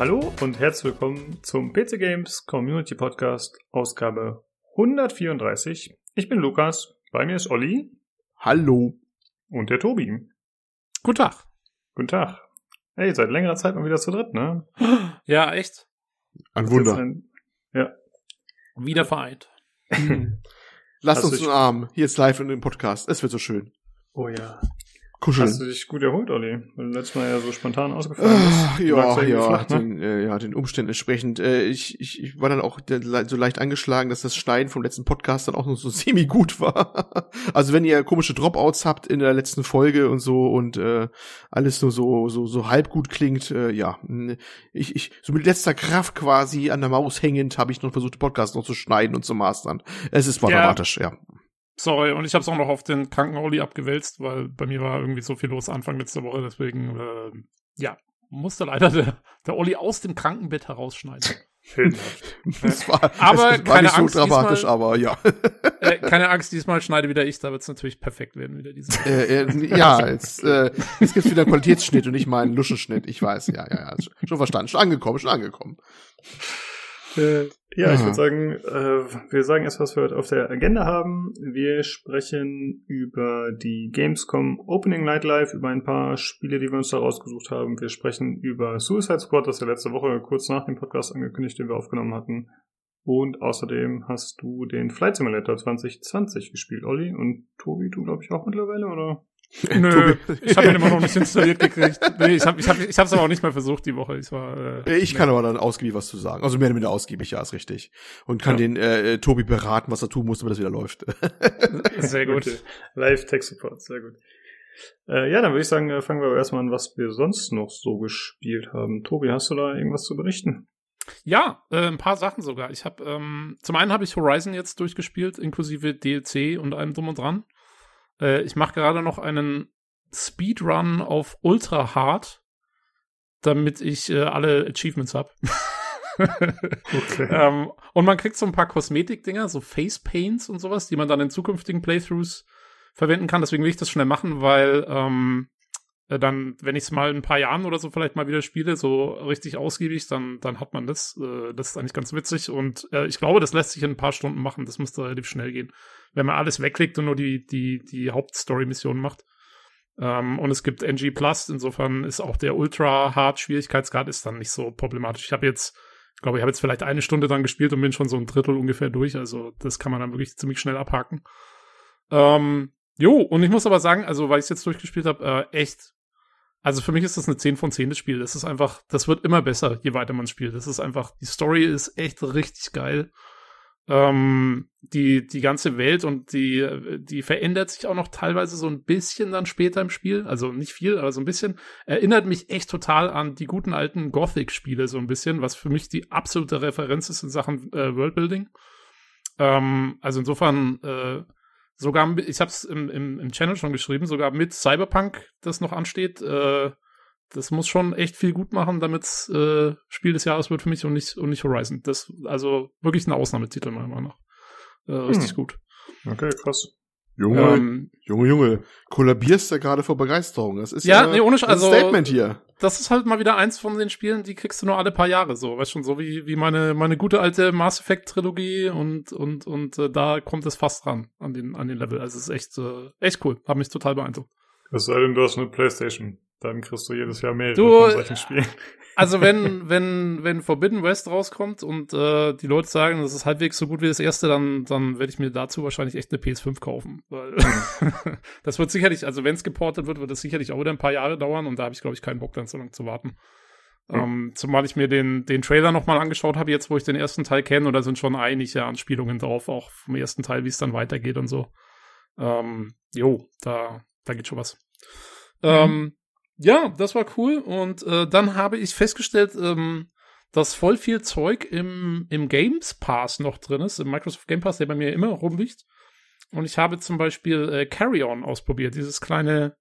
Hallo und herzlich willkommen zum PC Games Community Podcast, Ausgabe 134. Ich bin Lukas, bei mir ist Olli. Hallo. Und der Tobi. Guten Tag. Guten Tag. Hey, seit längerer Zeit mal wieder zu dritt, ne? Ja, echt. Ein Wunder. Ein, ja. Wieder vereint. Lasst uns einen Arm. Hier ist live in dem Podcast. Es wird so schön. Oh ja. Kuscheln. Hast du dich gut erholt, Olli? Weil du letztes Mal ja so spontan ausgefallen bist. Uh, ja, ja, flach, ne? den, äh, ja, den Umständen entsprechend. Äh, ich, ich, ich war dann auch so leicht angeschlagen, dass das Schneiden vom letzten Podcast dann auch noch so semi gut war. also wenn ihr komische Dropouts habt in der letzten Folge und so und äh, alles nur so so so halb gut klingt, äh, ja, ich, ich so mit letzter Kraft quasi an der Maus hängend habe ich noch versucht, den Podcast noch zu schneiden und zu mastern. Es ist mal ja. dramatisch, ja. Sorry, und ich habe es auch noch auf den kranken Oli abgewälzt, weil bei mir war irgendwie so viel los Anfang letzter Woche, deswegen, äh, ja, musste leider der, der Olli aus dem Krankenbett herausschneiden. das war, aber es, es war keine nicht Angst, so dramatisch, diesmal, aber ja. Äh, keine Angst, diesmal schneide wieder ich, da wird es natürlich perfekt werden wieder diese. Äh, äh, ja, jetzt, äh, jetzt gibt's wieder einen Qualitätsschnitt und nicht mal einen Luschenschnitt. Ich weiß, ja, ja, ja, schon verstanden, schon angekommen, schon angekommen. Äh, ja, ich würde sagen, äh, wir sagen erst, was wir heute auf der Agenda haben. Wir sprechen über die Gamescom Opening Night Live, über ein paar Spiele, die wir uns da rausgesucht haben. Wir sprechen über Suicide Squad, das wir letzte Woche kurz nach dem Podcast angekündigt, den wir aufgenommen hatten. Und außerdem hast du den Flight Simulator 2020 gespielt, Olli. Und Tobi, du glaube ich auch mittlerweile, oder? Nö, ich habe ihn immer noch nicht installiert gekriegt. Nee, ich habe ich hab, ich hab's aber auch nicht mehr versucht die Woche. Ich war äh, Ich nee. kann aber dann ausgiebig was zu sagen. Also mehr oder weniger ausgiebig, ja, ist richtig. Und kann ja. den äh, Tobi beraten, was er tun muss, damit das wieder läuft. sehr gut. Okay. Live Tech Support, sehr gut. Äh, ja, dann würde ich sagen, äh, fangen wir aber erstmal an, was wir sonst noch so gespielt haben. Tobi, hast du da irgendwas zu berichten? Ja, äh, ein paar Sachen sogar. Ich habe ähm, zum einen habe ich Horizon jetzt durchgespielt, inklusive DLC und allem drum und dran. Äh, ich mache gerade noch einen Speedrun auf Ultra Hard, damit ich äh, alle Achievements habe. okay. ähm, und man kriegt so ein paar Kosmetik-Dinger, so Face Paints und sowas, die man dann in zukünftigen Playthroughs verwenden kann. Deswegen will ich das schnell machen, weil ähm, äh, dann, wenn ich es mal in ein paar Jahren oder so vielleicht mal wieder spiele, so richtig ausgiebig, dann, dann hat man das. Äh, das ist eigentlich ganz witzig und äh, ich glaube, das lässt sich in ein paar Stunden machen. Das müsste relativ schnell gehen wenn man alles wegklickt und nur die, die, die Hauptstory-Mission macht. Ähm, und es gibt NG Plus, insofern ist auch der Ultra-Hard-Schwierigkeitsgrad ist dann nicht so problematisch. Ich habe jetzt, ich glaube, ich habe jetzt vielleicht eine Stunde dann gespielt und bin schon so ein Drittel ungefähr durch. Also das kann man dann wirklich ziemlich schnell abhaken. Ähm, jo, und ich muss aber sagen, also weil ich es jetzt durchgespielt habe, äh, echt also für mich ist das eine 10 von 10 das Spiel. Das ist einfach, das wird immer besser, je weiter man spielt. Das ist einfach, die Story ist echt richtig geil. Ähm, die, die ganze Welt und die, die verändert sich auch noch teilweise so ein bisschen dann später im Spiel. Also nicht viel, aber so ein bisschen. Erinnert mich echt total an die guten alten Gothic-Spiele so ein bisschen, was für mich die absolute Referenz ist in Sachen äh, Worldbuilding. Ähm, also insofern, äh, sogar, ich habe es im, im, im Channel schon geschrieben, sogar mit Cyberpunk, das noch ansteht, äh, das muss schon echt viel gut machen, damit äh, Spiel des Jahres wird für mich und nicht, und nicht Horizon. Das, also wirklich ein Ausnahmetitel meiner Meinung nach. Äh, richtig hm. gut. Okay, krass. Junge, ähm, Junge, Junge, kollabierst du gerade vor Begeisterung. Das ist ja, ja nee, ohne Sch also, Statement hier. Das ist halt mal wieder eins von den Spielen, die kriegst du nur alle paar Jahre so, weißt schon, so wie, wie meine, meine gute alte Mass Effect Trilogie und, und, und äh, da kommt es fast ran an den, an den Level. Also es ist echt, äh, echt cool. Hat mich total beeindruckt. Es sei denn, du hast eine Playstation. Dann kriegst du jedes Jahr mehrere du, von solchen Spielen. Also wenn, wenn, wenn Forbidden West rauskommt und äh, die Leute sagen, das ist halbwegs so gut wie das erste, dann, dann werde ich mir dazu wahrscheinlich echt eine PS5 kaufen. Weil das wird sicherlich, also wenn es geportet wird, wird es sicherlich auch wieder ein paar Jahre dauern und da habe ich, glaube ich, keinen Bock dann so lange zu warten. Mhm. Ähm, zumal ich mir den, den Trailer nochmal angeschaut habe, jetzt wo ich den ersten Teil kenne, und da sind schon einige Anspielungen drauf, auch vom ersten Teil, wie es dann weitergeht und so. Ähm, jo, da, da geht schon was. Mhm. Ähm, ja, das war cool. Und äh, dann habe ich festgestellt, ähm, dass voll viel Zeug im, im Games Pass noch drin ist, im Microsoft Game Pass, der bei mir immer rumliegt. Und ich habe zum Beispiel äh, Carry On ausprobiert, dieses kleine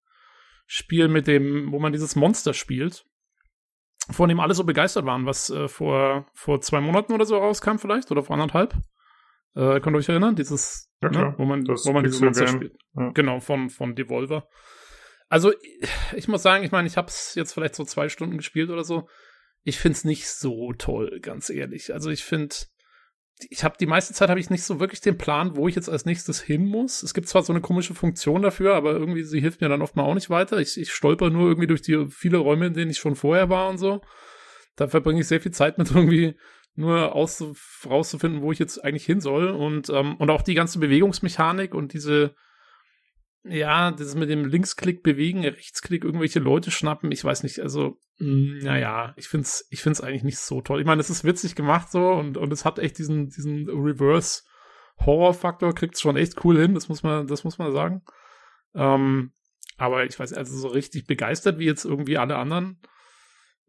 Spiel mit dem, wo man dieses Monster spielt, von dem alle so begeistert waren, was äh, vor, vor zwei Monaten oder so rauskam vielleicht, oder vor anderthalb. Äh, könnt ihr euch erinnern? Dieses, ja, ne, wo man, wo man dieses Monster spielt. Ja. Genau, von, von Devolver. Also, ich muss sagen, ich meine, ich habe es jetzt vielleicht so zwei Stunden gespielt oder so. ich finde es nicht so toll, ganz ehrlich. Also ich finde, ich habe die meiste Zeit habe ich nicht so wirklich den Plan, wo ich jetzt als nächstes hin muss. Es gibt zwar so eine komische Funktion dafür, aber irgendwie sie hilft mir dann oft mal auch nicht weiter. Ich, ich stolper nur irgendwie durch die viele Räume, in denen ich schon vorher war und so. Da verbringe ich sehr viel Zeit mit irgendwie nur aus, rauszufinden, wo ich jetzt eigentlich hin soll und ähm, und auch die ganze Bewegungsmechanik und diese ja, das mit dem Linksklick bewegen, Rechtsklick irgendwelche Leute schnappen, ich weiß nicht, also, mh, naja, ich find's, ich find's eigentlich nicht so toll. Ich meine, es ist witzig gemacht so und, und es hat echt diesen, diesen Reverse Horror-Faktor, kriegt's schon echt cool hin, das muss man, das muss man sagen. Ähm, aber ich weiß, also so richtig begeistert wie jetzt irgendwie alle anderen,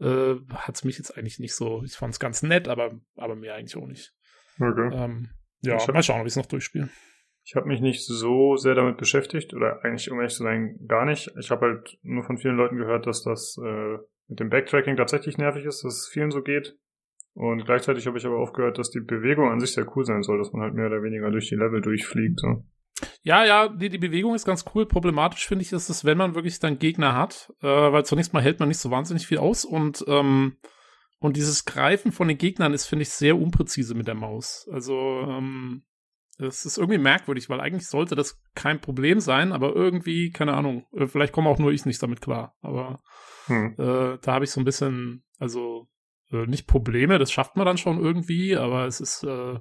äh, hat's mich jetzt eigentlich nicht so, ich fand's ganz nett, aber, aber mir eigentlich auch nicht. Okay. Ähm, ja, mal schauen, ob ich es noch durchspiele. Ich habe mich nicht so sehr damit beschäftigt, oder eigentlich, um ehrlich zu sein, gar nicht. Ich habe halt nur von vielen Leuten gehört, dass das äh, mit dem Backtracking tatsächlich nervig ist, dass es vielen so geht. Und gleichzeitig habe ich aber auch gehört, dass die Bewegung an sich sehr cool sein soll, dass man halt mehr oder weniger durch die Level durchfliegt. So. Ja, ja, die, die Bewegung ist ganz cool. Problematisch finde ich ist es, wenn man wirklich dann Gegner hat, äh, weil zunächst mal hält man nicht so wahnsinnig viel aus und ähm, und dieses Greifen von den Gegnern ist, finde ich, sehr unpräzise mit der Maus. Also ähm, es ist irgendwie merkwürdig, weil eigentlich sollte das kein Problem sein, aber irgendwie, keine Ahnung, äh, vielleicht komme auch nur ich nicht damit klar. Aber hm. äh, da habe ich so ein bisschen, also äh, nicht Probleme, das schafft man dann schon irgendwie, aber es ist, äh,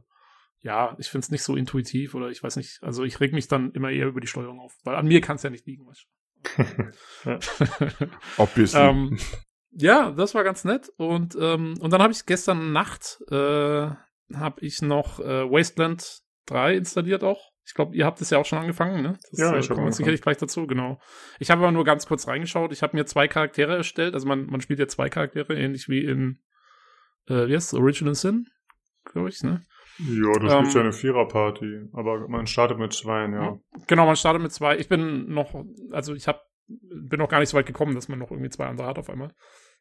ja, ich finde es nicht so intuitiv oder ich weiß nicht, also ich reg mich dann immer eher über die Steuerung auf, weil an mir kann es ja nicht liegen. Weißt du? Obviously. ähm, ja, das war ganz nett und ähm, und dann habe ich gestern Nacht äh, habe ich noch äh, Wasteland 3 installiert auch. Ich glaube, ihr habt es ja auch schon angefangen, ne? Das ja, äh, ich kommen wir sicherlich gleich dazu, genau. Ich habe aber nur ganz kurz reingeschaut. Ich habe mir zwei Charaktere erstellt. Also man, man spielt ja zwei Charaktere, ähnlich wie in, äh, wie heißt Original Sin, glaube ich, ne? Ja, das ähm, ja eine Viererparty, aber man startet mit zwei, ja. Genau, man startet mit zwei. Ich bin noch, also ich habe bin noch gar nicht so weit gekommen, dass man noch irgendwie zwei andere hat auf einmal.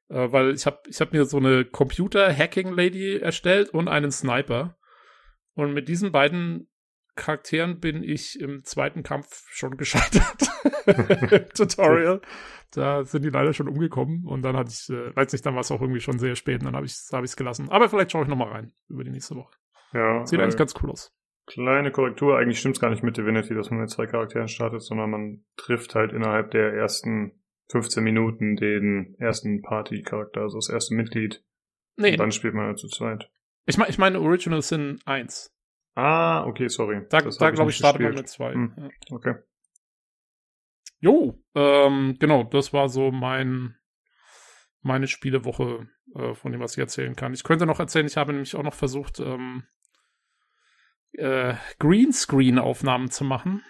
Äh, weil ich habe ich hab mir so eine Computer-Hacking-Lady erstellt und einen Sniper. Und mit diesen beiden Charakteren bin ich im zweiten Kampf schon gescheitert. Tutorial. Da sind die leider schon umgekommen und dann hatte ich, äh, weiß nicht, dann war es auch irgendwie schon sehr spät und dann habe ich es hab gelassen. Aber vielleicht schaue ich nochmal rein über die nächste Woche. Ja. Sieht äh, eigentlich ganz cool aus. Kleine Korrektur, eigentlich stimmt es gar nicht mit Divinity, dass man mit zwei Charakteren startet, sondern man trifft halt innerhalb der ersten 15 Minuten den ersten Party-Charakter, also das erste Mitglied. Nee. Und dann spielt man halt zu zweit. Ich meine, ich meine Original Sin 1. Ah, okay, sorry. Da, da glaube ich, startet man mit 2. Hm, ja. Okay. Jo, ähm, genau, das war so mein meine Spielewoche, äh, von dem, was ich erzählen kann. Ich könnte noch erzählen, ich habe nämlich auch noch versucht, ähm, äh, Greenscreen-Aufnahmen zu machen.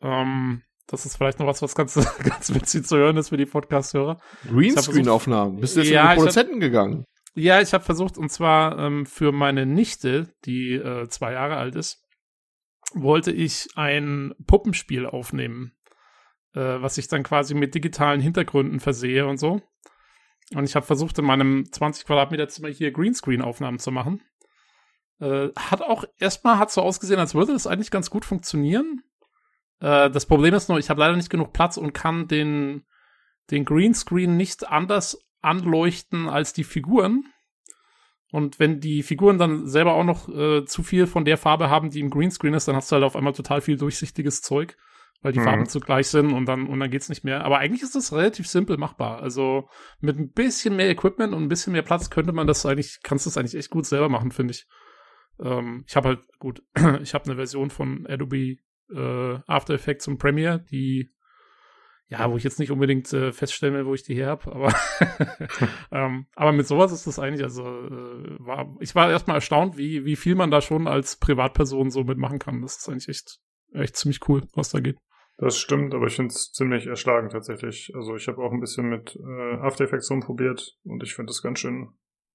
Ähm, das ist vielleicht noch was, was ganz, ganz witzig zu hören ist für die Podcast-Hörer. Greenscreen-Aufnahmen? Bist du jetzt ja, mit Produzenten hab, gegangen? Ja, ich habe versucht, und zwar ähm, für meine Nichte, die äh, zwei Jahre alt ist, wollte ich ein Puppenspiel aufnehmen, äh, was ich dann quasi mit digitalen Hintergründen versehe und so. Und ich habe versucht, in meinem 20 Quadratmeter Zimmer hier Greenscreen-Aufnahmen zu machen. Äh, hat auch erstmal hat so ausgesehen, als würde das eigentlich ganz gut funktionieren. Äh, das Problem ist nur, ich habe leider nicht genug Platz und kann den den Greenscreen nicht anders anleuchten als die Figuren. Und wenn die Figuren dann selber auch noch äh, zu viel von der Farbe haben, die im Greenscreen ist, dann hast du halt auf einmal total viel durchsichtiges Zeug, weil die mhm. Farben zugleich sind und dann und dann geht's nicht mehr. Aber eigentlich ist das relativ simpel machbar. Also mit ein bisschen mehr Equipment und ein bisschen mehr Platz könnte man das eigentlich, kannst du das eigentlich echt gut selber machen, finde ich. Ähm, ich habe halt gut, ich habe eine Version von Adobe äh, After Effects und Premiere, die ja, wo ich jetzt nicht unbedingt äh, feststellen will, wo ich die her habe, aber ähm, aber mit sowas ist das eigentlich, also äh, war, ich war erstmal erstaunt, wie, wie viel man da schon als Privatperson so mitmachen kann. Das ist eigentlich echt, echt ziemlich cool, was da geht. Das stimmt, aber ich finde es ziemlich erschlagend tatsächlich. Also ich habe auch ein bisschen mit äh, After Effects rumprobiert und ich finde das ganz schön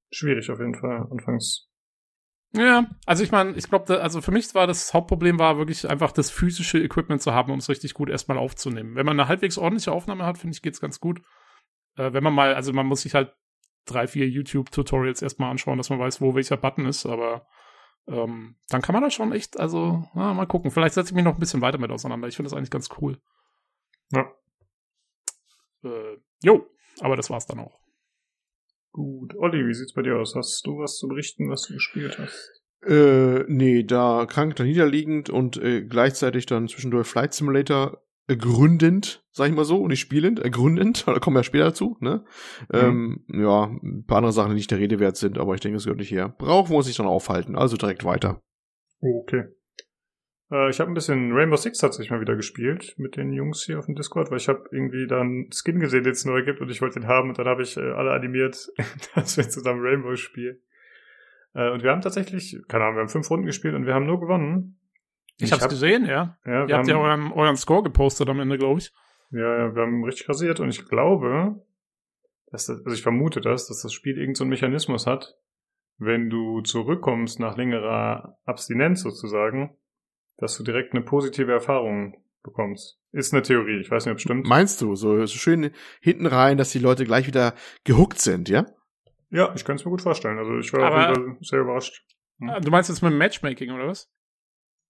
schwierig auf jeden Fall anfangs. Ja, also ich meine, ich glaube, also für mich war das Hauptproblem war wirklich einfach das physische Equipment zu haben, um es richtig gut erstmal aufzunehmen. Wenn man eine halbwegs ordentliche Aufnahme hat, finde ich, geht's ganz gut. Äh, wenn man mal, also man muss sich halt drei, vier YouTube-Tutorials erstmal anschauen, dass man weiß, wo welcher Button ist, aber ähm, dann kann man da schon echt, also, na, mal gucken. Vielleicht setze ich mich noch ein bisschen weiter mit auseinander. Ich finde das eigentlich ganz cool. Ja. Äh, jo, aber das war's dann auch. Gut. Olli, wie sieht's bei dir aus? Hast du was zu berichten, was du gespielt hast? Äh, nee, da krank, da niederliegend und äh, gleichzeitig dann zwischendurch Flight Simulator gründend, sag ich mal so, und nicht spielend, ergründend, da kommen wir ja später dazu, ne? Mhm. Ähm, ja, ein paar andere Sachen, die nicht der Rede wert sind, aber ich denke, es gehört nicht her. Brauchen wir uns nicht dann aufhalten, also direkt weiter. Okay. Äh, ich habe ein bisschen Rainbow Six tatsächlich mal wieder gespielt mit den Jungs hier auf dem Discord, weil ich habe irgendwie dann Skin gesehen, den es neu gibt und ich wollte den haben und dann habe ich äh, alle animiert, dass wir zusammen Rainbow spielen. Äh, und wir haben tatsächlich, keine Ahnung, wir haben fünf Runden gespielt und wir haben nur gewonnen. Ich, ich hab's hab, gesehen, ja. ja Ihr habt ja euren, euren Score gepostet am Ende, glaube ich. Ja, ja, wir haben richtig rasiert und ich glaube, dass das, also ich vermute das, dass das Spiel irgendeinen so Mechanismus hat, wenn du zurückkommst nach längerer Abstinenz sozusagen, dass du direkt eine positive Erfahrung bekommst. Ist eine Theorie, ich weiß nicht, ob es stimmt. Meinst du, so, so schön hinten rein, dass die Leute gleich wieder gehuckt sind, ja? Ja, ich kann es mir gut vorstellen. Also ich war Aber, sehr überrascht. Hm. Du meinst jetzt mit Matchmaking, oder was?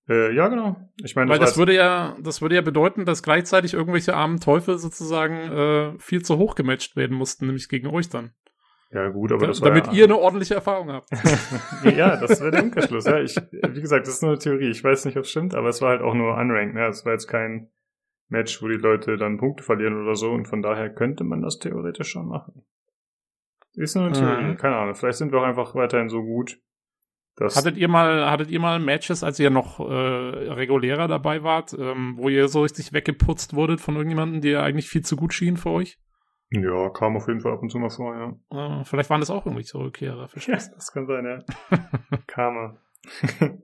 Äh, ja, genau. Ich meine, Weil das, das würde ja, das würde ja bedeuten, dass gleichzeitig irgendwelche armen Teufel sozusagen äh, viel zu hoch gematcht werden mussten, nämlich gegen euch dann. Ja, gut, aber da, das war Damit ja, ihr eine ordentliche Erfahrung habt. ja, das wäre der Umkehrschluss. Ja, ich, wie gesagt, das ist nur eine Theorie. Ich weiß nicht, ob es stimmt, aber es war halt auch nur unranked. Ne? Es war jetzt kein Match, wo die Leute dann Punkte verlieren oder so und von daher könnte man das theoretisch schon machen. Ist nur eine Theorie. Mhm. Keine Ahnung. Vielleicht sind wir auch einfach weiterhin so gut, das hattet ihr mal, hattet ihr mal Matches, als ihr noch äh, regulärer dabei wart, ähm, wo ihr so richtig weggeputzt wurdet von irgendjemandem, der eigentlich viel zu gut schien für euch? Ja, kam auf jeden Fall ab und zu mal vor, ja. Äh, vielleicht waren das auch irgendwie Rückkehrer. Ja, das kann sein, ja. Karma.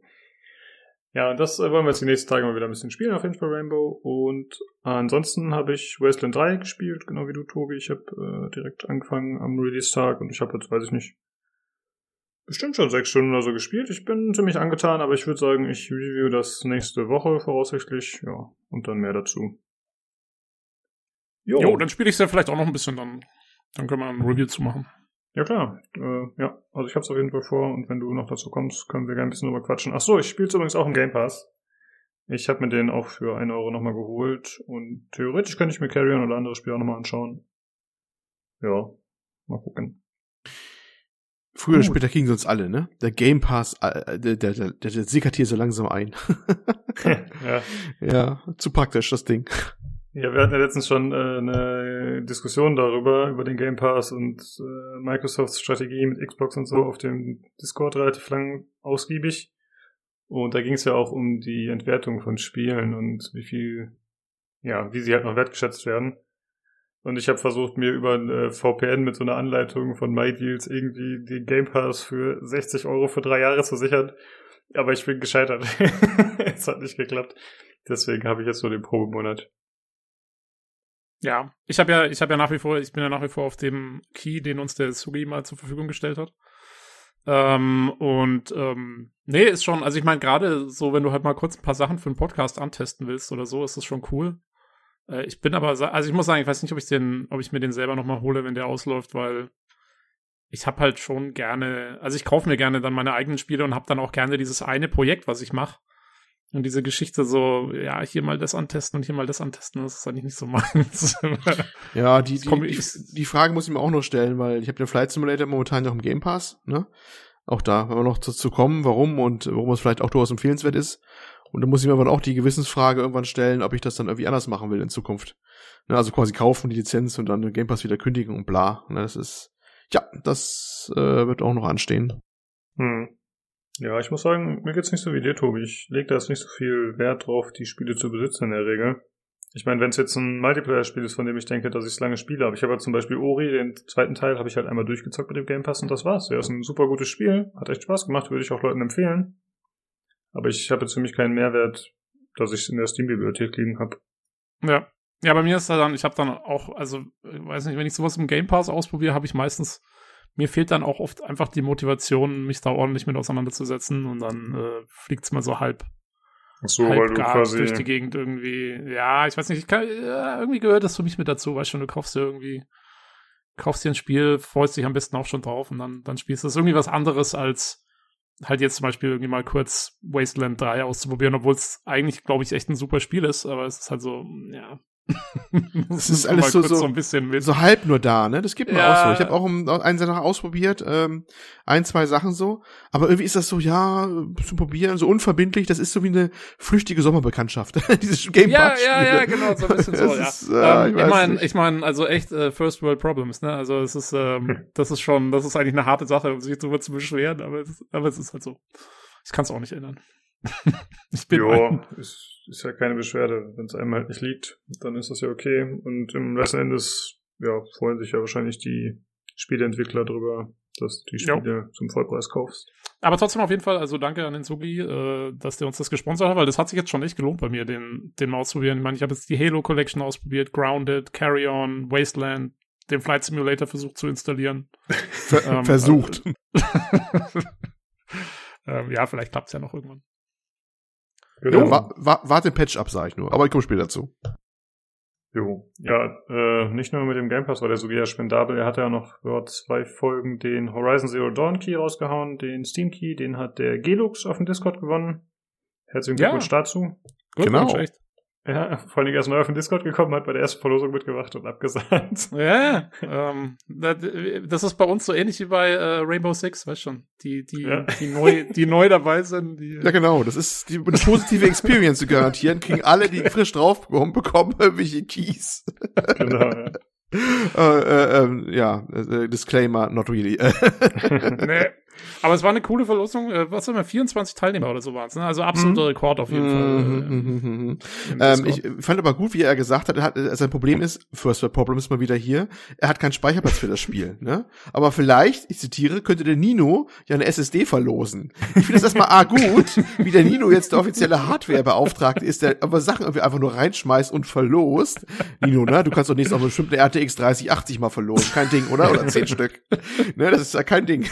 ja, und das äh, wollen wir jetzt die nächsten Tage mal wieder ein bisschen spielen, auf jeden Fall Rainbow. Und ansonsten habe ich Wasteland 3 gespielt, genau wie du, Tobi. Ich habe äh, direkt angefangen am Release-Tag und ich habe jetzt, weiß ich nicht, bestimmt schon sechs Stunden oder so gespielt. Ich bin ziemlich angetan, aber ich würde sagen, ich review das nächste Woche voraussichtlich. Ja, und dann mehr dazu. Jo, jo dann spiele ich es ja vielleicht auch noch ein bisschen, dann, dann können wir ein Review zu machen. Ja klar, äh, ja, also ich habe es auf jeden Fall vor und wenn du noch dazu kommst, können wir gerne ein bisschen drüber quatschen. Ach so, ich spiele übrigens auch im Game Pass. Ich habe mir den auch für 1 Euro nochmal geholt und theoretisch könnte ich mir Carrion oder andere Spiele auch nochmal anschauen. Ja, mal gucken. Früher oder später kriegen sie uns alle, ne? Der Game Pass, äh, der, der, der, der sickert hier so langsam ein. ja. ja, zu praktisch, das Ding. Ja, wir hatten ja letztens schon äh, eine Diskussion darüber, über den Game Pass und äh, Microsofts Strategie mit Xbox und so auf dem Discord relativ lang ausgiebig. Und da ging es ja auch um die Entwertung von Spielen und wie viel, ja, wie sie halt noch wertgeschätzt werden. Und ich habe versucht, mir über ein äh, VPN mit so einer Anleitung von MyDeals irgendwie den Game Pass für 60 Euro für drei Jahre zu sichern. Aber ich bin gescheitert. es hat nicht geklappt. Deswegen habe ich jetzt nur den Probemonat. Ja, ich habe ja, ich habe ja nach wie vor, ich bin ja nach wie vor auf dem Key, den uns der Sugi mal zur Verfügung gestellt hat. Ähm, und ähm, nee, ist schon, also ich meine, gerade so, wenn du halt mal kurz ein paar Sachen für einen Podcast antesten willst oder so, ist das schon cool. Äh, ich bin aber, also ich muss sagen, ich weiß nicht, ob ich den, ob ich mir den selber nochmal hole, wenn der ausläuft, weil ich habe halt schon gerne, also ich kaufe mir gerne dann meine eigenen Spiele und habe dann auch gerne dieses eine Projekt, was ich mache. Und diese Geschichte so, ja, hier mal das antesten und hier mal das antesten, das ist eigentlich nicht so meins. ja, die, die, die, die, Frage muss ich mir auch noch stellen, weil ich habe den Flight Simulator momentan noch im Game Pass, ne? Auch da, wenn wir noch dazu kommen, warum und warum es vielleicht auch durchaus empfehlenswert ist. Und da muss ich mir aber auch die Gewissensfrage irgendwann stellen, ob ich das dann irgendwie anders machen will in Zukunft. Ne, also quasi kaufen die Lizenz und dann den Game Pass wieder kündigen und bla. Ne, das ist, ja, das äh, wird auch noch anstehen. Hm. Ja, ich muss sagen, mir geht's nicht so wie dir, Tobi. Ich lege da jetzt nicht so viel Wert drauf, die Spiele zu besitzen in der Regel. Ich meine, wenn es jetzt ein Multiplayer-Spiel ist, von dem ich denke, dass ich es lange spiele, aber ich habe ja zum Beispiel Ori, den zweiten Teil, habe ich halt einmal durchgezockt mit dem Game Pass und das war's. Ja, ist ein super gutes Spiel, hat echt Spaß gemacht, würde ich auch Leuten empfehlen. Aber ich habe jetzt für mich keinen Mehrwert, dass ich es in der Steam-Bibliothek liegen habe. Ja. Ja, bei mir ist da dann, ich habe dann auch, also, ich weiß nicht, wenn ich sowas im Game Pass ausprobiere, habe ich meistens, mir fehlt dann auch oft einfach die Motivation, mich da ordentlich mit auseinanderzusetzen und dann äh, fliegt's mal so halb. Ach so, halb weil du quasi durch die Gegend irgendwie. Ja, ich weiß nicht, ich kann, irgendwie gehört das für mich mit dazu, weißt schon, du kaufst dir irgendwie, kaufst dir ein Spiel, freust dich am besten auch schon drauf und dann, dann spielst du das irgendwie was anderes als halt jetzt zum Beispiel irgendwie mal kurz Wasteland 3 auszuprobieren, obwohl es eigentlich, glaube ich, echt ein super Spiel ist, aber es ist halt so, ja. das ist alles so, so, so, ein bisschen mit. so halb nur da, ne? Das gibt mir Ja. auch so. Ich habe auch um, eine Sache ausprobiert, ähm, ein, zwei Sachen so. Aber irgendwie ist das so, ja, zum Probieren, so unverbindlich. Das ist so wie eine flüchtige Sommerbekanntschaft. Dieses Game Ja, ja, ja, genau, so ein bisschen so, ja. ist, äh, ähm, ich meine, ich meine, also echt äh, First World Problems, ne? Also es ist, ähm, das ist schon, das ist eigentlich eine harte Sache, um sich drüber zu beschweren, aber es, ist- aber es ist halt so. Ich kann es auch nicht ändern. ich bin Jo, ein, ist, ist ja keine Beschwerde. Wenn es einem halt nicht liegt, dann ist das ja okay. Und im letzten Endes, ja, freuen sich ja wahrscheinlich die Spieleentwickler drüber, dass du die Jo. Spiele zum Vollpreis kaufst. Aber trotzdem auf jeden Fall, also danke an den Sugi, äh, dass der uns das gesponsert hat, weil das hat sich jetzt schon echt gelohnt bei mir, den, den mal auszuprobieren. Ich meine, ich habe jetzt die Halo Collection ausprobiert, Grounded, Carry On, Wasteland, den Flight Simulator versucht zu installieren. Ver ähm, versucht. ähm, ja, vielleicht klappt's ja noch irgendwann. Genau. Ja, wa wa warte Patch ab, sag ich nur. Aber ich komme später dazu. Jo. Ja, äh, nicht nur mit dem Game Pass war der so ja spendabel. Er hat ja noch ja, zwei Folgen den Horizon Zero Dawn Key rausgehauen, den Steam Key, den hat der Gelux auf dem Discord gewonnen. Herzlichen Ja. Glückwunsch dazu. Gut, Genau. Mensch, echt. Ja, vor Dingen erst neu auf den Discord gekommen, hat bei der ersten Verlosung mitgemacht und abgesagt. Ja, ähm, das ist bei uns so ähnlich wie bei äh, Rainbow Six, weißt schon. Die, die, Ja. die, neu, die neu dabei sind, die. Ja, genau. Das ist die, eine positive Experience zu garantieren. Kriegen alle, die frisch drauf bekommen, bekommen irgendwelche Keys. genau, ja. äh, äh, ähm, ja, äh, Disclaimer, not really. nee. Aber es war eine coole Verlosung. Äh, Was haben wir? 24 Teilnehmer oder so waren es. Ne? Also absoluter Rekord auf jeden Fall. äh, Mhm. im Ähm, Discord. ich fand aber gut, wie er gesagt hat, er hat äh, sein Problem ist, First World Problem ist mal wieder hier, er hat keinen Speicherplatz für das Spiel. Ne? Aber vielleicht, ich zitiere, könnte der Nino ja eine SSD verlosen. Ich finde das erstmal A gut, wie der Nino jetzt der offizielle Hardwarebeauftragte ist, der aber Sachen irgendwie einfach nur reinschmeißt und verlost. Nino, ne? Du kannst doch nächstes auch bestimmt eine RTX 3080 mal verlosen. Kein Ding, oder? Oder zehn Stück. Ne, das ist ja kein Ding.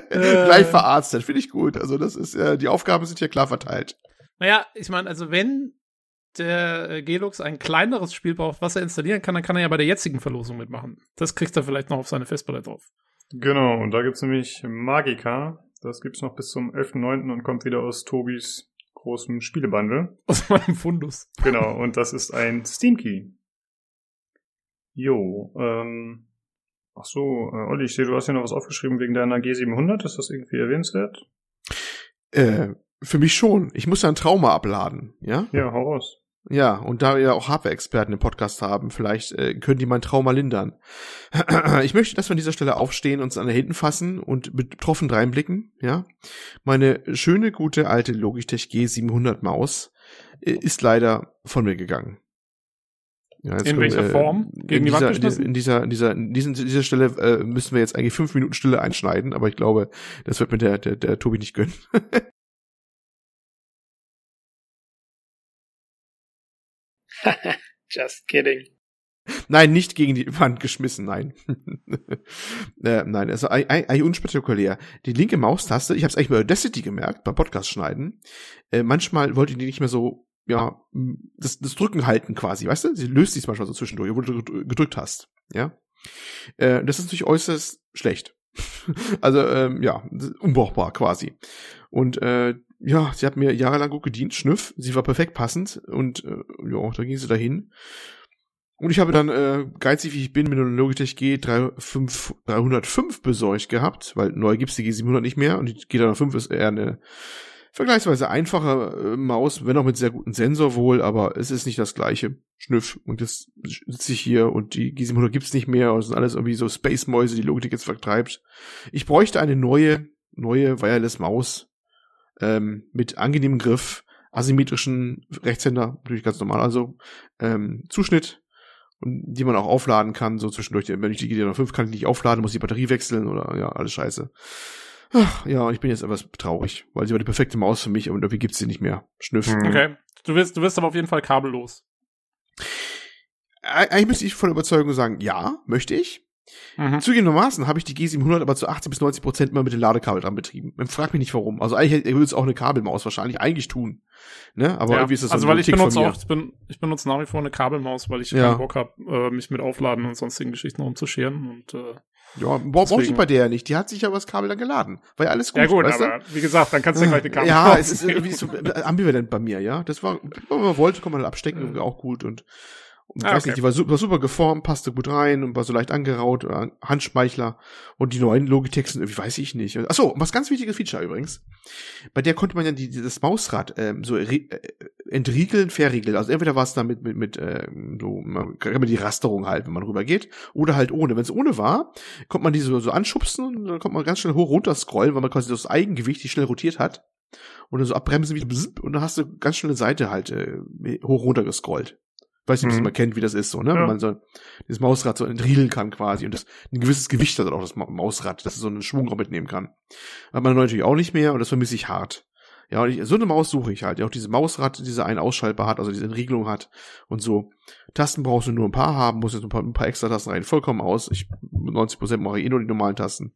Gleich verarztet, finde ich gut. Also das ist, äh, die Aufgaben sind hier klar verteilt. Naja, ich meine, also wenn der äh, Gelux ein kleineres Spiel braucht, was er installieren kann, dann kann er ja bei der jetzigen Verlosung mitmachen. Das kriegt er vielleicht noch auf seine Festplatte drauf. Genau, und da gibt's nämlich Magica. Das gibt's noch bis zum 11.9. und kommt wieder aus Tobis großem Spielebundle. Aus meinem Fundus. Genau, und das ist ein Steam Key. Jo, ähm, ach so, äh, Olli, ich sehe, du hast ja noch was aufgeschrieben wegen deiner G700. Ist das irgendwie erwähnenswert? Äh, für mich schon. Ich muss ja ein Trauma abladen, ja? Ja, hau raus. Ja, und da wir ja auch Hardware-Experten im Podcast haben, vielleicht äh, können die mein Trauma lindern. Ich möchte, dass wir an dieser Stelle aufstehen, uns an den Händen fassen und betroffen reinblicken, ja? Meine schöne, gute, alte Logitech G700 Maus äh, ist leider von mir gegangen. Ja, jetzt In welcher Form? Gegen in die Wand dieser, geschmissen? in dieser, in dieser, in diesen, in dieser Stelle äh, müssen wir jetzt eigentlich fünf Minuten Stille einschneiden, aber ich glaube, das wird mir der, der, der Tobi nicht gönnen. Just kidding. Nein, nicht gegen die Wand geschmissen, nein. äh, nein, also ei- ei- eigentlich unspektakulär. Die linke Maustaste, ich habe es eigentlich bei Audacity gemerkt, beim Podcast schneiden, äh, manchmal wollte die nicht mehr so, ja, das, das Drücken halten quasi, weißt du? Sie löst sich manchmal so zwischendurch, obwohl du gedr- gedrückt hast, ja. Äh, das ist natürlich äußerst schlecht. also, ähm, ja, unbrauchbar quasi. Und äh, ja, sie hat mir jahrelang gut gedient, Schnüff, sie war perfekt passend und äh, ja, da ging sie dahin. Und ich habe dann, äh, geizig wie ich bin, mit einer Logitech G305 305 besorgt gehabt, weil neu gibt's die G700 nicht mehr und die G305 ist eher eine vergleichsweise einfache äh, Maus, wenn auch mit sehr gutem Sensor wohl, aber es ist nicht das gleiche. Schnüff. Und jetzt sitze ich hier und die G700 gibt's nicht mehr und es sind alles irgendwie so Space-Mäuse, die Logitech jetzt vertreibt. Ich bräuchte eine neue, neue Wireless-Maus ähm, mit angenehmem Griff, asymmetrischen Rechtshänder, natürlich ganz normal, also ähm, Zuschnitt, und die man auch aufladen kann, so zwischendurch. Wenn ich die GT5 kann ich nicht aufladen, muss die Batterie wechseln oder ja, alles scheiße. Ach, ja, ich bin jetzt etwas traurig, weil sie war die perfekte Maus für mich und irgendwie gibt's sie nicht mehr. Schnüff. Hm. Okay. Du wirst, du wirst aber auf jeden Fall kabellos. Eig- Eigentlich müsste ich von Überzeugung sagen, ja, möchte ich. Mhm. Zugegebenermaßen habe ich die G700 aber zu 80 bis 90 Prozent immer mit dem Ladekabel dran betrieben. Man fragt mich nicht warum. Also eigentlich würde es auch eine Kabelmaus wahrscheinlich eigentlich tun. Ne? Aber Ja, irgendwie ist das so also ein weil ich Tick von benutze mir. auch, ich, bin, ich benutze nach wie vor eine Kabelmaus, weil ich Ja. keinen Bock habe, äh, mich mit Aufladen und sonstigen Geschichten rumzuscheren. Und äh, Ja, bra- brauchst du Deswegen- bei der nicht. Die hat sich ja über das Kabel dann geladen. War ja alles gut. ja gut, weißt du? aber wie gesagt, dann kannst du ja gleich eine Kabel Ja, es ist irgendwie so äh, ambivalent bei mir, ja. Das war, wenn man wollte, kann man abstecken, auch gut und Und ah, weiß okay. nicht, die war, war, super geformt, passte gut rein und war so leicht angeraut, äh, Handschmeichler. Und die neuen Logitech sind irgendwie, weiß ich nicht. Achso, was ganz wichtiges Feature übrigens. Bei der konnte man ja die, das Mausrad ähm, so äh, entriegeln, verriegeln. Also entweder war es damit mit, mit äh, so, man kann man die Rasterung halt, wenn man rübergeht, oder halt ohne. Wenn es ohne war, konnte man die so, so anschubsen und dann konnte man ganz schnell hoch runter scrollen, weil man quasi das Eigengewicht die schnell rotiert hat. Und dann so abbremsen wie und dann hast du ganz schnell eine Seite halt äh, hoch runter gescrollt. Weiß nicht, ob mhm. man kennt, wie das ist, so, ne? Ja. Wenn man so das Mausrad so entriegeln kann quasi und das ein gewisses Gewicht hat auch das Mausrad, dass es so einen Schwung auch mitnehmen kann. Hat man natürlich auch nicht mehr und das vermisse ich hart. Ja, und ich, so eine Maus suche ich halt, die auch diese Mausrad, diese ein ausschaltbar hat, also diese Entriegelung hat und so. Tasten brauchst du nur ein paar haben, muss jetzt ein paar, ein paar extra Tasten rein, vollkommen aus. Ich 90% mache ich eh nur die normalen Tasten.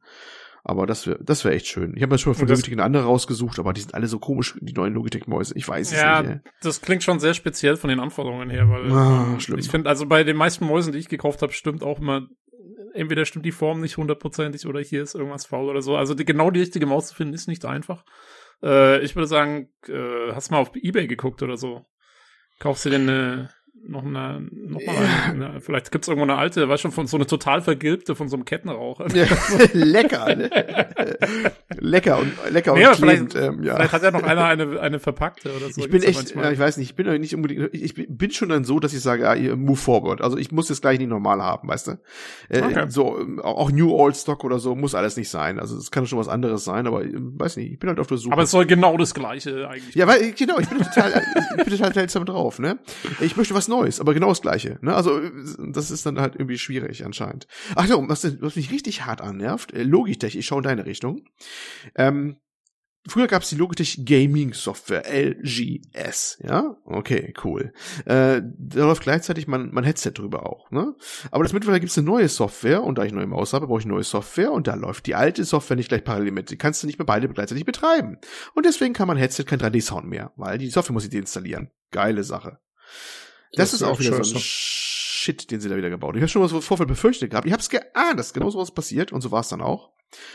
Aber das wäre das wäre echt schön. Ich habe mir schon von Logitech eine andere rausgesucht, aber die sind alle so komisch, die neuen Logitech-Mäuse. Ich weiß es ja, nicht. Ja, das klingt schon sehr speziell von den Anforderungen her, weil ah, schlimm. ich finde, also bei den meisten Mäusen, die ich gekauft habe, stimmt auch immer, entweder stimmt die Form nicht hundertprozentig oder hier ist irgendwas faul oder so. Also die, genau die richtige Maus zu finden, ist nicht einfach. Äh, ich würde sagen, äh, hast du mal auf Ebay geguckt oder so? Kaufst du denn eine noch eine, noch mal eine, eine, vielleicht gibt's irgendwo eine alte, weißt schon, von so eine total vergilbte von so einem Kettenraucher. Ja, lecker, ne? lecker und lecker nee, und klebend, vielleicht, ähm, ja. vielleicht hat ja noch einer eine, eine verpackte oder so. Ich bin echt, ja, ich weiß nicht, ich bin nicht unbedingt, ich bin schon dann so, dass ich sage, ja, move forward. Also ich muss jetzt gleich nicht normal haben, weißt du? Äh, okay. So, auch New Old Stock oder so muss alles nicht sein. Also es kann schon was anderes sein, aber weiß nicht, ich bin halt auf der Suche. Aber es soll genau das Gleiche eigentlich. Ja, weil, genau, ich bin total, ich bin total seltsam drauf, ne? Ich möchte was Neues, aber genau das Gleiche. Ne? Also das ist dann halt irgendwie schwierig anscheinend. Ach ja, was, was mich richtig hart annervt, äh, Logitech, ich schaue in deine Richtung. Ähm, Früher gab es die Logitech Gaming Software, LGS, ja? Okay, cool. Äh, da läuft gleichzeitig mein, mein Headset drüber auch, ne? Aber das mittlerweile gibt es eine neue Software und da ich neue Maus habe, brauche ich neue Software und da läuft die alte Software nicht gleich parallel mit. Die kannst du nicht mehr beide gleichzeitig betreiben. Und deswegen kann mein Headset kein 3D-Sound mehr, weil die Software muss ich deinstallieren. Geile Sache. Das, das ist auch wieder so ein Shit, den sie da wieder gebaut haben. Ich habe schon was im Vorfeld befürchtet gehabt. Ich habe es geahnt, dass genau sowas passiert und so war es dann auch.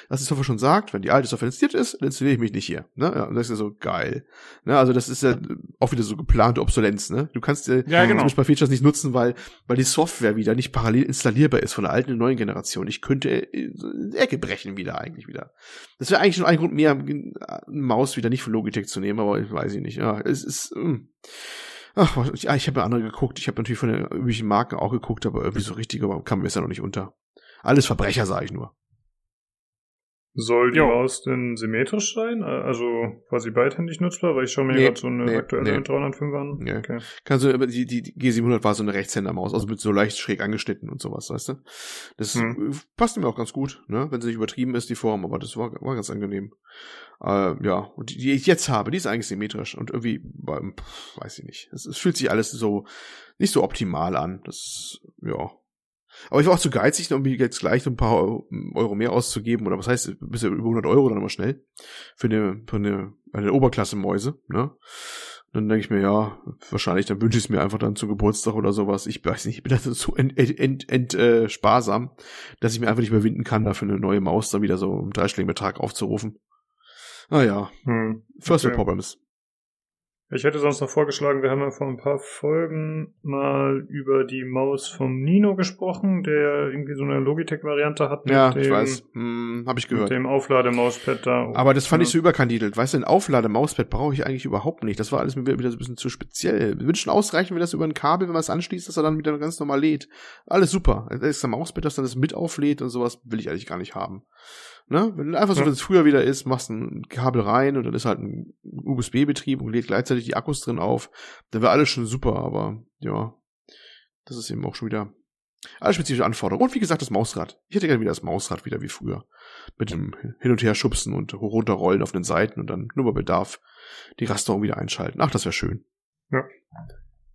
Dass die Software schon sagt, wenn die alte Software installiert ist, dann installiere ich mich nicht hier. Ne? Ja, und das ist ja so geil. Ne? Also das ist ja auch wieder so geplante Obsolenz. Ne? Du kannst äh, ja, genau. zum Beispiel Features nicht nutzen, weil, weil die Software wieder nicht parallel installierbar ist von der alten und neuen Generation. Ich könnte äh, Ecke brechen wieder eigentlich wieder. Das wäre eigentlich schon ein Grund mehr, eine Maus wieder nicht von Logitech zu nehmen, aber ich weiß ich nicht. Ja, es ist... Mh. Ach, ja, ich habe ja andere geguckt. Ich habe natürlich von den üblichen Marken auch geguckt, aber irgendwie so richtig aber kam mir es ja noch nicht unter. Alles Verbrecher, sage ich nur. Soll die jo. Maus denn symmetrisch sein? Also quasi beidhändig nutzbar? Weil ich schaue mir nee, gerade so eine nee, aktuelle nee. 305 an. Nee. Okay. Kannst du, die, die, die G700 war so eine Rechtshändermaus, also mit so leicht schräg angeschnitten und sowas, weißt du? Das hm. passt mir auch ganz gut, ne? Wenn sie nicht übertrieben ist, die Form, aber das war, war ganz angenehm. Äh, ja, und die, die ich jetzt habe, die ist eigentlich symmetrisch und irgendwie, pff, weiß ich nicht. Es, es fühlt sich alles so nicht so optimal an. Das, ja, aber ich war auch zu geizig, um jetzt gleich ein paar Euro mehr auszugeben. Oder was heißt, bis über 100 Euro dann immer schnell. Für eine, für eine, eine Oberklasse-Mäuse, ne? Dann denke ich mir, ja, wahrscheinlich, dann wünsche ich es mir einfach dann zu Geburtstag oder sowas. Ich weiß nicht, ich bin da so ent, ent, ent, ent äh, sparsam, dass ich mir einfach nicht überwinden kann, dafür eine neue Maus dann wieder so im dreistelligen Betrag aufzurufen. Naja, hm, First okay. Problems. Ich hätte sonst noch vorgeschlagen, wir haben ja vor ein paar Folgen mal über die Maus vom Nino gesprochen, der irgendwie so eine Logitech-Variante hat. Ja, dem, ich weiß. Hm, hab ich gehört. Mit dem Auflademauspad da. Aber das fand ich so überkandidelt. Weißt du, ein Auflademauspad brauche ich eigentlich überhaupt nicht. Das war alles wieder so ein bisschen zu speziell. Wir wünschen ausreichen, wenn das über ein Kabel, wenn man es anschließt, dass er dann wieder ganz normal lädt. Alles super. Da ist ein Mauspad, das dann das mit auflädt und sowas will ich eigentlich gar nicht haben. Ne? Wenn du einfach so, ja. wenn es früher wieder ist, machst ein Kabel rein und dann ist halt ein USB-Betrieb und lädt gleichzeitig die Akkus drin auf, dann wäre alles schon super, aber ja, das ist eben auch schon wieder alles spezifische Anforderungen. Und wie gesagt, das Mausrad. Ich hätte gerne wieder das Mausrad wieder wie früher. Mit dem Hin- und Her schubsen und runterrollen auf den Seiten und dann nur bei Bedarf die Rasterung wieder einschalten. Ach, das wäre schön. Ja.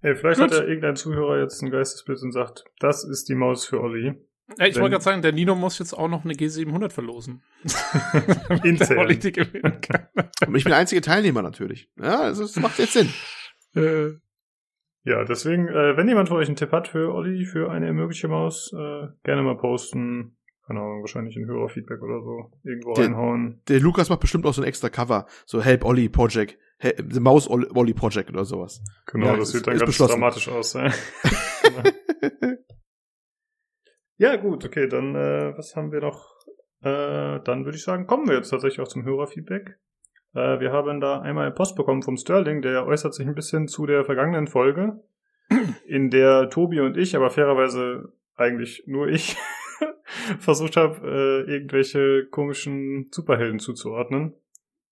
Ey, vielleicht Gut. hat ja irgendein Zuhörer jetzt ein Geistesbild und sagt, das ist die Maus für Olli. Ja, ich wollte gerade sagen, der Nino muss jetzt auch noch eine G700 verlosen. Intern. ich bin der einzige Teilnehmer natürlich. Ja, also das macht jetzt Sinn. Äh, ja, deswegen, äh, wenn jemand von euch einen Tipp hat für Olli, für eine mögliche Maus, äh, gerne mal posten. Keine Ahnung, wahrscheinlich ein Hörerfeedback oder so. Irgendwo der, reinhauen. Der Lukas macht bestimmt auch so ein extra Cover. So Help Olli Project. The Maus Olli Project oder sowas. Genau, ja, das sieht dann ganz beschlossen. dramatisch aus. Ja. ja, gut, okay, dann äh, was haben wir noch? Äh, dann würde ich sagen, kommen wir jetzt tatsächlich auch zum Hörerfeedback. Äh, wir haben da einmal Post bekommen vom Sterling, der äußert sich ein bisschen zu der vergangenen Folge, in der Tobi und ich, aber fairerweise eigentlich nur ich, versucht habe, äh, irgendwelche komischen Superhelden zuzuordnen.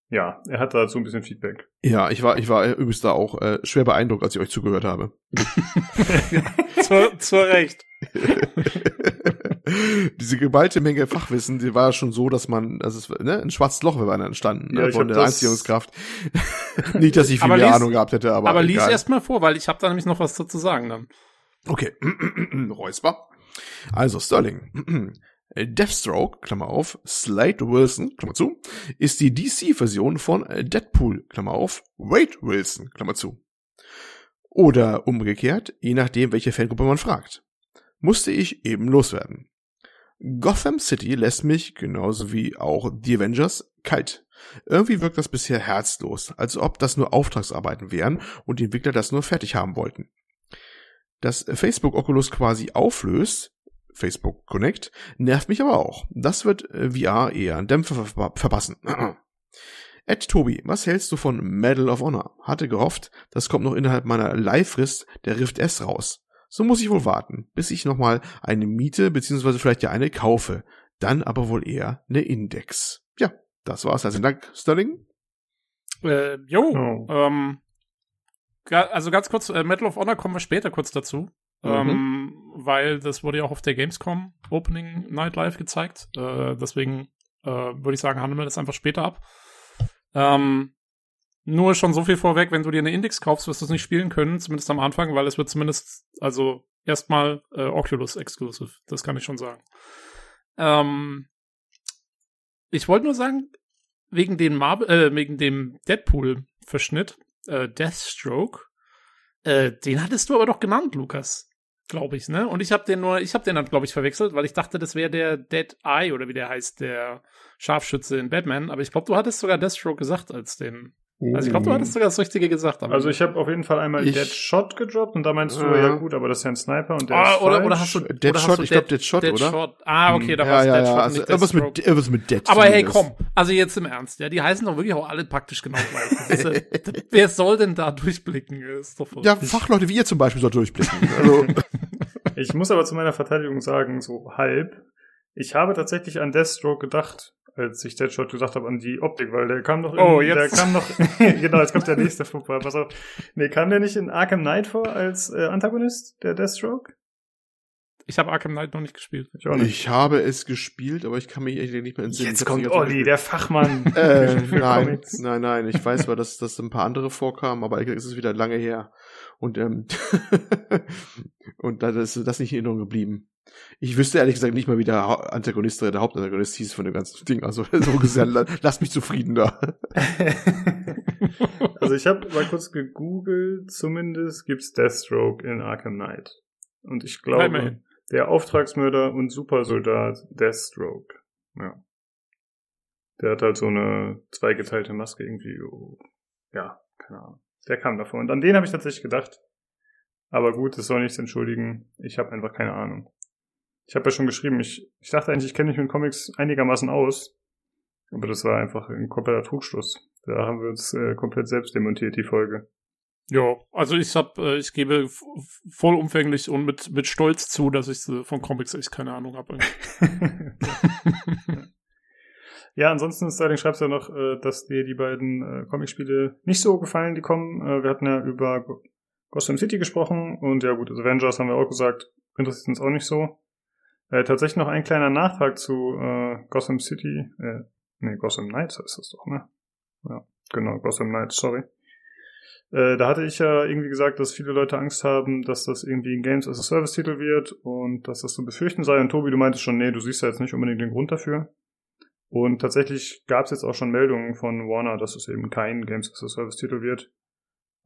Ja, er hat dazu ein bisschen Feedback. Ja, ich war, ich war übrigens da auch äh, schwer beeindruckt, als ich euch zugehört habe. zu, zu Recht. Diese geballte Menge Fachwissen, die war schon so, dass man, also es, ne, ein schwarzes Loch wäre entstanden, ne, Ja, von hab der das- Anziehungskraft. Nicht, dass ich viel Aber mehr lies- Ahnung gehabt hätte, aber. Aber lies egal. erst mal vor, weil ich habe da nämlich noch was dazu sagen dann. Okay. Räusper. Also, Sterling. Deathstroke, Klammer auf, Slade Wilson, Klammer zu, ist die DC-Version von Deadpool, Klammer auf, Wade Wilson, Klammer zu. Oder umgekehrt, je nachdem, welche Fangruppe man fragt. Musste ich eben loswerden. Gotham City lässt mich, genauso wie auch The Avengers, kalt. Irgendwie wirkt das bisher herzlos, als ob das nur Auftragsarbeiten wären und die Entwickler das nur fertig haben wollten. Dass Facebook Oculus quasi auflöst, Facebook Connect, nervt mich aber auch. Das wird äh, VR eher einen Dämpfer ver verpassen. Ed Tobi, was hältst du von Medal of Honor? Hatte gehofft, das kommt noch innerhalb meiner Leihfrist der Rift S raus. So muss ich wohl warten, bis ich nochmal eine miete, beziehungsweise vielleicht ja eine kaufe. Dann aber wohl eher eine Index. Ja, das war's. Herzlichen Dank, Sterling. Äh, jo, Oh. ähm, also ganz kurz, äh, Medal of Honor kommen wir später kurz dazu. Mhm. Ähm, weil das wurde ja auch auf der Gamescom Opening Night Live gezeigt. Äh, deswegen äh, würde ich sagen, handeln wir das einfach später ab. Ähm, nur schon so viel vorweg, wenn du dir eine Index kaufst, wirst du es nicht spielen können, zumindest am Anfang, weil es wird zumindest, also erstmal äh, Oculus Exclusive, das kann ich schon sagen. Ähm, ich wollte nur sagen, wegen dem äh, dem Deadpool-Verschnitt, äh, Deathstroke, äh, den hattest du aber doch genannt, Lukas. Glaube ich, ne? Und ich habe den nur, ich habe den dann, glaube ich, verwechselt, weil ich dachte, das wäre der Dead Eye oder wie der heißt, der Scharfschütze in Batman. Aber ich glaube, du hattest sogar Deathstroke gesagt als den. Also ich glaube, du hattest sogar das Richtige gesagt. aber- Also ich habe auf jeden Fall einmal Ich- Deadshot gedroppt und da meinst du, Ja. ja gut, aber das ist ja ein Sniper und der Ah, ist oder, falsch. oder hast du Deadshot, oder hast du ich glaub, Deadshot, oder? Deadshot. Ah, okay, da ja, war ja, Deadshot, ja, also nicht irgendwas Deathstroke. mit, irgendwas mit Dead. Aber hey, komm, also jetzt im Ernst, ja, die heißen doch wirklich auch alle praktisch genau gleich. Ja, wer soll denn da durchblicken? Ist doch Ja, Fachleute wie ihr zum Beispiel soll durchblicken. Also, Ich muss aber zu meiner Verteidigung sagen, so halb. Ich habe tatsächlich an Deathstroke gedacht, als ich Deadshot gesagt habe, an die Optik, weil der kam noch in, Oh, der jetzt. kam noch, genau, jetzt kommt der nächste Fußball, pass auf. Nee, kam der nicht in Arkham Knight vor als äh, Antagonist, der Deathstroke? Ich habe Arkham Knight noch nicht gespielt. Ich auch nicht. ich habe es gespielt, aber ich kann mich eigentlich nicht mehr entsinnen. Jetzt kommt Olli, der Fachmann Äh, nein, Comics. nein, nein. Ich weiß aber, dass, dass ein paar andere vorkamen, aber eigentlich ist es wieder lange her. Und, ähm, und da ist das nicht in Erinnerung geblieben. Ich wüsste ehrlich gesagt nicht mal, wie der Antagonist oder der Hauptantagonist hieß von dem ganzen Ding. Also, so gesagt, la- lasst mich zufrieden da. also ich habe mal kurz gegoogelt, zumindest gibt's Deathstroke in Arkham Knight. Und ich glaube, Immerhin. der Auftragsmörder und Supersoldat Deathstroke. Ja. Der hat halt so eine zweigeteilte Maske irgendwie. oh, Ja, keine Ahnung. Der kam davor. Und an den habe ich tatsächlich gedacht. Aber gut, das soll nichts entschuldigen. Ich habe einfach keine Ahnung. Ich habe ja schon geschrieben, ich, ich dachte eigentlich, ich kenne mich mit Comics einigermaßen aus. Aber das war einfach ein kompletter Trugschluss. Da haben wir uns äh, komplett selbst demontiert, die Folge. Ja, also ich hab, äh, ich gebe vollumfänglich und mit, mit Stolz zu, dass ich äh, von Comics echt keine Ahnung habe. ja, ansonsten, Sterling, schreibst du ja noch, äh, dass dir die beiden äh, Comicspiele nicht so gefallen, die kommen. Äh, wir hatten ja über Go- Gotham City gesprochen und ja gut, also Avengers haben wir auch gesagt, interessiert uns auch nicht so. Äh, tatsächlich noch ein kleiner Nachtrag zu äh, Gotham City, äh, nee, Gotham Knights heißt das doch, ne? Ja, genau, Gotham Knights, sorry. Äh, da hatte ich ja irgendwie gesagt, dass viele Leute Angst haben, dass das irgendwie ein Games as a Service Titel wird und dass das zu befürchten sei. Und Tobi, du meintest schon, nee, du siehst ja jetzt nicht unbedingt den Grund dafür. Und tatsächlich gab es jetzt auch schon Meldungen von Warner, dass es eben kein Games as a Service Titel wird.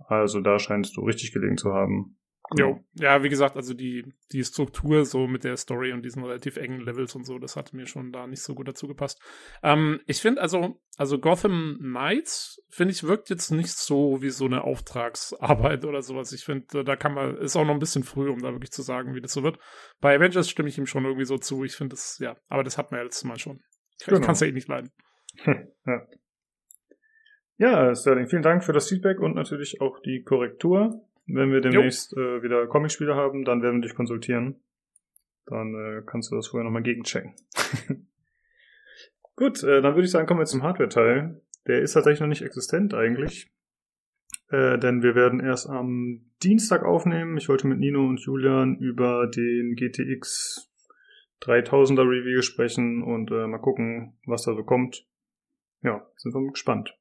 Also da scheinst du richtig gelegen zu haben. Jo, ja, wie gesagt, also die, die Struktur so mit der Story und diesen relativ engen Levels und so, das hat mir schon da nicht so gut dazu gepasst. Ähm, ich finde also, also Gotham Knights, finde ich, wirkt jetzt nicht so wie so eine Auftragsarbeit oder sowas. Ich finde, da kann man, ist auch noch ein bisschen früh, um da wirklich zu sagen, wie das so wird. Bei Avengers stimme ich ihm schon irgendwie so zu. Ich finde das, ja, aber das hat man ja letztes Mal schon. Ich, genau. kann es ja eh nicht leiden. ja. Ja, Sterling, vielen Dank für das Feedback und natürlich auch die Korrektur. Wenn wir demnächst äh, wieder Comicspiele haben, dann werden wir dich konsultieren. Dann äh, kannst du das vorher nochmal gegenchecken. Gut, äh, dann würde ich sagen, kommen wir zum Hardware-Teil. Der ist tatsächlich noch nicht existent eigentlich. Äh, denn wir werden erst am Dienstag aufnehmen. Ich wollte mit Nino und Julian über den GTX 3000er Review sprechen und äh, mal gucken, was da so kommt. Ja, sind wir gespannt.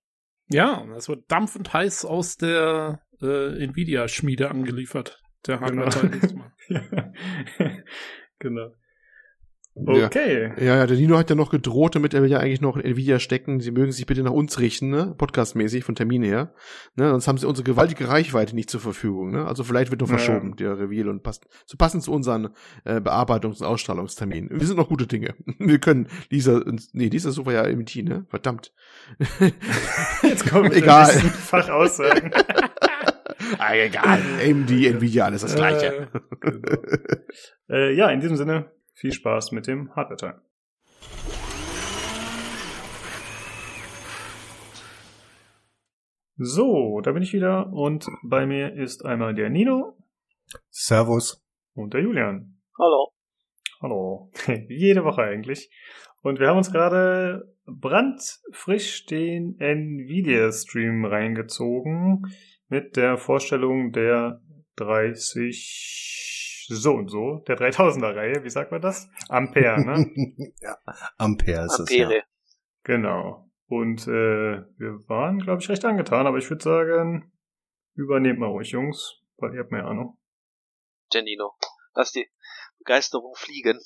Ja, das wird dampfend heiß aus der äh, Nvidia-Schmiede angeliefert. Der Hardware-Teil genau. genau. Okay. Ja. ja, der Nino hat ja noch gedroht, damit er will ja eigentlich noch in Nvidia stecken. Sie mögen sich bitte nach uns richten, ne? Podcastmäßig von Termin her. Ne? Sonst haben sie unsere gewaltige Reichweite nicht zur Verfügung. Ne? Also vielleicht wird noch verschoben, ja. der Reveal und passt so passend zu unseren äh, Bearbeitungs- und Ausstrahlungsterminen. Wir sind noch gute Dinge. Wir können Lisa, nee, Lisa Sofa ja MT, ne? Verdammt. Jetzt kommt egal. Fachaussagen. Ah, egal. AMD, Nvidia, alles das gleiche. Äh, genau. äh, ja, in diesem Sinne, viel Spaß mit dem Hardware-Teil. So, da bin ich wieder und bei mir ist einmal der Nino. Servus. Und der Julian. Hallo. Hallo. Jede Woche eigentlich. Und wir haben uns gerade brandfrisch den Nvidia-Stream reingezogen mit der Vorstellung der 30 so und so, der 3000er Reihe, wie sagt man das? Ampere, ne? ja, Ampere ist Ampere. es. Ja. Genau. Und äh, wir waren, glaube ich, recht angetan, aber ich würde sagen, übernehmt mal ruhig, Jungs, weil ihr habt mehr Ahnung. Janino, lass die Begeisterung fliegen.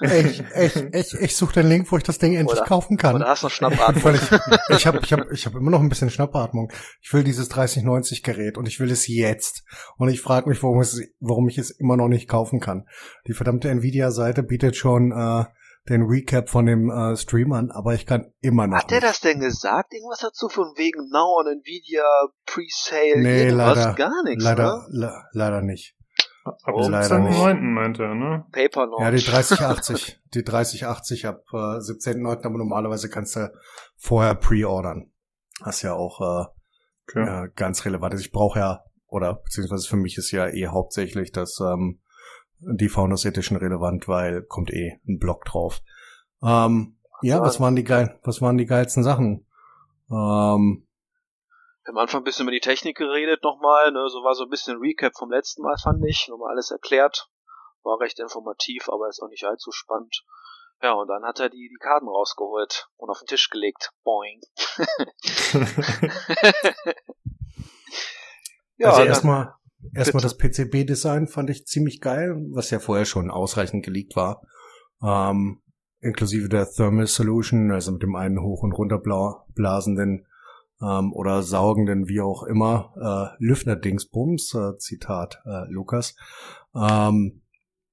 Ich, ich, ich, ich suche den Link, wo ich das Ding endlich oder, kaufen kann. Oder hast du noch Schnappatmung? ich ich habe ich hab, ich hab immer noch ein bisschen Schnappatmung. Ich will dieses 3090 Gerät und ich will es jetzt. Und ich frage mich, warum, es, warum ich es immer noch nicht kaufen kann. Die verdammte Nvidia-Seite bietet schon äh, den Recap von dem äh, Stream an, aber ich kann immer noch. Hat der das denn gesagt? Irgendwas dazu von wegen Now on Nvidia Pre-Sale? Nee, Irgendwas? leider. Gar nichts. Leider, le leider nicht. Ab oh, 17.9. meinte er, ne? Paper noch. Ja, die 3080. die 3080 ab äh, 17.9. Aber normalerweise kannst du vorher pre-ordern. Was ja auch äh, okay. ja, ganz relevant ist. Ich brauche ja, oder beziehungsweise für mich ist ja eh hauptsächlich das ähm, die Founders Edition relevant, weil kommt eh ein Blog drauf. Ähm, ja, was waren die geil, was waren die geilsten Sachen? Ähm, am Anfang ein bisschen über die Technik geredet nochmal, ne, so war so ein bisschen Recap vom letzten Mal, fand ich, nochmal alles erklärt. War recht informativ, aber ist auch nicht allzu spannend. Ja, und dann hat er die, die Karten rausgeholt und auf den Tisch gelegt. Boing. ja, also erstmal, erstmal das PCB-Design fand ich ziemlich geil, was ja vorher schon ausreichend geleakt war. Ähm, inklusive der Thermal Solution, also mit dem einen hoch- und runterblasenden ähm, oder saugenden, wie auch immer, äh, Lüftner-Dingsbums, äh, Zitat äh, Lukas, ähm,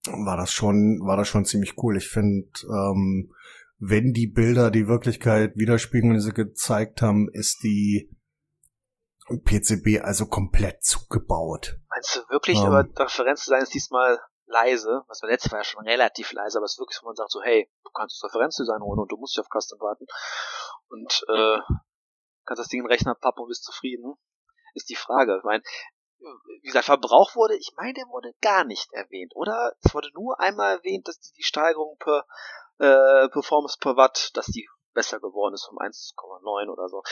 war das schon, war das schon ziemlich cool. Ich finde, ähm, wenn die Bilder die Wirklichkeit widerspiegeln, die sie gezeigt haben, ist die PCB also komplett zugebaut. Meinst du wirklich, ähm, aber Referenz zu sein ist diesmal leise, was beim letzten Mal ja schon relativ leise, aber es ist wirklich, wo man sagt so, hey, du kannst das Referenzdesign holen und du musst dich auf Custom warten. Und äh, kannst das Ding in den Rechner pappen und bist zufrieden, ist die Frage. Ich meine, wie gesagt, Verbrauch wurde, ich meine, der wurde gar nicht erwähnt, oder? Es wurde nur einmal erwähnt, dass die, die Steigerung per äh, Performance per Watt, dass die besser geworden ist um 1,9 oder so.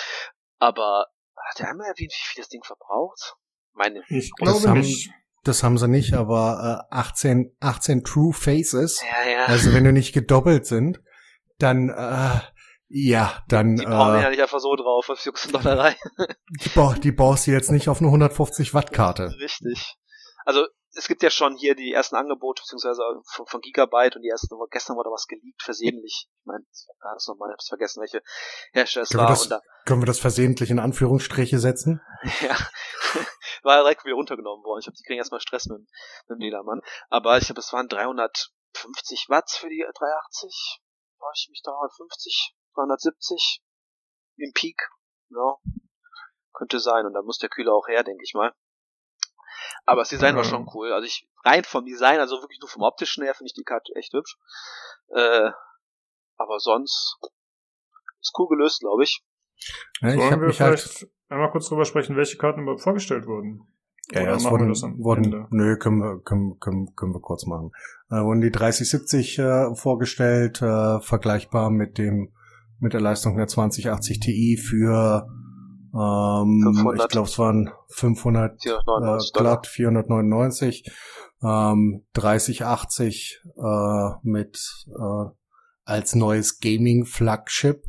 Aber hat er einmal erwähnt, wie viel das Ding verbraucht? Meine, ich glaube das nicht. Haben, das haben sie nicht, aber äh, 18, 18 True Faces. Ja, ja. Also wenn du nicht gedoppelt sind, dann äh, ja, dann. Die bauen äh, ja nicht einfach so drauf, was juckst du doch da rein? die, die baust du jetzt nicht auf eine 150 Watt Karte. Richtig. Also es gibt ja schon hier die ersten Angebote, beziehungsweise von, von Gigabyte und die ersten, gestern wurde was geleakt, versehentlich. Ich meine, das ist nochmal, ich hab's vergessen, welche Hersteller es können war. Wir das, da, können wir das versehentlich in Anführungsstriche setzen? ja. war direkt wieder runtergenommen worden. Ich habe die kriegen erstmal Stress mit, mit dem Ledermann. Aber ich glaube, es waren 350 Watt für die 380. War ich mich 350, 370 im Peak. Ja, könnte sein. Und dann muss der Kühler auch her, denke ich mal. Aber das Design war schon cool. Also ich, rein vom Design, also wirklich nur vom optischen her, finde ich die Karte echt hübsch. Äh, aber sonst ist cool gelöst, glaube ich. Ja, ich Wollen wir halt vielleicht halt einmal kurz drüber sprechen, welche Karten überhaupt vorgestellt wurden? Ja, ja, es wurden, wurden nö, können wir, können, können, können wir kurz machen. Äh, wurden die 3070 äh, vorgestellt, äh, vergleichbar mit dem, mit der Leistung der 2080 Ti für ähm, 500. Ich glaube, es waren 500 499 äh, glatt, 499. Ähm, 3080 äh, mit äh, als neues Gaming-Flagship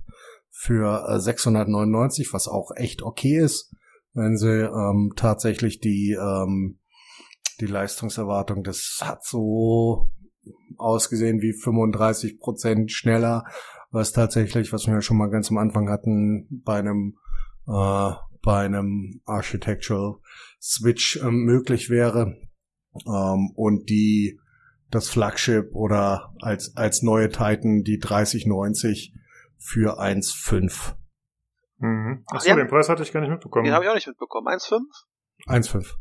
für äh, 699, was auch echt okay ist, wenn sie ähm, tatsächlich die ähm, die Leistungserwartung, das hat so ausgesehen wie 35 Prozent schneller, was tatsächlich, was wir ja schon mal ganz am Anfang hatten, bei einem äh, bei einem Architectural Switch äh, möglich wäre. Ähm, und die das Flagship oder als als neue Titan die 3090 für 1,5. Mhm. Achso, ja. den Preis hatte ich gar nicht mitbekommen. Den habe ich auch nicht mitbekommen. 1,5? 1,5.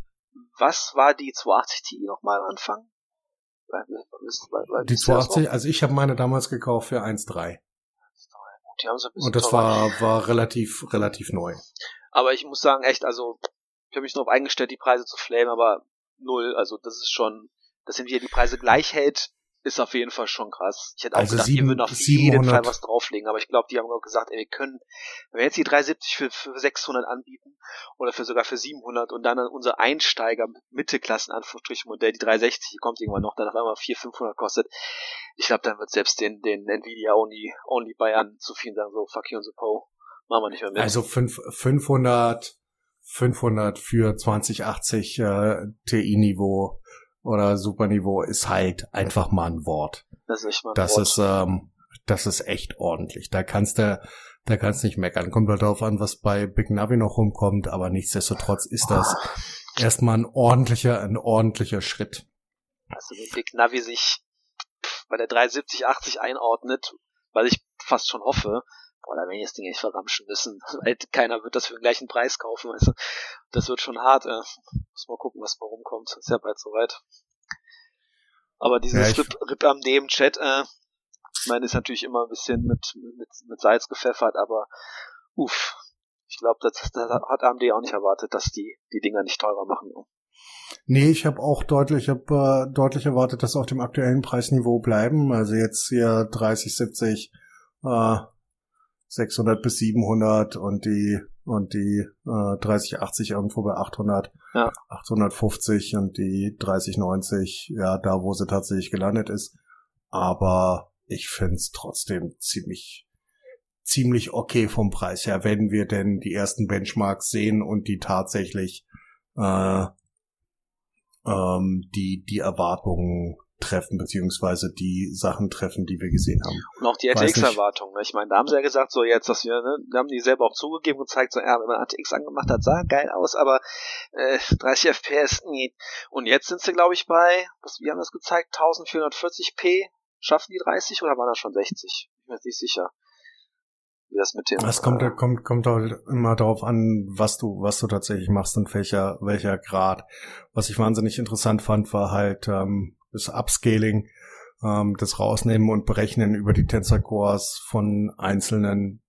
Was war die 280 Ti nochmal am Anfang? Die 280, also ich habe meine damals gekauft für 1,3. Die haben so ein bisschen Und das war, war relativ, relativ neu. Aber ich muss sagen, echt, also, ich habe mich darauf eingestellt, die Preise zu flamen, aber null, also das ist schon, dass hier die Preise gleich hält, ist auf jeden Fall schon krass. Ich hätte auch also gedacht, sieben, die würden auf 700. jeden Fall was drauflegen, aber ich glaube, die haben auch gesagt, ey, wir können, wenn wir jetzt die 370 für, für 600 anbieten oder für sogar für 700 und dann unser Einsteiger Mittelklassen Anführungsstrichen Modell, die 360, die kommt irgendwann noch, dann auf einmal 400, 500 kostet. Ich glaube, dann wird selbst den, den Nvidia Only, Only Bayern zu viel sagen, so, fuck you und so Po. Machen wir nicht mehr mit. Also 5, 500, 500 für 2080 äh, TI-Niveau oder Superniveau ist halt einfach mal ein Wort. Das ist, mal das Wort. ist ähm, das ist echt ordentlich. Da kannst du da kannst nicht meckern. Kommt halt darauf an, was bei Big Navi noch rumkommt, aber nichtsdestotrotz ist das oh. erstmal ein ordentlicher, ein ordentlicher Schritt. Also wenn Big Navi sich bei der 37080 einordnet, weil ich fast schon hoffe, boah, da werden ich das Ding echt verramschen müssen. Weil keiner wird das für den gleichen Preis kaufen, weißt du. Das wird schon hart, äh. Muss mal gucken, was mal rumkommt. Ist ja bald soweit. Aber dieses ja, Rip, Rip am Neben Chat, äh, ich meine, ist natürlich immer ein bisschen mit, mit, mit Salz gepfeffert, aber uff. Ich glaube, das, das hat AMD auch nicht erwartet, dass die die Dinger nicht teurer machen. Nee, ich habe auch deutlich, ich habe äh, deutlich erwartet, dass auf dem aktuellen Preisniveau bleiben. Also jetzt hier 30, 70, äh, 600 bis 700 und die und die äh, 3080 irgendwo bei 800, ja. 850 und die 3090, ja, da wo sie tatsächlich gelandet ist. Aber ich find's trotzdem ziemlich ziemlich okay vom Preis her, wenn wir denn die ersten Benchmarks sehen und die tatsächlich äh, ähm, die die Erwartungen treffen, beziehungsweise die Sachen treffen, die wir gesehen haben. Und auch die RTX-Erwartungen. Ne? Ich meine, da haben sie ja gesagt, so jetzt, dass wir, ne, da haben die selber auch zugegeben und gezeigt, so, ja, wenn man RTX angemacht hat, sah geil aus, aber äh, 30 FPS, nee. Und jetzt sind sie, glaube ich, bei, was, wie haben das gezeigt, 1440p. Schaffen die 30 oder waren das schon 60? Ich bin mir nicht sicher wie das mit dem. Es kommt, äh, kommt, kommt halt immer darauf an, was du, was du tatsächlich machst und welcher, welcher Grad. Was ich wahnsinnig interessant fand, war halt ähm, das Upscaling, ähm, das Rausnehmen und Berechnen über die Tensor Cores von einzelnen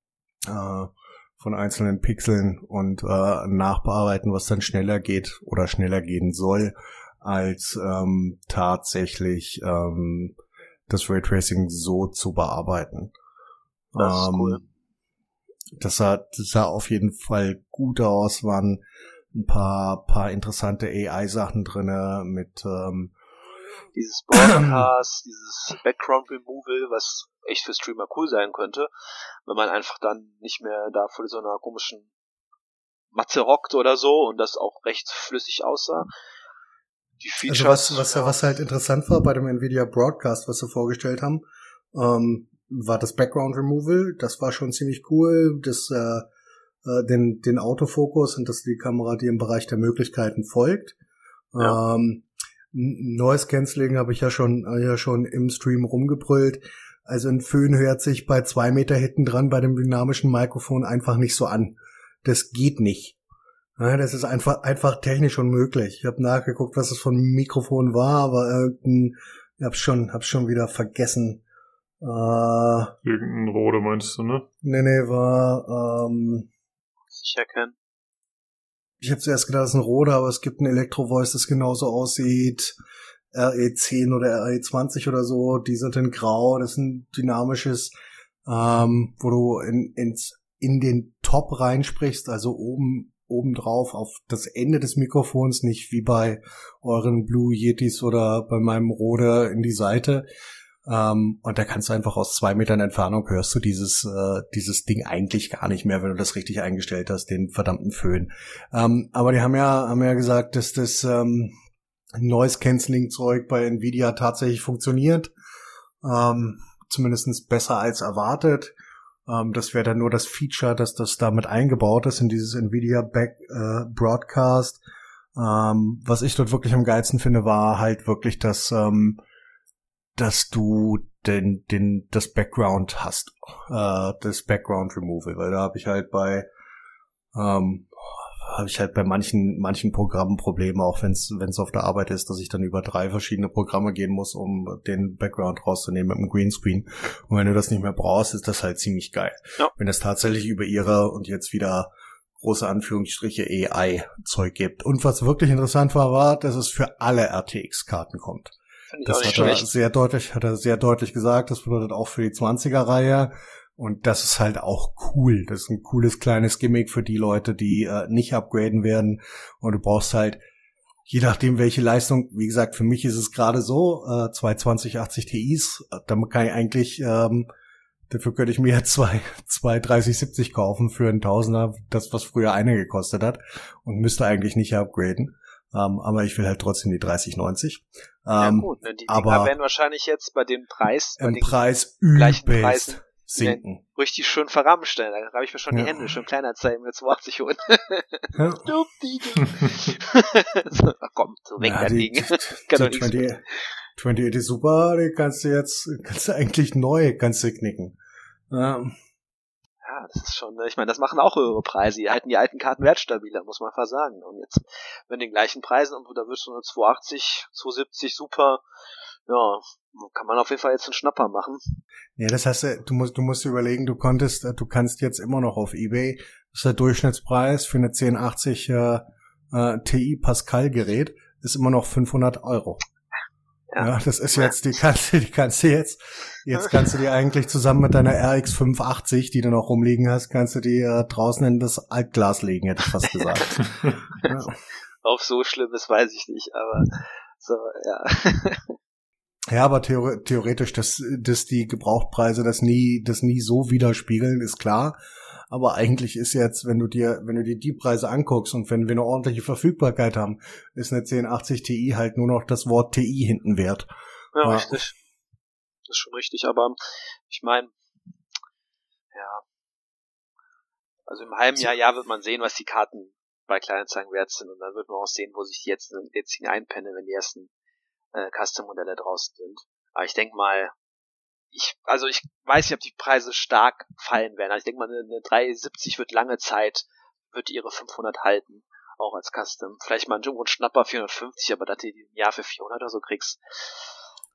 äh, von einzelnen Pixeln und äh, nachbearbeiten, was dann schneller geht oder schneller gehen soll, als ähm, tatsächlich ähm, das Raytracing so zu bearbeiten. Das, ähm, cool. das, sah, das sah auf jeden Fall gut aus, waren ein paar, paar interessante AI-Sachen drinne mit ähm, dieses Broadcast, dieses Background Removal, was echt für Streamer cool sein könnte, wenn man einfach dann nicht mehr da vor so einer komischen Matze rockt oder so und das auch recht flüssig aussah. Die Features. Also was, was, was halt interessant war bei dem Nvidia Broadcast, was sie vorgestellt haben, ähm, war das Background Removal. Das war schon ziemlich cool. Das äh, äh, den, den Autofokus und das ist die Kamera, die im Bereich der Möglichkeiten folgt. Ja. Ähm, Noise Cancelling habe ich ja schon, äh, ja schon im Stream rumgebrüllt. Also ein Föhn hört sich bei zwei Meter hinten dran bei dem dynamischen Mikrofon einfach nicht so an. Das geht nicht. Ja, das ist einfach, einfach technisch unmöglich. Ich habe nachgeguckt, was das von Mikrofon war, aber irgendein, ich hab's schon, hab's schon wieder vergessen. Äh, Irgendein Rode meinst du, ne? Nee, nee, war, ähm, Sicher kennen. Ich habe zuerst gedacht, das ist ein Rode, aber es gibt ein Elektro-Voice, das genauso aussieht. RE10 oder RE20 oder so, die sind in Grau, das ist ein dynamisches, ähm, wo du in, ins, in den Top reinsprichst, also oben obendrauf auf das Ende des Mikrofons, nicht wie bei euren Blue Yetis oder bei meinem Rode in die Seite. Ähm, und da kannst du einfach aus zwei Metern Entfernung hörst du dieses, äh, dieses Ding eigentlich gar nicht mehr, wenn du das richtig eingestellt hast, den verdammten Föhn. Ähm, aber die haben ja, haben ja gesagt, dass das ähm, Noise Cancelling Zeug bei Nvidia tatsächlich funktioniert. Ähm, zumindest besser als erwartet. Ähm, das wäre dann nur das Feature, dass das damit eingebaut ist in dieses Nvidia Back äh, Broadcast. Ähm, was ich dort wirklich am geilsten finde, war halt wirklich, dass, ähm, dass du den, den, das Background hast, äh, das Background Removal, weil da habe ich halt bei ähm, habe ich halt bei manchen manchen Programmen Probleme, auch wenn es wenn es auf der Arbeit ist, dass ich dann über drei verschiedene Programme gehen muss, um den Background rauszunehmen mit dem Greenscreen. Und wenn du das nicht mehr brauchst, ist das halt ziemlich geil. Ja. Wenn das tatsächlich über ihre und jetzt wieder große Anführungsstriche AI-Zeug gibt. Und was wirklich interessant war, war, dass es für alle RTX-Karten kommt. Das hat er sehr deutlich, hat er sehr deutlich gesagt. Das bedeutet auch für die 20er-Reihe. Und das ist halt auch cool. Das ist ein cooles kleines Gimmick für die Leute, die äh, nicht upgraden werden. Und du brauchst halt, je nachdem welche Leistung, wie gesagt, für mich ist es gerade so, äh, zwei 2080 Ti's, äh, damit kann ich eigentlich, ähm, dafür könnte ich mir zwei, zwei 3070 kaufen für einen Tausender, das was früher eine gekostet hat und müsste eigentlich nicht upgraden. Ähm, aber ich will halt trotzdem die 3090. Ja ähm, gut, ne, die Dinger aber werden wahrscheinlich jetzt bei dem Preis, bei im Preis gleichen Preisen sinken. Richtig schön verramstellen. Da habe ich mir schon ja. die Hände schon kleiner Zeit mit 280 holen. Ja. So, komm, so weg ja, das Ding. Kann doch 20, 28 ist super, die kannst du jetzt, kannst du eigentlich neu, kannst du knicken. Ja. Ja, das ist schon, ne, ich meine, das machen auch höhere Preise. Die halten die alten Karten wertstabiler, muss man versagen. Und jetzt, wenn den gleichen Preisen, und da wirst du nur 280, 270 super, ja, kann man auf jeden Fall jetzt einen Schnapper machen. Ja, das heißt, du musst, du musst überlegen, du konntest, äh, du kannst jetzt immer noch auf eBay, das ist der Durchschnittspreis für eine 1080 äh, äh, Ti Pascal Gerät, ist immer noch 500 Euro. Ja, ja das ist jetzt, die kannst du, die kannst du jetzt, jetzt kannst du die eigentlich zusammen mit deiner RX 580, die du noch rumliegen hast, kannst du die äh, draußen in das Altglas legen, hätte ich fast gesagt. ja. Auf so schlimmes weiß ich nicht, aber so, ja. Ja, aber theoretisch, dass, dass die Gebrauchtpreise das nie, das nie so widerspiegeln, ist klar. Aber eigentlich ist jetzt, wenn du dir, wenn du dir die Preise anguckst und wenn wir eine ordentliche Verfügbarkeit haben, ist eine 1080 Ti halt nur noch das Wort Ti hinten wert. Ja, ja. richtig. Das ist schon richtig, aber ich meine, ja. Also im halben Jahr, ja, wird man sehen, was die Karten bei Kleinanzeigen wert sind und dann wird man auch sehen, wo sich die jetzt, jetzt einpennen, wenn die ersten äh, Custom-Modelle draußen sind. Aber ich denke mal, ich, also ich weiß nicht, ob die Preise stark fallen werden. Also ich denke mal, eine, eine 370 wird lange Zeit, wird ihre 500 halten, auch als Custom. Vielleicht mal ein Schnapper 450, aber dass du die im Jahr für 400 oder so kriegst.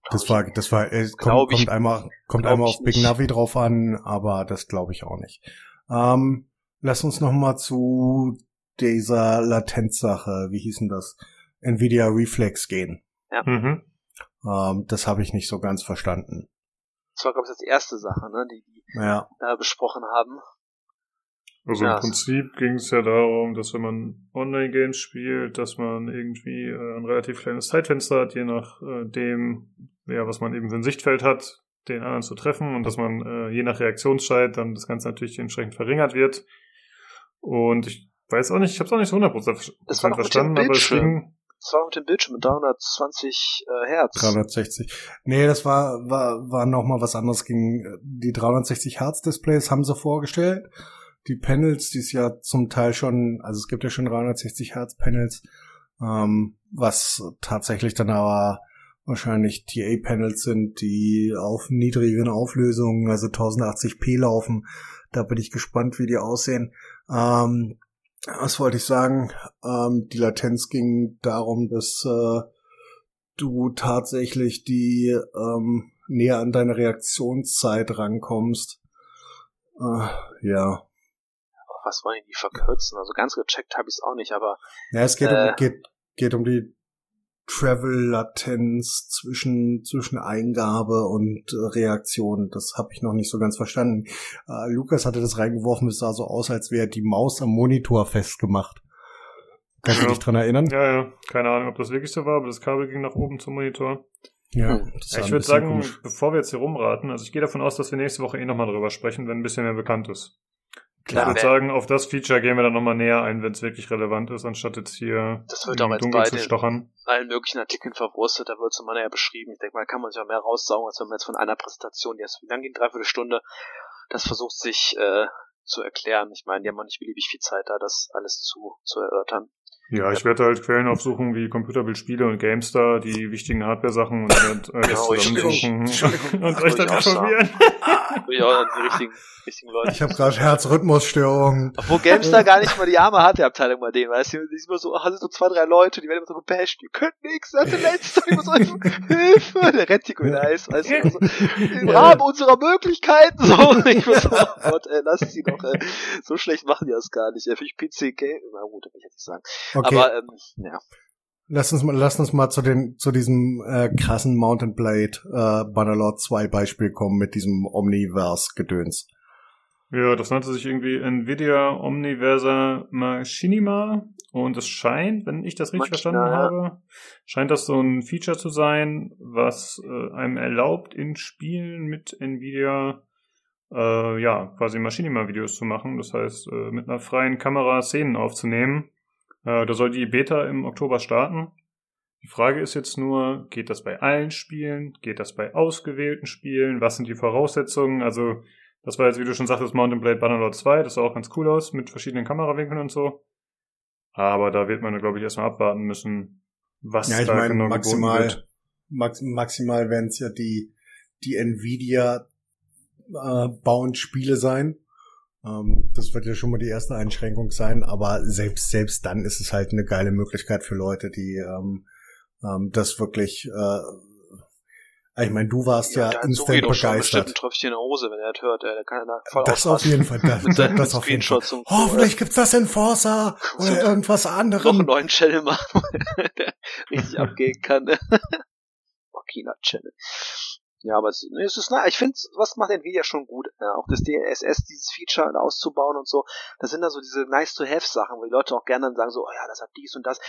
Das war, das war, äh, kommt, kommt einmal, kommt einmal auf Big Navi drauf an, aber das glaube ich auch nicht. Ähm, lass uns noch mal zu dieser Latenzsache, wie hieß denn das? Nvidia Reflex gehen. Ja. Mhm. Ähm, das habe ich nicht so ganz verstanden. Das war, glaube ich, das erste Sache, ne, die die ja. da besprochen haben. Also ja. im Prinzip ging es ja darum, dass wenn man Online-Games spielt, dass man irgendwie äh, ein relativ kleines Zeitfenster hat, je nachdem, äh, ja, was man eben für ein Sichtfeld hat, den anderen zu treffen und dass man äh, je nach Reaktionszeit dann das Ganze natürlich entsprechend verringert wird. Und ich weiß auch nicht, ich habe es auch nicht so 100% verstanden, aber es ging, das war mit dem Bildschirm mit 320 äh, Hertz. 360. Nee, das war, war, war nochmal was anderes. Ging, die 360 Hertz Displays haben sie vorgestellt. die Panels, die es ja zum Teil schon, also es gibt ja schon 360 Hertz Panels, ähm, was tatsächlich dann aber wahrscheinlich TA-Panels sind, die auf niedrigen Auflösungen, also 1080p laufen. Da bin ich gespannt, wie die aussehen. Ähm, was wollte ich sagen? Ähm, die Latenz ging darum, dass äh, du tatsächlich die ähm, näher an deine Reaktionszeit rankommst. Äh, ja. Was wollen die verkürzen? Also ganz gecheckt habe ich es auch nicht, aber. Ja, es geht, äh, um, geht, geht um die Travel-Latenz zwischen, zwischen Eingabe und äh, Reaktion. Das habe ich noch nicht so ganz verstanden. Äh, Lukas hatte das reingeworfen, es sah so aus, als wäre die Maus am Monitor festgemacht. Kannst ja. du dich dran erinnern? Ja, ja. Keine Ahnung, ob das wirklich so war, aber das Kabel ging nach oben zum Monitor. Ja, hm. ich würde sagen, komisch. bevor wir jetzt hier rumraten, also ich gehe davon aus, dass wir nächste Woche eh nochmal drüber sprechen, wenn ein bisschen mehr bekannt ist. Klar. Ich würde sagen, auf das Feature gehen wir dann nochmal näher ein, wenn es wirklich relevant ist, anstatt jetzt hier das wird auch jetzt bei zu stochern. allen möglichen Artikeln verwurstet, da wird es immer näher beschrieben. Ich denke mal, kann man sich auch mehr raussaugen, als wenn man jetzt von einer Präsentation, die erst wie lange ging, dreiviertel Stunde, das versucht sich äh, zu erklären. Ich meine, die haben auch nicht beliebig viel Zeit da, das alles zu, zu erörtern. Ja, ich werde halt Quellen aufsuchen wie Computerbildspiele und GameStar, die wichtigen Hardware-Sachen und werde äh, das ja, zusammensuchen und euch dann informieren. Ich auch die richtigen, richtigen Leute. Ich habe gerade Herzrhythmusstörungen. Obwohl GameStar gar nicht mal die arme Hardware-Abteilung bei denen, weißt du, die ist immer so, hast so zwei, drei Leute, die werden immer so gebasht, die können nix, das ist der letzte, immer so, Hilfe, der Rettico in Eis, weißt du, so, im Rahmen unserer Möglichkeiten, so, ich muss, oh Gott, ey, lass sie doch, ey, so schlecht machen die das gar nicht, ey, für ich PC Game, na gut, will ich jetzt nicht sagen. Okay. Aber ähm, ja. Lass uns mal, lass uns mal zu den zu diesem äh, krassen Mountain Blade äh, Bannerlord 2 Beispiel kommen mit diesem Omniverse Gedöns. Ja, das nannte sich irgendwie Nvidia Omniversa Machinima und es scheint, wenn ich das richtig Machina, verstanden habe, scheint das so ein Feature zu sein, was äh, einem erlaubt, in Spielen mit Nvidia äh, ja quasi Machinima-Videos zu machen. Das heißt, äh, mit einer freien Kamera Szenen aufzunehmen äh, da soll die Beta im Oktober starten. Die Frage ist jetzt nur, geht das bei allen Spielen? Geht das bei ausgewählten Spielen? Was sind die Voraussetzungen? Also, das war jetzt, wie du schon sagtest, Mountain Blade Bannerlord 2. Das sah auch ganz cool aus mit verschiedenen Kamerawinkeln und so. Aber da wird man, glaube ich, erstmal abwarten müssen, was ja, ich da meine, genau maximal, wird. Max, maximal werden es ja die, die Nvidia äh, bauen Spiele sein. Ähm, das wird ja schon mal die erste Einschränkung sein, aber selbst, selbst dann ist es halt eine geile Möglichkeit für Leute, die ähm, ähm, das wirklich äh, ich meine, du warst ja, ja instant begeistert. Schon bestimmt in der Hose, wenn er das hört. Der kann ja voll das auf jeden Fall. Das, das, auf jeden Fall. Oh, vielleicht gibt's das in Forza oder irgendwas anderes. Noch einen neuen Channel machen, der richtig abgehen kann. Makina Channel. Ja, aber es, es ist, na, ich finde, was macht Nvidia schon gut, äh, auch das DLSS, dieses Feature auszubauen und so. Das sind da so diese nice-to-have-Sachen, wo die Leute auch gerne dann sagen so, oh ja, das hat dies und das.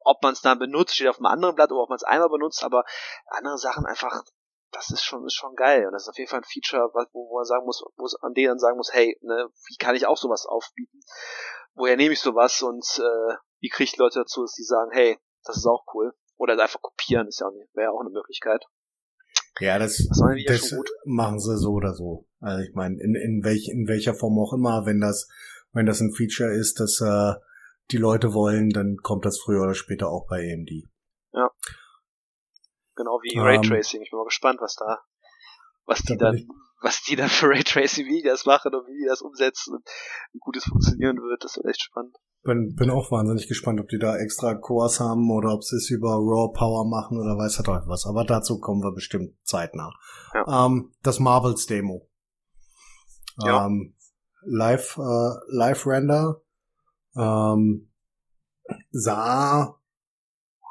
Ob man es dann benutzt, steht auf einem anderen Blatt, oder ob man es einmal benutzt, aber andere Sachen einfach, das ist schon, ist schon geil. Und das ist auf jeden Fall ein Feature, wo, wo man sagen muss, wo es an denen dann sagen muss, hey, ne, wie kann ich auch sowas aufbieten? Woher nehme ich sowas und äh, wie kriege ich Leute dazu, dass die sagen, hey, das ist auch cool. Oder einfach kopieren, ist ja auch, wäre ja auch eine Möglichkeit. Ja, das, das, das machen sie so oder so. Also ich meine, in, in, welch, in welcher Form auch immer, wenn das, wenn das ein Feature ist, das äh, die Leute wollen, dann kommt das früher oder später auch bei AMD. Ja. Genau wie ähm, Raytracing. Ich bin mal gespannt, was da, was die da dann, was die dann für Raytracing Videos machen und wie die das umsetzen und wie gut es funktionieren wird. Das wird echt spannend. Bin, bin auch wahnsinnig gespannt, ob die da extra Cores haben oder ob sie es über Raw Power machen oder weiß der Teufel was. Aber dazu kommen wir bestimmt zeitnah. Ja. Ähm, das Marvels Demo. Ja. Ähm, Live, äh, Live Render ähm, sah,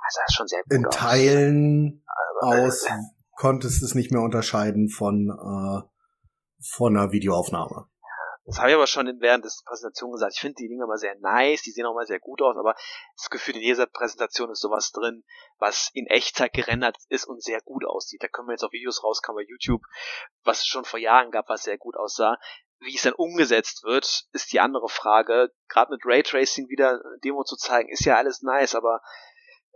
sah schon sehr gut in Teilen aus, aus konntest es nicht mehr unterscheiden von, äh, von einer Videoaufnahme. Das habe ich aber schon während der Präsentation gesagt. Ich finde die Dinger mal sehr nice, die sehen auch mal sehr gut aus, aber das Gefühl in jeder Präsentation ist sowas drin, was in Echtzeit gerendert ist und sehr gut aussieht. Da können wir jetzt auch Videos rauskommen bei YouTube, was es schon vor Jahren gab, was sehr gut aussah. Wie es dann umgesetzt wird, ist die andere Frage. Gerade mit Raytracing wieder Demo zu zeigen, ist ja alles nice, aber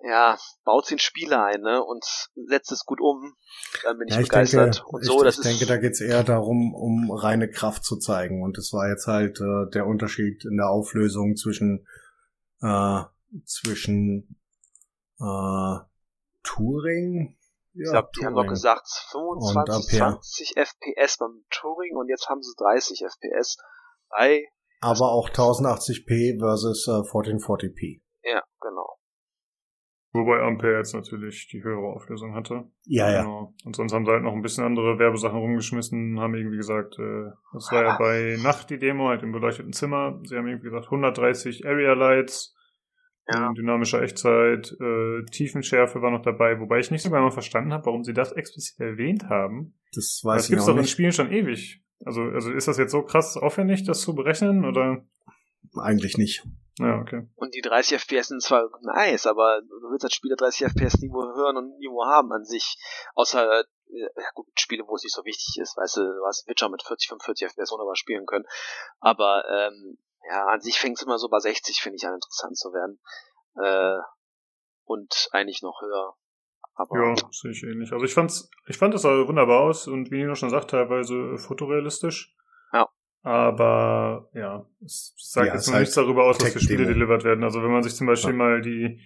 ja, baut den Spieler ein, ne, und setzt es gut um, dann bin ich, ja, ich begeistert. Denke, und so, ich, das ich ist denke, da geht's eher darum, um reine Kraft zu zeigen. Und das war jetzt halt äh, der Unterschied in der Auflösung zwischen äh, zwischen äh, Touring. Ja, ich glaube, die haben doch gesagt 25, 20 FPS beim Touring und jetzt haben sie 30 FPS bei. Aber auch 1080p versus äh, 1440p. Ja, genau. Wobei Ampere jetzt natürlich die höhere Auflösung hatte. Ja, ja. Genau. Und sonst haben sie halt noch ein bisschen andere Werbesachen rumgeschmissen, haben irgendwie gesagt, äh, das war ja bei Nacht die Demo, halt im beleuchteten Zimmer. Sie haben irgendwie gesagt 130 Area Lights, ja. dynamischer Echtzeit, äh, Tiefenschärfe war noch dabei, wobei ich nicht so genau verstanden habe, warum sie das explizit erwähnt haben. Das weiß das ich gibt's doch in Spielen schon ewig. Also, also ist das jetzt so krass aufwendig, das zu berechnen, oder? Eigentlich nicht. Ja, okay. Und die 30 FPS sind zwar nice, aber du willst als Spieler 30 FPS nirgendwo hören und nirgendwo haben an sich. Außer, äh, ja gut, Spiele, wo es nicht so wichtig ist. Weißt du, du hast Witcher mit 40, 45 FPS wunderbar spielen können. Aber, ähm, ja, an sich fängt es immer so bei 60, finde ich, an interessant zu werden. Äh, und eigentlich noch höher. Aber ja, sehe ich ähnlich. Also ich fand's, ich fand es wunderbar aus und wie Nino schon sagt, teilweise fotorealistisch. Ja. Aber ja, es sagt ja, jetzt noch halt nichts darüber aus, was für Spiele delivered werden. Also wenn man sich zum Beispiel ja. mal die,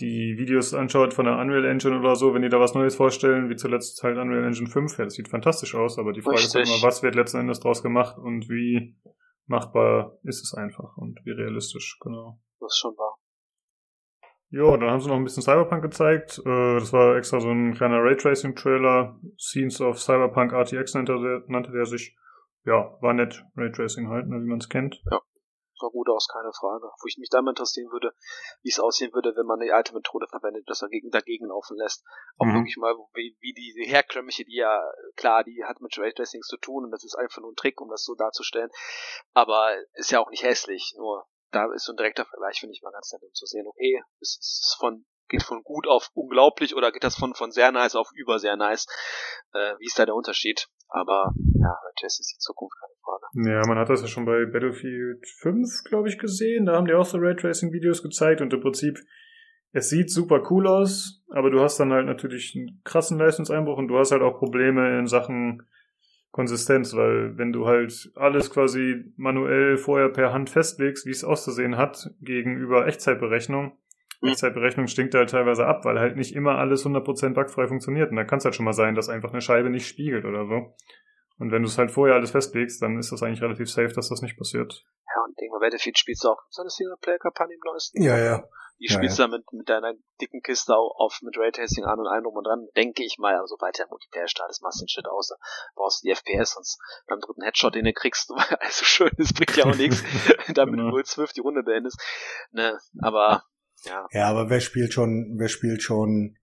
die Videos anschaut von der Unreal Engine oder so, wenn die da was Neues vorstellen, wie zuletzt halt Unreal Engine 5, ja, das sieht fantastisch aus, aber die Frage Richtig. ist halt immer, was wird letzten Endes draus gemacht und wie machbar ist es einfach und wie realistisch, genau. Das ist schon wahr. Jo, dann haben sie noch ein bisschen Cyberpunk gezeigt. Äh, das war extra so ein kleiner Raytracing-Trailer. Scenes of Cyberpunk RTX nannte der, nannte der sich. Ja, war nett. Raytracing halt, ne, wie man es kennt. Ja, sah gut aus, keine Frage. Wo ich mich da mal interessieren würde, wie es aussehen würde, wenn man eine alte Methode verwendet, das dagegen, dagegen laufen lässt. Auch mhm. wirklich mal, wie, wie die herkömmliche, die ja, klar, die hat mit Raytracing zu tun und das ist einfach nur ein Trick, um das so darzustellen. Aber ist ja auch nicht hässlich, nur da ist so ein direkter Vergleich, finde ich mal ganz nett, um zu sehen, okay, ist es von geht von gut auf unglaublich oder geht das von, von sehr nice auf über sehr nice? Äh, wie ist da der Unterschied? Aber ja, Jess ist die Zukunft, keine Frage. Ja, man hat das ja schon bei Battlefield 5, glaube ich, gesehen. Da haben die auch so Raytracing-Videos gezeigt und im Prinzip, es sieht super cool aus, aber du hast dann halt natürlich einen krassen Leistungseinbruch und du hast halt auch Probleme in Sachen Konsistenz, weil wenn du halt alles quasi manuell vorher per Hand festlegst, wie es auszusehen hat, gegenüber Echtzeitberechnung. Echtzeitberechnung stinkt halt teilweise ab, weil halt nicht immer alles 100% bugfrei funktioniert. Und da kann es halt schon mal sein, dass einfach eine Scheibe nicht spiegelt oder so. Und wenn du es halt vorher alles festlegst, dann ist das eigentlich relativ safe, dass das nicht passiert. Ja, und irgendwann Battlefield spielst du auch so eine Singleplayer-Kampagne im neuesten. Ja, ja. Die ja, spielst ja. dann mit, mit deiner dicken Kiste auf, auf mit Raytracing an und allem drum und dran, denke ich mal, aber sobald der Multiplayer startet, machst du den Shit aus, brauchst du die FPS, sonst beim dritten Headshot, den du kriegst, also schön, das bringt ja auch nichts, damit genau. du 0-12 die Runde beendest, ne, aber, ja. Ja, aber wer spielt schon, wer spielt schon,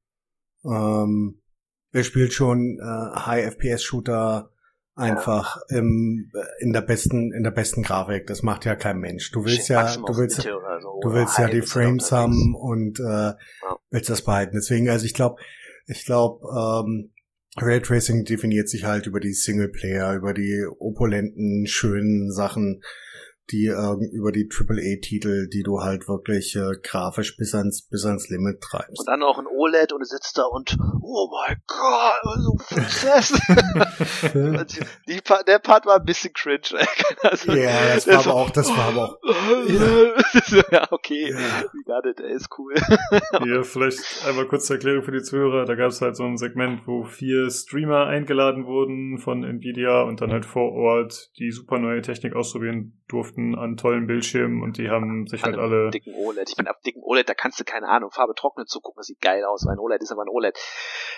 ähm, wer spielt schon äh, High-FPS-Shooter einfach ja. im, in der besten in der besten Grafik. Das macht ja kein Mensch. Du willst ja du willst so, du willst ja die Frames haben und äh, ja. willst das behalten. Deswegen also ich glaube ich glaube ähm, Raytracing definiert sich halt über die Singleplayer, über die opulenten schönen Sachen die äh, über die AAA-Titel, die du halt wirklich äh, grafisch bis ans bis ans Limit treibst. Und dann auch ein OLED und du sitzt da und oh mein Gott, so Prozess. die, der Part war ein bisschen cringe. also, ja, das war aber auch, das war aber auch. ja, ja okay, ja. got it, ey, ist cool. Hier vielleicht einmal kurz zur Erklärung für die Zuhörer. Da gab es halt so ein Segment, wo vier Streamer eingeladen wurden von Nvidia und dann halt vor Ort die super neue Technik ausprobieren durften an tollen Bildschirmen und die haben sich halt alle. dicken OLED. Ich bin auf dicken OLED, da kannst du keine Ahnung, Farbe trocknen zugucken, das sieht geil aus, weil ein OLED ist aber ein OLED.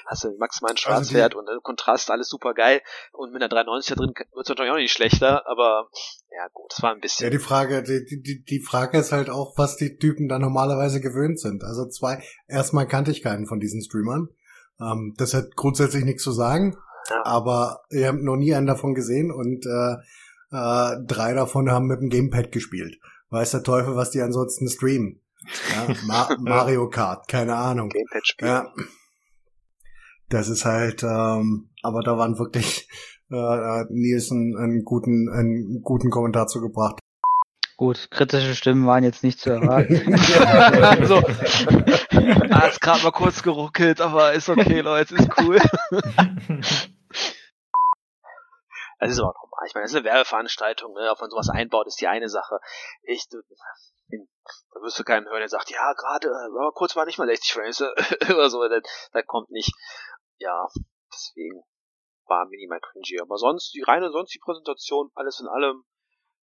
Hast du maximalen also Schwarzwert also und äh, Kontrast, alles super geil. Und mit einer 390 da drin wird es natürlich auch nicht schlechter, aber ja gut, es war ein bisschen. Ja, die Frage, die, die, die Frage ist halt auch, was die Typen da normalerweise gewöhnt sind. Also zwei, erstmal kannte ich keinen von diesen Streamern. Ähm, das hat grundsätzlich nichts zu sagen. Ja. Aber ihr habt noch nie einen davon gesehen und äh, äh, drei davon haben mit dem Gamepad gespielt. Weiß der Teufel, was die ansonsten streamen. Ja, Ma Mario Kart, keine Ahnung. Gamepad spielen. Ja. Das ist halt, ähm, aber da waren wirklich äh, Nils einen, guten, einen guten Kommentar zu gebracht. Gut, kritische Stimmen waren jetzt nicht zu erwarten. also, hat gerade mal kurz geruckelt, aber ist okay, Leute, ist cool. Das ist aber normal. Ich meine, das ist eine Werbeveranstaltung, ne? ob man sowas einbaut, ist die eine Sache. Ich, da wirst du keinen hören, der sagt, ja, gerade, aber kurz war nicht mal 60 Frames oder so, das, das kommt nicht. Ja, deswegen war minimal cringy. Aber sonst, die reine, sonst die Präsentation, alles in allem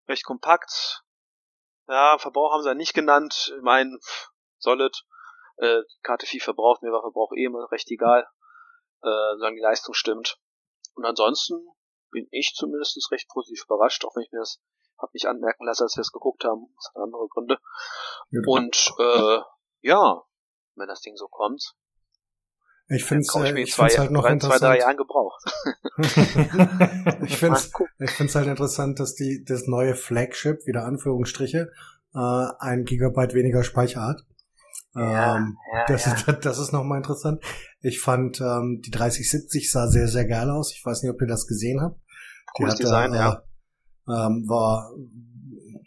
recht kompakt. Ja, Verbrauch haben sie ja nicht genannt. Ich meine, solid. Äh, Karte viel verbraucht, mir war Verbrauch eh immer recht egal. Äh, solange die Leistung stimmt. Und ansonsten bin ich zumindest recht positiv überrascht, auch wenn ich mir das hab nicht anmerken lassen, als wir es geguckt haben. Das hat andere Gründe. Ja, Und äh, ja, wenn das Ding so kommt. Ich finde es äh, ich zwei, halt noch drei, interessant. zwei, drei Jahren gebraucht. ich finde es ich find's halt interessant, dass die das neue Flagship, wieder Anführungsstriche, äh, ein Gigabyte weniger Speicher hat. Ja, ähm, ja, das, ja. Ist, das ist nochmal interessant. Ich fand ähm, die 3070 sah sehr, sehr geil aus. Ich weiß nicht, ob ihr das gesehen habt. Die Cooles hatte, Design, ja. Äh, ähm, war,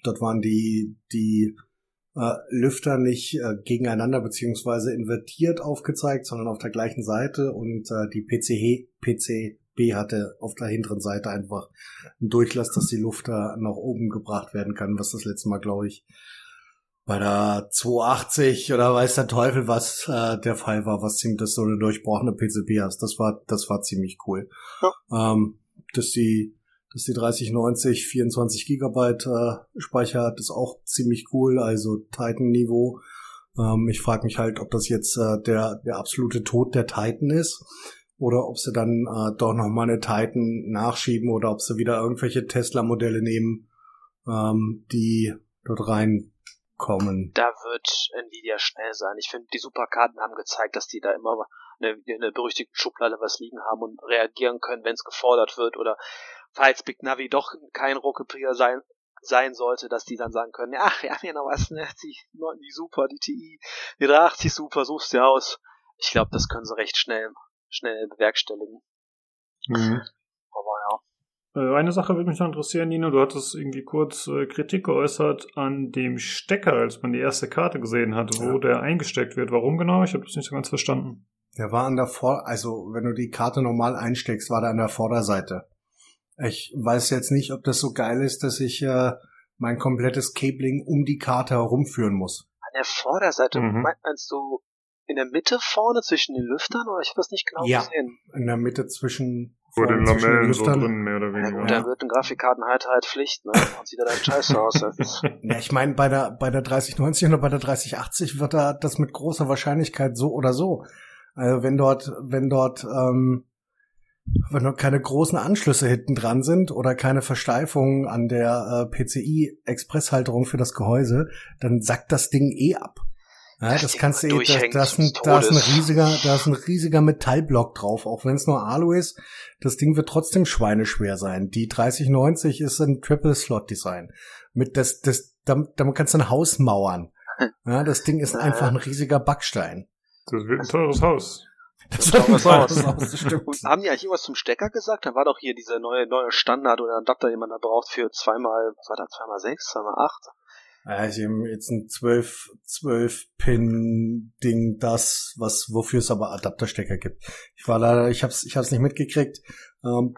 dort waren die, die äh, Lüfter nicht äh, gegeneinander beziehungsweise invertiert aufgezeigt, sondern auf der gleichen Seite und äh, die PCH, PCB hatte auf der hinteren Seite einfach einen Durchlass, dass die Luft da nach oben gebracht werden kann, was das letzte Mal, glaube ich, bei der 280 oder weiß der Teufel was äh, der Fall war, was ziemlich das so eine durchbrochene PCB hast. Das war das war ziemlich cool. Ja. Ähm, dass die dass die 3090 24 Gigabyte äh, Speicher hat, ist auch ziemlich cool. Also Titan Niveau. Ähm, ich frage mich halt, ob das jetzt äh, der der absolute Tod der Titan ist oder ob sie dann äh, doch noch mal eine Titan nachschieben oder ob sie wieder irgendwelche Tesla Modelle nehmen, ähm, die dort rein kommen. Da wird Nvidia schnell sein. Ich finde, die Superkarten haben gezeigt, dass die da immer eine, eine berüchtigte Schublade was liegen haben und reagieren können, wenn es gefordert wird oder falls Big Navi doch kein Rockepria sein sein sollte, dass die dann sagen können, ach, wir haben hier noch was, ne, die, die super, die TI, die 380 super, suchst dir aus. Ich glaube, das können sie recht schnell, schnell bewerkstelligen. Mhm. Aber ja. Äh, eine Sache würde mich noch interessieren, Nino. Du hattest irgendwie kurz äh, Kritik geäußert an dem Stecker, als man die erste Karte gesehen hat, wo ja. der eingesteckt wird. Warum genau? Ich habe das nicht so ganz verstanden. Der war an der Vor, also wenn du die Karte normal einsteckst, war der an der Vorderseite. Ich weiß jetzt nicht, ob das so geil ist, dass ich äh, mein komplettes Cabling um die Karte herumführen muss. An der Vorderseite? Mhm. Meinst du in der Mitte vorne zwischen den Lüftern oder ich habe das nicht genau ja, gesehen? In der Mitte zwischen vor den Lamellen so drin, mehr oder weniger. Ja, da wird ein Grafikkarten halt halt Pflicht, ne? Und sieht er dann scheiße aus. ja, ich meine, bei der, bei der 3090 oder bei der 3080 wird da das mit großer Wahrscheinlichkeit so oder so. Also wenn dort, wenn dort, ähm, wenn dort keine großen Anschlüsse hinten dran sind oder keine Versteifung an der äh, PCI-Expresshalterung für das Gehäuse, dann sackt das Ding eh ab. Ja, das, das kannst du, eh, da, da, ist ein, da ist ein riesiger, da ist ein riesiger Metallblock drauf, auch wenn es nur Alu ist. Das Ding wird trotzdem schweineschwer sein. Die 3090 ist ein Triple Slot Design. Mit das, das, damit, damit kannst du ein Haus mauern. Ja, das Ding ist einfach ein riesiger Backstein. Das wird ein teures Haus. Das wird ein teures Haus, das stimmt. Und haben die eigentlich irgendwas zum Stecker gesagt? Da war doch hier dieser neue, neue Standard oder Adapter, den man da braucht für zweimal, was war das, zweimal sechs, zweimal acht? Ja, ich habe jetzt ein 12, 12 Pin Ding, das, was, wofür es aber Adapterstecker gibt. Ich war leider, ich hab's, ich hab's nicht mitgekriegt. Ähm,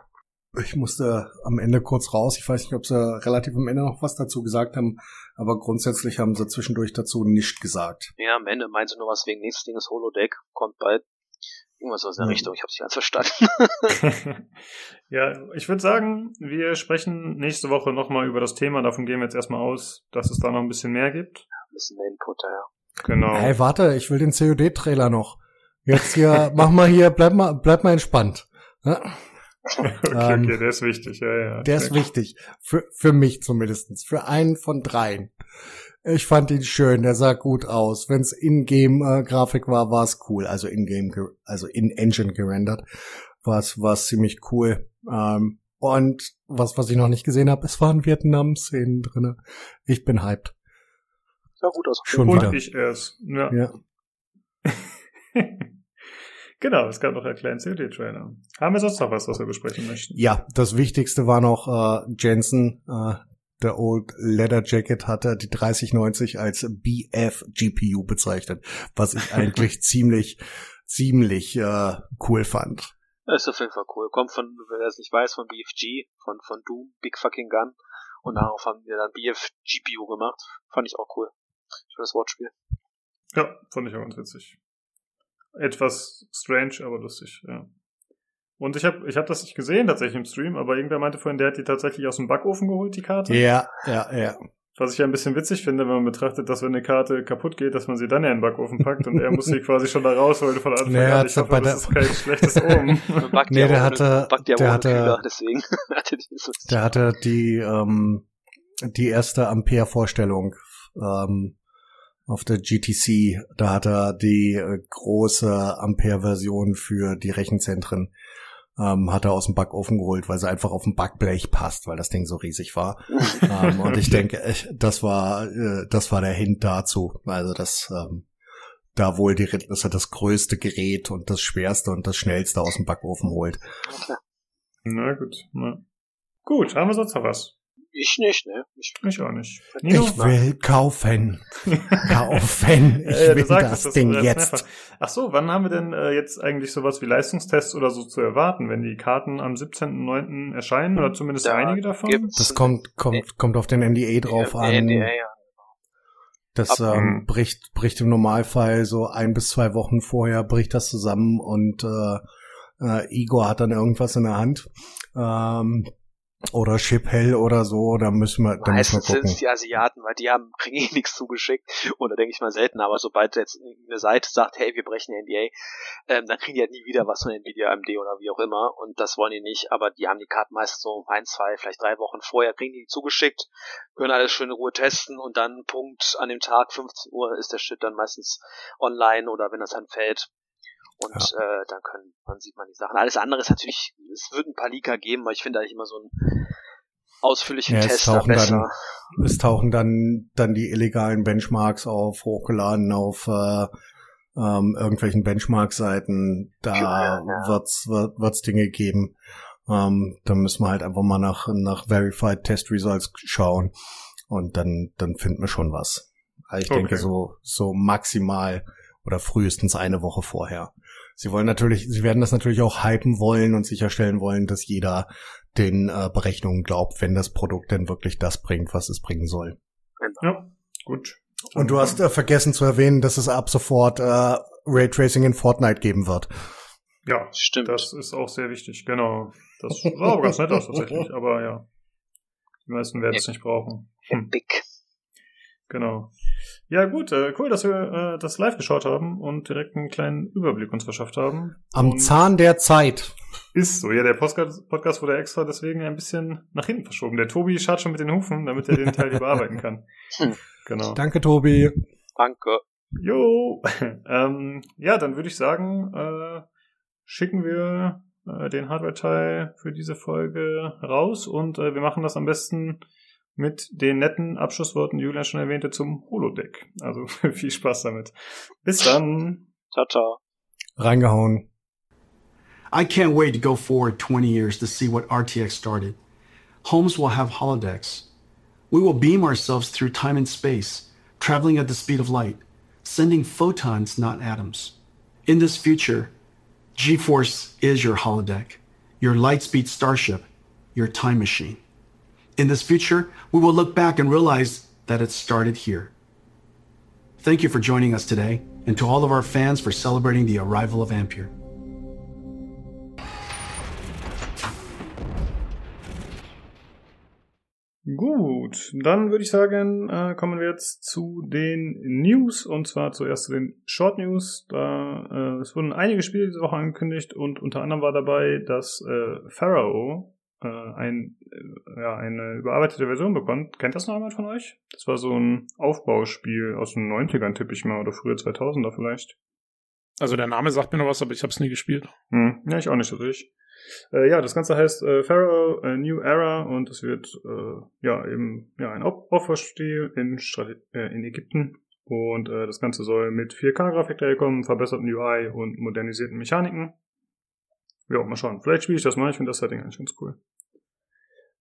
ich musste am Ende kurz raus. Ich weiß nicht, ob sie relativ am Ende noch was dazu gesagt haben, aber grundsätzlich haben sie zwischendurch dazu nichts gesagt. Ja, am Ende meinen sie nur was wegen nächstes Ding ist Holodeck, kommt bald. Irgendwas aus der mhm. Richtung, ich habe es nicht ganz verstanden. ja, ich würde sagen, wir sprechen nächste Woche nochmal über das Thema. Davon gehen wir jetzt erstmal aus, dass es da noch ein bisschen mehr gibt. Ein bisschen mehr Input, ja. Genau. Hey, warte, ich will den COD-Trailer noch. Jetzt hier, mach mal hier, bleib mal, bleib mal entspannt. Ja? okay, ähm, okay, der ist wichtig, ja, ja. Der ist wichtig. Für, für mich zumindestens. Für einen von dreien. Ich fand ihn schön, der sah gut aus. Wenn es In-Game-Grafik war, war es cool. Also In-Game, also in-Engine gerendert, war es ziemlich cool. Ähm, und was, was ich noch nicht gesehen habe, es waren Vietnam-Szenen drinne. Ich bin hyped. Sah gut aus. Schon und wieder. ich erst. Ja. ja. genau, es gab noch einen kleinen COD-Trailer. Haben wir sonst noch was, was wir besprechen möchten? Ja, das Wichtigste war noch äh, Jensen, äh, der Old Leather Jacket hatte die 3090 als BF GPU bezeichnet, was ich eigentlich ziemlich, ziemlich äh, cool fand. Das ist auf jeden Fall cool. Kommt von, wer es nicht weiß, von BFG, von, von Doom, Big Fucking Gun. Und darauf haben wir dann BF GPU gemacht. Fand ich auch cool. Für das Wortspiel. Ja, fand ich auch ganz witzig. Etwas strange, aber lustig, ja. Und ich habe ich hab das nicht gesehen tatsächlich im Stream, aber irgendwer meinte vorhin, der hat die tatsächlich aus dem Backofen geholt, die Karte. Ja, ja, ja. Was ich ja ein bisschen witzig finde, wenn man betrachtet, dass wenn eine Karte kaputt geht, dass man sie dann ja in den Backofen packt und er muss sie quasi schon da rausholen von Anfang naja, an. Ich hoffe, das ist kein schlechtes Omen. nee, der hatte, ja der hatte, Kühler, deswegen der hatte die, ähm, die erste Ampere-Vorstellung ähm, auf der GTC. Da hat er die äh, große Ampere-Version für die Rechenzentren ähm, hat er aus dem Backofen geholt, weil sie einfach auf dem Backblech passt, weil das Ding so riesig war. ähm, und ich denke, das war, äh, das war der Hint dazu. Also das, ähm, da wohl die, dass er das größte Gerät und das schwerste und das schnellste aus dem Backofen holt. Na gut. Na. Gut, haben wir sonst noch was? Ich nicht, ne? Ich, ich auch nicht. Nino? Ich will kaufen. kaufen. Ich äh, will das, das Ding jetzt. Mehrfach. Ach so, wann haben wir denn äh, jetzt eigentlich sowas wie Leistungstests oder so zu erwarten, wenn die Karten am 17.09. erscheinen oder zumindest Da einige davon? Das kommt, kommt, kommt auf den NDA drauf an. NDA, ja. Das ähm, bricht, bricht im Normalfall so ein bis zwei Wochen vorher bricht das zusammen und äh, äh, Igor hat dann irgendwas in der Hand. Ähm, oder Chip Hell oder so, da müssen wir, da müssen Meistens wir sind gucken. es die Asiaten, weil die haben, kriegen eh nichts zugeschickt. Und da denke ich mal selten, aber sobald jetzt eine Seite sagt, hey, wir brechen NDA, ähm, dann kriegen die halt nie wieder was von Nvidia, AMD oder wie auch immer. Und das wollen die nicht, aber die haben die Karten meist so ein, zwei, vielleicht drei Wochen vorher, kriegen die zugeschickt, können alles schön in Ruhe testen und dann Punkt an dem Tag, 15 Uhr, ist der Shit dann meistens online oder wenn das dann fällt. Und äh, dann können, dann sieht man die Sachen. Alles andere ist natürlich, es wird ein paar Leaker geben, weil ich finde eigentlich immer so einen ausführlichen Ja, es Tester tauchen dann- besser. Es tauchen dann, dann die illegalen Benchmarks auf, hochgeladen auf äh, ähm, irgendwelchen Benchmark-Seiten. Da Ja, ja, ja. wird's, wird, wird's Dinge geben. Ähm, da müssen wir halt einfach mal nach, nach Verified Test Results schauen. Und dann, dann finden wir schon was. Ich Okay. denke so, so maximal oder frühestens eine Woche vorher. Sie wollen natürlich, sie werden das natürlich auch hypen wollen und sicherstellen wollen, dass jeder den äh, Berechnungen glaubt, wenn das Produkt denn wirklich das bringt, was es bringen soll. Ja, gut. Und du hast äh, vergessen zu erwähnen, dass es ab sofort äh, Raytracing in Fortnite geben wird. Ja, Stimmt. das ist auch sehr wichtig, genau. Das sah aber ganz nett aus tatsächlich, aber ja. Die meisten werden es nicht brauchen. Hm, Epic. Genau. Ja, gut, äh, cool, dass wir äh, das live geschaut haben und direkt einen kleinen Überblick uns verschafft haben. Am und Zahn der Zeit. Ist so, ja, der Podcast, Podcast wurde extra deswegen ein bisschen nach hinten verschoben. Der Tobi schaut schon mit den Hufen, damit er den Teil hier bearbeiten kann. Genau. Danke, Tobi. Danke. Jo, ähm, ja, dann würde ich sagen, äh, schicken wir äh, den Hardware-Teil für diese Folge raus und äh, wir machen das am besten mit den netten Abschlussworten, die Julian schon erwähnte, zum Holodeck. Also viel Spaß damit. Bis dann. Ciao, ciao. Reingehauen. I can't wait to go forward 20 years to see what RTX started. Homes will have holodecks. We will beam ourselves through time and space, traveling at the speed of light, sending photons, not atoms. In this future, GeForce is your holodeck, your lightspeed starship, your time machine. In this future, we will look back and realize that it started here. Thank you for joining us today, and to all of our fans for celebrating the arrival of Ampere. Gut, dann würde ich sagen, äh, kommen wir jetzt zu den News und zwar zuerst zu den Short News. Da äh, es wurden einige Spiele diese Woche angekündigt und unter anderem war dabei, dass äh, Pharaoh äh, ein, äh, ja, eine überarbeitete Version bekommt. Kennt das noch jemand von euch? Das war so ein Aufbauspiel aus den 90ern, tippe ich mal, oder früher 2000er vielleicht. Also der Name sagt mir noch was, aber ich habe es nie gespielt. Hm, ja, ich auch nicht so richtig. Äh, ja, das Ganze heißt äh, Pharaoh A New Era und es wird äh, ja eben ja ein Op Opferspiel in, Strate äh, in Ägypten und äh, das Ganze soll mit 4K-Grafik daherkommen, verbesserten UI und modernisierten Mechaniken. Ja, mal schauen. Vielleicht spiele ich das mal. Ich finde das Setting eigentlich ganz cool.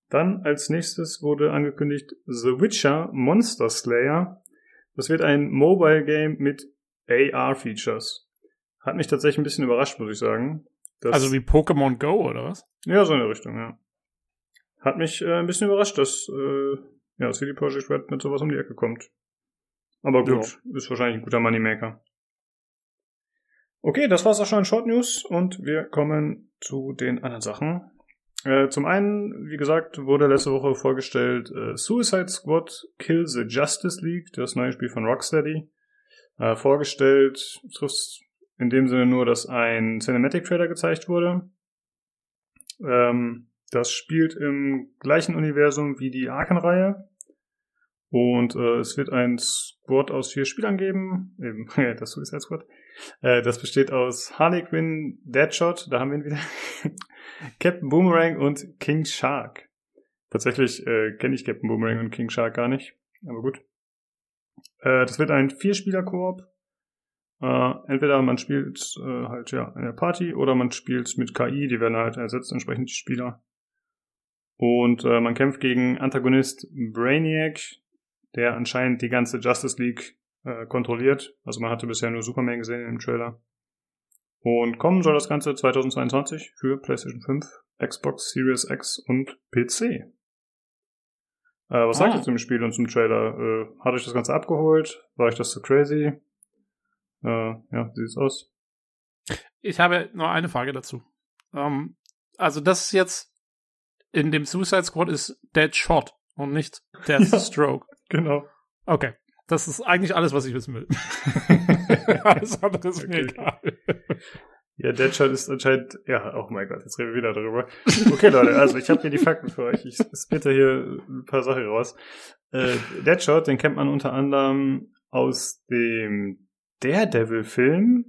Dann als nächstes wurde angekündigt The Witcher Monster Slayer. Das wird ein Mobile Game mit AR-Features. Hat mich tatsächlich ein bisschen überrascht, muss ich sagen. also wie Pokémon Go oder was? Ja, so in der Richtung, ja. Hat mich äh, ein bisschen überrascht, dass äh, ja, CD Projekt Red mit sowas um die Ecke kommt. Aber gut, ja. ist wahrscheinlich ein guter Moneymaker. Okay, das war's auch schon in Short News und wir kommen zu den anderen Sachen. Äh, zum einen, wie gesagt, wurde letzte Woche vorgestellt äh, Suicide Squad Kill the Justice League, das neue Spiel von Rocksteady. Äh, vorgestellt trifft in dem Sinne nur, dass ein Cinematic Trailer gezeigt wurde. Ähm, das spielt im gleichen Universum wie die Arken-Reihe. Und äh, es wird ein Squad aus vier Spielern geben. Eben, das Suicide Squad. Äh, das besteht aus Harley Quinn, Deadshot, da haben wir ihn wieder. Captain Boomerang und King Shark. Tatsächlich äh, kenne ich Captain Boomerang und King Shark gar nicht. Aber gut. Äh, das wird ein Vierspieler-Koop. Äh, entweder man spielt äh, halt ja in der Party oder man spielt mit KI, die werden halt ersetzt, entsprechend die Spieler. Und äh, man kämpft gegen Antagonist Brainiac, der anscheinend die ganze Justice League äh, kontrolliert. Also man hatte bisher nur Superman gesehen im Trailer. Und kommen soll das Ganze 2022 für PlayStation 5, Xbox Series X und PC. Äh, was ah. sagt ihr zum Spiel und zum Trailer? Äh, hat euch das Ganze abgeholt? War euch das zu crazy? Äh, ja, wie sieht's aus? Ich habe nur eine Frage dazu. Ähm, also das ist jetzt in dem Suicide Squad ist Dead Shot und nicht Death ja. Stroke. Genau. Okay. Das ist eigentlich alles, was ich wissen will. alles andere ist okay. mir egal. Ja, Deadshot ist anscheinend, ja, oh mein Gott, jetzt reden wir wieder darüber. Okay, Leute, also ich habe hier die Fakten für euch. Ich spitte hier ein paar Sachen raus. Äh, Deadshot, den kennt man unter anderem aus dem Daredevil-Film.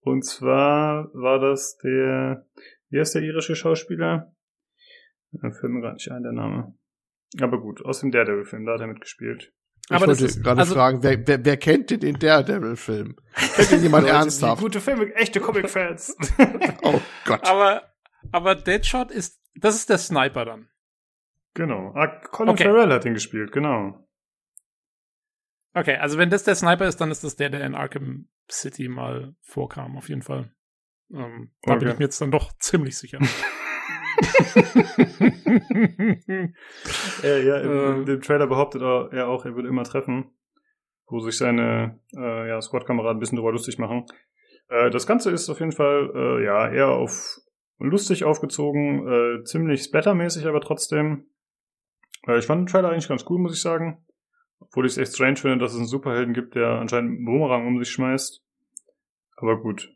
Und zwar war das der, wie heißt der irische Schauspieler? Da fällt mir gerade nicht ein, der Name. Aber gut, aus dem Daredevil-Film, da hat er mitgespielt. Ich aber wollte gerade also, fragen, wer, wer, wer kennt denn den Daredevil-Film? Kennt den jemand ernsthaft? Gute Filme, echte Comic-Fans. oh Gott. Aber, aber Deadshot ist, das ist der Sniper dann. Genau. Ah, Colin okay. Farrell hat ihn gespielt, genau. Okay, also wenn das der Sniper ist, dann ist das der, der in Arkham City mal vorkam, auf jeden Fall. Ähm, da okay. bin ich mir jetzt dann doch ziemlich sicher. ja, ja, im, äh. im Trailer behauptet er auch, er würde immer treffen, wo sich seine äh, ja, Squad-Kameraden ein bisschen drüber lustig machen. Äh, das Ganze ist auf jeden Fall äh, ja eher auf lustig aufgezogen, äh, ziemlich splattermäßig, aber trotzdem. Äh, ich fand den Trailer eigentlich ganz cool, muss ich sagen. Obwohl ich es echt strange finde, dass es einen Superhelden gibt, der anscheinend einen Boomerang um sich schmeißt. Aber gut.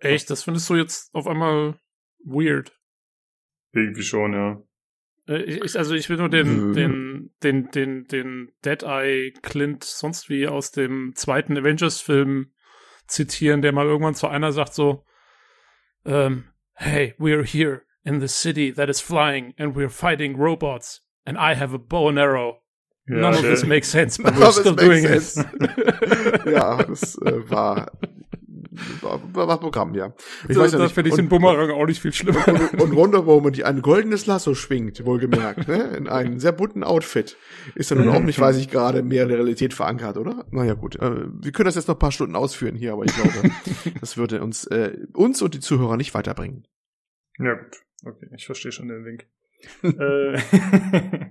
Echt? Das findest du jetzt auf einmal weird? Irgendwie schon, ja. Äh, ich, also ich will nur den, den, den, den, den Deadeye Clint sonst wie aus dem zweiten Avengers-Film zitieren, der mal irgendwann zu einer sagt so, um, ähm, hey, we're here in the city that is flying and we're fighting robots and I have a bow and arrow. Ja, None of this makes sense, but we're still doing it. ja, das äh, war war Programm, ja. Ich so, weiß ja das finde ich den Bumerang auch nicht viel schlimmer. Und, und Wonder Woman, die ein goldenes Lasso schwingt, wohlgemerkt, ne? in einem sehr bunten Outfit, ist ja nun auch nicht, weiß ich gerade, mehr in der Realität verankert, oder? Naja, gut. Äh, wir können das jetzt noch ein paar Stunden ausführen hier, aber ich glaube, das würde uns, äh, uns und die Zuhörer nicht weiterbringen. Ja, gut. Okay, ich verstehe schon den Link. Äh,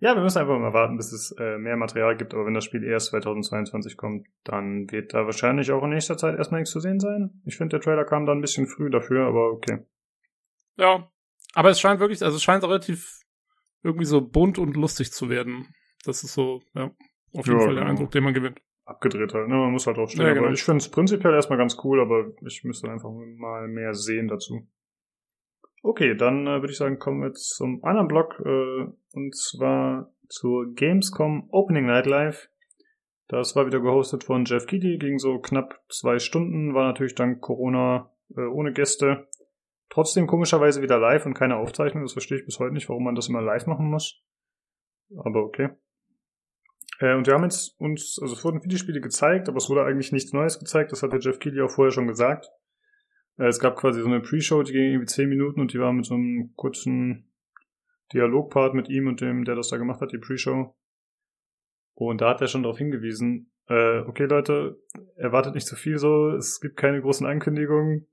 ja, wir müssen einfach mal warten, bis es äh, mehr Material gibt. Aber wenn das Spiel erst 2022 kommt, dann wird da wahrscheinlich auch in nächster Zeit erstmal nichts zu sehen sein. Ich finde, der Trailer kam da ein bisschen früh dafür, aber okay. Ja, aber es scheint wirklich, also es scheint relativ irgendwie so bunt und lustig zu werden. Das ist so, ja, auf jeden ja, Fall der genau. Eindruck, den man gewinnt. Abgedreht halt, ne? Man muss halt auch stehen. Ja, genau. ich finde es prinzipiell erstmal ganz cool, aber ich müsste einfach mal mehr sehen dazu. Okay, dann äh, würde ich sagen, kommen wir zum anderen Block, äh, und zwar zur Gamescom Opening Night Live. Das war wieder gehostet von Jeff Keighley, ging so knapp zwei Stunden, war natürlich dank Corona äh, ohne Gäste. Trotzdem komischerweise wieder live und keine Aufzeichnung, das verstehe ich bis heute nicht, warum man das immer live machen muss. Aber okay. Äh, und wir haben jetzt uns, also es wurden viele Spiele gezeigt, aber es wurde eigentlich nichts Neues gezeigt, das hat der Jeff Keighley auch vorher schon gesagt. Äh, es gab quasi so eine Pre-Show, die ging irgendwie zehn Minuten und die war mit so einem kurzen Dialogpart mit ihm und dem, der das da gemacht hat, die Pre-Show. Und da hat er schon darauf hingewiesen, äh, okay Leute, erwartet nicht zu viel so, es gibt keine großen Ankündigungen.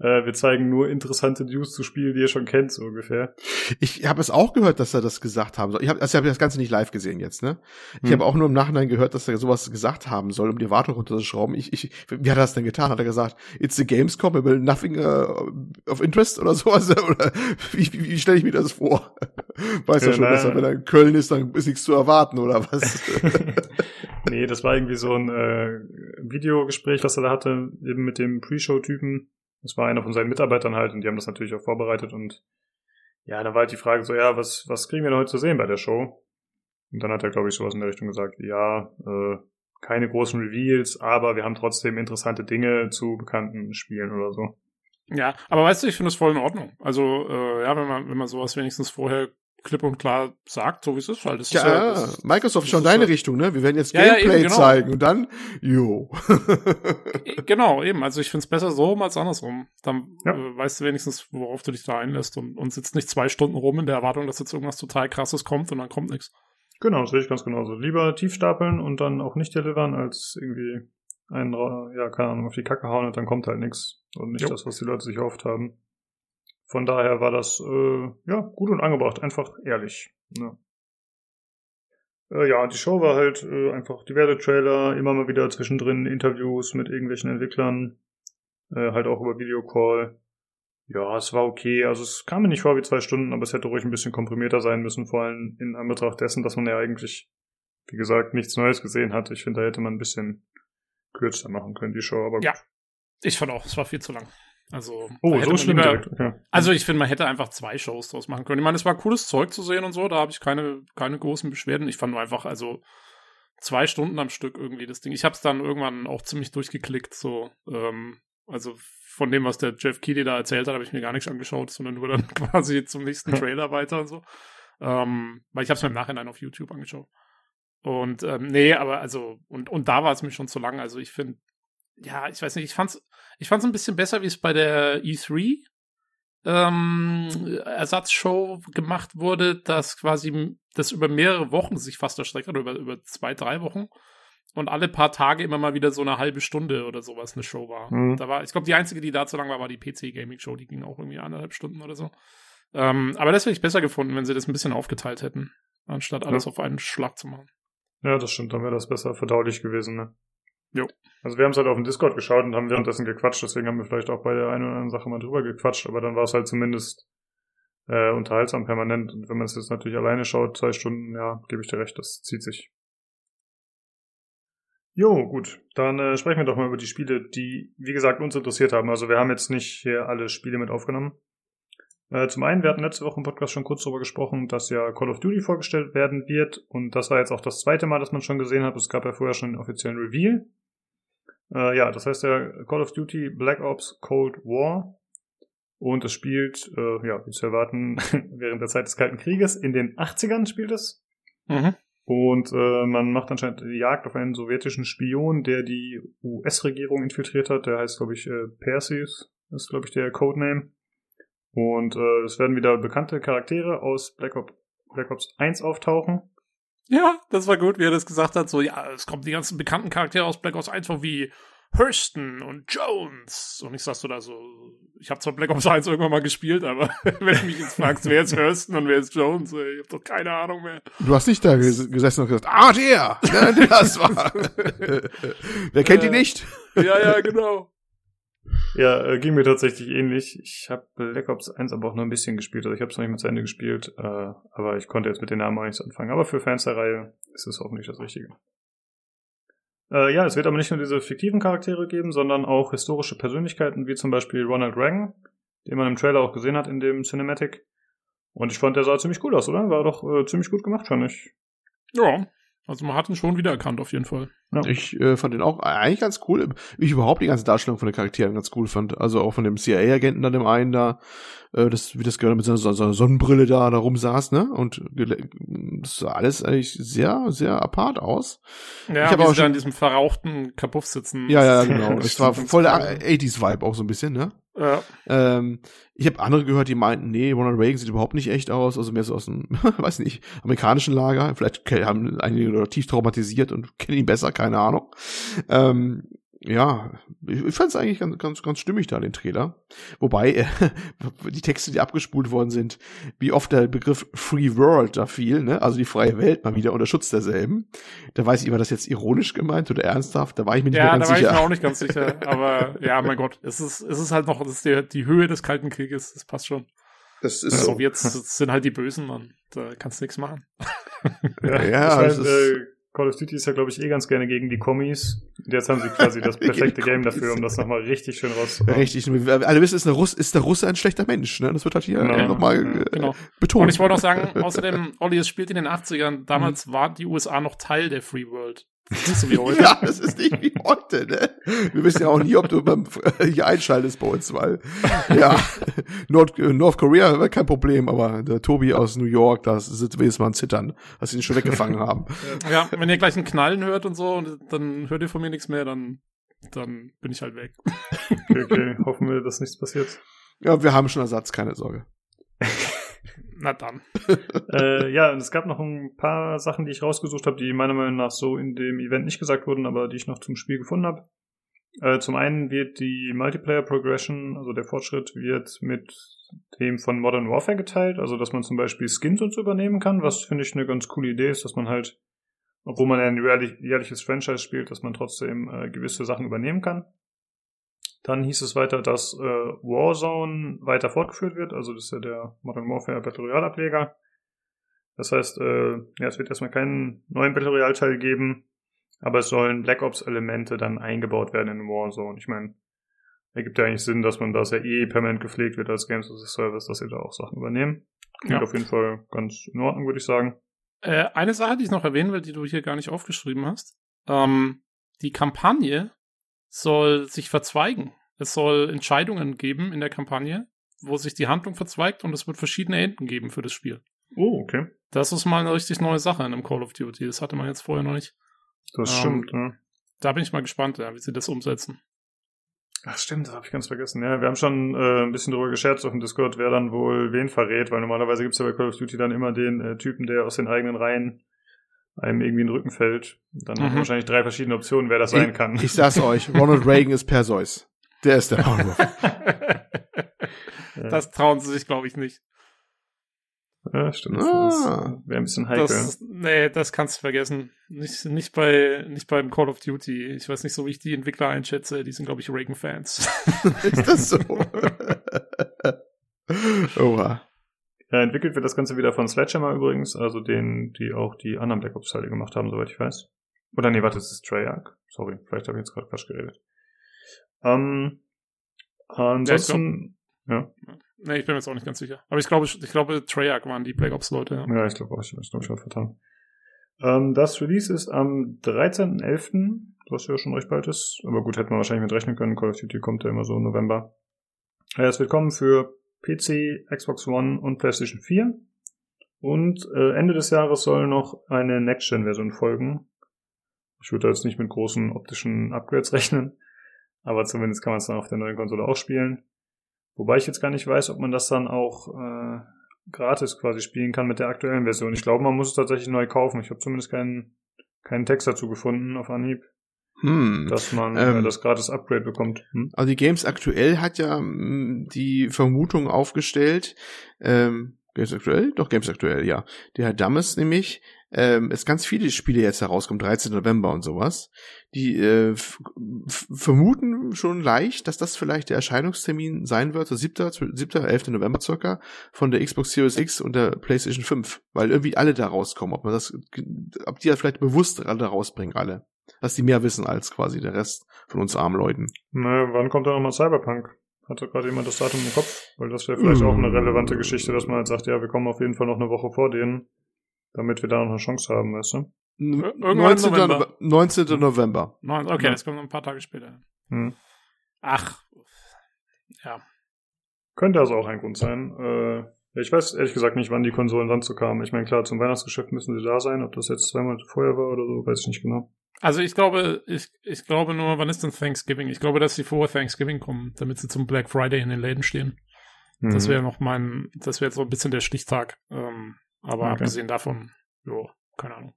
Äh, wir zeigen nur interessante News zu Spielen, die ihr schon kennt, so ungefähr. Ich habe es auch gehört, dass er das gesagt haben soll. Ich habe also hab das Ganze nicht live gesehen jetzt, ne? Ich Hm. habe auch nur im Nachhinein gehört, dass er sowas gesagt haben soll, um die Erwartung runterzuschrauben. Ich, ich, wie hat er das denn getan? Hat er gesagt, it's the Gamescom, it will nothing uh, of interest oder sowas? Oder wie, wie, wie stelle ich mir das vor? Weiß ja, Ja, schon, dass er, naja. wenn er in Köln ist, dann ist nichts zu erwarten, oder was? nee, das war irgendwie so ein äh, Videogespräch, was er da hatte, eben mit dem Pre-Show-Typen. Das war einer von seinen Mitarbeitern halt und die haben das natürlich auch vorbereitet und ja, dann war halt die Frage so, ja, was, was kriegen wir denn heute zu sehen bei der Show? Und dann hat er, glaube ich, sowas in der Richtung gesagt, ja, äh, keine großen Reveals, aber wir haben trotzdem interessante Dinge zu bekannten Spielen oder so. Ja, aber weißt du, ich finde das voll in Ordnung. Also, äh, ja, wenn man, wenn man sowas wenigstens vorher klipp und klar sagt, so wie es ist, halt. Das ist ja, das, Microsoft das schon ist deine halt- Richtung, ne? Wir werden jetzt Ja, ja, Gameplay eben, genau. zeigen und dann, jo. Genau, eben. Also ich finde es besser so rum als andersrum. Dann Ja. äh, weißt du wenigstens, worauf du dich da einlässt und, und sitzt nicht zwei Stunden rum in der Erwartung, dass jetzt irgendwas total krasses kommt und dann kommt nichts. Genau, das sehe ich ganz genauso. Lieber tief stapeln und dann auch nicht delivern, als irgendwie einen, ja, keine Ahnung, auf die Kacke hauen und dann kommt halt nichts. Und nicht Jo. das, was die Leute sich erhofft haben. Von daher war das, äh, ja, gut und angebracht. Einfach ehrlich. Ja. Äh, ja, die Show war halt äh, einfach diverse Trailer, immer mal wieder zwischendrin Interviews mit irgendwelchen Entwicklern, äh, halt auch über Videocall. Ja, es war okay. Also es kam mir nicht vor wie zwei Stunden, aber es hätte ruhig ein bisschen komprimierter sein müssen, vor allem in Anbetracht dessen, dass man ja eigentlich, wie gesagt, nichts Neues gesehen hat. Ich finde, da hätte man ein bisschen kürzer machen können, die Show. Aber Ja. gut. Ich fand auch, es war viel zu lang. Also, Oh, so schlimm lieber-. Okay. Also ich finde, man hätte einfach zwei Shows draus machen können. Ich meine, es war cooles Zeug zu sehen und so, da habe ich keine, keine großen Beschwerden. Ich fand nur einfach, also zwei Stunden am Stück irgendwie das Ding. Ich habe es dann irgendwann auch ziemlich durchgeklickt, so. Ähm, also von dem, was der Jeff Keighley da erzählt hat, habe ich mir gar nichts angeschaut, sondern nur dann quasi zum nächsten Trailer weiter und so. Ähm, weil ich habe es mir im Nachhinein auf YouTube angeschaut. Und ähm, nee, aber also, und, und da war es mir schon zu lang. Also ich finde, ja, ich weiß nicht, ich fand's, ich fand's ein bisschen besser, wie es bei der E3 ähm, Ersatzshow gemacht wurde, dass quasi das über mehrere Wochen sich fast erstreckt hat, oder über, über zwei, drei Wochen. Und alle paar Tage immer mal wieder so eine halbe Stunde oder sowas eine Show war. Mhm. Da war, ich glaube, die einzige, die da zu lang war, war die PC Gaming Show, die ging auch irgendwie anderthalb Stunden oder so. Ähm, aber das hätte ich besser gefunden, wenn sie das ein bisschen aufgeteilt hätten, anstatt alles auf einen Schlag zu machen. Ja, das stimmt, dann wäre das besser verdaulich gewesen, ne? Jo. Also wir haben es halt auf dem Discord geschaut und haben währenddessen gequatscht, deswegen haben wir vielleicht auch bei der einen oder anderen Sache mal drüber gequatscht, aber dann war es halt zumindest äh, unterhaltsam permanent. Und wenn man es jetzt natürlich alleine schaut, zwei Stunden, ja, gebe ich dir recht, das zieht sich. Jo, gut. Dann äh, sprechen wir doch mal über die Spiele, die, wie gesagt, uns interessiert haben. Also wir haben jetzt nicht hier alle Spiele mit aufgenommen. Äh, zum einen, wir hatten letzte Woche im Podcast schon kurz darüber gesprochen, dass ja Call of Duty vorgestellt werden wird. Und das war jetzt auch das zweite Mal, dass man schon gesehen hat. Es gab ja vorher schon einen offiziellen Reveal. Äh, ja, das heißt ja Call of Duty Black Ops Cold War. Und es spielt, äh, ja, wie zu erwarten, während der Zeit des Kalten Krieges. In den 80ern spielt es. Mhm. Und äh, man macht anscheinend die Jagd auf einen sowjetischen Spion, der die US-Regierung infiltriert hat. Der heißt, glaube ich, äh, Perseus, ist, glaube ich, der Codename. Und äh, es werden wieder bekannte Charaktere aus Black Ops, Black Ops 1 auftauchen. Ja, das war gut, wie er das gesagt hat. So, ja, es kommen die ganzen bekannten Charaktere aus Black Ops 1 vor, wie Hurston und Jones. Und ich sagst so da so, ich habe zwar Black Ops 1 irgendwann mal gespielt, aber wenn du mich jetzt fragst, wer ist Hurston und wer ist Jones, ey, ich hab doch keine Ahnung mehr. Du hast nicht da ges gesessen und gesagt, ah, der, ne, das war. Wer kennt Äh, nicht? Ja, ja, genau. Ja, äh, ging mir tatsächlich ähnlich. Ich habe Black Ops 1 aber auch nur ein bisschen gespielt. Also ich habe es noch nicht mit zu Ende gespielt, äh, aber ich konnte jetzt mit den Namen auch nichts anfangen. Aber für Fans der Reihe ist es hoffentlich das Richtige. Äh, ja, es wird aber nicht nur diese fiktiven Charaktere geben, sondern auch historische Persönlichkeiten, wie zum Beispiel Ronald Reagan, den man im Trailer auch gesehen hat in dem Cinematic. Und ich fand, der sah ziemlich cool aus, oder? War doch äh, ziemlich gut gemacht, fand ich. Ja, also man hat ihn schon wiedererkannt auf jeden Fall. Ja. Ich äh, fand den auch eigentlich ganz cool. Wie ich überhaupt die ganze Darstellung von den Charakteren ganz cool fand. Also auch von dem CIA-Agenten dann dem einen da, äh, das, wie das gerade mit so, so so einer Sonnenbrille da, da rumsaß, ne? Und das sah alles eigentlich sehr, sehr apart aus. Ja, Ich hab wie auch sie da schon- in diesem verrauchten Kapuff sitzen. Ja, ja, genau. Das war voll der ganz cool. 80s-Vibe auch so ein bisschen, ne? Ja. Ähm, ich habe andere gehört, die meinten, nee, Ronald Reagan sieht überhaupt nicht echt aus, also mehr so aus dem, weiß nicht, amerikanischen Lager. Vielleicht haben einige tief traumatisiert und kennen ihn besser, keine Ahnung. Ähm, ja, ich, ich fand es eigentlich ganz, ganz, ganz stimmig da, den Trailer. Wobei, äh, die Texte, die abgespult worden sind, wie oft der Begriff Free World da fiel, ne? also die freie Welt mal wieder unter Schutz derselben. Da weiß ich, war das jetzt ironisch gemeint oder ernsthaft? Da war ich mir nicht ja, mehr ganz sicher. Ja, da war ich mir auch nicht ganz sicher. Aber ja, mein Gott, es ist, es ist halt noch, das ist die, die Höhe des Kalten Krieges, das passt schon. Das ist so. Sowjets sind halt die Bösen, Mann. Da kannst du nichts machen. ja, ja das, ist, äh, Call of Duty ist ja, glaube ich, eh ganz gerne gegen die Kommis. Jetzt haben sie quasi das perfekte Game dafür, um das nochmal richtig schön rauszuholen. Richtig. Alle wissen, ist, der Russ, ist der Russe ein schlechter Mensch. Ne? Das wird halt hier genau. nochmal äh, genau. betont. Und ich wollte auch sagen, außerdem, Olli, es spielt in den 80ern. Damals mhm. war die USA noch Teil der Free World. Nicht so wie heute. ja, das ist nicht wie heute, ne? Wir wissen ja auch nie, ob du beim, hier einschaltest bei uns, weil, ja, Nord, North Korea wäre kein Problem, aber der Tobi aus New York, da sitzt wenigstens mal ein Zittern, dass sie ihn schon weggefangen haben. Ja, wenn ihr gleich einen Knallen hört und so, dann hört ihr von mir nichts mehr, dann, dann bin ich halt weg. Okay, okay. Hoffen wir, dass nichts passiert. Ja, wir haben schon Ersatz, keine Sorge. Na dann. äh, ja, und es gab noch ein paar Sachen, die ich rausgesucht habe, die meiner Meinung nach so in dem Event nicht gesagt wurden, aber die ich noch zum Spiel gefunden habe. Äh, zum einen wird die Multiplayer Progression, also der Fortschritt, wird mit dem von Modern Warfare geteilt, also dass man zum Beispiel Skins und so übernehmen kann, was finde ich eine ganz coole Idee ist, dass man halt, obwohl man ein jährliches Franchise spielt, dass man trotzdem äh, gewisse Sachen übernehmen kann. Dann hieß es weiter, dass äh, Warzone weiter fortgeführt wird. Also das ist ja der Modern Warfare Battle Royale Ableger. Das heißt, äh, ja, es wird erstmal keinen neuen Battle Royale Teil geben, aber es sollen Black Ops Elemente dann eingebaut werden in Warzone. Ich meine, ergibt ja eigentlich Sinn, dass man das ja eh permanent gepflegt wird als Games as a Service, dass sie da auch Sachen übernehmen. Klingt ja. auf jeden Fall ganz in Ordnung, würde ich sagen. Äh, eine Sache, die ich noch erwähnen will, die du hier gar nicht aufgeschrieben hast. Ähm, die Kampagne soll sich verzweigen. Es soll Entscheidungen geben in der Kampagne, wo sich die Handlung verzweigt und es wird verschiedene Enden geben für das Spiel. Oh, okay. Das ist mal eine richtig neue Sache in einem Call of Duty. Das hatte man jetzt vorher noch nicht. Das ähm, stimmt, ja. Da bin ich mal gespannt, ja, wie sie das umsetzen. Ach stimmt, das habe ich ganz vergessen. Ja, wir haben schon äh, ein bisschen drüber gescherzt auf dem Discord, wer dann wohl wen verrät, weil normalerweise gibt's ja bei Call of Duty dann immer den äh, Typen, der aus den eigenen Reihen einem irgendwie in den Rücken fällt. Dann mhm. haben wir wahrscheinlich drei verschiedene Optionen, wer das ich, sein kann. Ich sag's euch, Ronald Reagan ist Perseus. Der ist der Maulwurf. das trauen sie sich, glaube ich, nicht. Ja, stimmt. Ah, Wäre ein bisschen heikel. Das, nee, das kannst du vergessen. Nicht, nicht, bei, nicht beim Call of Duty. Ich weiß nicht, so wie ich die Entwickler einschätze. Die sind, glaube ich, Reagan-Fans. ist das so? Oha. Ja, entwickelt wird das Ganze wieder von Sledgehammer übrigens, also den, die auch die anderen Black Ops-Teile gemacht haben, soweit ich weiß. Oder nee, warte, das ist Treyarch. Sorry, vielleicht habe ich jetzt gerade Quatsch geredet. Ähm, ansonsten, ja. Nee, ich bin mir jetzt auch nicht ganz sicher. Aber ich glaube, ich glaube, Treyarch waren die Black Ops-Leute. Ja. ja, ich glaube auch, ich glaube, ich habe vertan. Ähm, das Release ist am 13.11., was ja schon recht bald ist. Aber gut, hätten wir wahrscheinlich mit rechnen können. Call of Duty kommt ja immer so im November. Ja, es wird kommen für PC, Xbox One und PlayStation 4. Und äh, Ende des Jahres soll noch eine Next-Gen-Version folgen. Ich würde da jetzt nicht mit großen optischen Upgrades rechnen, aber zumindest kann man es dann auf der neuen Konsole auch spielen. Wobei ich jetzt gar nicht weiß, ob man das dann auch äh, gratis quasi spielen kann mit der aktuellen Version. Ich glaube, man muss es tatsächlich neu kaufen. Ich habe zumindest keinen, keinen Text dazu gefunden auf Anhieb. Hm. Dass man äh, ähm, äh, das gratis Upgrade bekommt. Hm? Also die Games aktuell hat ja mh, hm, die Vermutung aufgestellt, ähm, Games aktuell? Doch, Games aktuell, ja. Der Herr Dammes nämlich, ähm, es ganz viele Spiele jetzt herauskommen, 13. November und sowas, die äh, vermuten schon leicht, dass das vielleicht der Erscheinungstermin sein wird, so 7. 7. 11. November circa, von der Xbox Series X und der PlayStation 5, weil irgendwie alle da rauskommen, ob man das, ob die ja vielleicht bewusst alle rausbringen, alle dass die mehr wissen als quasi der Rest von uns armen Leuten. Na, wann kommt da nochmal Cyberpunk? Hatte gerade jemand das Datum im Kopf? Weil das wäre vielleicht mm. auch eine relevante Geschichte, dass man halt sagt, ja, wir kommen auf jeden Fall noch eine Woche vor denen, damit wir da noch eine Chance haben, weißt du? 19. November. 19. November. Okay, ja. das kommt noch ein paar Tage später. Hm. Ach, ja. Könnte also auch ein Grund sein. Äh, ich weiß ehrlich gesagt nicht, wann die Konsolen dann zu kamen. Ich meine, klar, zum Weihnachtsgeschäft müssen sie da sein. Ob das jetzt zwei Monate vorher war oder so, weiß ich nicht genau. Also ich glaube, ich, ich glaube nur, wann ist denn Thanksgiving? Ich glaube, dass sie vor Thanksgiving kommen, damit sie zum Black Friday in den Läden stehen. Mhm. Das wäre noch mein, das wäre so ein bisschen der Stichtag. Ähm, aber okay. abgesehen davon, jo, keine Ahnung.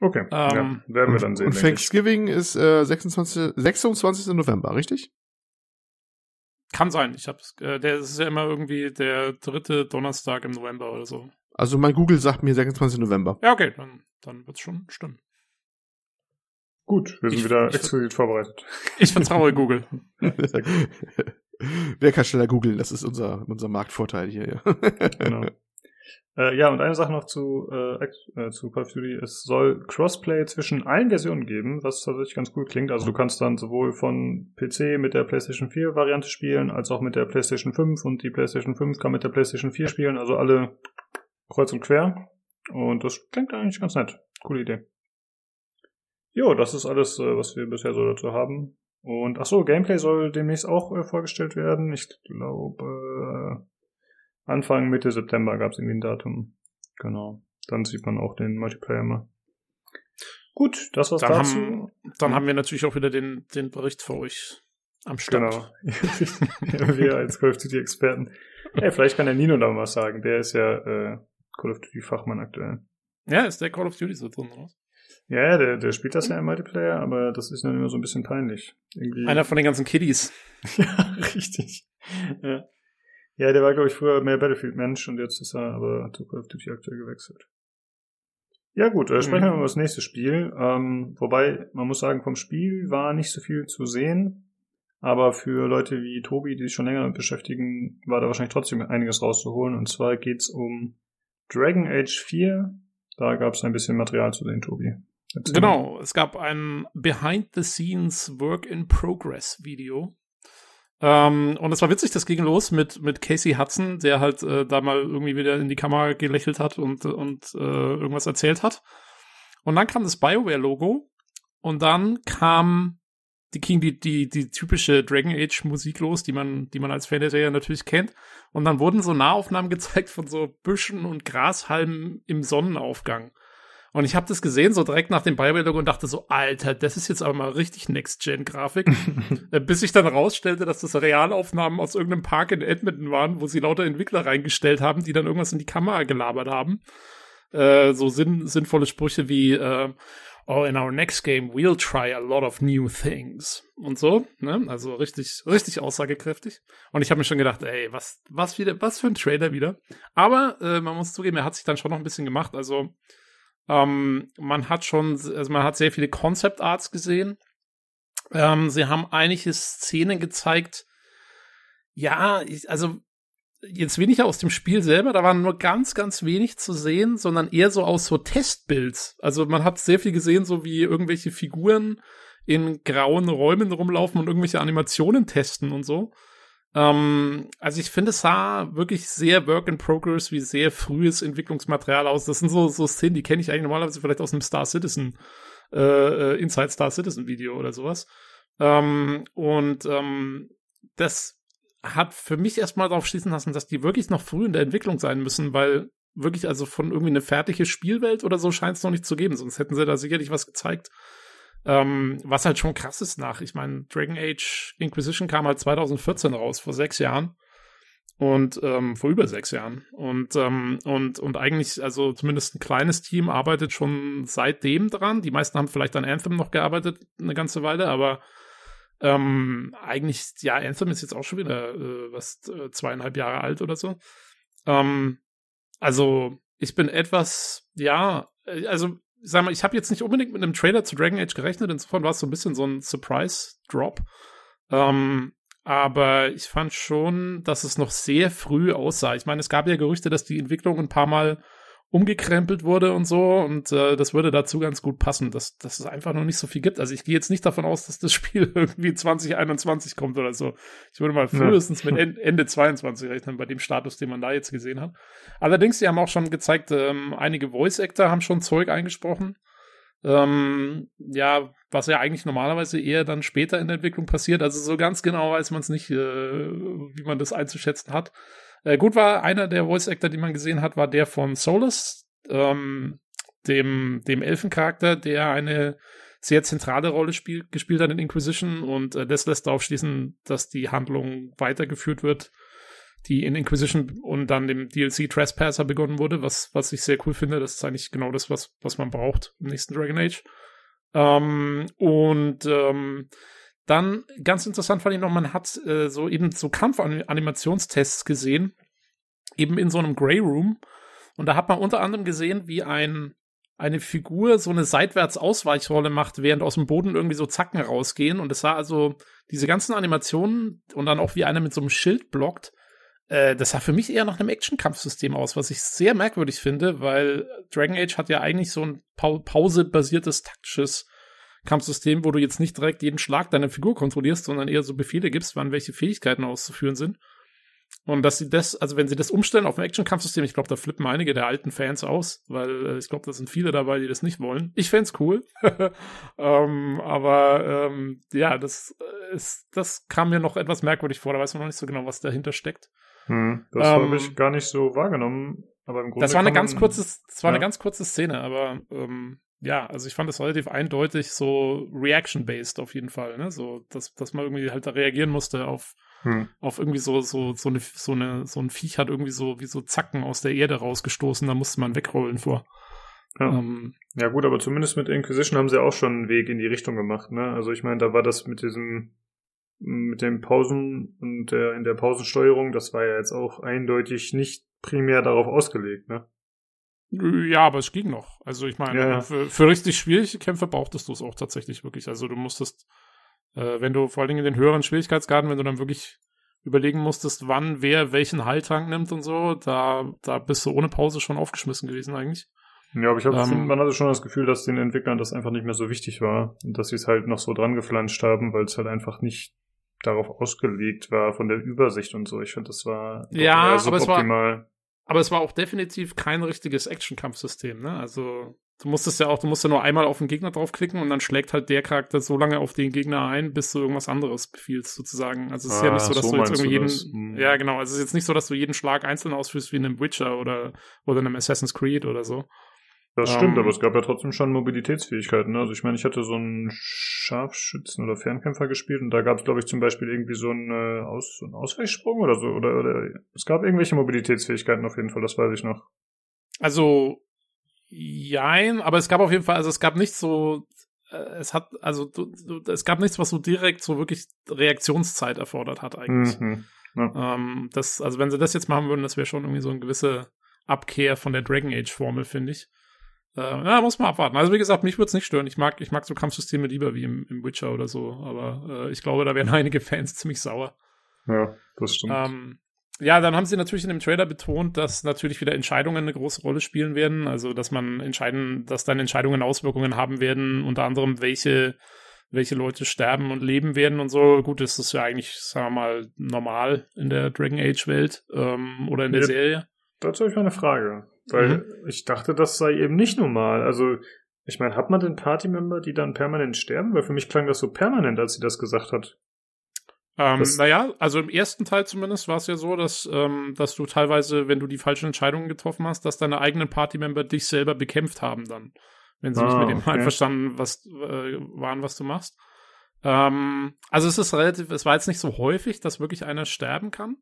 Okay, ähm, ja, werden wir dann sehen. Und Thanksgiving ich. ist äh, 26, 26. November, richtig? Kann sein. Ich hab's, äh, der ist ja immer irgendwie der dritte Donnerstag im November oder so. Also mein Google sagt mir 26. November. Ja, okay, dann, dann wird's schon stimmen. Gut, wir sind ich, wieder exklusiv vorbereitet. Ich vertraue Google. Wer kann schneller googeln? Das ist unser, unser Marktvorteil hier, ja. genau. Äh, ja, und eine Sache noch zu, äh, äh, zu Call of Duty. Es soll Crossplay zwischen allen Versionen geben, was tatsächlich ganz cool klingt. Also du kannst dann sowohl von PC mit der PlayStation 4 Variante spielen, als auch mit der PlayStation 5 und die PlayStation 5 kann mit der PlayStation 4 spielen. Also alle kreuz und quer. Und das klingt eigentlich ganz nett. Coole Idee. Jo, das ist alles, äh, was wir bisher so dazu haben. Und ach so, Gameplay soll demnächst auch äh, vorgestellt werden. Ich glaube, äh, Anfang Mitte September gab es irgendwie ein Datum. Genau. Dann sieht man auch den Multiplayer mal. Gut, das war's dann dazu. Haben, dann haben wir natürlich auch wieder den, den Bericht für euch am Start. Genau. wir als Call of Duty Experten. Ey, vielleicht kann der Nino da mal was sagen. Der ist ja äh, Call of Duty Fachmann aktuell. Ja, ist der Call of Duty so drin, oder? Ja, der, der spielt das ja im Multiplayer, aber das ist dann immer so ein bisschen peinlich. Irgendwie. Einer von den ganzen Kiddies. ja, richtig. Ja. ja, der war, glaube ich, früher mehr Battlefield-Mensch und jetzt ist er aber zu Call of Duty aktuell gewechselt. Ja gut, äh, sprechen wir mal über das nächste Spiel. Ähm, wobei, man muss sagen, vom Spiel war nicht so viel zu sehen. Aber für Leute wie Tobi, die sich schon länger damit beschäftigen, war da wahrscheinlich trotzdem einiges rauszuholen. Und zwar geht's um Dragon Age 4. Da gab es ein bisschen Material zu sehen, Tobi. Genau, es gab ein Behind-the-Scenes Work-in-Progress-Video. Ähm, und es war witzig, das ging los mit, mit Casey Hudson, der halt äh, da mal irgendwie wieder in die Kamera gelächelt hat und, und äh, irgendwas erzählt hat. Und dann kam das BioWare-Logo und dann kam die ging die, die, die typische Dragon Age Musik los, die man, die man als Fan der Serie natürlich kennt. Und dann wurden so Nahaufnahmen gezeigt von so Büschen und Grashalmen im Sonnenaufgang. Und ich habe das gesehen, so direkt nach dem Bioware-Logo und dachte so, Alter, das ist jetzt aber mal richtig Next-Gen-Grafik. Äh, bis ich dann rausstellte, dass das Realaufnahmen aus irgendeinem Park in Edmonton waren, wo sie lauter Entwickler reingestellt haben, die dann irgendwas in die Kamera gelabert haben. Äh, so sinn sinnvolle Sprüche wie, äh, oh, in our next game we'll try a lot of new things. Und so, ne? Also richtig, richtig aussagekräftig. Und ich habe mir schon gedacht, ey, was, was wieder, was für ein Trailer wieder. Aber äh, man muss zugeben, er hat sich dann schon noch ein bisschen gemacht. Also ähm, man hat schon, also man hat sehr viele Concept Arts gesehen. Ähm, sie haben einige Szenen gezeigt. Ja, ich, also jetzt weniger aus dem Spiel selber, da waren nur ganz, ganz wenig zu sehen, sondern eher so aus so Testbuilds. Also man hat sehr viel gesehen, so wie irgendwelche Figuren in grauen Räumen rumlaufen und irgendwelche Animationen testen und so. Ähm, also ich finde, es sah wirklich sehr Work in Progress, wie sehr frühes Entwicklungsmaterial aus. Das sind so, so Szenen, die kenne ich eigentlich normalerweise vielleicht aus einem Star Citizen, äh, äh, Inside Star Citizen Video oder sowas. Ähm, und ähm, das hat für mich erstmal darauf schließen lassen, dass die wirklich noch früh in der Entwicklung sein müssen, weil wirklich also von irgendwie eine fertige Spielwelt oder so scheint es noch nicht zu geben, sonst hätten sie da sicherlich was gezeigt. Ähm, was halt schon krass ist nach, ich meine, Dragon Age Inquisition kam halt 2014 raus, vor sechs Jahren. Und ähm, vor über sechs Jahren. Und, ähm, und, und eigentlich, also zumindest ein kleines Team arbeitet schon seitdem dran. Die meisten haben vielleicht an Anthem noch gearbeitet, eine ganze Weile, aber ähm, eigentlich, ja, Anthem ist jetzt auch schon wieder äh, was äh, zweieinhalb Jahre alt oder so. Ähm, also, ich bin etwas, ja, äh, also sag mal, ich habe jetzt nicht unbedingt mit einem Trailer zu Dragon Age gerechnet, insofern war es so ein bisschen so ein Surprise-Drop. Ähm, aber ich fand schon, dass es noch sehr früh aussah. Ich meine, es gab ja Gerüchte, dass die Entwicklung ein paar Mal umgekrempelt wurde und so. Und äh, das würde dazu ganz gut passen, dass, dass es einfach noch nicht so viel gibt. Also ich gehe jetzt nicht davon aus, dass das Spiel irgendwie 2021 kommt oder so. Ich würde mal frühestens ja. mit Ende 22 rechnen, bei dem Status, den man da jetzt gesehen hat. Allerdings, sie haben auch schon gezeigt, ähm, einige Voice-Actor haben schon Zeug eingesprochen. Ähm, ja, was ja eigentlich normalerweise eher dann später in der Entwicklung passiert. Also so ganz genau weiß man es nicht, äh, wie man das einzuschätzen hat. Äh, gut war, einer der Voice Actor, die man gesehen hat, war der von Solus. Ähm, dem, dem Elfencharakter, der eine sehr zentrale Rolle spiel, gespielt hat in Inquisition und äh, das lässt darauf schließen, dass die Handlung weitergeführt wird, die in Inquisition und dann dem DLC Trespasser begonnen wurde, was, was ich sehr cool finde. Das ist eigentlich genau das, was, was man braucht im nächsten Dragon Age. Ähm, und ähm, dann ganz interessant fand ich noch, man hat äh, so eben so Kampfanimationstests gesehen, eben in so einem Grey Room. Und da hat man unter anderem gesehen, wie ein eine Figur so eine Seitwärts-Ausweichrolle macht, während aus dem Boden irgendwie so Zacken rausgehen. Und es sah also diese ganzen Animationen und dann auch wie einer mit so einem Schild blockt. Äh, das sah für mich eher nach einem Action-Kampfsystem aus, was ich sehr merkwürdig finde, weil Dragon Age hat ja eigentlich so ein pa Pause-basiertes taktisches Kampfsystem, wo du jetzt nicht direkt jeden Schlag deiner Figur kontrollierst, sondern eher so Befehle gibst, wann welche Fähigkeiten auszuführen sind. Und dass sie das, also wenn sie das umstellen auf ein Action-Kampfsystem, ich glaube, da flippen einige der alten Fans aus, weil äh, ich glaube, da sind viele dabei, die das nicht wollen. Ich fände cool. ähm, aber ähm, ja, das ist, das kam mir noch etwas merkwürdig vor. Da weiß man noch nicht so genau, was dahinter steckt. Hm, das ähm, habe ich gar nicht so wahrgenommen. Aber im Grunde das war eine ganz kurze, das war ja. eine ganz kurze Szene, aber ähm, ja, also ich fand das relativ eindeutig so reaction-based auf jeden Fall, ne? So, dass, dass man irgendwie halt da reagieren musste auf hm. Auf irgendwie so, so, so eine, so eine, so ein Viech hat irgendwie so, wie so Zacken aus der Erde rausgestoßen, da musste man wegrollen vor. Ja. Ähm, ja gut, aber zumindest mit Inquisition haben sie auch schon einen Weg in die Richtung gemacht, ne? Also ich meine, da war das mit diesem, mit den Pausen und der, in der Pausensteuerung, das war ja jetzt auch eindeutig nicht primär darauf ausgelegt, ne? Ja, aber es ging noch. Also ich meine, ja. für, für richtig schwierige Kämpfe brauchtest du es auch tatsächlich wirklich. Also du musstest äh, wenn du vor allen Dingen in den höheren Schwierigkeitsgraden, wenn du dann wirklich überlegen musstest, wann wer welchen Heiltrank nimmt und so, da, da bist du ohne Pause schon aufgeschmissen gewesen eigentlich. Ja, aber ich habe, ähm, man hatte schon das Gefühl, dass den Entwicklern das einfach nicht mehr so wichtig war und dass sie es halt noch so dran geflanscht haben, weil es halt einfach nicht darauf ausgelegt war von der Übersicht und so. Ich finde, das war ja, aber es war, aber es war auch definitiv kein richtiges Action-Kampfsystem, ne? Also Du musstest ja auch, du musst ja nur einmal auf den Gegner draufklicken und dann schlägt halt der Charakter so lange auf den Gegner ein, bis du irgendwas anderes befiehlst, sozusagen. Also es ist ah, ja nicht so, dass so du jetzt irgendwie jeden, hm. ja genau, also es ist jetzt nicht so, dass du jeden Schlag einzeln ausführst wie in einem Witcher oder, oder in einem Assassin's Creed oder so. Das stimmt, ähm. aber es gab ja trotzdem schon Mobilitätsfähigkeiten. Ne? Also ich meine, ich hatte so einen Scharfschützen oder Fernkämpfer gespielt und da gab es, glaube ich, zum Beispiel irgendwie so einen, äh, Aus, so einen Ausweichsprung oder so. Oder, oder es gab irgendwelche Mobilitätsfähigkeiten auf jeden Fall, das weiß ich noch. Also Jein, aber es gab auf jeden Fall, also es gab nicht so, äh, es hat, also du, du, es gab nichts, was so direkt so wirklich Reaktionszeit erfordert hat eigentlich. Mhm. Ja. Ähm, das, also wenn sie das jetzt machen würden, das wäre schon irgendwie so eine gewisse Abkehr von der Dragon Age Formel, finde ich. Äh, ja, muss man abwarten. Also wie gesagt, mich würde es nicht stören. Ich mag, ich mag so Kampfsysteme lieber wie im, im Witcher oder so, aber äh, ich glaube, da wären einige Fans ziemlich sauer. Ja, das stimmt. Ähm, ja, dann haben sie natürlich in dem Trailer betont, dass natürlich wieder Entscheidungen eine große Rolle spielen werden. Also, dass man entscheiden, dass dann Entscheidungen Auswirkungen haben werden, unter anderem welche, welche Leute sterben und leben werden und so. Gut, das ist ja eigentlich, sagen wir mal, normal in der Dragon Age Welt ähm, oder in der ja, Serie. Dazu habe ich mal eine Frage. Weil mhm. ich dachte, das sei eben nicht normal. Also, ich meine, hat man denn Party-Member, die dann permanent sterben? Weil für mich klang das so permanent, als sie das gesagt hat. Ähm, naja, also im ersten Teil zumindest war es ja so, dass, ähm, dass du teilweise, wenn du die falschen Entscheidungen getroffen hast, dass deine eigenen Partymember dich selber bekämpft haben dann, wenn sie ah, nicht mit dem okay. einverstanden was, äh, waren, was du machst. Ähm, also es ist relativ, es war jetzt nicht so häufig, dass wirklich einer sterben kann.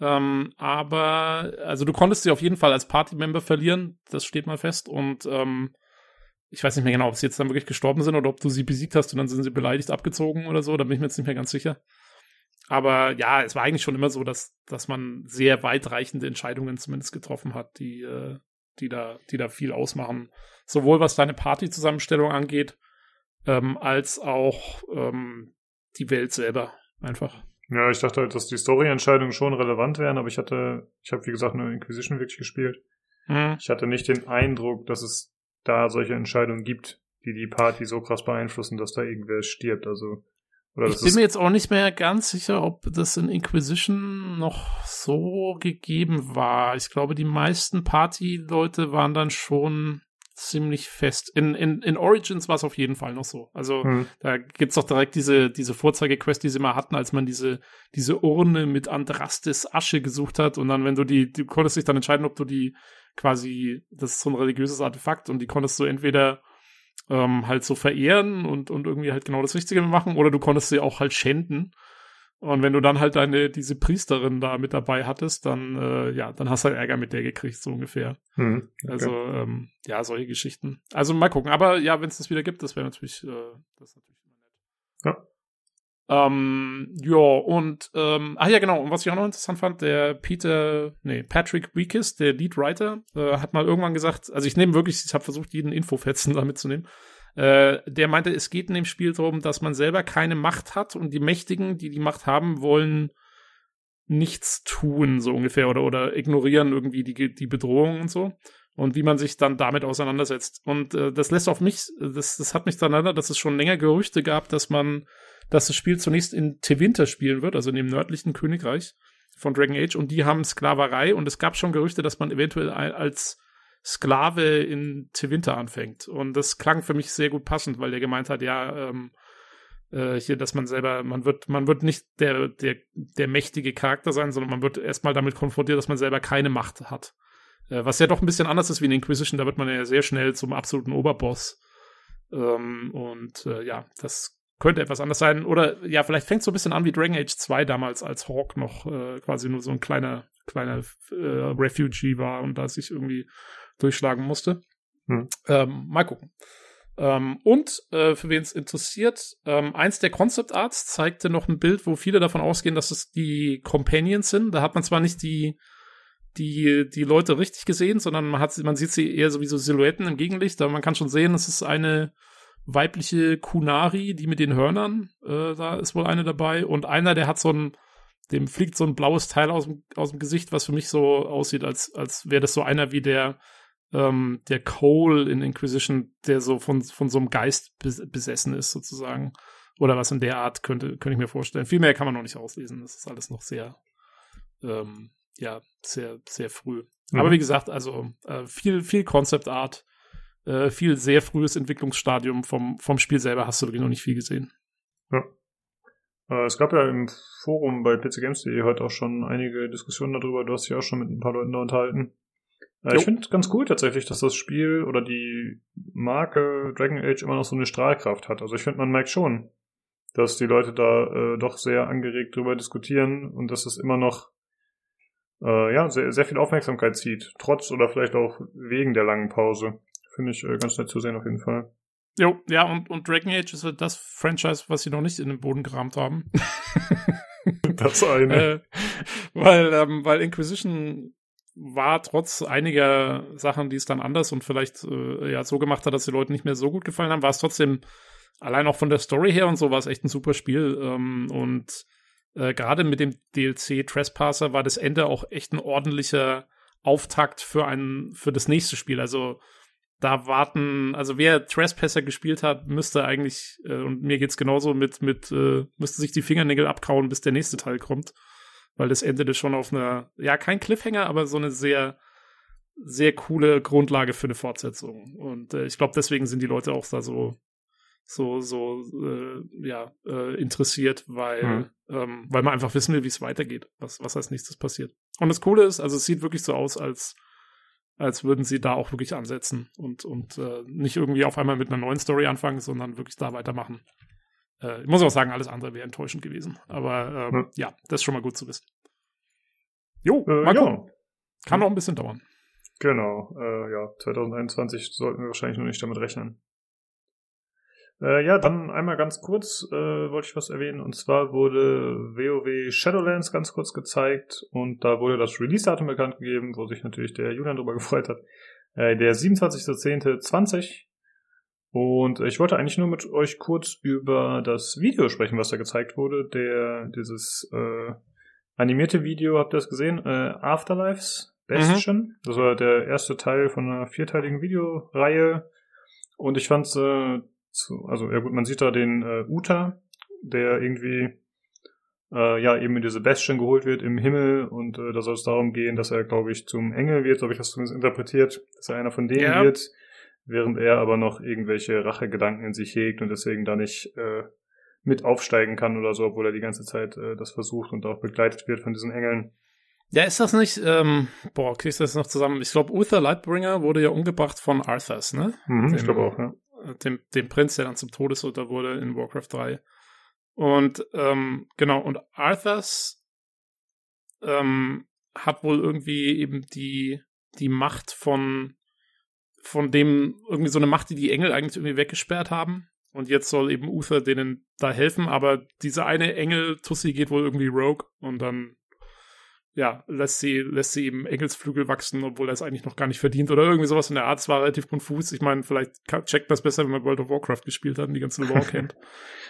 Ähm, aber, also du konntest sie auf jeden Fall als Partymember verlieren, das steht mal fest. Und ähm, ich weiß nicht mehr genau, ob sie jetzt dann wirklich gestorben sind oder ob du sie besiegt hast und dann sind sie beleidigt abgezogen oder so, da bin ich mir jetzt nicht mehr ganz sicher. Aber ja, es war eigentlich schon immer so, dass, dass man sehr weitreichende Entscheidungen zumindest getroffen hat, die, äh, die, da, die da viel ausmachen. Sowohl was deine Partyzusammenstellung angeht, ähm, als auch ähm, die Welt selber einfach. Ja, ich dachte halt, dass die Story-Entscheidungen schon relevant wären, aber ich hatte, ich habe wie gesagt nur Inquisition wirklich gespielt. Mhm. Ich hatte nicht den Eindruck, dass es da solche Entscheidungen gibt, die die Party so krass beeinflussen, dass da irgendwer stirbt. Also oder ich bin mir jetzt auch nicht mehr ganz sicher, ob das in Inquisition noch so gegeben war. Ich glaube, die meisten Party-Leute waren dann schon ziemlich fest. In, in, in Origins war es auf jeden Fall noch so. Also hm. da gibt's doch direkt diese, diese Vorzeigequest, die sie mal hatten, als man diese, diese Urne mit Andrastes Asche gesucht hat. Und dann, wenn du die, du konntest dich dann entscheiden, ob du die quasi, das ist so ein religiöses Artefakt und die konntest du entweder ähm, halt so verehren und, und irgendwie halt genau das Richtige machen oder du konntest sie auch halt schänden. Und wenn du dann halt deine, diese Priesterin da mit dabei hattest, dann, äh, ja, dann hast du halt Ärger mit der gekriegt, so ungefähr. Hm, okay. Also, ähm, ja, solche Geschichten. Also mal gucken. Aber ja, wenn es das wieder gibt, das wäre natürlich, äh, das natürlich immer nett. Ja. Ähm, ja, und, ähm, ach ja, genau, und was ich auch noch interessant fand, der Peter, nee, Patrick Weekes, der Leadwriter, äh, hat mal irgendwann gesagt, also ich nehme wirklich, ich habe versucht, jeden Infofetzen da mitzunehmen, äh, der meinte, es geht in dem Spiel darum, dass man selber keine Macht hat und die Mächtigen, die die Macht haben, wollen nichts tun, so ungefähr, oder, oder ignorieren irgendwie die, die Bedrohung und so. Und wie man sich dann damit auseinandersetzt. Und äh, das lässt auf mich, das, das hat mich daran erinnert, dass es schon länger Gerüchte gab, dass man dass das Spiel zunächst in Tevinter spielen wird, also in dem nördlichen Königreich von Dragon Age. Und die haben Sklaverei und es gab schon Gerüchte, dass man eventuell als Sklave in Tevinter anfängt. Und das klang für mich sehr gut passend, weil der gemeint hat, ja, ähm, äh, hier, dass man selber, man wird, man wird nicht der, der, der mächtige Charakter sein, sondern man wird erstmal damit konfrontiert, dass man selber keine Macht hat. Äh, was ja doch ein bisschen anders ist wie in Inquisition, da wird man ja sehr schnell zum absoluten Oberboss. Ähm, und äh, ja, das könnte etwas anders sein. Oder ja, vielleicht fängt es so ein bisschen an wie Dragon Age 2 damals, als Hawk noch äh, quasi nur so ein kleiner, kleiner äh, Refugee war und da sich irgendwie durchschlagen musste. Hm. Ähm, mal gucken. Ähm, und äh, für wen es interessiert, ähm, eins der Concept Arts zeigte noch ein Bild, wo viele davon ausgehen, dass es die Companions sind. Da hat man zwar nicht die die die Leute richtig gesehen, sondern man hat man sieht sie eher so wie so Silhouetten im Gegenlicht, aber man kann schon sehen, es ist eine weibliche Kunari, die mit den Hörnern, äh, da ist wohl eine dabei. Und einer, der hat so ein, dem fliegt so ein blaues Teil aus dem, aus dem Gesicht, was für mich so aussieht, als, als wäre das so einer wie der, ähm, der Cole in Inquisition, der so von, von so einem Geist besessen ist, sozusagen. Oder was in der Art könnte, könnte ich mir vorstellen. Viel mehr kann man noch nicht auslesen. Das ist alles noch sehr, ähm, ja, sehr, sehr früh. Mhm. Aber wie gesagt, also äh, viel, viel Concept Art äh, viel sehr frühes Entwicklungsstadium vom, vom Spiel selber hast du wirklich noch nicht viel gesehen. Ja. Äh, es gab ja im Forum bei pcgames.de heute auch schon einige Diskussionen darüber. Du hast dich auch schon mit ein paar Leuten da unterhalten. Äh, ich finde es ganz cool tatsächlich, dass das Spiel oder die Marke Dragon Age immer noch so eine Strahlkraft hat. Also ich finde, man merkt schon, dass die Leute da äh, doch sehr angeregt drüber diskutieren und dass es immer noch äh, ja, sehr, sehr viel Aufmerksamkeit zieht. Trotz oder vielleicht auch wegen der langen Pause. Finde ich äh, ganz nett zu sehen auf jeden Fall. Jo, ja, und, und Dragon Age ist halt das Franchise, was sie noch nicht in den Boden gerammt haben. das eine. äh, weil, ähm, weil Inquisition war trotz einiger Sachen, die es dann anders und vielleicht äh, ja so gemacht hat, dass die Leute nicht mehr so gut gefallen haben, war es trotzdem allein auch von der Story her und so war es echt ein super Spiel. Ähm, und äh, gerade mit dem DLC Trespasser war das Ende auch echt ein ordentlicher Auftakt für ein für das nächste Spiel. Also da warten, also wer Trespasser gespielt hat, müsste eigentlich, äh, und mir geht's genauso mit, mit, äh, müsste sich die Fingernägel abkauen, bis der nächste Teil kommt. Weil das endete schon auf einer, ja, kein Cliffhanger, aber so eine sehr, sehr coole Grundlage für eine Fortsetzung. Und äh, ich glaube, deswegen sind die Leute auch da so, so, so, äh, ja, äh, interessiert, weil, hm. ähm, weil man einfach wissen will, wie es weitergeht, was, was als nächstes passiert. Und das Coole ist, also es sieht wirklich so aus, als als würden sie da auch wirklich ansetzen und, und äh, nicht irgendwie auf einmal mit einer neuen Story anfangen, sondern wirklich da weitermachen. Äh, ich muss auch sagen, alles andere wäre enttäuschend gewesen. Aber ähm, ja. ja. das ist schon mal gut zu wissen. Jo, äh, mal gucken. Kann noch ein bisschen dauern. Genau, äh, ja, 2021 sollten wir wahrscheinlich noch nicht damit rechnen. Äh, ja, dann einmal ganz kurz äh, wollte ich was erwähnen. Und zwar wurde WoW Shadowlands ganz kurz gezeigt und da wurde das Release-Datum bekannt gegeben, wo sich natürlich der Julian drüber gefreut hat. Äh, der 27.10.20. Und ich wollte eigentlich nur mit euch kurz über das Video sprechen, was da gezeigt wurde. Der, dieses äh, animierte Video, habt ihr das gesehen? Äh, Afterlives Bastion. Mhm. Das war der erste Teil von einer vierteiligen Videoreihe. Und ich fand's äh, zu, also ja gut, man sieht da den äh, Uta, der irgendwie äh, ja eben in diese Bastion geholt wird im Himmel und äh, da soll es darum gehen, dass er, glaube ich, zum Engel wird, so habe ich das zumindest interpretiert, dass er einer von denen ja. wird, während er aber noch irgendwelche Rachegedanken in sich hegt und deswegen da nicht äh, mit aufsteigen kann oder so, obwohl er die ganze Zeit äh, das versucht und auch begleitet wird von diesen Engeln. Ja, ist das nicht, ähm, boah, kriegst du das noch zusammen? Ich glaube, Uther Lightbringer wurde ja umgebracht von Arthas, ne? Mhm, dem, ich glaube auch, ja. Dem, dem Prinz, der dann zum Todesurteil wurde in Warcraft 3. Und, ähm, genau, und Arthas, ähm, hat wohl irgendwie eben die, die Macht von, von dem, irgendwie so eine Macht, die die Engel eigentlich irgendwie weggesperrt haben. Und jetzt soll eben Uther denen da helfen, aber diese eine Engel, Tussi, geht wohl irgendwie rogue und dann, ja, lässt sie, lässt sie eben Engelsflügel wachsen, obwohl er es eigentlich noch gar nicht verdient oder irgendwie sowas in der Art. Es war relativ konfus. Ich meine, vielleicht checkt das besser, wenn man World of Warcraft gespielt hat und die ganze Lore kennt.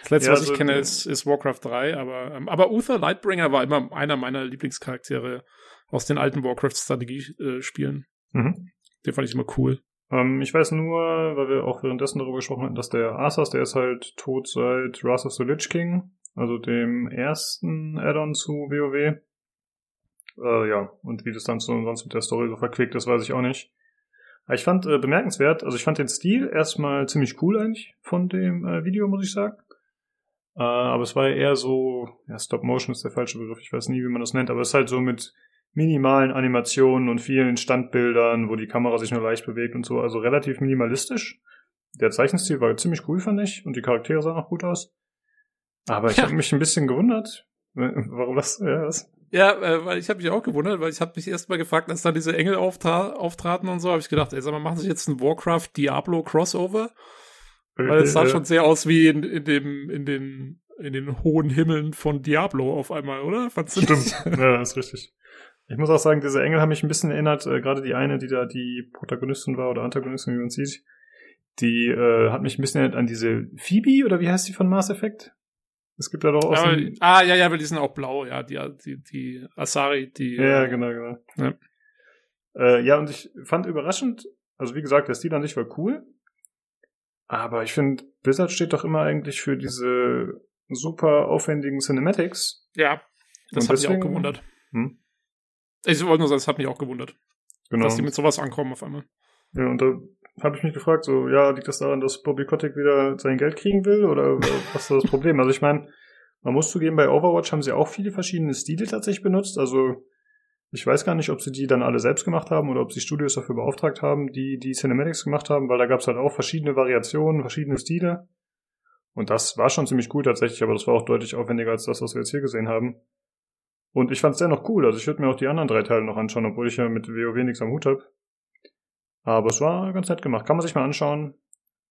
Das letzte, ja, was ich kenne, ist, ist Warcraft 3, aber, ähm, aber Uther Lightbringer war immer einer meiner Lieblingscharaktere aus den alten Warcraft-Strategie-Spielen. Mhm. Den fand ich immer cool. Ähm, ich weiß nur, weil wir auch währenddessen darüber gesprochen hatten, dass der Asas, der ist halt tot seit Wrath of the Lich King, also dem ersten Add-on zu WoW. Äh, ja, und wie das dann so sonst mit der Story so verquickt ist, weiß ich auch nicht. Ich fand äh, bemerkenswert, also ich fand den Stil erstmal ziemlich cool eigentlich von dem äh, Video, muss ich sagen. Äh, aber es war eher so, ja, Stop Motion ist der falsche Begriff, ich weiß nie, wie man das nennt, aber es ist halt so mit minimalen Animationen und vielen Standbildern, wo die Kamera sich nur leicht bewegt und so, also relativ minimalistisch. Der Zeichenstil war ziemlich cool, fand ich, und die Charaktere sahen auch gut aus. Aber ich ja. habe mich ein bisschen gewundert. Warum das? Ja, was? Ja, äh, weil ich habe mich auch gewundert, weil ich habe mich erst mal gefragt, als dann diese Engel auftra auftraten und so, habe ich gedacht, ey, sag mal, machen sie jetzt ein Warcraft Diablo Crossover? Weil es sah ja. schon sehr aus wie in, in dem in den in den hohen Himmeln von Diablo auf einmal, oder? Fandst du Stimmt. ja, das ist richtig. Ich muss auch sagen, diese Engel haben mich ein bisschen erinnert, äh, gerade die eine, die da die Protagonistin war oder Antagonistin, wie man sieht, die äh, hat mich ein bisschen erinnert an diese Phoebe oder wie heißt die von Mass Effect? Es gibt ja doch auch ja, Ah, ja, ja, weil die sind auch blau, ja, die, die, die Asari, die. Ja, äh, genau, genau. Ja. Äh, ja, und ich fand überraschend, also wie gesagt, der Stil an sich war cool, aber ich finde, Blizzard steht doch immer eigentlich für diese super aufwendigen Cinematics. Ja, das hat mich auch gewundert. Hm? Ich wollte nur sagen, das hat mich auch gewundert. Genau. Dass die mit sowas ankommen auf einmal. Ja, und da habe ich mich gefragt, so, ja, liegt das daran, dass Bobby Kotick wieder sein Geld kriegen will oder was ist das Problem? Also ich meine, man muss zugeben, bei Overwatch haben sie auch viele verschiedene Stile tatsächlich benutzt. Also ich weiß gar nicht, ob sie die dann alle selbst gemacht haben oder ob sie Studios dafür beauftragt haben, die die Cinematics gemacht haben, weil da gab es halt auch verschiedene Variationen, verschiedene Stile. Und das war schon ziemlich cool tatsächlich, aber das war auch deutlich aufwendiger als das, was wir jetzt hier gesehen haben. Und ich fand es dennoch cool. Also ich würde mir auch die anderen drei Teile noch anschauen, obwohl ich ja mit WoW nichts am Hut habe. Aber es war ganz nett gemacht. Kann man sich mal anschauen.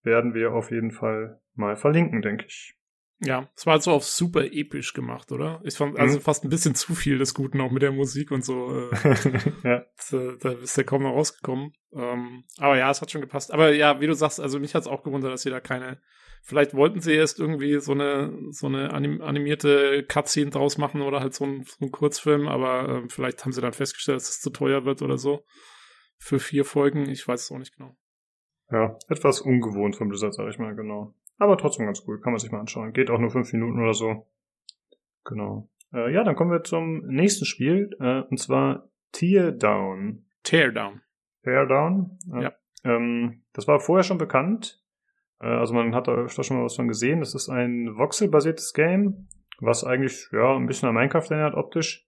Werden wir auf jeden Fall mal verlinken, denke ich. Ja, es war halt so auf super episch gemacht, oder? Ich fand also mhm. fast ein bisschen zu viel des Guten auch mit der Musik und so. Äh, ja. Da, da ist der kaum noch rausgekommen. Ähm, aber ja, es hat schon gepasst. Aber ja, wie du sagst, also mich hat es auch gewundert, dass sie da keine Vielleicht wollten sie erst irgendwie so eine, so eine anim animierte Cutscene draus machen oder halt so ein, so ein Kurzfilm, aber äh, vielleicht haben sie dann festgestellt, dass es zu teuer wird oder so. Für vier Folgen, ich weiß es auch nicht genau. Ja, etwas ungewohnt vom Blizzard, sag ich mal, genau. Aber trotzdem ganz cool, kann man sich mal anschauen. Geht auch nur fünf Minuten oder so. Genau. Äh, ja, dann kommen wir zum nächsten Spiel, äh, und zwar Teardown. Teardown. Teardown. Äh, ja. Ähm, das war vorher schon bekannt. Äh, also man hat da schon mal was von gesehen. Das ist ein Voxel-basiertes Game, was eigentlich ja ein bisschen an Minecraft erinnert optisch.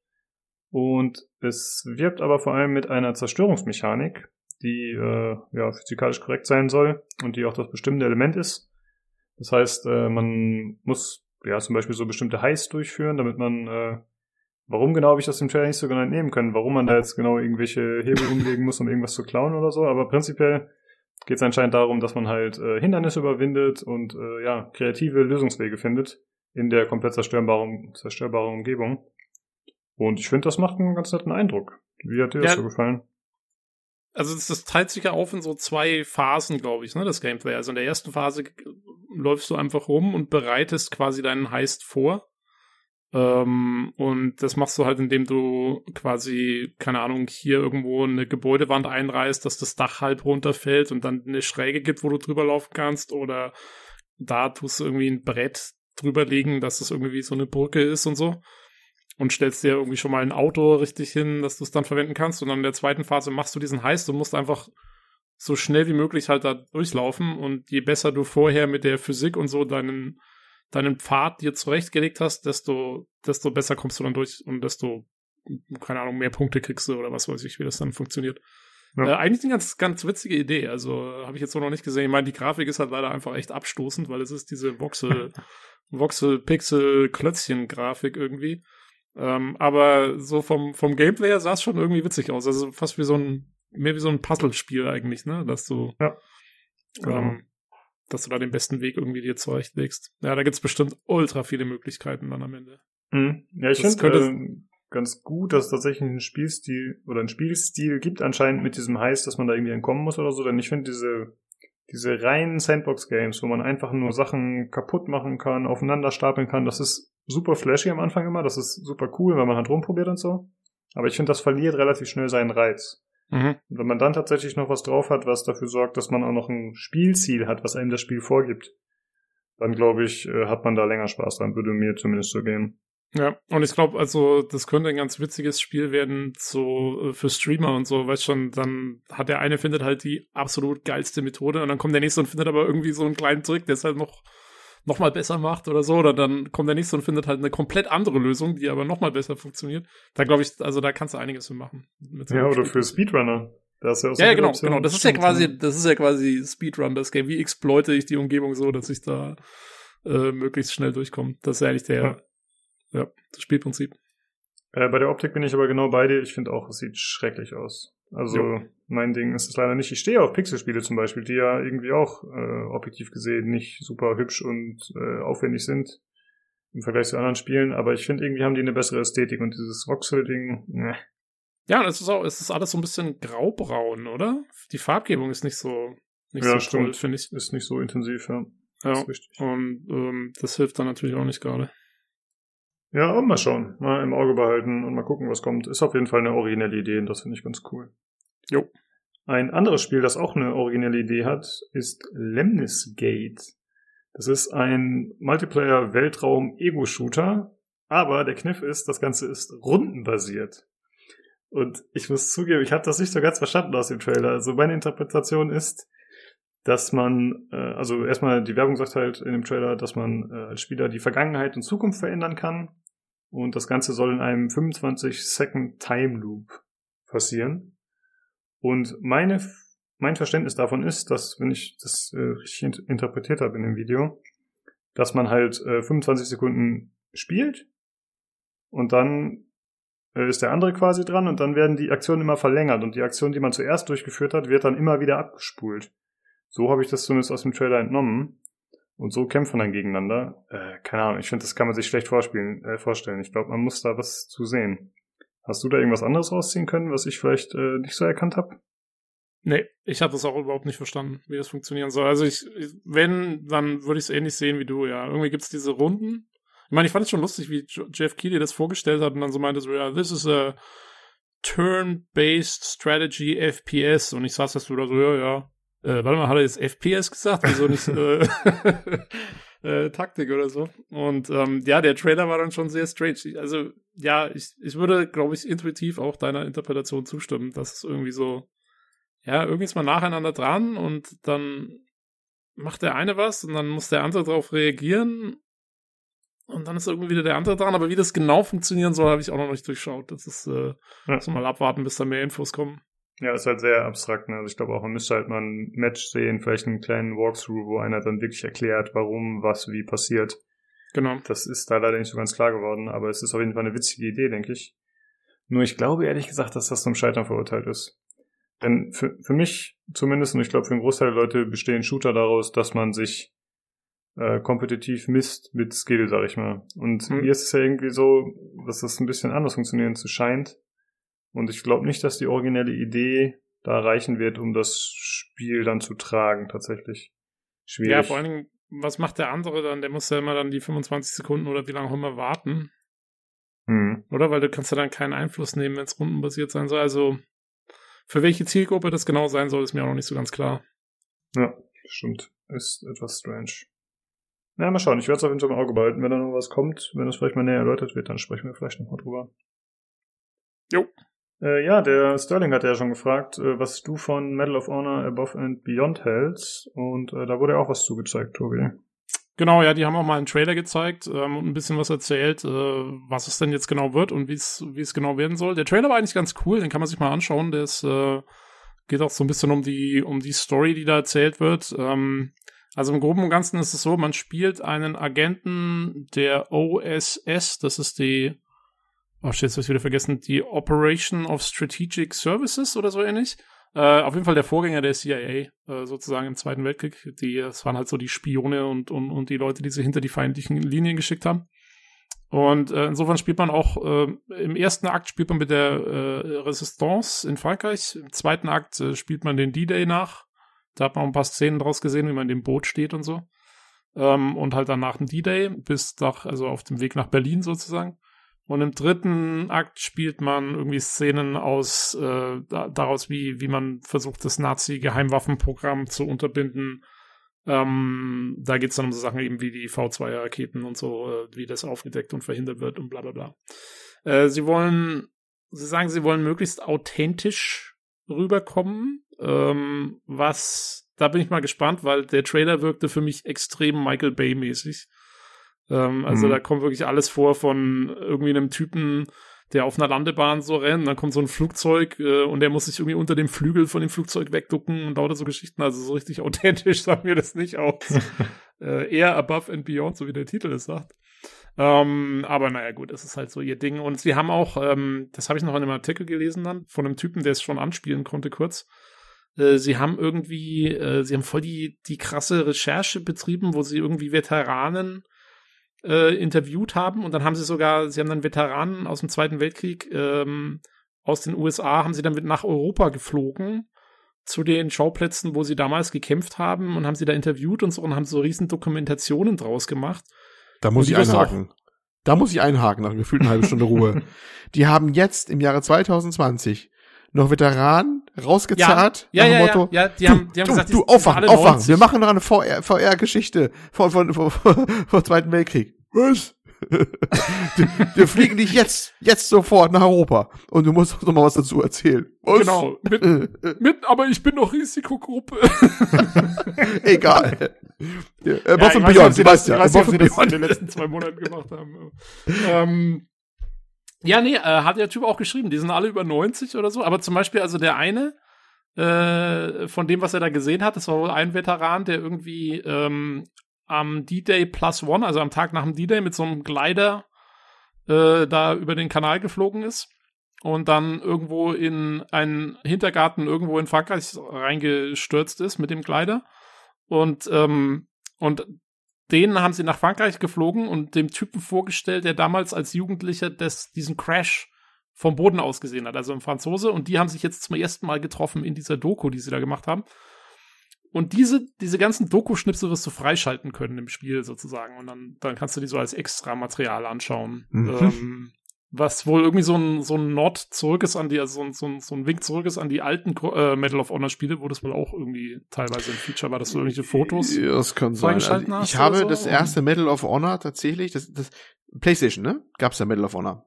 Und es wirbt aber vor allem mit einer Zerstörungsmechanik, die äh, ja physikalisch korrekt sein soll und die auch das bestimmende Element ist. Das heißt, äh, man muss ja zum Beispiel so bestimmte Heists durchführen, damit man äh, Warum genau habe ich das im Trailer nicht so genau entnehmen können? Warum man da jetzt genau irgendwelche Hebel umlegen muss, um irgendwas zu klauen oder so? Aber prinzipiell geht es anscheinend darum, dass man halt äh, Hindernisse überwindet und äh, ja, kreative Lösungswege findet in der komplett zerstörbaren, zerstörbaren Umgebung. Und ich finde, das macht einen ganz netten Eindruck. Wie hat dir ja, das so gefallen? Also das, das teilt sich ja auf in so zwei Phasen, glaube ich, ne, das Gameplay. Also in der ersten Phase läufst du einfach rum und bereitest quasi deinen Heist vor. Ähm, und das machst du halt, indem du quasi, keine Ahnung, hier irgendwo eine Gebäudewand einreißt, dass das Dach halb runterfällt und dann eine Schräge gibt, wo du drüber laufen kannst. Oder da tust du irgendwie ein Brett drüber legen, dass das irgendwie so eine Brücke ist und so. Und stellst dir irgendwie schon mal ein Auto richtig hin, dass du es dann verwenden kannst. Und dann in der zweiten Phase machst du diesen Heist und musst einfach so schnell wie möglich halt da durchlaufen. Und je besser du vorher mit der Physik und so deinen deinen Pfad dir zurechtgelegt hast, desto, desto besser kommst du dann durch und desto keine Ahnung, mehr Punkte kriegst du oder was weiß ich, wie das dann funktioniert. Ja. Äh, eigentlich eine ganz, ganz witzige Idee. Also habe ich jetzt so noch nicht gesehen. Ich meine, die Grafik ist halt leider einfach echt abstoßend, weil es ist diese Voxel, Voxel, Pixel, Klötzchen-Grafik irgendwie. Ähm, aber so vom, vom Gameplay her sah es schon irgendwie witzig aus. Also fast wie so ein, mehr wie so ein Puzzlespiel eigentlich, ne? Dass du, Ja. Genau. ähm, dass du da den besten Weg irgendwie dir zurechtlegst. Ja, da gibt's bestimmt ultra viele Möglichkeiten dann am Ende. Mhm. Ja, ich finde könnte- äh, ganz gut, dass es tatsächlich einen Spielstil oder einen Spielstil gibt anscheinend mit diesem Heiß, dass man da irgendwie entkommen muss oder so, denn ich finde diese diese reinen Sandbox-Games, wo man einfach nur Sachen kaputt machen kann, aufeinander stapeln kann, das ist super flashy am Anfang immer, das ist super cool, weil man halt rumprobiert und so. Aber ich finde, das verliert relativ schnell seinen Reiz. Mhm. Wenn man dann tatsächlich noch was drauf hat, was dafür sorgt, dass man auch noch ein Spielziel hat, was einem das Spiel vorgibt, dann glaube ich, äh, hat man da länger Spaß dran, würde mir zumindest so gehen. Ja, und ich glaube, also das könnte ein ganz witziges Spiel werden, so äh, für Streamer und so, weißt schon, dann hat der eine findet halt die absolut geilste Methode und dann kommt der nächste und findet aber irgendwie so einen kleinen Trick, der es halt noch noch mal besser macht oder so, oder dann kommt der nächste und findet halt eine komplett andere Lösung, die aber noch mal besser funktioniert. Da glaube ich, also da kannst du einiges mitmachen. Mit so Ja, oder Spiel. für Speedrunner. Da ist ja, auch so Ja, genau, Option. genau. Das ist ja quasi, das ist ja quasi Speedrun, das Game. Wie exploite ich die Umgebung so, dass ich da äh, möglichst schnell durchkomme. Das ist ja eigentlich der, Ja. ja, das Spielprinzip. Äh, bei der Optik bin ich aber genau bei dir. Ich finde auch, es sieht schrecklich aus. Also Jo. mein Ding ist es leider nicht. Ich stehe auf Pixelspiele zum Beispiel, die ja irgendwie auch äh, objektiv gesehen nicht super hübsch und äh, aufwendig sind im Vergleich zu anderen Spielen. Aber ich finde irgendwie haben die eine bessere Ästhetik und dieses Voxel-Ding, ne. Ja, es ist auch, es ist alles so ein bisschen graubraun, oder? Die Farbgebung ist nicht so, nicht Ja, so stimmt. finde ich. ist nicht so intensiv, ja. Ja. Das ist. Und ähm, das hilft dann natürlich auch nicht gerade. Ja, und mal schauen. Mal im Auge behalten und mal gucken, was kommt. Ist auf jeden Fall eine originelle Idee und das finde ich ganz cool. Jo. Ein anderes Spiel, das auch eine originelle Idee hat, ist Lemnis Gate. Das ist ein Multiplayer-Weltraum-Ego-Shooter, aber der Kniff ist, das Ganze ist rundenbasiert. Und ich muss zugeben, ich habe das nicht so ganz verstanden aus dem Trailer. Also meine Interpretation ist, dass man, äh, also erstmal die Werbung sagt halt in dem Trailer, dass man äh, als Spieler die Vergangenheit und Zukunft verändern kann. Und das Ganze soll in einem 25-Second Time Loop passieren. Und meine, mein Verständnis davon ist, dass, wenn ich das äh, richtig int interpretiert habe in dem Video, dass man halt äh, 25 Sekunden spielt und dann äh, ist der andere quasi dran und dann werden die Aktionen immer verlängert und die Aktion, die man zuerst durchgeführt hat, wird dann immer wieder abgespult. So habe ich das zumindest aus dem Trailer entnommen. Und so kämpfen dann gegeneinander. Äh, keine Ahnung, ich finde, das kann man sich schlecht vorspielen, äh, vorstellen. Ich glaube, man muss da was zu sehen. Hast du da irgendwas anderes rausziehen können, was ich vielleicht äh, nicht so erkannt habe? Nee, ich habe das auch überhaupt nicht verstanden, wie das funktionieren soll. Also ich, wenn, dann würde ich es ähnlich sehen wie du, ja. Irgendwie gibt's diese Runden. Ich meine, ich fand es schon lustig, wie Jeff Keighley das vorgestellt hat und dann so meinte so, ja, this is a turn-based strategy FPS. Und ich saß das wieder so, ja, ja. Äh, warte mal, hat er jetzt FPS gesagt? Wieso nicht äh, äh, Taktik oder so? Und ähm, ja, der Trailer war dann schon sehr strange. Ich- Also, ja, ich, ich würde, glaube ich, intuitiv auch deiner Interpretation zustimmen, dass es irgendwie so ja, irgendwie ist man nacheinander dran und dann macht der eine was und dann muss der andere darauf reagieren und dann ist irgendwie wieder der andere dran. Aber wie das genau funktionieren soll, habe ich auch noch nicht durchschaut. Das ist, äh, Ja. muss man mal abwarten, bis da mehr Infos kommen. Ja, ist halt sehr abstrakt. Ne? Also ich glaube auch, man müsste halt mal ein Match sehen, vielleicht einen kleinen Walkthrough, wo einer dann wirklich erklärt, warum, was, wie passiert. Genau. Das ist da leider nicht so ganz klar geworden, aber es ist auf jeden Fall eine witzige Idee, denke ich. Nur ich glaube ehrlich gesagt, dass das zum Scheitern verurteilt ist. Denn für, für mich zumindest, und ich glaube für einen Großteil der Leute, bestehen Shooter daraus, dass man sich äh, kompetitiv misst mit Skill, sag ich mal. Und Hm. hier ist es ja irgendwie so, dass das ein bisschen anders funktionieren zu scheint. Und ich glaube nicht, dass die originelle Idee da reichen wird, um das Spiel dann zu tragen, tatsächlich. Schwierig. Ja, vor allen Dingen, was macht der andere dann? Der muss ja immer dann die 25 Sekunden oder wie lange auch immer warten, Hm. oder? Weil du kannst ja dann keinen Einfluss nehmen, wenn es rundenbasiert sein soll. Also, für welche Zielgruppe das genau sein soll, ist mir auch noch nicht so ganz klar. Ja, stimmt. Ist etwas strange. Na, mal schauen. Ich werde es auf jeden Fall im Auge behalten. Wenn da noch was kommt, wenn das vielleicht mal näher erläutert wird, dann sprechen wir vielleicht noch mal drüber. Jo. Äh, ja, der Sterling hat ja schon gefragt, äh, was du von Medal of Honor Above and Beyond hältst. Und äh, da wurde ja auch was zugezeigt, Tobi. Genau, ja, die haben auch mal einen Trailer gezeigt ähm, und ein bisschen was erzählt, äh, was es denn jetzt genau wird und wie es genau werden soll. Der Trailer war eigentlich ganz cool, den kann man sich mal anschauen. Der ist, äh, geht auch so ein bisschen um die um die Story, die da erzählt wird. Ähm, also im Groben und Ganzen ist es so, man spielt einen Agenten der OSS, das ist die, oh shit, jetzt hab ich wieder vergessen, die Operation of Strategic Services oder so ähnlich. Äh, auf jeden Fall der Vorgänger der CIA, äh, sozusagen im Zweiten Weltkrieg. Die, das waren halt so die Spione und, und, und die Leute, die sie hinter die feindlichen Linien geschickt haben. Und äh, insofern spielt man auch, äh, im ersten Akt spielt man mit der äh, Resistance in Frankreich, im zweiten Akt äh, spielt man den D-Day nach. Da hat man ein paar Szenen draus gesehen, wie man in dem Boot steht und so. Ähm, und halt dann nach dem D-Day bis nach, also auf dem Weg nach Berlin sozusagen. Und im dritten Akt spielt man irgendwie Szenen aus äh, daraus, wie, wie man versucht, das Nazi-Geheimwaffenprogramm zu unterbinden. Ähm, da geht es dann um so Sachen eben wie die V2-Raketen und so, äh, wie das aufgedeckt und verhindert wird und bla bla bla. Äh, sie wollen, sie sagen, sie wollen möglichst authentisch rüberkommen, ähm, was, da bin ich mal gespannt, weil der Trailer wirkte für mich extrem Michael Bay-mäßig. Ähm, also mhm. da kommt wirklich alles vor von irgendwie einem Typen, der auf einer Landebahn so rennt, dann kommt so ein Flugzeug äh, und der muss sich irgendwie unter dem Flügel von dem Flugzeug wegducken und lauter so Geschichten. Also so richtig authentisch sagen wir das nicht aus. äh, eher above and beyond, so wie der Titel es sagt. Ähm, aber naja, gut, es ist halt so ihr Ding. Und sie haben auch, ähm, das habe ich noch in einem Artikel gelesen dann, von einem Typen, der es schon anspielen konnte kurz. Äh, sie haben irgendwie, äh, sie haben voll die, die krasse Recherche betrieben, wo sie irgendwie Veteranen äh, interviewt haben und dann haben sie sogar, sie haben dann Veteranen aus dem Zweiten Weltkrieg ähm, aus den USA, haben sie dann mit nach Europa geflogen zu den Schauplätzen, wo sie damals gekämpft haben und haben sie da interviewt und so und haben so riesen Dokumentationen draus gemacht. Da muss ich einhaken. Da muss ich einhaken nach gefühlt einer halben Stunde Ruhe. Die haben jetzt im Jahre 2020 noch Veteranen rausgezahlt. Ja, ja, ja, Motto, ja, ja, die haben, die haben du, gesagt, du, aufwachen, aufwachen. Wir machen noch eine VR, VR-Geschichte von, von, von, von, von Zweiten Weltkrieg. Was? wir fliegen dich jetzt, jetzt sofort nach Europa. Und du musst noch mal was dazu erzählen. Was? Genau. Mit, mit, aber ich bin noch Risikogruppe. Egal. Ja, äh, ja, Beyond, du weißt ja. Ich weiß nicht, ob sie das in den letzten zwei Monaten gemacht haben. ähm, ja, nee, äh, hat der Typ auch geschrieben. Die sind alle über 90 oder so. Aber zum Beispiel, also der eine, äh, von dem, was er da gesehen hat, das war wohl ein Veteran, der irgendwie ähm, am D-Day Plus One, also am Tag nach dem D-Day, mit so einem Glider äh, da über den Kanal geflogen ist und dann irgendwo in einen Hintergarten irgendwo in Frankreich reingestürzt ist mit dem Glider. Und, ähm, und den haben sie nach Frankreich geflogen und dem Typen vorgestellt, der damals als Jugendlicher des, diesen Crash vom Boden aus gesehen hat, also ein Franzose. Und die haben sich jetzt zum ersten Mal getroffen in dieser Doku, die sie da gemacht haben. Und diese, diese ganzen Doku-Schnipsel wirst du freischalten können im Spiel sozusagen. Und dann, dann kannst du die so als extra Material anschauen. Mhm. Ähm, was wohl irgendwie so ein, so ein Nord zurück ist an die, also so ein, so ein, so ein Wink zurück ist an die alten äh, Medal of Honor Spiele, wo das wohl auch irgendwie teilweise ein Feature war, dass du irgendwelche Fotos ja, das kann sein. Also ich habe so. das erste Medal of Honor tatsächlich, das, das PlayStation, ne? Gab's ja Medal of Honor.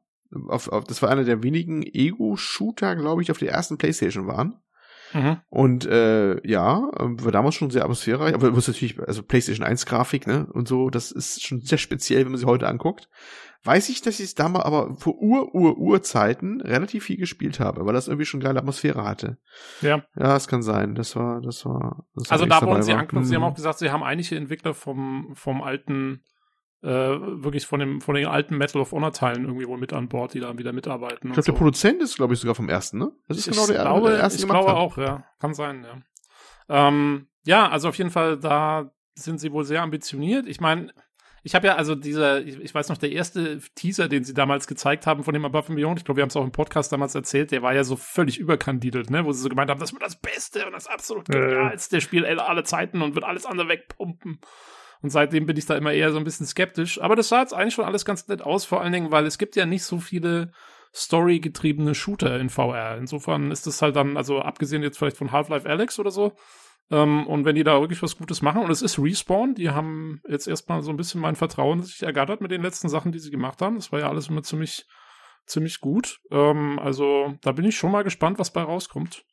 Auf, auf, das war einer der wenigen Ego-Shooter, glaube ich, auf der ersten PlayStation waren. Mhm. Und äh, ja, war damals schon sehr atmosphärereich, aber muss natürlich, also PlayStation 1 Grafik, ne? Und so, das ist schon sehr speziell, wenn man sie heute anguckt weiß ich, dass ich es damals aber vor Ur, Ur, Urzeiten relativ viel gespielt habe, weil das irgendwie schon geile Atmosphäre hatte. Ja. Ja, das kann sein. Das war, das war. Das also da wurden sie anknüpfen. Sie haben mhm. auch gesagt, sie haben einige Entwickler vom, vom alten, äh, wirklich von dem, von den alten Metal of Honor Teilen irgendwie wohl mit an Bord, die da wieder mitarbeiten. Ich glaube, so. der Produzent ist, glaube ich, sogar vom ersten, ne? Das ist ich genau der, glaube, der erste. Ich glaube hat. auch, ja. Kann sein, ja. Ähm, ja, also auf jeden Fall, da sind sie wohl sehr ambitioniert. Ich meine, ich habe ja also dieser, ich, ich, weiß noch, der erste Teaser, den sie damals gezeigt haben von dem Above and Beyond, ich glaube, wir haben es auch im Podcast damals erzählt, der war ja so völlig überkandidelt, ne, wo sie so gemeint haben, das wird das Beste und das absolut genialste äh. Spiel aller Zeiten und wird alles andere wegpumpen. Und seitdem bin ich da immer eher so ein bisschen skeptisch. Aber das sah jetzt eigentlich schon alles ganz nett aus, vor allen Dingen, weil es gibt ja nicht so viele Story-getriebene Shooter in VR. Insofern ist das halt dann, also abgesehen jetzt vielleicht von Half-Life Alex oder so, ähm, und wenn die da wirklich was Gutes machen, und es ist Respawn, die haben jetzt erstmal so ein bisschen mein Vertrauen sich ergattert mit den letzten Sachen, die sie gemacht haben. Das war ja alles immer ziemlich, ziemlich gut. Ähm, also da bin ich schon mal gespannt, was bei rauskommt.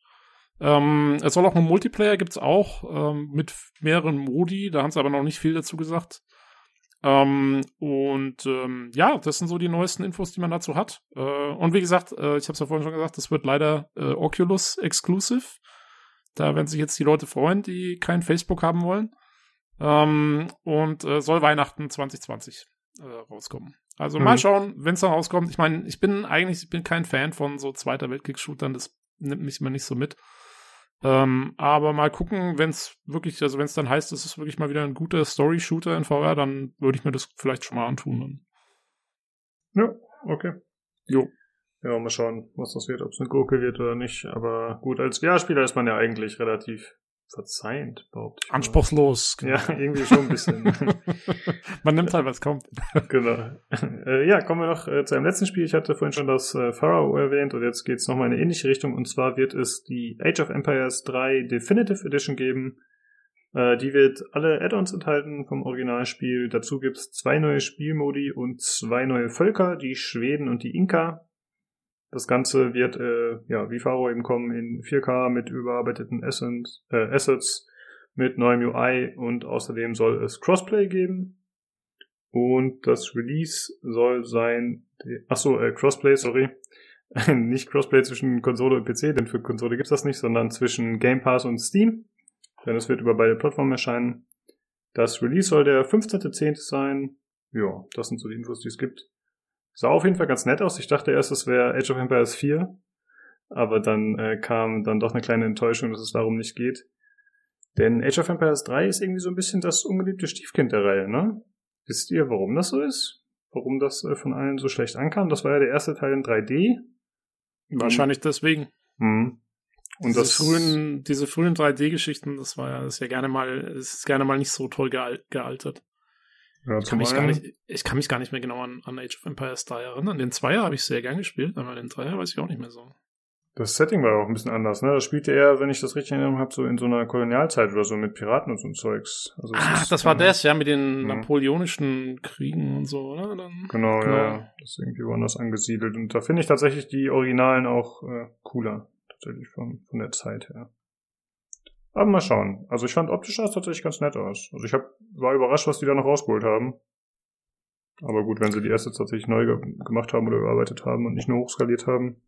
Ähm, es soll auch einen Multiplayer gibt's auch ähm, mit mehreren Modi. Da haben sie aber noch nicht viel dazu gesagt. Ähm, und ähm, ja, das sind so die neuesten Infos, die man dazu hat. Äh, und wie gesagt, äh, ich habe es ja vorhin schon gesagt, das wird leider äh, Oculus exclusive. Da werden sich jetzt die Leute freuen, die kein Facebook haben wollen. Ähm, und äh, soll Weihnachten 2020 äh, rauskommen. Also mhm. mal schauen, wenn es dann rauskommt. Ich meine, ich bin eigentlich, ich bin kein Fan von so Zweiter Weltkriegs-Shootern, das nimmt mich immer nicht so mit. Ähm, aber mal gucken, wenn es wirklich, also wenn es dann heißt, es ist wirklich mal wieder ein guter Story-Shooter in VR, dann würde ich mir das vielleicht schon mal antun. Ja, okay. Jo. Ja, mal schauen, was das wird, ob es eine Gurke wird oder nicht. Aber gut, als VR-Spieler ist man ja eigentlich relativ verzeihend, behaupte ich. Anspruchslos. Genau. Ja, irgendwie schon ein bisschen. Man nimmt halt, was kommt. genau. Äh, ja, kommen wir noch äh, zu einem letzten Spiel. Ich hatte vorhin schon das äh, Pharaoh erwähnt und jetzt geht's nochmal in eine ähnliche Richtung. Und zwar wird es die Age of Empires 3 Definitive Edition geben. Äh, die wird alle Add-ons enthalten vom Originalspiel. Dazu gibt's zwei neue Spielmodi und zwei neue Völker, die Schweden und die Inka. Das Ganze wird, äh, ja, wie Faro eben kommen, in 4K mit überarbeiteten Assets, äh, Assets, mit neuem UI und außerdem soll es Crossplay geben. Und das Release soll sein, achso, äh, Crossplay, sorry. nicht Crossplay zwischen Konsole und PC, denn für Konsole gibt's das nicht, sondern zwischen Game Pass und Steam. Denn es wird über beide Plattformen erscheinen. Das Release soll der 15.10. sein. Ja, das sind so die Infos, die es gibt. Sah auf jeden Fall ganz nett aus. Ich dachte erst, es wäre Age of Empires 4. Aber dann äh, kam dann doch eine kleine Enttäuschung, dass es darum nicht geht. Denn Age of Empires 3 ist irgendwie so ein bisschen das ungeliebte Stiefkind der Reihe, ne? Wisst ihr, warum das so ist? Warum das äh, von allen so schlecht ankam? Das war ja der erste Teil in 3D. Wahrscheinlich deswegen. Mhm. Und diese das frühen, diese frühen 3D-Geschichten, das war ja, das ist ja gerne mal, ist gerne mal nicht so toll gealtert. Ja, ich, kann mich gar nicht, ich kann mich gar nicht mehr genau an, an Age of Empires 3 erinnern. Den Zweier habe ich sehr gern gespielt, aber den Dreier weiß ich auch nicht mehr so. Das Setting war auch ein bisschen anders, ne? Das spielte er, wenn ich das richtig erinnere habe, so in so einer Kolonialzeit oder so mit Piraten und so ein Zeugs. Also Ach, das war das, ja, mit den ja. napoleonischen Kriegen und so, oder? Dann, genau, genau, ja. Das ist irgendwie woanders angesiedelt. Und da finde ich tatsächlich die Originalen auch äh, cooler, tatsächlich von, von der Zeit her. Aber mal schauen. Also ich fand optisch das tatsächlich ganz nett aus. Also ich hab, war überrascht, was die da noch rausgeholt haben. Aber gut, wenn sie die erste tatsächlich neu ge gemacht haben oder überarbeitet haben und nicht nur hochskaliert haben.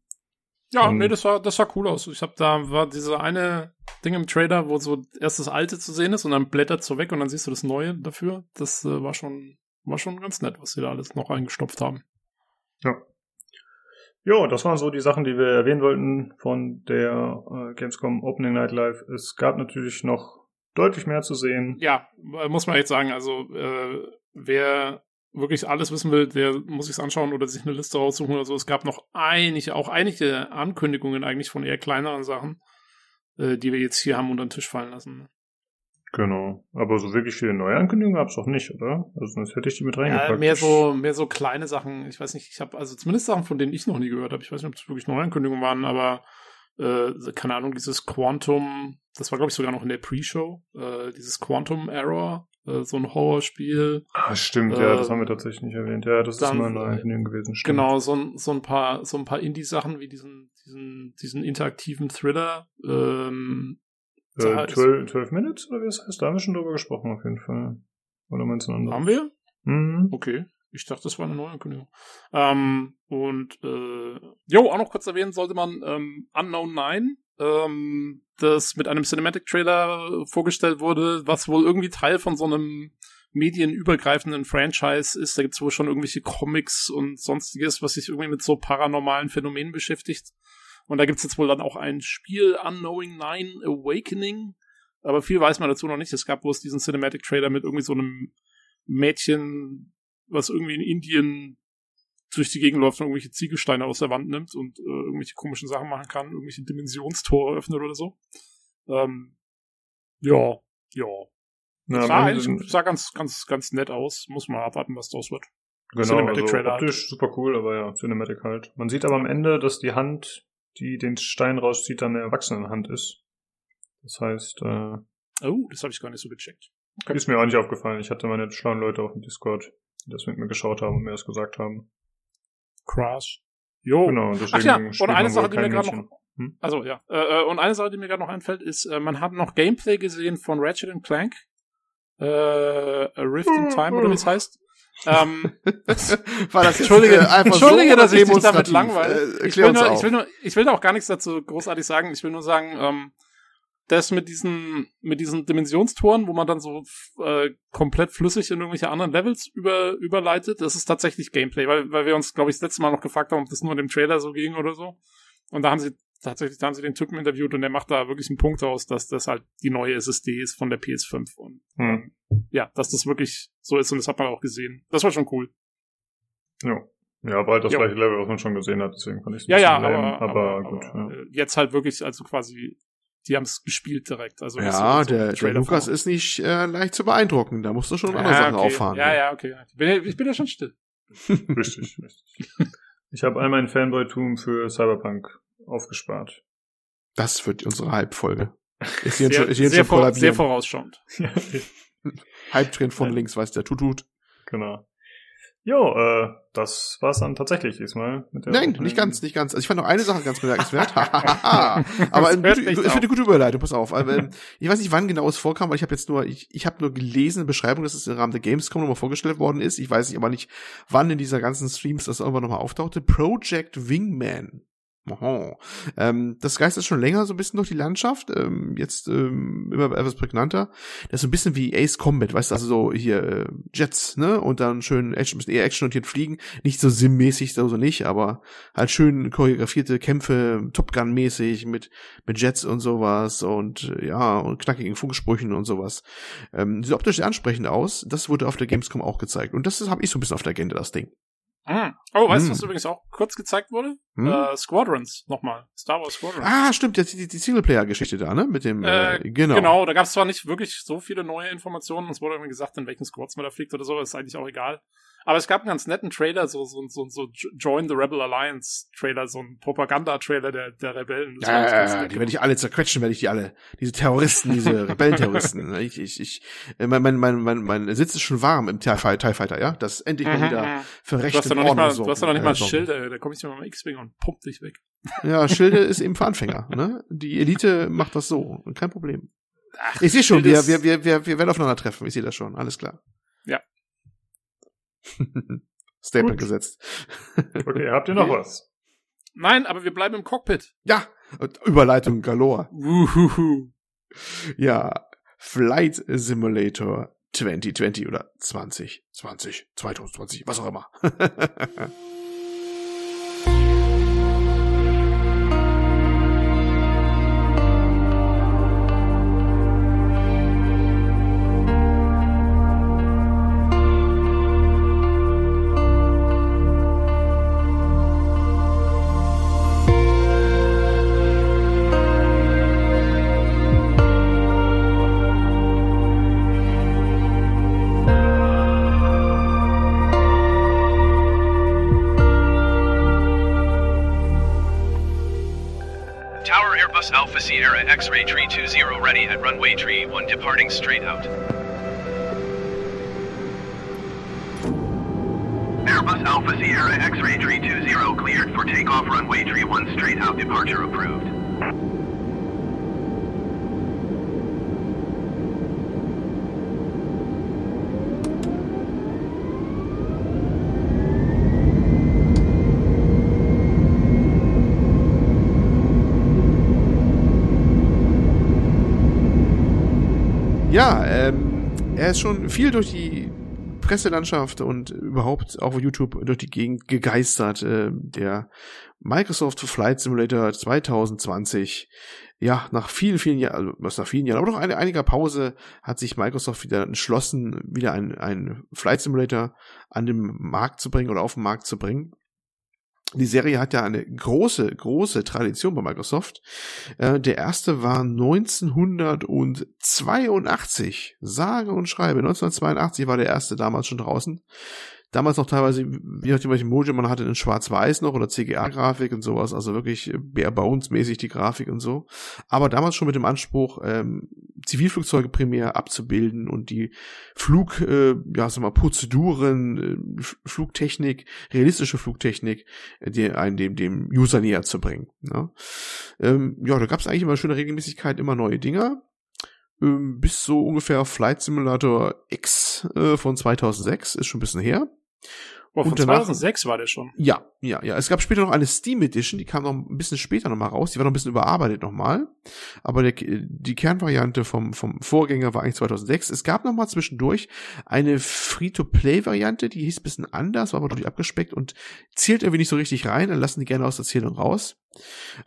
Ja, nee, das sah, das sah cool aus. Ich hab da war diese eine Ding im Trailer, wo so erst das alte zu sehen ist und dann blättert so weg und dann siehst du das neue dafür. Das äh, war schon, war schon ganz nett, was sie da alles noch eingestopft haben. Ja. Das waren so die Sachen, die wir erwähnen wollten von der äh, Gamescom Opening Night Live. Es gab natürlich noch deutlich mehr zu sehen. Ja, muss man jetzt sagen. Also äh, wer wirklich alles wissen will, der muss sich's anschauen oder sich eine Liste raussuchen oder so. Es gab noch einige, auch einige Ankündigungen eigentlich von eher kleineren Sachen, äh, die wir jetzt hier haben unter den Tisch fallen lassen. Genau. Aber so wirklich viele Neuankündigungen gab es doch nicht, oder? Also sonst hätte ich die mit reingepackt. Ja, mehr so, mehr so kleine Sachen. Ich weiß nicht, ich habe also zumindest Sachen, von denen ich noch nie gehört habe. Ich weiß nicht, ob es wirklich Neuankündigungen waren, aber äh, keine Ahnung, dieses Quantum, das war glaube ich sogar noch in der Pre-Show, äh, dieses Quantum Error, äh, so ein Horrorspiel. Ah, stimmt, ja, das äh, haben wir tatsächlich nicht erwähnt. Ja, das dann, ist mal eine Neuankündigung gewesen. Stimmt. Genau, so, so ein paar, so ein paar Indie-Sachen wie diesen, diesen, diesen interaktiven Thriller. Ähm, äh, 12, 12 Minutes, oder wie das heißt? Da haben wir schon drüber gesprochen, auf jeden Fall. Oder meinst du Haben wir? Mhm. Okay. Ich dachte, das war eine Neuankündigung. Ähm, und, äh, jo, auch noch kurz erwähnen sollte man, ähm, Unknown 9, ähm, das mit einem Cinematic-Trailer vorgestellt wurde, was wohl irgendwie Teil von so einem medienübergreifenden Franchise ist. Da gibt's wohl schon irgendwelche Comics und sonstiges, was sich irgendwie mit so paranormalen Phänomenen beschäftigt. Und da gibt's jetzt wohl dann auch ein Spiel, Unknowing Nine Awakening. Aber viel weiß man dazu noch nicht. Es gab bloß diesen Cinematic Trailer mit irgendwie so einem Mädchen, was irgendwie in Indien durch die Gegend läuft und irgendwelche Ziegelsteine aus der Wand nimmt und äh, irgendwelche komischen Sachen machen kann, irgendwelche Dimensionstore öffnet oder so. Ähm, ja, ja. ja sah, eigentlich, sah ganz, ganz, ganz nett aus. Muss mal abwarten, was draus wird. Genau, Cinematic also Trailer optisch halt. super cool, aber ja, Cinematic halt. Man sieht aber am Ende, dass die Hand die den Stein rauszieht, dann eine Erwachsenenhand ist. Das heißt, äh, Oh, das habe ich gar nicht so gecheckt. Okay. Ist mir auch nicht aufgefallen. Ich hatte meine schlauen Leute auf dem Discord, die das mit mir geschaut haben und mir das gesagt haben. Crash. Jo. Genau, deswegen Ach ja, und eine Sache, die mir gerade noch, hm? also ja, äh, äh, und eine Sache, die mir gerade noch einfällt, ist, äh, man hat noch Gameplay gesehen von Ratchet Clank, äh, A Rift in Time oder wie es heißt. Ähm, War das Entschuldige, jetzt, äh, einfach Entschuldige so dass ich dich damit langweile. Äh, ich, will nur, ich, will nur, ich will da auch gar nichts dazu großartig sagen. Ich will nur sagen, ähm, das mit diesen, mit diesen Dimensionstoren, wo man dann so äh, komplett flüssig in irgendwelche anderen Levels über, überleitet, das ist tatsächlich Gameplay, weil, weil wir uns, glaube ich, das letzte Mal noch gefragt haben, ob das nur in dem Trailer so ging oder so. Und da haben sie tatsächlich, da haben sie den Typen interviewt und der macht da wirklich einen Punkt aus, dass das halt die neue SSD ist von der PS5 und Hm. ja, dass das wirklich so ist und das hat man auch gesehen. Das war schon cool. Ja. Ja, war halt das Jo. gleiche Level, was man schon gesehen hat, deswegen fand ich es Ja, ja, aber, aber, aber, gut. aber, ja. äh, jetzt halt wirklich, also quasi, die haben es gespielt direkt. Also Ja, so- der, der Lukas ist nicht äh, leicht zu beeindrucken. Da musst du schon ja, andere Sachen okay. auffahren. Ja, ja, okay. Ich bin, ja- ich bin ja schon still. Richtig, richtig. Ich habe all mein Fanboy-Tum für Cyberpunk aufgespart. Das wird unsere Halbfolge. Ist hier Sehr, schon, ist hier sehr, schon vor, sehr vorausschauend. Halbdrehen von links, weiß der Tutut. genau. Jo, äh, das war's dann tatsächlich diesmal. Mit der Nein, nicht ganz, nicht ganz. Also ich fand noch eine Sache ganz bemerkenswert. Aber ich finde auf. eine gute Überleitung, pass auf. Aber, ähm, ich weiß nicht, wann genau es vorkam, weil ich habe jetzt nur, ich, ich habe nur gelesen, eine Beschreibung, dass es im Rahmen der Gamescom nochmal vorgestellt worden ist. Ich weiß nicht, aber nicht, wann in dieser ganzen Streams das irgendwann nochmal auftauchte. Project Wingman. Ähm, das geistert schon länger so ein bisschen durch die Landschaft, ähm, jetzt ähm, immer etwas prägnanter. Das ist so ein bisschen wie Ace Combat, weißt du, also so hier äh, Jets, ne? Und dann schön Action, bisschen eher actionorientiert fliegen. Nicht so sim-mäßig, so, so nicht, aber halt schön choreografierte Kämpfe, Top Gun-mäßig mit, mit Jets und sowas und äh, ja, und knackigen Funksprüchen und sowas. Ähm, sieht optisch sehr ansprechend aus. Das wurde auf der Gamescom auch gezeigt. Und das habe ich so ein bisschen auf der Agenda, das Ding. Hm. Oh, weißt du, Hm. was übrigens auch kurz gezeigt wurde? Hm? Äh, Squadrons, nochmal. Star Wars Squadrons. Ah, stimmt, die, die, die Singleplayer-Geschichte da, ne? Mit dem, äh, Äh, genau. Genau, da gab es zwar nicht wirklich so viele neue Informationen, es wurde irgendwie gesagt, in welchen Squads man da fliegt oder so, ist eigentlich auch egal. Aber es gab einen ganz netten Trailer, so, so, so, so Join the Rebel Alliance Trailer, so ein Propaganda-Trailer der, der Rebellen. Das Ja, ja, ja, die werde ich alle zerquetschen, werde ich die alle. Diese Terroristen, diese Rebellenterroristen. Ich, ich, ich, äh, mein, mein, mein, mein, mein Sitz ist schon warm im TIE Fighter, ja? Das endlich mal Mhm, wieder für Du rechte hast ja noch nicht mal, Ordnung du hast ja noch nicht mal ein. Schild, da komme ich mit meinem X-Wing und pump dich weg. Ja, Schilde ist eben für Anfänger, ne? Die Elite macht das so, kein Problem. Ach, Ich sehe schon, wir, wir, wir, wir, wir werden aufeinander treffen, ich sehe das schon, alles klar. Ja. Statement Gut. gesetzt. Okay, habt ihr noch was? Nein, aber wir bleiben im Cockpit. Ja, Überleitung galore. Uhuhu. Ja, Flight Simulator 2020 oder 2020, 2020, was auch immer. Ja, ähm, er ist schon viel durch die Presselandschaft und überhaupt auch auf YouTube durch die Gegend gegeistert. Äh, der Microsoft Flight Simulator 2020. Ja, nach vielen, vielen Jahren, also was nach vielen Jahren, aber doch eine, einiger Pause hat sich Microsoft wieder entschlossen, wieder einen Flight Simulator an den Markt zu bringen oder auf den Markt zu bringen. Die Serie hat ja eine große, große Tradition bei Microsoft. Äh, der erste war 1982, sage und schreibe. 1982 war der erste damals schon draußen. Damals noch teilweise, je nachdem welchen Mojo man hatte, in Schwarz-Weiß noch oder CGA-Grafik und sowas, also wirklich Bare Bones-mäßig die Grafik und so. Aber damals schon mit dem Anspruch, ähm, Zivilflugzeuge primär abzubilden und die Flug, äh, ja, sag mal, Prozeduren, äh, Flugtechnik, realistische Flugtechnik, äh, die einen dem, dem User näher zu bringen. Ne? Ähm, ja, da gab es eigentlich immer schöne Regelmäßigkeit, immer neue Dinger. ähm, bis so ungefähr Flight Simulator X äh, von 2006, ist schon ein bisschen her. Oh, von danach, 2006 war der schon. Ja, ja, ja. Es gab später noch eine Steam Edition, die kam noch ein bisschen später nochmal raus. Die war noch ein bisschen überarbeitet nochmal. Aber der, die Kernvariante vom, vom Vorgänger war eigentlich 2006. Es gab nochmal zwischendurch eine Free-to-Play-Variante, die hieß ein bisschen anders, war aber durch abgespeckt und zählt irgendwie nicht so richtig rein. Dann lassen die gerne aus der Erzählung raus.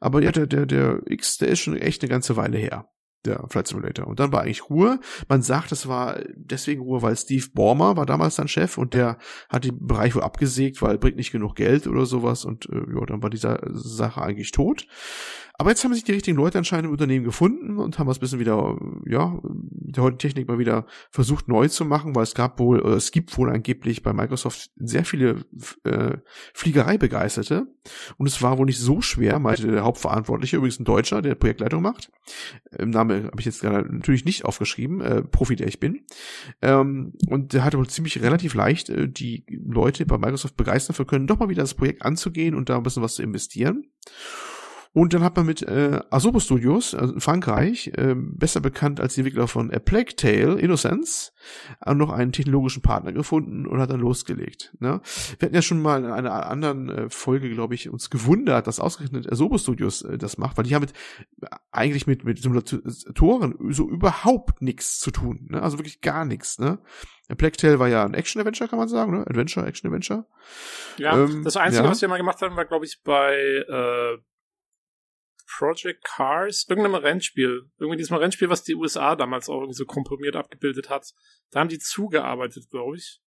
Aber ja, der, der, der X, der ist schon echt eine ganze Weile her der Flight Simulator. Und dann war eigentlich Ruhe. Man sagt, es war deswegen Ruhe, weil Steve Bormer war damals sein Chef und der hat den Bereich wohl abgesägt, weil bringt nicht genug Geld oder sowas und äh, ja, dann war diese Sache eigentlich tot. Aber jetzt haben sich die richtigen Leute anscheinend im Unternehmen gefunden und haben was bisschen wieder, ja, der heutigen Technik mal wieder versucht neu zu machen, weil es gab wohl, oder es gibt wohl angeblich bei Microsoft sehr viele äh, Fliegerei-Begeisterte. Und es war wohl nicht so schwer, meinte der Hauptverantwortliche, übrigens ein Deutscher, der Projektleitung macht. Im Name habe ich jetzt natürlich nicht aufgeschrieben, äh, Profi, der ich bin. Ähm, und der hatte wohl ziemlich relativ leicht, äh, die Leute bei Microsoft begeistern für können, doch mal wieder das Projekt anzugehen und da ein bisschen was zu investieren. Und dann hat man mit äh, Asobo Studios also in Frankreich, äh, besser bekannt als die Entwickler von A Plague Tale, Innocence, äh, noch einen technologischen Partner gefunden und hat dann losgelegt. Ne? Wir hatten ja schon mal in einer anderen äh, Folge, glaube ich, uns gewundert, dass ausgerechnet Asobo Studios äh, das macht, weil die haben mit, eigentlich mit, mit Simulatoren so überhaupt nichts zu tun. Ne? Also wirklich gar nichts. Ne? A Plague Tale war ja ein Action-Adventure, kann man sagen, ne? Adventure, Action-Adventure. Ja, ähm, das Einzige, ja. was wir mal gemacht haben, war, glaube ich, bei äh, Project Cars, irgendeinem Rennspiel, irgendwie diesem Rennspiel, was die USA damals auch irgendwie so komprimiert abgebildet hat. Da haben die zugearbeitet, glaube ich.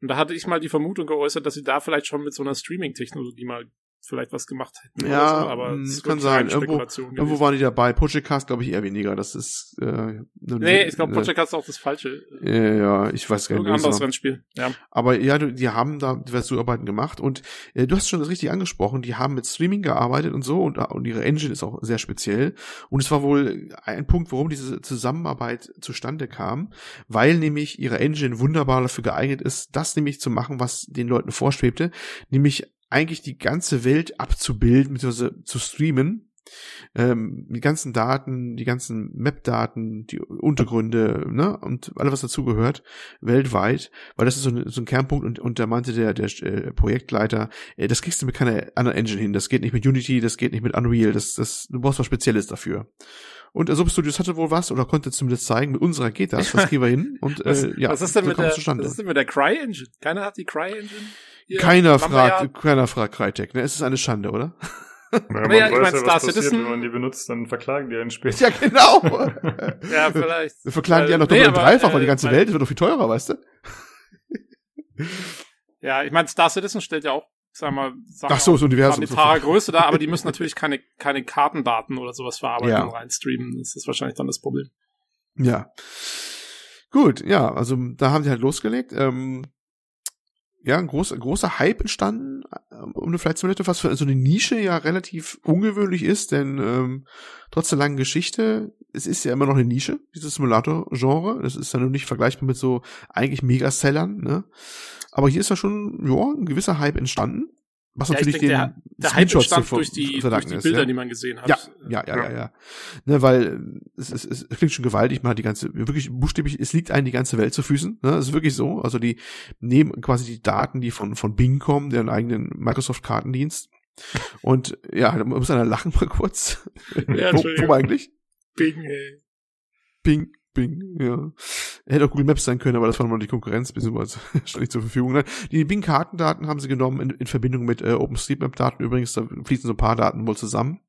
Und da hatte ich mal die Vermutung geäußert, dass sie da vielleicht schon mit so einer Streaming-Technologie mal vielleicht was gemacht hätten. Ja, so, aber das hm, kann sein. Irgendwo, irgendwo waren die dabei. Project Cast glaube ich eher weniger. Das ist äh, ne, Nee, ich glaube Project Cast ist auch das falsche. Ja, ja ich weiß gar nicht. Ein anderes Rennspiel. Ja. Aber ja, die haben da diverse Zuarbeiten gemacht und äh, du hast schon das richtig angesprochen. Die haben mit Streaming gearbeitet und so und, und ihre Engine ist auch sehr speziell. Und es war wohl ein Punkt, warum diese Zusammenarbeit zustande kam, weil nämlich ihre Engine wunderbar dafür geeignet ist, das nämlich zu machen, was den Leuten vorschwebte, nämlich eigentlich die ganze Welt abzubilden, beziehungsweise zu streamen. Ähm, die ganzen Daten, die ganzen Map-Daten, die Untergründe, ne, und alles, was dazugehört, weltweit, weil das ist so ein, so ein Kernpunkt und, und da meinte der, der äh, Projektleiter, äh, das kriegst du mit keiner anderen Engine hin, das geht nicht mit Unity, das geht nicht mit Unreal, das, das, du brauchst was Spezielles dafür. Und Asobo Studios hatte wohl was oder konnte zumindest zeigen, mit unserer geht das, das kriegen wir hin. Und äh, ja, was ist denn mit der, was ist denn mit der Cry Engine? Keiner hat die Cry Engine? keiner fragt, ja keiner fragt Crytek, ne? Es ist eine Schande, oder? Ja, man ja, weiß ich mein, ja, was passiert, wenn man die benutzt, dann verklagen die einen später. Ja, genau. ja, vielleicht. Wir verklagen die ja noch doppelt nee, und dreifach, äh, weil die ganze Welt wird doch viel teurer, weißt du? ja, ich meine, Star Citizen stellt ja auch, sag mal, Sachen Ach so, das Universum. planetare so Größe da, aber die müssen natürlich keine, keine Kartendaten oder sowas verarbeiten ja. und reinstreamen. Das ist wahrscheinlich dann das Problem. Ja. Gut, ja, also da haben die halt losgelegt. Ähm, ja, ein großer, großer Hype entstanden ähm, um eine Flight Simulator, was für so eine Nische ja relativ ungewöhnlich ist, denn ähm, trotz der langen Geschichte, es ist ja immer noch eine Nische, dieses Simulator-Genre. Das ist ja nur nicht vergleichbar mit so eigentlich Megasellern, ne? Aber hier ist ja schon, ja, ein gewisser Hype entstanden. Was ja, natürlich denke, den der, der Hype entstand durch die, durch die Bilder, ja. die man gesehen hat. Ja, ja, ja, ja, ja. Ne, weil es, es, es klingt schon gewaltig, man hat die ganze, wirklich buchstäblich, es liegt einem die ganze Welt zu Füßen. Ne? Das ist wirklich so. Also die nehmen quasi die Daten, die von, von Bing kommen, deren eigenen Microsoft-Kartendienst. Und ja, da muss einer lachen mal kurz. Ja, wo, wo eigentlich? Bing, ey. Bing. Bing, ja. Hätte auch Google Maps sein können, aber das war noch die Konkurrenz, beziehungsweise stand nicht zur Verfügung. Ne? Die Bing-Kartendaten haben sie genommen in, in Verbindung mit äh, OpenStreetMap-Daten übrigens, da fließen so ein paar Daten wohl zusammen.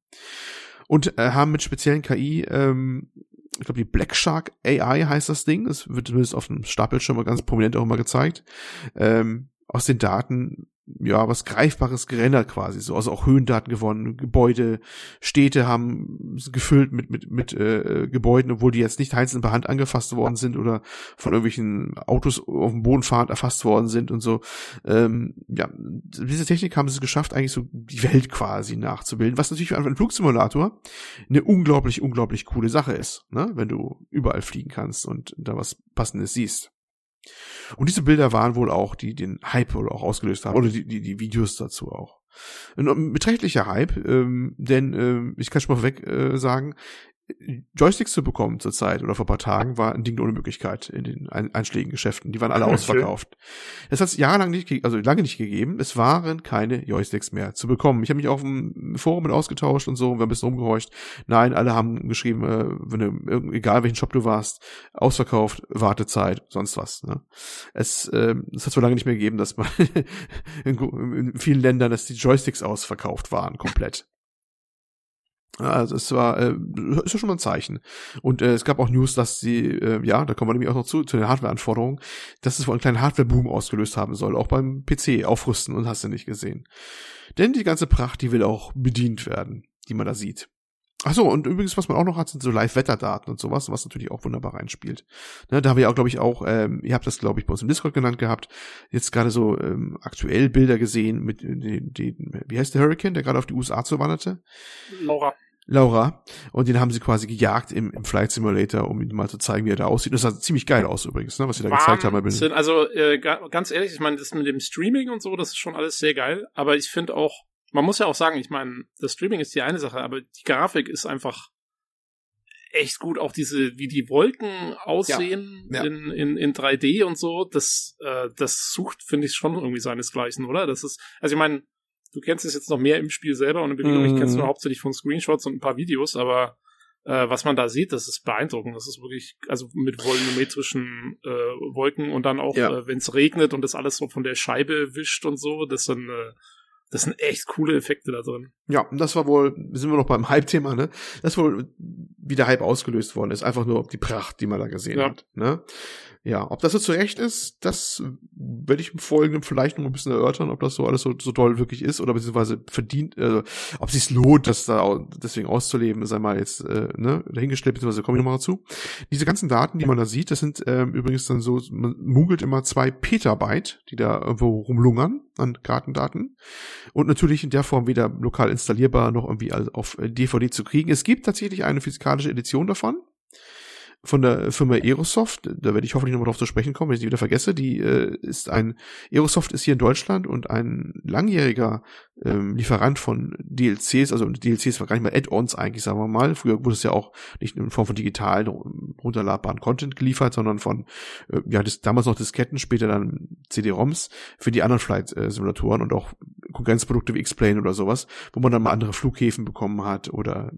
Und äh, haben mit speziellen KI, ähm, ich glaube die Black Shark AI heißt das Ding, das wird zumindest auf dem Stapelschirm mal ganz prominent auch immer gezeigt, ähm, aus den Daten ja, was Greifbares gerendert quasi, so, also auch Höhendaten gewonnen, Gebäude, Städte haben gefüllt mit, mit, mit äh, Gebäuden, obwohl die jetzt nicht einzeln per Hand angefasst worden sind oder von irgendwelchen Autos auf dem Boden fahrend erfasst worden sind und so. Ähm, ja, diese Technik haben sie es geschafft, eigentlich so die Welt quasi nachzubilden, was natürlich für einen Flugsimulator eine unglaublich, unglaublich coole Sache ist, ne? wenn du überall fliegen kannst und da was Passendes siehst. Und diese Bilder waren wohl auch, die den Hype wohl auch ausgelöst haben, oder die, die, die Videos dazu auch. Ein beträchtlicher Hype, ähm, denn ähm, ich kann schon mal vorweg äh, sagen, Joysticks zu bekommen zurzeit oder vor ein paar Tagen war ein Ding ohne Möglichkeit in den einschlägigen Geschäften. Die waren alle okay. ausverkauft. Es hat es jahrelang nicht, also lange nicht gegeben. Es waren keine Joysticks mehr zu bekommen. Ich habe mich auf dem Forum mit ausgetauscht und so, wir haben ein bisschen rumgehorcht. Nein, alle haben geschrieben, äh, wenn du, egal welchen Shop du warst, ausverkauft, Wartezeit, sonst was. Ne? Es, äh, es hat so lange nicht mehr gegeben, dass man in, in vielen Ländern, dass die Joysticks ausverkauft waren, komplett. Also es war, äh, ist ja schon mal ein Zeichen. Und äh, es gab auch News, dass sie, äh, ja, da kommen wir nämlich auch noch zu, zu den Hardware-Anforderungen, dass es wohl einen kleinen Hardware-Boom ausgelöst haben soll, auch beim PC aufrüsten und hast du nicht gesehen. Denn die ganze Pracht, die will auch bedient werden, die man da sieht. Ach so, und übrigens, was man auch noch hat, sind so Live-Wetterdaten und sowas, was natürlich auch wunderbar reinspielt. Ne, da haben wir auch, glaube ich, auch, ähm, ihr habt das, glaube ich, bei uns im Discord genannt gehabt, jetzt gerade so ähm, aktuell Bilder gesehen mit den, den, wie heißt der Hurricane, der gerade auf die USA zuwanderte? Laura. Laura. Und den haben sie quasi gejagt im, im Flight Simulator, um ihm mal zu zeigen, wie er da aussieht. Das sah ziemlich geil aus übrigens, ne, was sie da Wahnsinn. gezeigt haben. Also äh, ganz ehrlich, ich meine, das mit dem Streaming und so, das ist schon alles sehr geil. Aber ich finde auch, man muss ja auch sagen, ich meine, das Streaming ist die eine Sache, aber die Grafik ist einfach echt gut. Auch diese, wie die Wolken aussehen ja, ja. In, in, in 3D und so, das, äh, das sucht, finde ich, schon irgendwie seinesgleichen, oder? Das ist, also ich meine, du kennst es jetzt noch mehr im Spiel selber und in Bewegung, mm. ich kenn's nur hauptsächlich von Screenshots und ein paar Videos, aber äh, was man da sieht, das ist beeindruckend. Das ist wirklich, also mit volumetrischen äh, Wolken und dann auch, ja. äh, wenn es regnet und das alles so von der Scheibe wischt und so, das sind, äh, das sind echt coole Effekte da drin. Ja, und das war wohl, sind wir noch beim Hype-Thema, ne? Das wohl, wie der Hype ausgelöst worden ist. Einfach nur die Pracht, die man da gesehen ja. hat, ne? Ja, ob das so zurecht ist, das werde ich im Folgenden vielleicht noch ein bisschen erörtern, ob das so alles so, so toll wirklich ist oder beziehungsweise verdient, äh, ob es sich lohnt, das da deswegen auszuleben, sei mal jetzt äh, ne, dahingestellt, beziehungsweise komme ich nochmal dazu. Diese ganzen Daten, die man da sieht, das sind ähm, übrigens dann so, man munkelt immer zwei Petabyte, die da irgendwo rumlungern an Kartendaten und natürlich in der Form weder lokal installierbar noch irgendwie auf DVD zu kriegen. Es gibt tatsächlich eine physikalische Edition davon von der Firma Aerosoft, da werde ich hoffentlich nochmal drauf zu sprechen kommen, wenn ich die wieder vergesse, die äh, ist ein, Aerosoft ist hier in Deutschland und ein langjähriger ähm, Lieferant von DLCs, also DLCs war gar nicht mal Add-ons eigentlich, sagen wir mal. Früher wurde es ja auch nicht in Form von digitalen, runterladbaren Content geliefert, sondern von, äh, ja, das, damals noch Disketten, später dann CD-ROMs für die anderen Flight-Simulatoren und auch Konkurrenzprodukte wie X-Plane oder sowas, wo man dann mal andere Flughäfen bekommen hat oder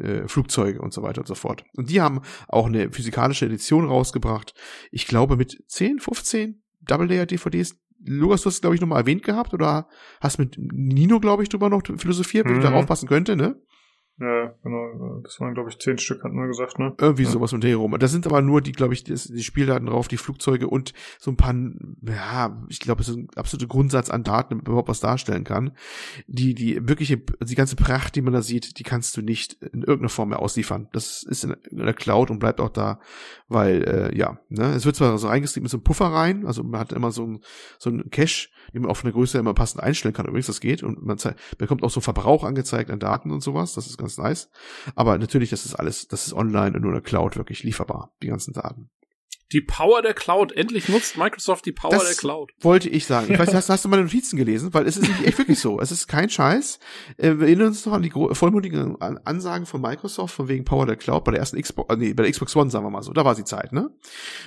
äh, Flugzeuge und so weiter und so fort. Und die haben auch eine physikalische Edition rausgebracht. Ich glaube mit 10, 15 Double-Layer-DVDs. Lukas, du hast es, glaube ich, nochmal erwähnt gehabt oder hast mit Nino, glaube ich, drüber noch philosophiert, wie mhm. darauf passen könnte, ne? Ja, genau. Das waren, glaube ich, zehn Stück, hatten wir gesagt, ne? Irgendwie ja. sowas mit der rum. Da sind aber nur die, glaube ich, die, Spieldaten drauf, die Flugzeuge und so ein paar, ja, ich glaube, es ist ein absoluter Grundsatz an Daten, damit man überhaupt was darstellen kann. Die, die wirkliche, die ganze Pracht, die man da sieht, die kannst du nicht in irgendeiner Form mehr ausliefern. Das ist in, in der Cloud und bleibt auch da, weil, äh, ja, ne, es wird zwar so reingestreamt mit so einem Puffer rein, also man hat immer so ein, so ein Cache, den man auf eine Größe immer passend einstellen kann, übrigens, das geht und man bekommt auch so Verbrauch angezeigt an Daten und sowas, das ist ganz nice. Aber natürlich, das ist alles, das ist online und nur in der Cloud wirklich lieferbar, die ganzen Daten. Die Power der Cloud. Endlich nutzt Microsoft die Power das der Cloud. Wollte ich sagen. Ich weiß, hast, hast du meine Notizen gelesen? Weil es ist echt wirklich so. Es ist kein Scheiß. Äh, wir erinnern uns noch an die vollmutigen Ansagen von Microsoft von wegen Power der Cloud bei der ersten Xbox, äh, nee, bei der Xbox One, sagen wir mal so. Da war sie Zeit, ne?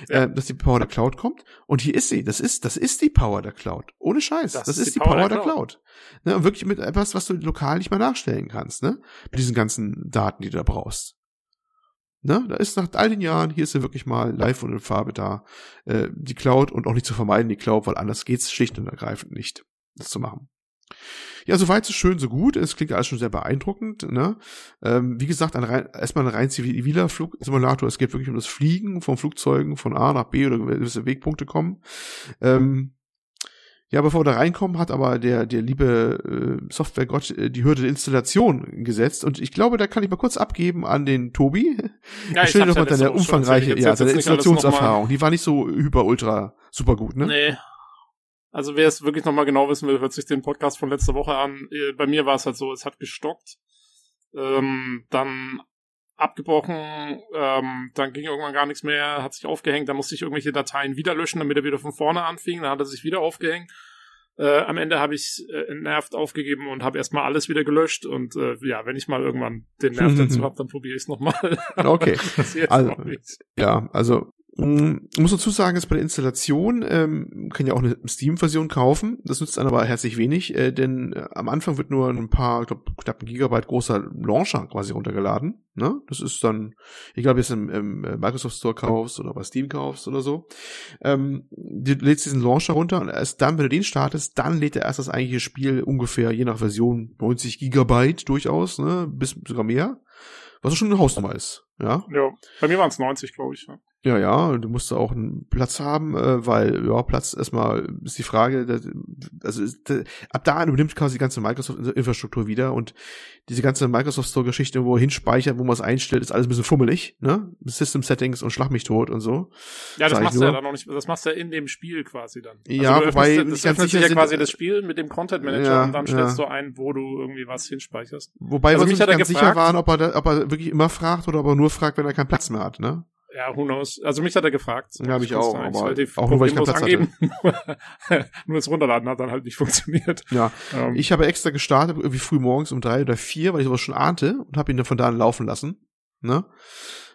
Ja. Äh, dass die Power der Cloud kommt. Und hier ist sie. Das ist, das ist die Power der Cloud. Ohne Scheiß. Das, das ist, ist, die Power, Power der, Cloud. Cloud. Ne? Und wirklich mit etwas, was du lokal nicht mehr nachstellen kannst, ne? Mit diesen ganzen Daten, die du da brauchst. Ne? Da ist nach all den Jahren, hier ist sie wirklich mal live und in Farbe da, äh, die Cloud und auch nicht zu vermeiden, die Cloud, weil anders geht's schlicht und ergreifend nicht, das zu machen. Ja, soweit so schön, so gut. Es klingt alles schon sehr beeindruckend. Ne? Ähm, wie gesagt, ein rein, erstmal ein rein ziviler Flugsimulator. Es geht wirklich um das Fliegen von Flugzeugen von A nach B oder gewisse Wegpunkte kommen. Ähm, ja, bevor wir da reinkommen, hat aber der, der liebe äh, Softwaregott äh, die Hürde der Installation gesetzt. Und ich glaube, da kann ich mal kurz abgeben an den Tobi. Ja, ich stelle doch mal deine umfangreiche, ja, seine Installationserfahrung. Die war nicht so hyper, ultra, super gut, ne? Nee. Also wer es wirklich nochmal genau wissen will, hört sich den Podcast von letzter Woche an. Äh, bei mir war es halt so, es hat gestockt. Ähm, dann abgebrochen, ähm, dann ging irgendwann gar nichts mehr, hat sich aufgehängt, dann musste ich irgendwelche Dateien wieder löschen, damit er wieder von vorne anfing, dann hat er sich wieder aufgehängt. Äh, am Ende habe ich äh, entnervt aufgegeben und habe erstmal alles wieder gelöscht. Und äh, ja, wenn ich mal irgendwann den Nerv dazu habe, dann probiere ich es nochmal. Okay. also, ja, also ich muss dazu sagen, dass bei der Installation ähm, kann ja auch eine Steam-Version kaufen. Das nützt einem aber herzlich wenig, äh, denn äh, am Anfang wird nur ein paar, ich glaube, knapp ein Gigabyte großer Launcher quasi runtergeladen. Ne? Das ist dann, ob du es im, im äh, Microsoft Store kaufst oder bei Steam kaufst oder so. Ähm, du lädst diesen Launcher runter und erst dann, wenn du den startest, dann lädt er erst das eigentliche Spiel ungefähr, je nach Version, 90 Gigabyte durchaus, ne? bis sogar mehr. Was schon eine Hausnummer ist. Ja, ja bei mir waren es 90, glaube ich. Ja. Ja, ja, du musst auch einen Platz haben, äh, weil ja Platz erstmal ist die Frage, dass, also ist, ab da übernimmt quasi die ganze Microsoft-Infrastruktur wieder und diese ganze Microsoft Store-Geschichte, wo er hinspeichert, wo man es einstellt, ist alles ein bisschen fummelig, ne? System-Settings und schlag mich tot und so. Ja, das machst du ja dann noch nicht, das machst du ja in dem Spiel quasi dann. Also ja, wobei das, das öffnet sich ja quasi das Spiel mit dem Content Manager ja, und dann stellst ja. du ein, wo du irgendwie was hinspeicherst. Wobei also wir nicht ganz sicher waren, ob er, da, ob er wirklich immer fragt oder ob er nur fragt, wenn er keinen Platz mehr hat, ne? Ja, who knows. Also mich hat er gefragt. Ja, habe ich auch. Aber auch nur, weil ich keinen Platz angeben. hatte. nur das Runterladen hat dann halt nicht funktioniert. Ja, ähm. ich habe extra gestartet, irgendwie früh morgens um drei oder vier, weil ich sowas schon ahnte und habe ihn dann von da an laufen lassen. Ne?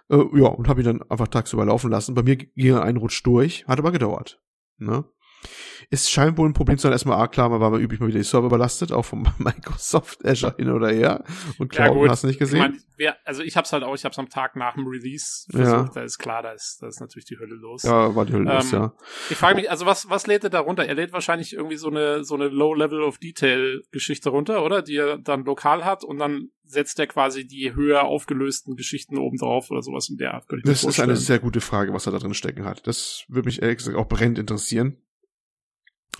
Äh, ja, und habe ihn dann einfach tagsüber laufen lassen. Bei mir ging er einen Rutsch durch, hat aber gedauert. Ne? Es scheint wohl ein Problem zu sein, erstmal, ah, klar, man war mal üblich mal wieder die Server überlastet, auch vom Microsoft Azure hin oder her. Und Cloud ja, hast du nicht gesehen. Ich mein, also ich hab's halt auch, ich hab's am Tag nach dem Release versucht, ja. da ist klar, da ist, da ist natürlich die Hölle los. Ja, war die Hölle ähm, los, ja. Ich frage mich, also was, was lädt er da runter? Er lädt wahrscheinlich irgendwie so eine, so eine Low-Level of Detail-Geschichte runter, oder? Die er dann lokal hat und dann setzt er quasi die höher aufgelösten Geschichten oben drauf oder sowas in der Art. Das ist eine sehr gute Frage, was er da drin stecken hat. Das würde mich ehrlich gesagt auch brennend interessieren.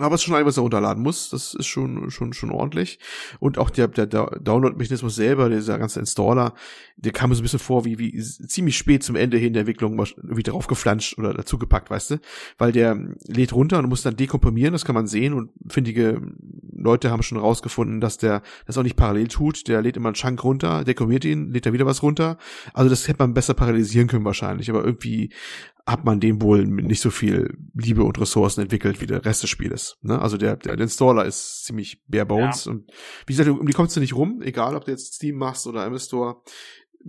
Aber es ist schon ein, was er runterladen muss. Das ist schon, schon, schon ordentlich. Und auch der, der, Download-Mechanismus selber, dieser ganze Installer, der kam mir so ein bisschen vor, wie, wie ziemlich spät zum Ende hin der Entwicklung irgendwie draufgeflanscht oder dazugepackt, weißt du? Weil der lädt runter und muss dann dekomprimieren, das kann man sehen. Und findige Leute haben schon rausgefunden, dass der das auch nicht parallel tut. Der lädt immer einen Chunk runter, dekomprimiert ihn, lädt da wieder was runter. Also das hätte man besser parallelisieren können wahrscheinlich. Aber irgendwie hat man dem wohl nicht so viel Liebe und Ressourcen entwickelt, wie der Rest des Spieles. Ne? Also der, der Installer ist ziemlich bare bones ja. und wie gesagt, um die kommst du nicht rum, egal ob du jetzt Steam machst oder MS Store.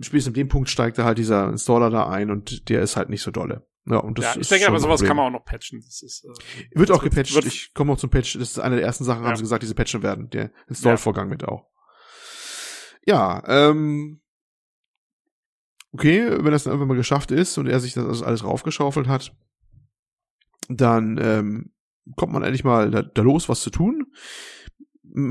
Spätestens an dem Punkt steigt da halt dieser Installer da ein und der ist halt nicht so dolle. Ja, und das ja, ich denke aber, sowas Problem. kann man auch noch patchen. Das ist, äh, wird auch gepatcht. Wird, ich komme auch zum Patch. Das ist eine der ersten Sachen, ja. haben sie gesagt, diese patchen werden. Der Install-Vorgang ja. mit auch. Ja, ähm, okay, wenn das dann irgendwann mal geschafft ist und er sich das alles raufgeschaufelt hat, dann ähm, kommt man endlich mal da, da los, was zu tun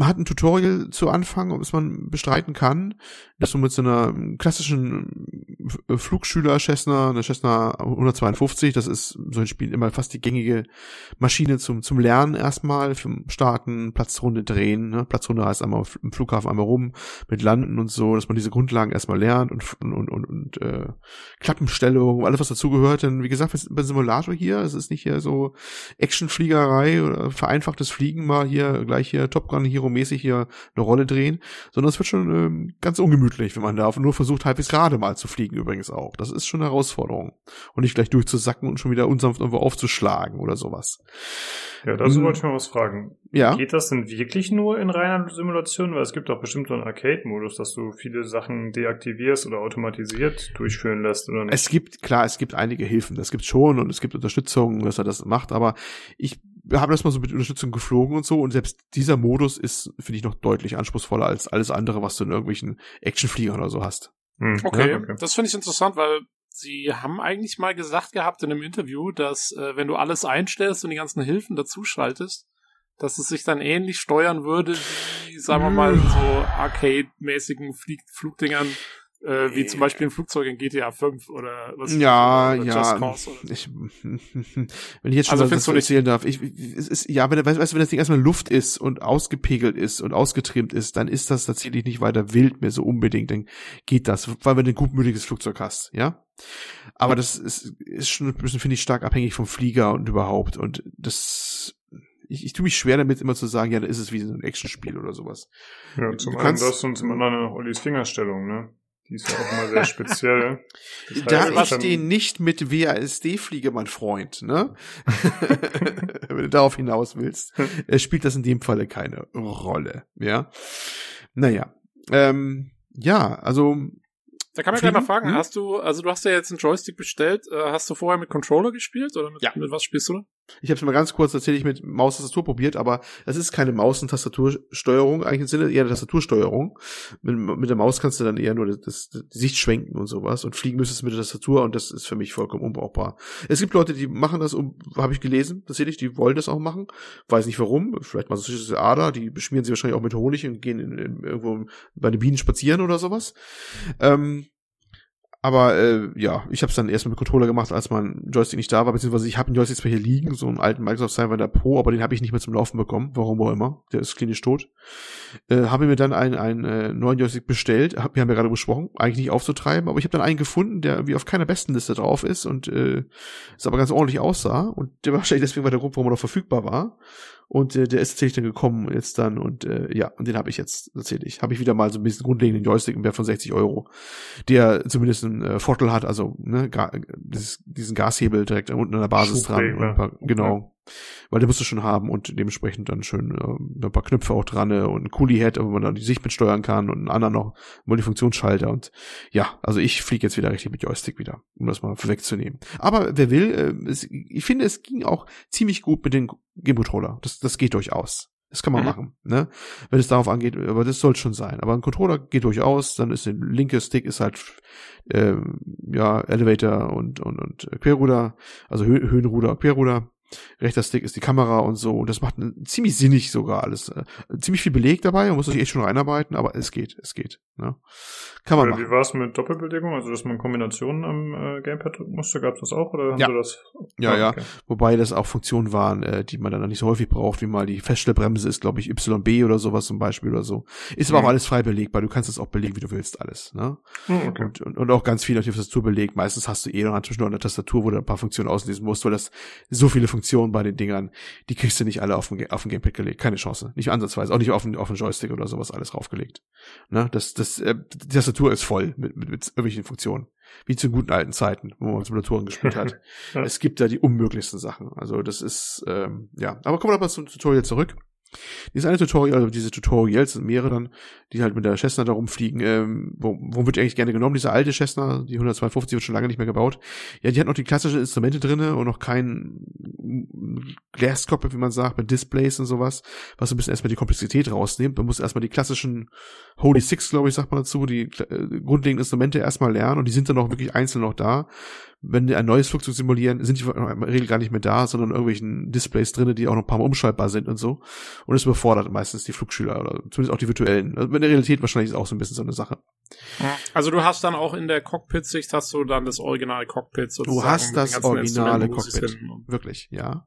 hat ein Tutorial zu Anfang, das man bestreiten kann, dass du mit so einer klassischen Flugschüler Cessna, eine Cessna 152, das ist so ein Spiel immer fast die gängige Maschine zum zum Lernen erstmal, vom Starten, Platzrunde drehen, ne? Platzrunde heißt einmal im Flughafen einmal rum, mit Landen und so, dass man diese Grundlagen erstmal lernt und und und, und äh, Klappenstellung, alles was dazugehört, denn wie gesagt, bei Simulator hier, es ist nicht hier so Actionfliegerei oder vereinfachtes Fliegen mal hier gleich hier Top Gun Hero-mäßig hier eine Rolle drehen, sondern es wird schon ähm, ganz ungemütlich, wenn man da nur versucht, halbwegs gerade mal zu fliegen übrigens auch. Das ist schon eine Herausforderung. Und nicht gleich durchzusacken und schon wieder unsanft irgendwo aufzuschlagen oder sowas. Ja, dazu hm. wollte ich mal was fragen. Ja. Geht das denn wirklich nur in reiner Simulation? Weil es gibt doch bestimmt so einen Arcade-Modus, dass du viele Sachen deaktivierst oder automatisiert durchführen lässt, oder nicht? Es gibt, klar, es gibt einige Hilfen. Das gibt schon und es gibt Unterstützung, dass er das macht, aber ich wir haben das mal so mit Unterstützung geflogen und so und selbst dieser Modus ist, finde ich, noch deutlich anspruchsvoller als alles andere, was du in irgendwelchen Actionfliegern oder so hast. Hm. Okay, ja, okay. das finde ich interessant, weil sie haben eigentlich mal gesagt gehabt in einem Interview, dass äh, wenn du alles einstellst und die ganzen Hilfen dazuschaltest, dass es sich dann ähnlich steuern würde wie, sagen wir mal, hm. so Arcade-mäßigen Flugdingern äh, wie zum Beispiel ein Flugzeug in GTA 5 oder was ja oder ja Cause oder ich, wenn ich jetzt schon also was erzählen darf ich es ist ja wenn weißt, weißt, wenn das Ding erstmal Luft ist und ausgepegelt ist und ausgetrimmt ist dann ist das tatsächlich nicht weiter wild mehr so unbedingt dann geht das weil wenn du ein gutmütiges Flugzeug hast ja aber das ist, ist schon ein bisschen finde ich stark abhängig vom Flieger und überhaupt und das ich, ich tue mich schwer damit immer zu sagen, ja, dann ist es wie so ein Actionspiel oder sowas. Ja, zum du einen das und zum anderen auch Ollis Fingerstellung, ne? Die ist ja auch immer sehr speziell. Das da ich den nicht mit WASD fliege, mein Freund, ne? Wenn du darauf hinaus willst, spielt das in dem Falle keine Rolle, ja? Naja, ähm, ja, also da kann man gleich mal fragen, hm? hast du, also du hast ja jetzt einen Joystick bestellt, äh, hast du vorher mit Controller gespielt oder mit, ja. mit was spielst du? Ich habe es mal ganz kurz tatsächlich mit Maus und Tastatur probiert, aber es ist keine Maus- und Tastatursteuerung, eigentlich im Sinne eher eine Tastatursteuerung. Mit, mit der Maus kannst du dann eher nur das, das, die Sicht schwenken und sowas und fliegen müsstest mit der Tastatur und das ist für mich vollkommen unbrauchbar. Es gibt Leute, die machen das, um, habe ich gelesen, tatsächlich, die wollen das auch machen. Weiß nicht warum, vielleicht mal so eine Ader, die beschmieren sie wahrscheinlich auch mit Honig und gehen in, in, irgendwo bei den Bienen spazieren oder sowas. Ähm, aber äh, ja, ich habe es dann erst mit Controller gemacht, als mein Joystick nicht da war, beziehungsweise ich habe einen Joystick zwar hier liegen, so einen alten Microsoft Sidewinder Pro, aber den habe ich nicht mehr zum Laufen bekommen, warum auch immer. Der ist klinisch tot. Äh, habe mir dann einen, einen äh, neuen Joystick bestellt, hab, wir haben ja gerade besprochen, eigentlich nicht aufzutreiben, aber ich habe dann einen gefunden, der wie auf keiner besten Liste drauf ist und äh, es aber ganz ordentlich aussah und der wahrscheinlich deswegen war der Grund, warum er noch verfügbar war. Und äh, der ist tatsächlich dann gekommen jetzt dann und äh, ja, und den habe ich jetzt tatsächlich. Habe ich wieder mal so ein bisschen grundlegenden Joystick im Wert von 60 Euro, der zumindest einen äh, Vorteil hat, also ne, ga, dieses, diesen Gashebel direkt unten an der Basis dran. Paar, genau weil der musst du schon haben und dementsprechend dann schön äh, ein paar Knöpfe auch dran äh, und ein Kuli-Head, wo man dann die Sicht mitsteuern kann und einen anderen noch Multifunktionsschalter und ja, also ich fliege jetzt wieder richtig mit Joystick wieder, um das mal vorwegzunehmen. Aber wer will, äh, es, ich finde, es ging auch ziemlich gut mit dem Game Controller. Das, das geht durchaus. Das kann man mhm. machen, ne? Wenn es darauf angeht, aber das soll schon sein. Aber ein Controller geht durchaus, dann ist der linke Stick ist halt äh, ja Elevator und und und Querruder, also Hö Höhenruder, Querruder rechter Stick ist die Kamera und so. Und das macht ziemlich sinnig sogar alles. Äh, ziemlich viel Beleg dabei, man muss sich echt schon reinarbeiten, aber es geht, es geht. Ne? Kann man ja, machen. Wie war es mit Doppelbelegung? Also, dass man Kombinationen am äh, Gamepad drücken musste? Gab es das auch? Oder haben ja. Sie das? Ja, ah, okay. ja. Wobei das auch Funktionen waren, äh, die man dann nicht so häufig braucht, wie mal die Feststellbremse ist, glaube ich, YB oder sowas zum Beispiel oder so. Ist aber mhm. auch alles frei belegbar. Du kannst es auch belegen, wie du willst, alles. Ne? Mhm, okay. und, und, und, auch ganz viel auf die Tastatur belegt. Meistens hast du eh noch eine Tastatur, wo du ein paar Funktionen auslesen musst, weil das so viele Funktionen bei den Dingern, die kriegst du nicht alle auf dem, auf dem Gamepad gelegt. Keine Chance. Nicht ansatzweise. Auch nicht auf den, auf den Joystick oder sowas alles raufgelegt. Ne? Das, das, äh, die Tastatur ist voll mit, mit, mit irgendwelchen Funktionen. Wie zu guten alten Zeiten, wo man Simulatoren gespielt hat. ja. Es gibt da die unmöglichsten Sachen. Also das ist, ähm, ja. Aber kommen wir aber zum Tutorial zurück. Dieses eine Tutorial, also diese Tutorials sind mehrere dann, die halt mit der Cessna da rumfliegen. Ähm, wo, wo wird die eigentlich gerne genommen? Diese alte Cessna, die 152 wird schon lange nicht mehr gebaut. Ja, die hat noch die klassischen Instrumente drinne und noch kein Glaskopf, wie man sagt, mit Displays und sowas, was ein bisschen erstmal die Komplexität rausnimmt. Man muss erstmal die klassischen Holy Six, glaube ich, sagt man dazu, die äh, grundlegenden Instrumente erstmal lernen und die sind dann auch wirklich einzeln noch da wenn die ein neues Flugzeug simulieren, sind die in der Regel gar nicht mehr da, sondern irgendwelchen Displays drinne, die auch noch ein paar Mal umschaltbar sind und so. Und es überfordert meistens die Flugschüler oder zumindest auch die virtuellen. Also in der Realität wahrscheinlich ist auch so ein bisschen so eine Sache. Also du hast dann auch in der Cockpit-Sicht hast du dann das originale Cockpit sozusagen. Du hast das originale Cockpit. Wirklich, ja.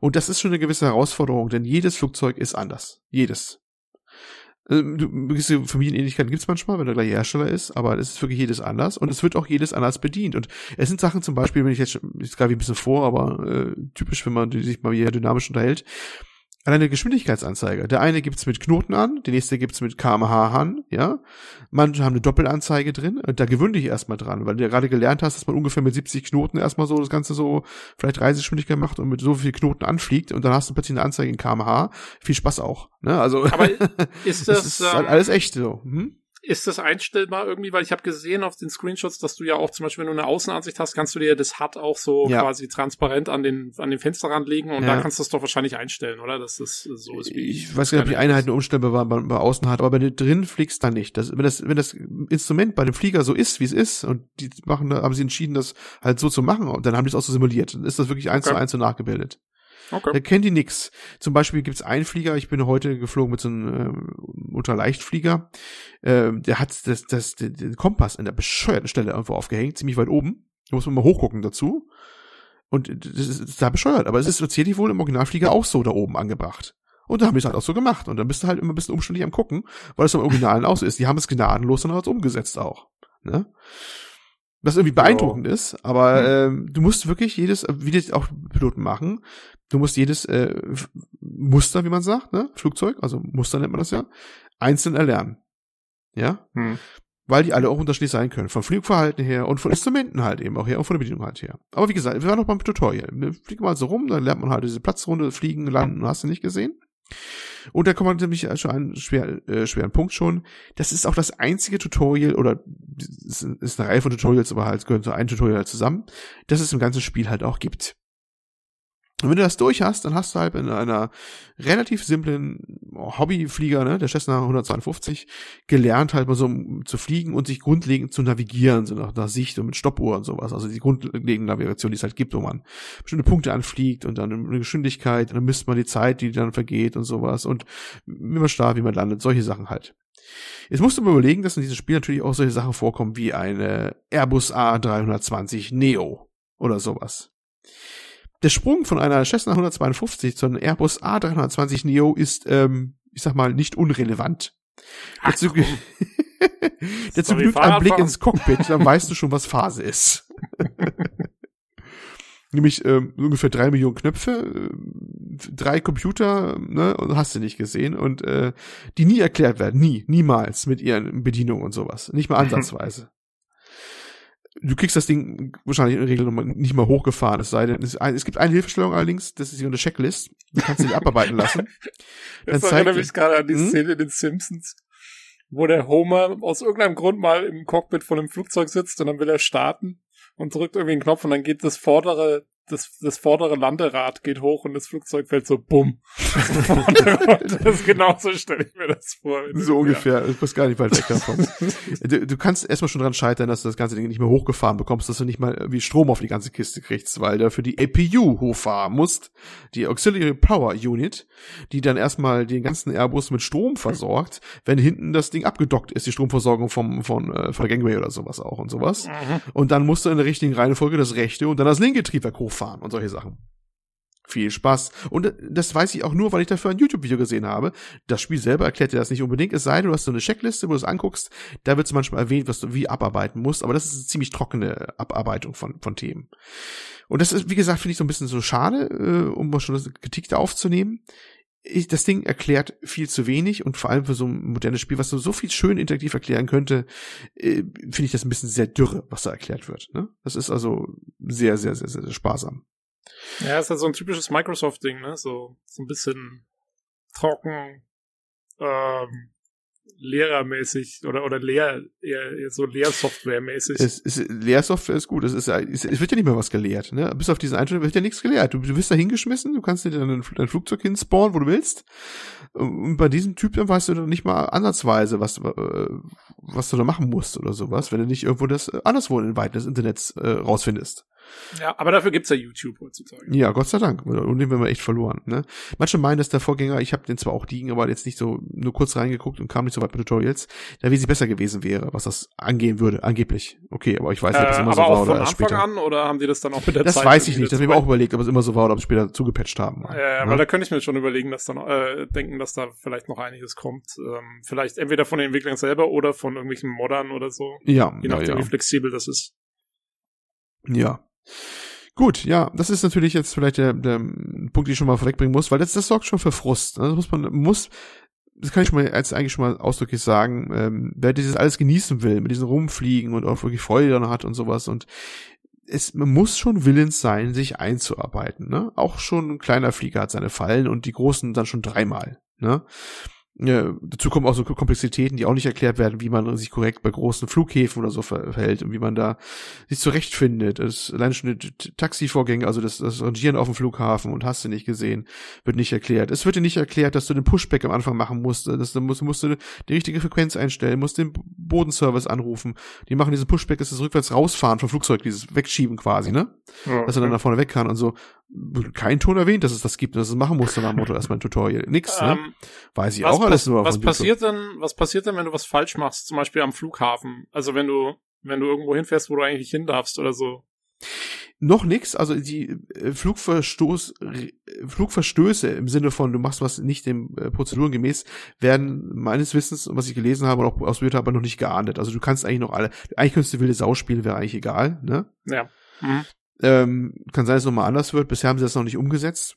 Und das ist schon eine gewisse Herausforderung, denn jedes Flugzeug ist anders. Jedes. Ähm, gewisse Familienähnlichkeiten gibt es manchmal, wenn der gleiche Hersteller ist, aber es ist wirklich jedes anders und es wird auch jedes anders bedient. Und es sind Sachen zum Beispiel, wenn ich jetzt, ich greife ein bisschen vor, aber äh, typisch, wenn man sich mal wieder dynamisch unterhält, Alleine Geschwindigkeitsanzeige. Der eine gibt's mit Knoten an, der nächste gibt's mit kmh an, ja. Manche haben eine Doppelanzeige drin und da gewöhn dich erstmal dran, weil du ja gerade gelernt hast, dass man ungefähr mit 70 Knoten erstmal so das Ganze so vielleicht Reisegeschwindigkeit macht und mit so viel Knoten anfliegt und dann hast du plötzlich eine Anzeige in kmh. Viel Spaß auch, ne? Also. Aber ist das, das ist halt alles echt so. Hm? Ist das einstellbar irgendwie? Weil ich habe gesehen auf den Screenshots, dass du ja auch zum Beispiel, wenn du eine Außenansicht hast, kannst du dir das HUD auch so ja. quasi transparent an den, an den Fensterrand legen und ja. da kannst du es doch wahrscheinlich einstellen, oder? Dass das so ist wie. Ich weiß gar nicht, ob die Einheiten umstellbar bei, bei außen hat, aber wenn du drin fliegst, dann nicht. Das, wenn, das, wenn das Instrument bei dem Flieger so ist, wie es ist, und die machen, haben sie entschieden, das halt so zu machen, und dann haben die es auch so simuliert. Dann ist das wirklich eins okay. zu eins so nachgebildet. Okay. Da kennt die nix. Zum Beispiel gibt's einen Flieger, ich bin heute geflogen mit so einem äh, Ultraleichtflieger, äh, der hat das, das, den, den Kompass an der bescheuerten Stelle irgendwo aufgehängt, ziemlich weit oben. Da muss man mal hochgucken dazu. Und das ist, das ist da bescheuert. Aber es ist tatsächlich wohl im Originalflieger auch so da oben angebracht. Und da haben die es halt auch so gemacht. Und dann bist du halt immer ein bisschen umständlich am gucken, weil es im Originalen auch so ist. Die haben es gnadenlos dann halt umgesetzt auch. Ne? Was irgendwie beeindruckend genau. ist, aber mhm. ähm, du musst wirklich jedes, wie das auch Piloten machen, du musst jedes äh, Muster, wie man sagt, ne, Flugzeug, also Muster nennt man das ja, einzeln erlernen. Ja? Mhm. weil die alle auch unterschiedlich sein können. Vom Flugverhalten her und von Instrumenten halt eben auch her und von der Bedienung halt her. Aber wie gesagt, wir waren noch beim Tutorial. Wir fliegen mal so rum, dann lernt man halt diese Platzrunde, fliegen, landen, hast du nicht gesehen. Und da kommt man nämlich schon einen schwer, äh, schweren Punkt schon. Das ist auch das einzige Tutorial, oder ist eine Reihe von Tutorials, aber halt gehören zu einem Tutorial zusammen, das es im ganzen Spiel halt auch gibt. Und wenn du das durch hast, dann hast du halt in einer relativ simplen Hobbyflieger, ne, der Cessna 152, gelernt halt mal so zu fliegen und sich grundlegend zu navigieren, so nach, nach Sicht und mit Stoppuhr und sowas. Also die grundlegende Navigation, die es halt gibt, wo man bestimmte Punkte anfliegt und dann eine Geschwindigkeit, dann misst man die Zeit, die dann vergeht und sowas und wie man startet, wie man landet, solche Sachen halt. Jetzt musst du mal überlegen, dass in diesem Spiel natürlich auch solche Sachen vorkommen wie eine Airbus A320 Neo oder sowas. Der Sprung von einer Cessna 152 zu einem Airbus A320 Neo ist, ähm, ich sag mal, nicht unrelevant. Ach, dazu dazu genügt ein Blick ins Cockpit, dann weißt du schon, was Phase ist. Nämlich ähm, ungefähr drei Millionen Knöpfe, äh, drei Computer, ne, und hast du nicht gesehen. Und äh, die nie erklärt werden, nie, niemals mit ihren Bedienungen und sowas, nicht mal ansatzweise du kriegst das Ding wahrscheinlich in der Regel nicht mal hochgefahren, es sei denn, es, es gibt eine Hilfestellung allerdings, das ist eine Checklist, die kannst du dir abarbeiten lassen. Das erinnert mich gerade an die hm? Szene in den Simpsons, wo der Homer aus irgendeinem Grund mal im Cockpit von einem Flugzeug sitzt und dann will er starten und drückt irgendwie einen Knopf und dann geht das vordere das, das vordere Landerad geht hoch und das Flugzeug fällt so bumm. das ist genauso stelle ich mir das vor. So ungefähr. Ich muss gar nicht weit weg davon. du, du kannst erstmal schon dran scheitern, dass du das ganze Ding nicht mehr hochgefahren bekommst, dass du nicht mal wie Strom auf die ganze Kiste kriegst, weil du für die APU hochfahren musst, die Auxiliary Power Unit, die dann erstmal den ganzen Airbus mit Strom versorgt, wenn hinten das Ding abgedockt ist, die Stromversorgung vom, von, äh, von Gangway oder sowas auch und sowas. Mhm. Und dann musst du in der richtigen Reihenfolge das rechte und dann das linke Triebwerk hochfahren fahren und solche Sachen. Viel Spaß. Und das weiß ich auch nur, weil ich dafür ein YouTube-Video gesehen habe. Das Spiel selber erklärt dir das nicht unbedingt. Es sei denn, du hast so eine Checkliste, wo du es anguckst. Da wird es manchmal erwähnt, was du wie abarbeiten musst. Aber das ist eine ziemlich trockene Abarbeitung von, von Themen. Und das ist, wie gesagt, finde ich so ein bisschen so schade, äh, um mal schon das Kritik da aufzunehmen. Ich, das Ding erklärt viel zu wenig und vor allem für so ein modernes Spiel, was so, viel schön interaktiv erklären könnte, äh, finde ich das ein bisschen sehr dürre, was da erklärt wird. Ne? Das ist also sehr, sehr, sehr, sehr, sehr sparsam. Ja, ist halt so ein typisches Microsoft-Ding, ne? So, so ein bisschen trocken, ähm, lehrermäßig oder oder lehr eher, eher so Lehrsoftware-mäßig. Es, es, Lehrsoftware ist gut. Es, ist, es, wird ja nicht mehr was gelehrt. Ne? Bis auf diese Einstellung wird ja nichts gelehrt. Du, du wirst da hingeschmissen, du kannst dir dann ein, ein Flugzeug hinspawnen, wo du willst. Und bei diesem Typ dann weißt du dann nicht mal ansatzweise, was, äh, was du da machen musst oder sowas, wenn du nicht irgendwo das anderswo in den Weiten des Internets äh, rausfindest. Ja, aber dafür gibt's ja YouTube heutzutage. Ja, Gott sei Dank. Und den werden wir echt verloren. Ne? Manche meinen, dass der Vorgänger, ich habe den zwar auch liegen, aber jetzt nicht so nur kurz reingeguckt und kam nicht so weit mit Tutorials, da wie sie besser gewesen wäre, was das angehen würde, angeblich. Okay, aber ich weiß nicht, ob es äh, immer so war oder erst später. an oder haben die das dann auch mit der das Zeit? Das weiß ich nicht. Das habe ich mir auch überlegt, ob es immer so war oder ob es später zugepatcht haben. Ja, ja, ja, weil da könnte ich mir schon überlegen, dass dann äh, denken, dass da vielleicht noch einiges kommt. Ähm, vielleicht entweder von den Entwicklern selber oder von irgendwelchen Modern oder so. Ja, je nachdem, ja, ja. wie flexibel das ist. Ja. Gut, ja, das ist natürlich jetzt vielleicht der, der Punkt, den ich schon mal vorwegbringen muss, weil das, das sorgt schon für Frust. Ne? Das muss man, muss, das kann ich schon mal als eigentlich schon mal ausdrücklich sagen, ähm, wer dieses alles genießen will, mit diesem Rumfliegen und auch wirklich Freude daran hat und sowas und es man muss schon willens sein, sich einzuarbeiten. Ne? Auch schon ein kleiner Flieger hat seine Fallen und die großen dann schon dreimal. Ne? Ja, dazu kommen auch so Komplexitäten, die auch nicht erklärt werden, wie man sich korrekt bei großen Flughäfen oder so verhält und wie man da sich zurechtfindet. Es allein schon die Taxivorgänge, also das, das Rangieren auf dem Flughafen und hast du nicht gesehen, wird nicht erklärt. Es wird dir nicht erklärt, dass du den Pushback am Anfang machen musst, dass du musst, musst du die richtige Frequenz einstellen, musst den Bodenservice anrufen. Die machen diesen Pushback, ist das rückwärts rausfahren vom Flugzeug, dieses Wegschieben quasi, ne? Ja, dass er dann nach vorne weg kann und so kein Ton erwähnt, dass es das gibt und dass es machen musste nach dem Motto erstmal ein Tutorial. Nix, ne? Ähm, Weiß ich auch alles nur. Was passiert denn, was passiert denn, wenn du was falsch machst, zum Beispiel am Flughafen? Also wenn du, wenn du irgendwo hinfährst, wo du eigentlich hin darfst oder so? Noch nix, also die äh, Flugverstoß, Flugverstöße im Sinne von du machst was nicht den äh, Prozeduren gemäß, werden meines Wissens, was ich gelesen habe und auch ausprobiert habe, noch nicht geahndet. Also du kannst eigentlich noch alle, eigentlich könntest du wilde Sau spielen, wäre eigentlich egal, ne? Ja. Mhm. Ähm, kann sein, dass es nochmal anders wird. Bisher haben sie das noch nicht umgesetzt.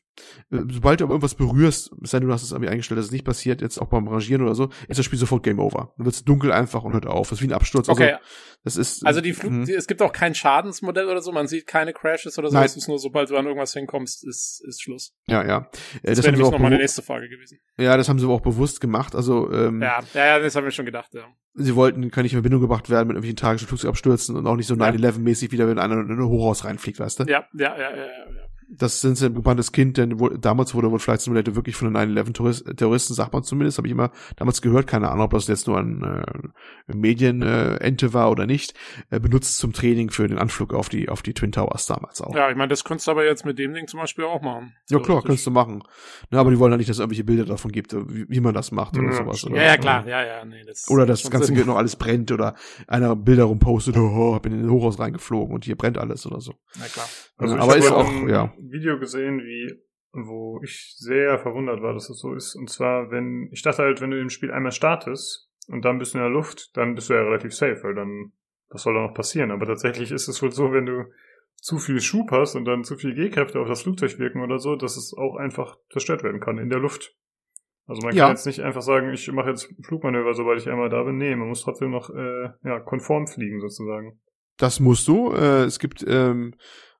Äh, sobald du aber irgendwas berührst, sei du hast es irgendwie eingestellt, dass es nicht passiert, jetzt auch beim Rangieren oder so, ist das Spiel sofort Game Over. Dann wird es dunkel einfach und hört auf. Das ist wie ein Absturz. Okay. Also, das ist, Also die Flug, Mhm. die, es gibt auch kein Schadensmodell oder so, man sieht keine Crashes oder so, Nein. es ist nur, sobald du an irgendwas hinkommst, ist, ist Schluss. ja, ja. Äh, Das, Das, wäre nämlich auch noch meine nächste Frage gewesen. ja, das haben sie aber auch bewusst gemacht. Also, ähm, Ja, ja, ja, das haben wir schon gedacht, ja. sie wollten, kann nicht in Verbindung gebracht werden mit irgendwelchen tragischen Flugzeugabstürzen und auch nicht so Ja. 9-11-mäßig wieder, wenn einer in ein Hochhaus reinfliegt, weißt du? Ja, ja, ja, ja, ja. Ja. Das sind sie ein gebranntes Kind, denn wo, damals wurde wohl Flight Simulator wirklich von den 9-11-Terroristen, sagt man zumindest, habe ich immer damals gehört, keine Ahnung, ob das jetzt nur ein äh, Medienente äh, war oder nicht, äh, benutzt zum Training für den Anflug auf die auf die Twin Towers damals auch. Ja, ich meine, das könntest du aber jetzt mit dem Ding zum Beispiel auch machen. Ja, klar, kannst du machen. Ne, aber die wollen halt nicht, dass es irgendwelche Bilder davon gibt, wie, wie man das macht oder Ja, sowas. Oder, Ja, ja, klar, ja, ja, nee, das Oder das ganze Sinn. Noch alles brennt oder einer Bilder rumpostet, oh, hab in den Hochhaus reingeflogen und hier brennt alles oder so. Na klar. Also Ja, ich aber habe ist auch, ein ja. Video gesehen, wie wo ich sehr verwundert war, dass das so ist. Und zwar, wenn ich dachte halt, wenn du im Spiel einmal startest und dann bist du in der Luft, dann bist du ja relativ safe, weil dann was soll da noch passieren? Aber tatsächlich ist es wohl so, wenn du zu viel Schub hast und dann zu viel G-Kräfte auf das Flugzeug wirken oder so, dass es auch einfach zerstört werden kann in der Luft. Also man Ja. kann jetzt nicht einfach sagen, ich mache jetzt Flugmanöver, sobald ich einmal da bin. Nee, man muss trotzdem noch äh, ja, konform fliegen sozusagen. Das musst du. Äh, es gibt ähm,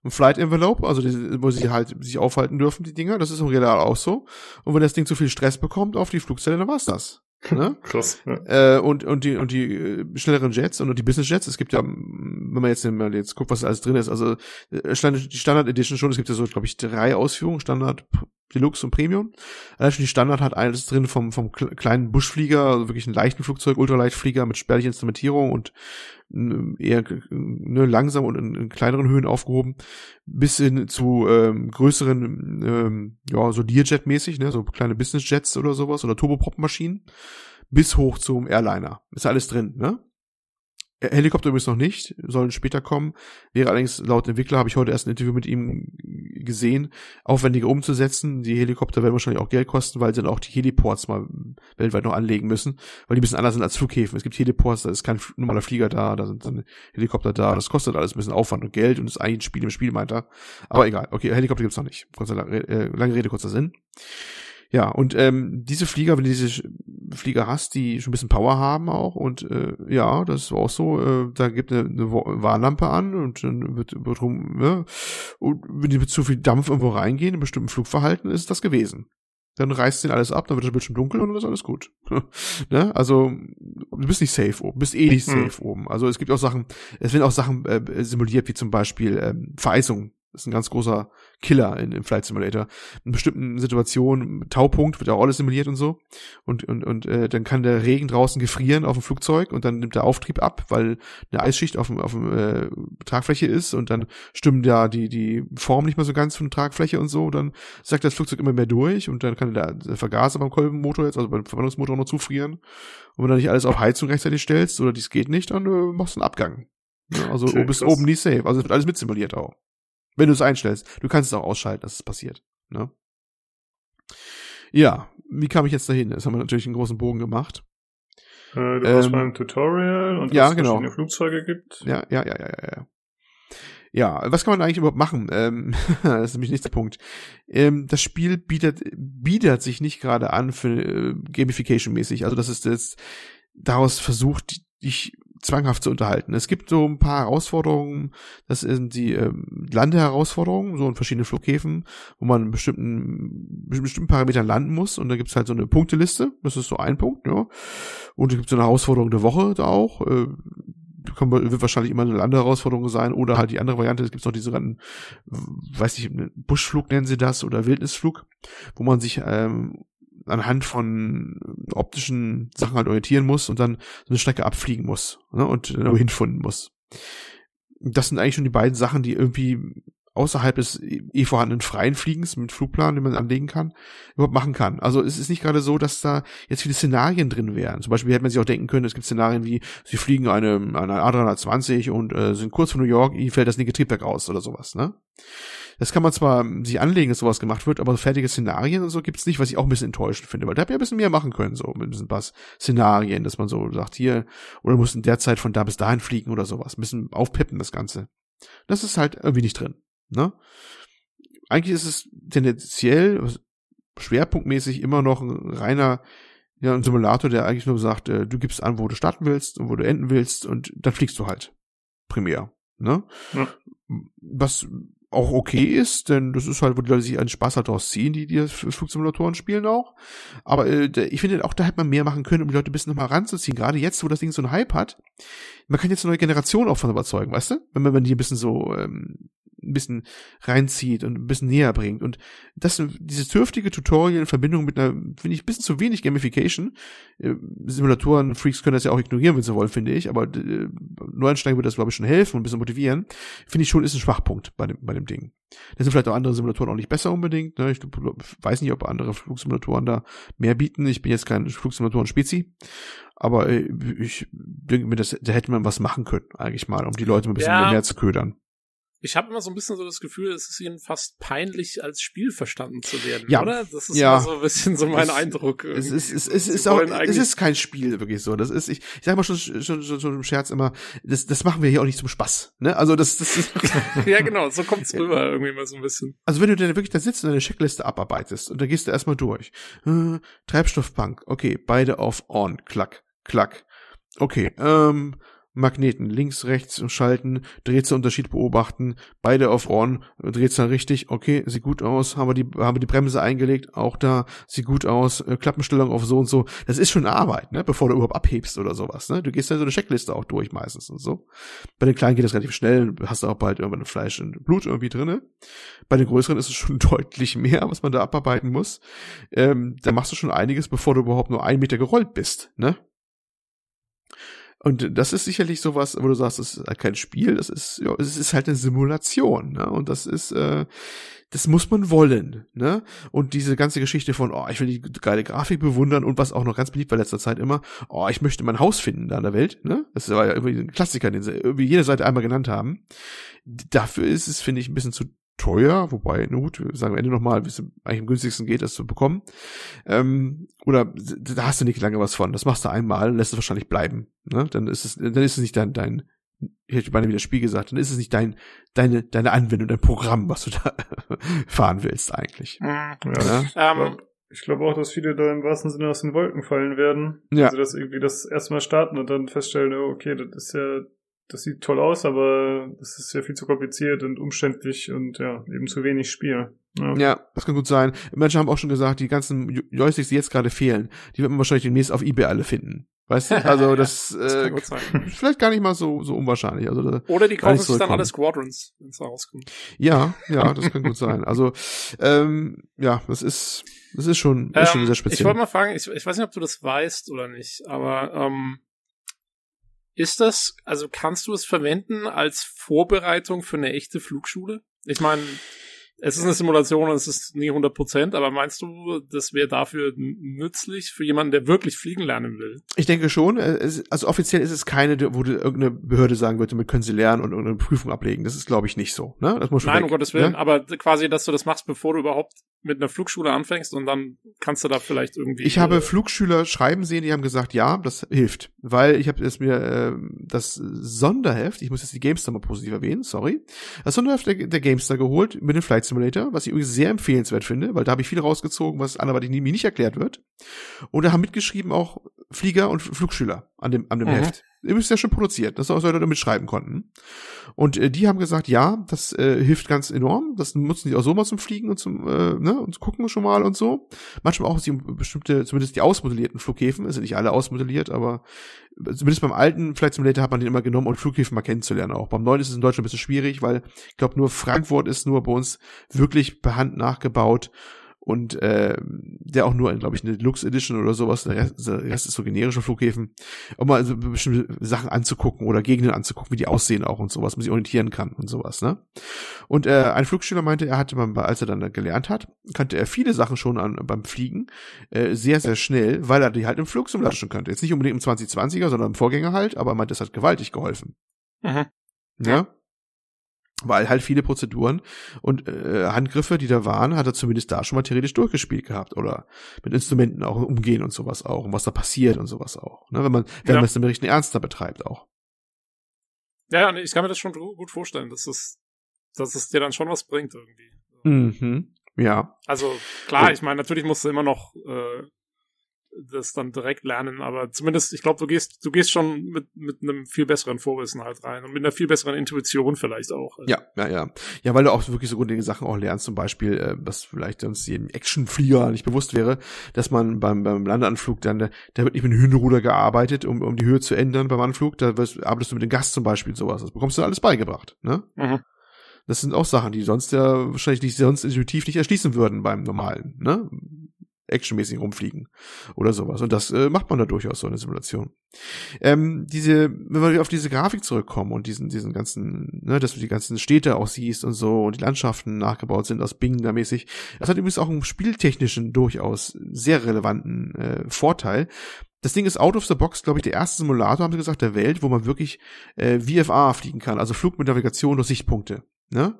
ein Flight Envelope, also die, wo sie halt sich aufhalten dürfen, die Dinger. Das ist im Real auch so. Und wenn das Ding zu viel Stress bekommt auf die Flugzelle, dann war's das. Ne? Krass. Ja. Äh, und, und die, und die äh, schnelleren Jets und die Business Jets, es gibt ja, wenn man jetzt, wenn man jetzt guckt, was alles drin ist, also äh, die Standard Edition schon, es gibt ja so, glaube ich, drei Ausführungen, Standard, Deluxe und Premium. Allein schon die Standard hat alles drin vom, vom kle- kleinen Buschflieger, also wirklich einen leichten Flugzeug, Ultraleichtflieger mit spärlicher Instrumentierung und eher ne, langsam und in, in kleineren Höhen aufgehoben, bis hin zu ähm, größeren, ähm, ja, so Learjet-mäßig, ne, so kleine Business Jets oder sowas oder Turboprop-Maschinen bis hoch zum Airliner. Ist alles drin, ne? Äh, Helikopter übrigens noch nicht, sollen später kommen. Wäre allerdings laut Entwickler, habe ich heute erst ein Interview mit ihm gesehen, aufwendiger umzusetzen. Die Helikopter werden wahrscheinlich auch Geld kosten, weil sie dann auch die Heliports mal weltweit noch anlegen müssen, weil die ein bisschen anders sind als Flughäfen. Es gibt Heliports, da ist kein normaler Flieger da, da sind dann Helikopter da. Das kostet alles ein bisschen Aufwand und Geld und ist eigentlich ein Spiel im Spiel, meint er. Aber egal, okay, Helikopter gibt's noch nicht. Äh, lange Rede, kurzer Sinn. Ja, und ähm, diese Flieger, wenn du diese Flieger hast, die schon ein bisschen Power haben auch und äh, ja, das ist auch so, äh, da gibt eine, eine Wa- Warnlampe an und dann wird, wird rum, ne? Und wenn die mit zu viel Dampf irgendwo reingehen, in bestimmten Flugverhalten, ist das gewesen. Dann reißt den alles ab, dann wird das Bildschirm dunkel und dann ist alles gut. ne? Also, du bist nicht safe oben, bist eh nicht Mhm. safe oben. Also es gibt auch Sachen, es werden auch Sachen äh, simuliert, wie zum Beispiel ähm, Vereisung. Das ist ein ganz großer Killer in, im Flight Simulator. In bestimmten Situationen, Taupunkt wird auch alles simuliert und so. Und, und, und äh, dann kann der Regen draußen gefrieren auf dem Flugzeug und dann nimmt der Auftrieb ab, weil eine Eisschicht auf dem, auf dem äh, Tragfläche ist und dann stimmen da die, die Form nicht mehr so ganz von der Tragfläche und so. Dann sagt das Flugzeug immer mehr durch und dann kann der, der Vergaser beim Kolbenmotor jetzt, also beim Verbrennungsmotor noch zufrieren. Und wenn du nicht alles auf Heizung rechtzeitig stellst oder dies geht nicht, dann äh, machst du einen Abgang. Ja, also Okay, du bist krass. oben nie safe. Also es wird alles mitsimuliert auch. Wenn du es einstellst. Du kannst es auch ausschalten, dass es passiert. Ne? Ja, wie kam ich jetzt dahin? Jetzt haben wir natürlich einen großen Bogen gemacht. Äh, du warst Ähm, beim Tutorial und ja, dass es genau. verschiedene Flugzeuge gibt. Ja, ja, ja, ja, ja, ja. Ja, was kann man eigentlich überhaupt machen? Ähm, das ist nämlich nicht der Punkt. Ähm, das Spiel bietet, bietet sich nicht gerade an für äh, Gamification-mäßig. Also das ist jetzt daraus versucht, dich zwanghaft zu unterhalten. Es gibt so ein paar Herausforderungen, das sind die ähm, Landeherausforderungen, so in verschiedenen Flughäfen, wo man in bestimmten, bestimmten Parametern landen muss. Und da gibt's halt so eine Punkteliste, das ist so ein Punkt, ja. Und es gibt so eine Herausforderung der Woche da auch, äh, wird wahrscheinlich immer eine Landeherausforderung sein oder halt die andere Variante, es gibt noch diese sogenannten, weiß nicht, Buschflug nennen sie das oder Wildnisflug, wo man sich ähm, anhand von optischen Sachen halt orientieren muss und dann so eine Strecke abfliegen muss ne, und irgendwo hinfunden muss. Das sind eigentlich schon die beiden Sachen, die irgendwie außerhalb des eh vorhandenen freien Fliegens mit Flugplan, den man anlegen kann, überhaupt machen kann. Also es ist nicht gerade so, dass da jetzt viele Szenarien drin wären. Zum Beispiel hätte man sich auch denken können, es gibt Szenarien wie, sie fliegen eine, eine A320 und äh, sind kurz vor New York, ihnen fällt das linke Triebwerk aus oder sowas, ne? Das kann man zwar sich anlegen, dass sowas gemacht wird, aber so fertige Szenarien und so gibt's nicht, was ich auch ein bisschen enttäuschend finde, weil da hätte ja ein bisschen mehr machen können, so mit ein bisschen was Szenarien, dass man so sagt, hier, oder muss in der Zeit von da bis dahin fliegen oder sowas, ein bisschen aufpeppen das Ganze. Das ist halt irgendwie nicht drin, ne? eigentlich ist es tendenziell schwerpunktmäßig immer noch ein reiner ja, ein Simulator, der eigentlich nur sagt, äh, du gibst an, wo du starten willst und wo du enden willst und dann fliegst du halt. Primär. Ne? Ja. Was auch okay ist, denn das ist halt, wo die Leute sich einen Spaß halt daraus ziehen, die, die Flugsimulatoren spielen auch. Aber äh, ich finde auch, da hätte man mehr machen können, um die Leute ein bisschen nochmal ranzuziehen. Gerade jetzt, wo das Ding so einen Hype hat. Man kann jetzt eine neue Generation auch von überzeugen, weißt du? Wenn man, wenn die ein bisschen so ähm, ein bisschen reinzieht und ein bisschen näher bringt. Und das, dieses dürftige Tutorial in Verbindung mit einer, finde ich, ein bisschen zu wenig Gamification. Äh, Simulatoren, Freaks können das ja auch ignorieren, wenn sie wollen, finde ich. Aber äh, Neuansteigen würde das, glaube ich, schon helfen und ein bisschen motivieren. Finde ich schon, ist ein Schwachpunkt bei dem, bei dem Ding. Da sind vielleicht auch andere Simulatoren auch nicht besser unbedingt. Ne? Ich weiß nicht, ob andere Flugsimulatoren da mehr bieten. Ich bin jetzt kein Flugsimulatoren-Spezi. Aber äh, ich denke mir, das, da hätte man was machen können, eigentlich mal, um die Leute ein bisschen ja. mehr zu ködern. Ich habe immer so ein bisschen so das Gefühl, es ist ihnen fast peinlich, als Spiel verstanden zu werden, ja. oder? Das ist ja. so ein bisschen so mein es, Eindruck. Es ist, es, es, ist auch, es ist kein Spiel wirklich so. Das ist, ich, ich sag mal schon, schon, schon, schon im Scherz immer, das, das machen wir hier auch nicht zum Spaß. Ne? Also das, das ist ja genau, so kommt's rüber irgendwie mal so ein bisschen. Also wenn du dann wirklich da sitzt und eine Checkliste abarbeitest und dann gehst du erstmal durch. Äh, Treibstoffbank, okay, beide auf on, klack, klack. Okay, ähm, Magneten links, rechts schalten, Drehzahlunterschied beobachten, beide auf On, Drehzahl richtig, okay, sieht gut aus, haben wir die, haben wir die Bremse eingelegt, auch da, sieht gut aus, äh, Klappenstellung auf so und so. Das ist schon Arbeit, ne, bevor du überhaupt abhebst oder sowas, ne. Du gehst ja so eine Checkliste auch durch meistens und so. Bei den kleinen geht das relativ schnell, hast du auch bald irgendwann Fleisch und Blut irgendwie drinne. Bei den größeren ist es schon deutlich mehr, was man da abarbeiten muss. Ähm, da machst du schon einiges, bevor du überhaupt nur einen Meter gerollt bist, ne. Und das ist sicherlich sowas, wo du sagst, es ist halt kein Spiel, das ist, ja, es ist halt eine Simulation, ne? Und das ist, äh, das muss man wollen, ne? Und diese ganze Geschichte von, oh, ich will die geile Grafik bewundern und was auch noch ganz beliebt war letzter Zeit immer, oh, ich möchte mein Haus finden da in der Welt, ne? Das war ja irgendwie ein Klassiker, den sie irgendwie jede Seite einmal genannt haben. Dafür ist es, finde ich, ein bisschen zu teuer, wobei, na gut, sagen wir Ende nochmal, wie es eigentlich am günstigsten geht, das zu bekommen. Ähm, oder da hast du nicht lange was von. Das machst du einmal und lässt es wahrscheinlich bleiben. Ne? Dann ist es, dann ist es nicht dein, dein, ich hätte beinahe wieder Spiel gesagt, dann ist es nicht dein, deine, deine Anwendung, dein Programm, was du da fahren willst eigentlich. Mhm. Ja, ja? Ähm, ich glaube auch, dass viele da im wahrsten Sinne aus den Wolken fallen werden. Ja. Also, dass irgendwie das erstmal starten und dann feststellen, oh, okay, das ist ja das sieht toll aus, aber das ist ja viel zu kompliziert und umständlich und ja, eben zu wenig Spiel. Ja. ja, das kann gut sein. Menschen haben auch schon gesagt, die ganzen Joysticks, die jetzt gerade fehlen, die wird man wahrscheinlich demnächst auf Ebay alle finden. Weißt du? Also das, das äh, vielleicht gar nicht mal so so unwahrscheinlich. Also Oder die kaufen sich dann alle Squadrons, wenn es rauskommt. Ja, ja, das kann gut sein. Also ähm, ja, das ist das ist schon, ist ähm, schon sehr speziell. Ich wollte mal fragen, ich, ich weiß nicht, ob du das weißt oder nicht, aber ähm, ist das, also kannst du es verwenden als Vorbereitung für eine echte Flugschule? Ich meine, es ist eine Simulation und es ist nie 100 Prozent, aber meinst du, das wäre dafür nützlich für jemanden, der wirklich fliegen lernen will? Ich denke schon. Also offiziell ist es keine, wo irgendeine Behörde sagen würde, damit können sie lernen und irgendeine Prüfung ablegen. Das ist, glaube ich, nicht so. Ne? Das muss schon Nein, weg, um Gottes Willen, ne? aber quasi, dass du das machst, bevor du überhaupt mit einer Flugschule anfängst und dann kannst du da vielleicht irgendwie. Ich habe Flugschüler schreiben sehen, die haben gesagt, ja, das hilft. Weil ich habe es mir äh, das Sonderheft, ich muss jetzt die Gamestar mal positiv erwähnen, sorry. Das Sonderheft der, der Gamestar geholt mit den Flight Simulator, was ich übrigens sehr empfehlenswert finde, weil da habe ich viel rausgezogen, was anderweitig mir nicht erklärt wird. Und da haben mitgeschrieben auch Flieger und Flugschüler an dem, an dem mhm. Heft. Übrigens ja schon produziert, dass auch Leute damit schreiben konnten. Und äh, die haben gesagt, ja, das äh, hilft ganz enorm. Das nutzen die auch so mal zum Fliegen und zum, äh, ne, und gucken schon mal und so. Manchmal auch bestimmte, zumindest die ausmodellierten Flughäfen, es sind nicht alle ausmodelliert, aber zumindest beim alten Flight Simulator hat man den immer genommen, um Flughäfen mal kennenzulernen auch. Beim neuen ist es in Deutschland ein bisschen schwierig, weil ich glaube, nur Frankfurt ist nur bei uns wirklich per Hand nachgebaut und äh, der auch nur, glaube ich, eine Deluxe Edition oder sowas, der Rest, der Rest ist so generische Flughäfen, um mal so bestimmte Sachen anzugucken oder Gegenden anzugucken, wie die aussehen auch und sowas, man sich orientieren kann und sowas, ne? Und äh, ein Flugschüler meinte, er hatte man, als er dann gelernt hat, kannte er viele Sachen schon an, beim Fliegen äh, sehr, sehr schnell, weil er die halt im Flugsimulator schon kannte. Jetzt nicht unbedingt im 2020er, sondern im Vorgänger halt, aber er meinte, das hat gewaltig geholfen. Mhm. Ja weil halt viele Prozeduren und äh, Handgriffe, die da waren, hat er zumindest da schon mal theoretisch durchgespielt gehabt oder mit Instrumenten auch umgehen und sowas auch und was da passiert und sowas auch. Ne? Wenn man, wenn ja. man es dann richtig ernster betreibt auch. Ja, ich kann mir das schon gut vorstellen, dass es, dass es dir dann schon was bringt irgendwie. Mhm. Ja. Also klar, ich meine, natürlich musst du immer noch äh, das dann direkt lernen, aber zumindest, ich glaube, du gehst, du gehst schon mit, mit einem viel besseren Vorwissen halt rein und mit einer viel besseren Intuition vielleicht auch. Ja, ja, ja. Ja, weil du auch wirklich so grundlegende Sachen auch lernst, zum Beispiel, äh, was vielleicht uns jedem Actionflieger nicht bewusst wäre, dass man beim, beim Landeanflug dann, da wird nicht mit dem Hünderuder gearbeitet, um, um die Höhe zu ändern beim Anflug, da wirst, arbeitest du mit dem Gast zum Beispiel sowas. Das bekommst du alles beigebracht, ne? Mhm. Das sind auch Sachen, die sonst ja wahrscheinlich nicht sonst intuitiv nicht erschließen würden beim normalen, ne? Actionmäßig rumfliegen oder sowas. Und das äh, macht man da durchaus so eine Simulation. Ähm, diese, wenn wir auf diese Grafik zurückkommen und diesen, diesen ganzen, ne, dass du die ganzen Städte auch siehst und so und die Landschaften nachgebaut sind aus Bing da mäßig, das hat übrigens auch einen spieltechnischen durchaus sehr relevanten äh, Vorteil. Das Ding ist out of the box, glaube ich, der erste Simulator, haben sie gesagt, der Welt, wo man wirklich äh, VFA fliegen kann, also Flug mit Navigation durch Sichtpunkte. Ne?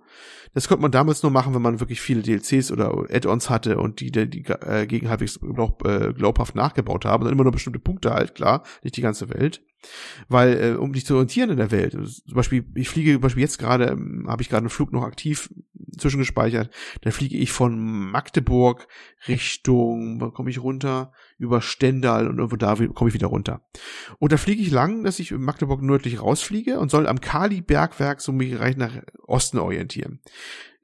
Das konnte man damals nur machen, wenn man wirklich viele DLCs oder Add-ons hatte und die, die, die äh, gegen halbwegs glaub, äh, glaubhaft nachgebaut haben. dann immer nur bestimmte Punkte halt, klar, nicht die ganze Welt. Weil, äh, um dich zu orientieren in der Welt, zum Beispiel, ich fliege, zum Beispiel jetzt gerade, ähm, habe ich gerade einen Flug noch aktiv zwischengespeichert, dann fliege ich von Magdeburg Richtung, wo komme ich runter? Über Stendal und irgendwo da komme ich wieder runter. Und da fliege ich lang, dass ich in Magdeburg nördlich rausfliege und soll am Kali-Bergwerk so mich reich nach Osten orientieren.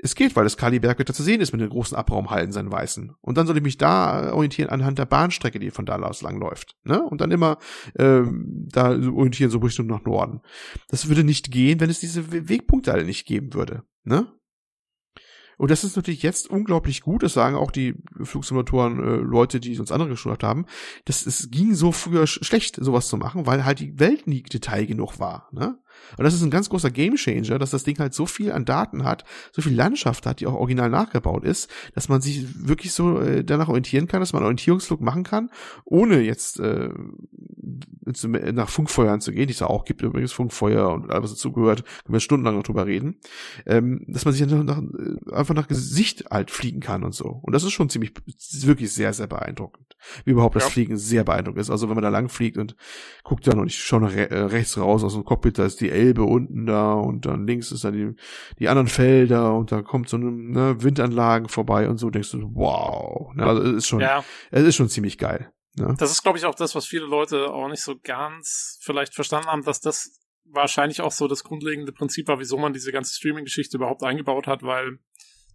Es geht, weil das Kaliberg wieder zu sehen ist mit den großen Abraumhallen, seinen weißen. Und dann soll ich mich da orientieren anhand der Bahnstrecke, die von da aus lang läuft. Ne? Und dann immer ähm, da orientieren, so Richtung nach Norden. Das würde nicht gehen, wenn es diese Wegpunkte alle nicht geben würde. Ne? Und das ist natürlich jetzt unglaublich gut, das sagen auch die Flugsimulatoren, äh, Leute, die uns andere geschult haben, dass es ging so früher sch schlecht, sowas zu machen, weil halt die Welt nie Detail genug war. Ne? Und das ist ein ganz großer Gamechanger, dass das Ding halt so viel an Daten hat, so viel Landschaft hat, die auch original nachgebaut ist, dass man sich wirklich so äh, danach orientieren kann, dass man einen Orientierungsflug machen kann, ohne jetzt äh, nach Funkfeuern zu gehen, die es ja auch gibt übrigens, Funkfeuer und alles, was dazugehört, können wir stundenlang noch drüber reden, ähm, dass man sich nach, nach, äh, einfach nach Gesicht halt fliegen kann und so. Und das ist schon ziemlich, wirklich sehr, sehr beeindruckend. Wie überhaupt das ja. Fliegen sehr beeindruckend ist. Also wenn man da lang fliegt und guckt dann und ich schaue nach re äh, rechts raus aus dem Cockpit, da ist die Elbe unten da und dann links ist dann die, die anderen Felder und da kommt so eine ne, Windanlagen vorbei und so denkst du, wow. Ne, also es ist schon, ja. es ist schon ziemlich geil. Ne? Das ist, glaube ich, auch das, was viele Leute auch nicht so ganz vielleicht verstanden haben, dass das wahrscheinlich auch so das grundlegende Prinzip war, wieso man diese ganze Streaming-Geschichte überhaupt eingebaut hat, weil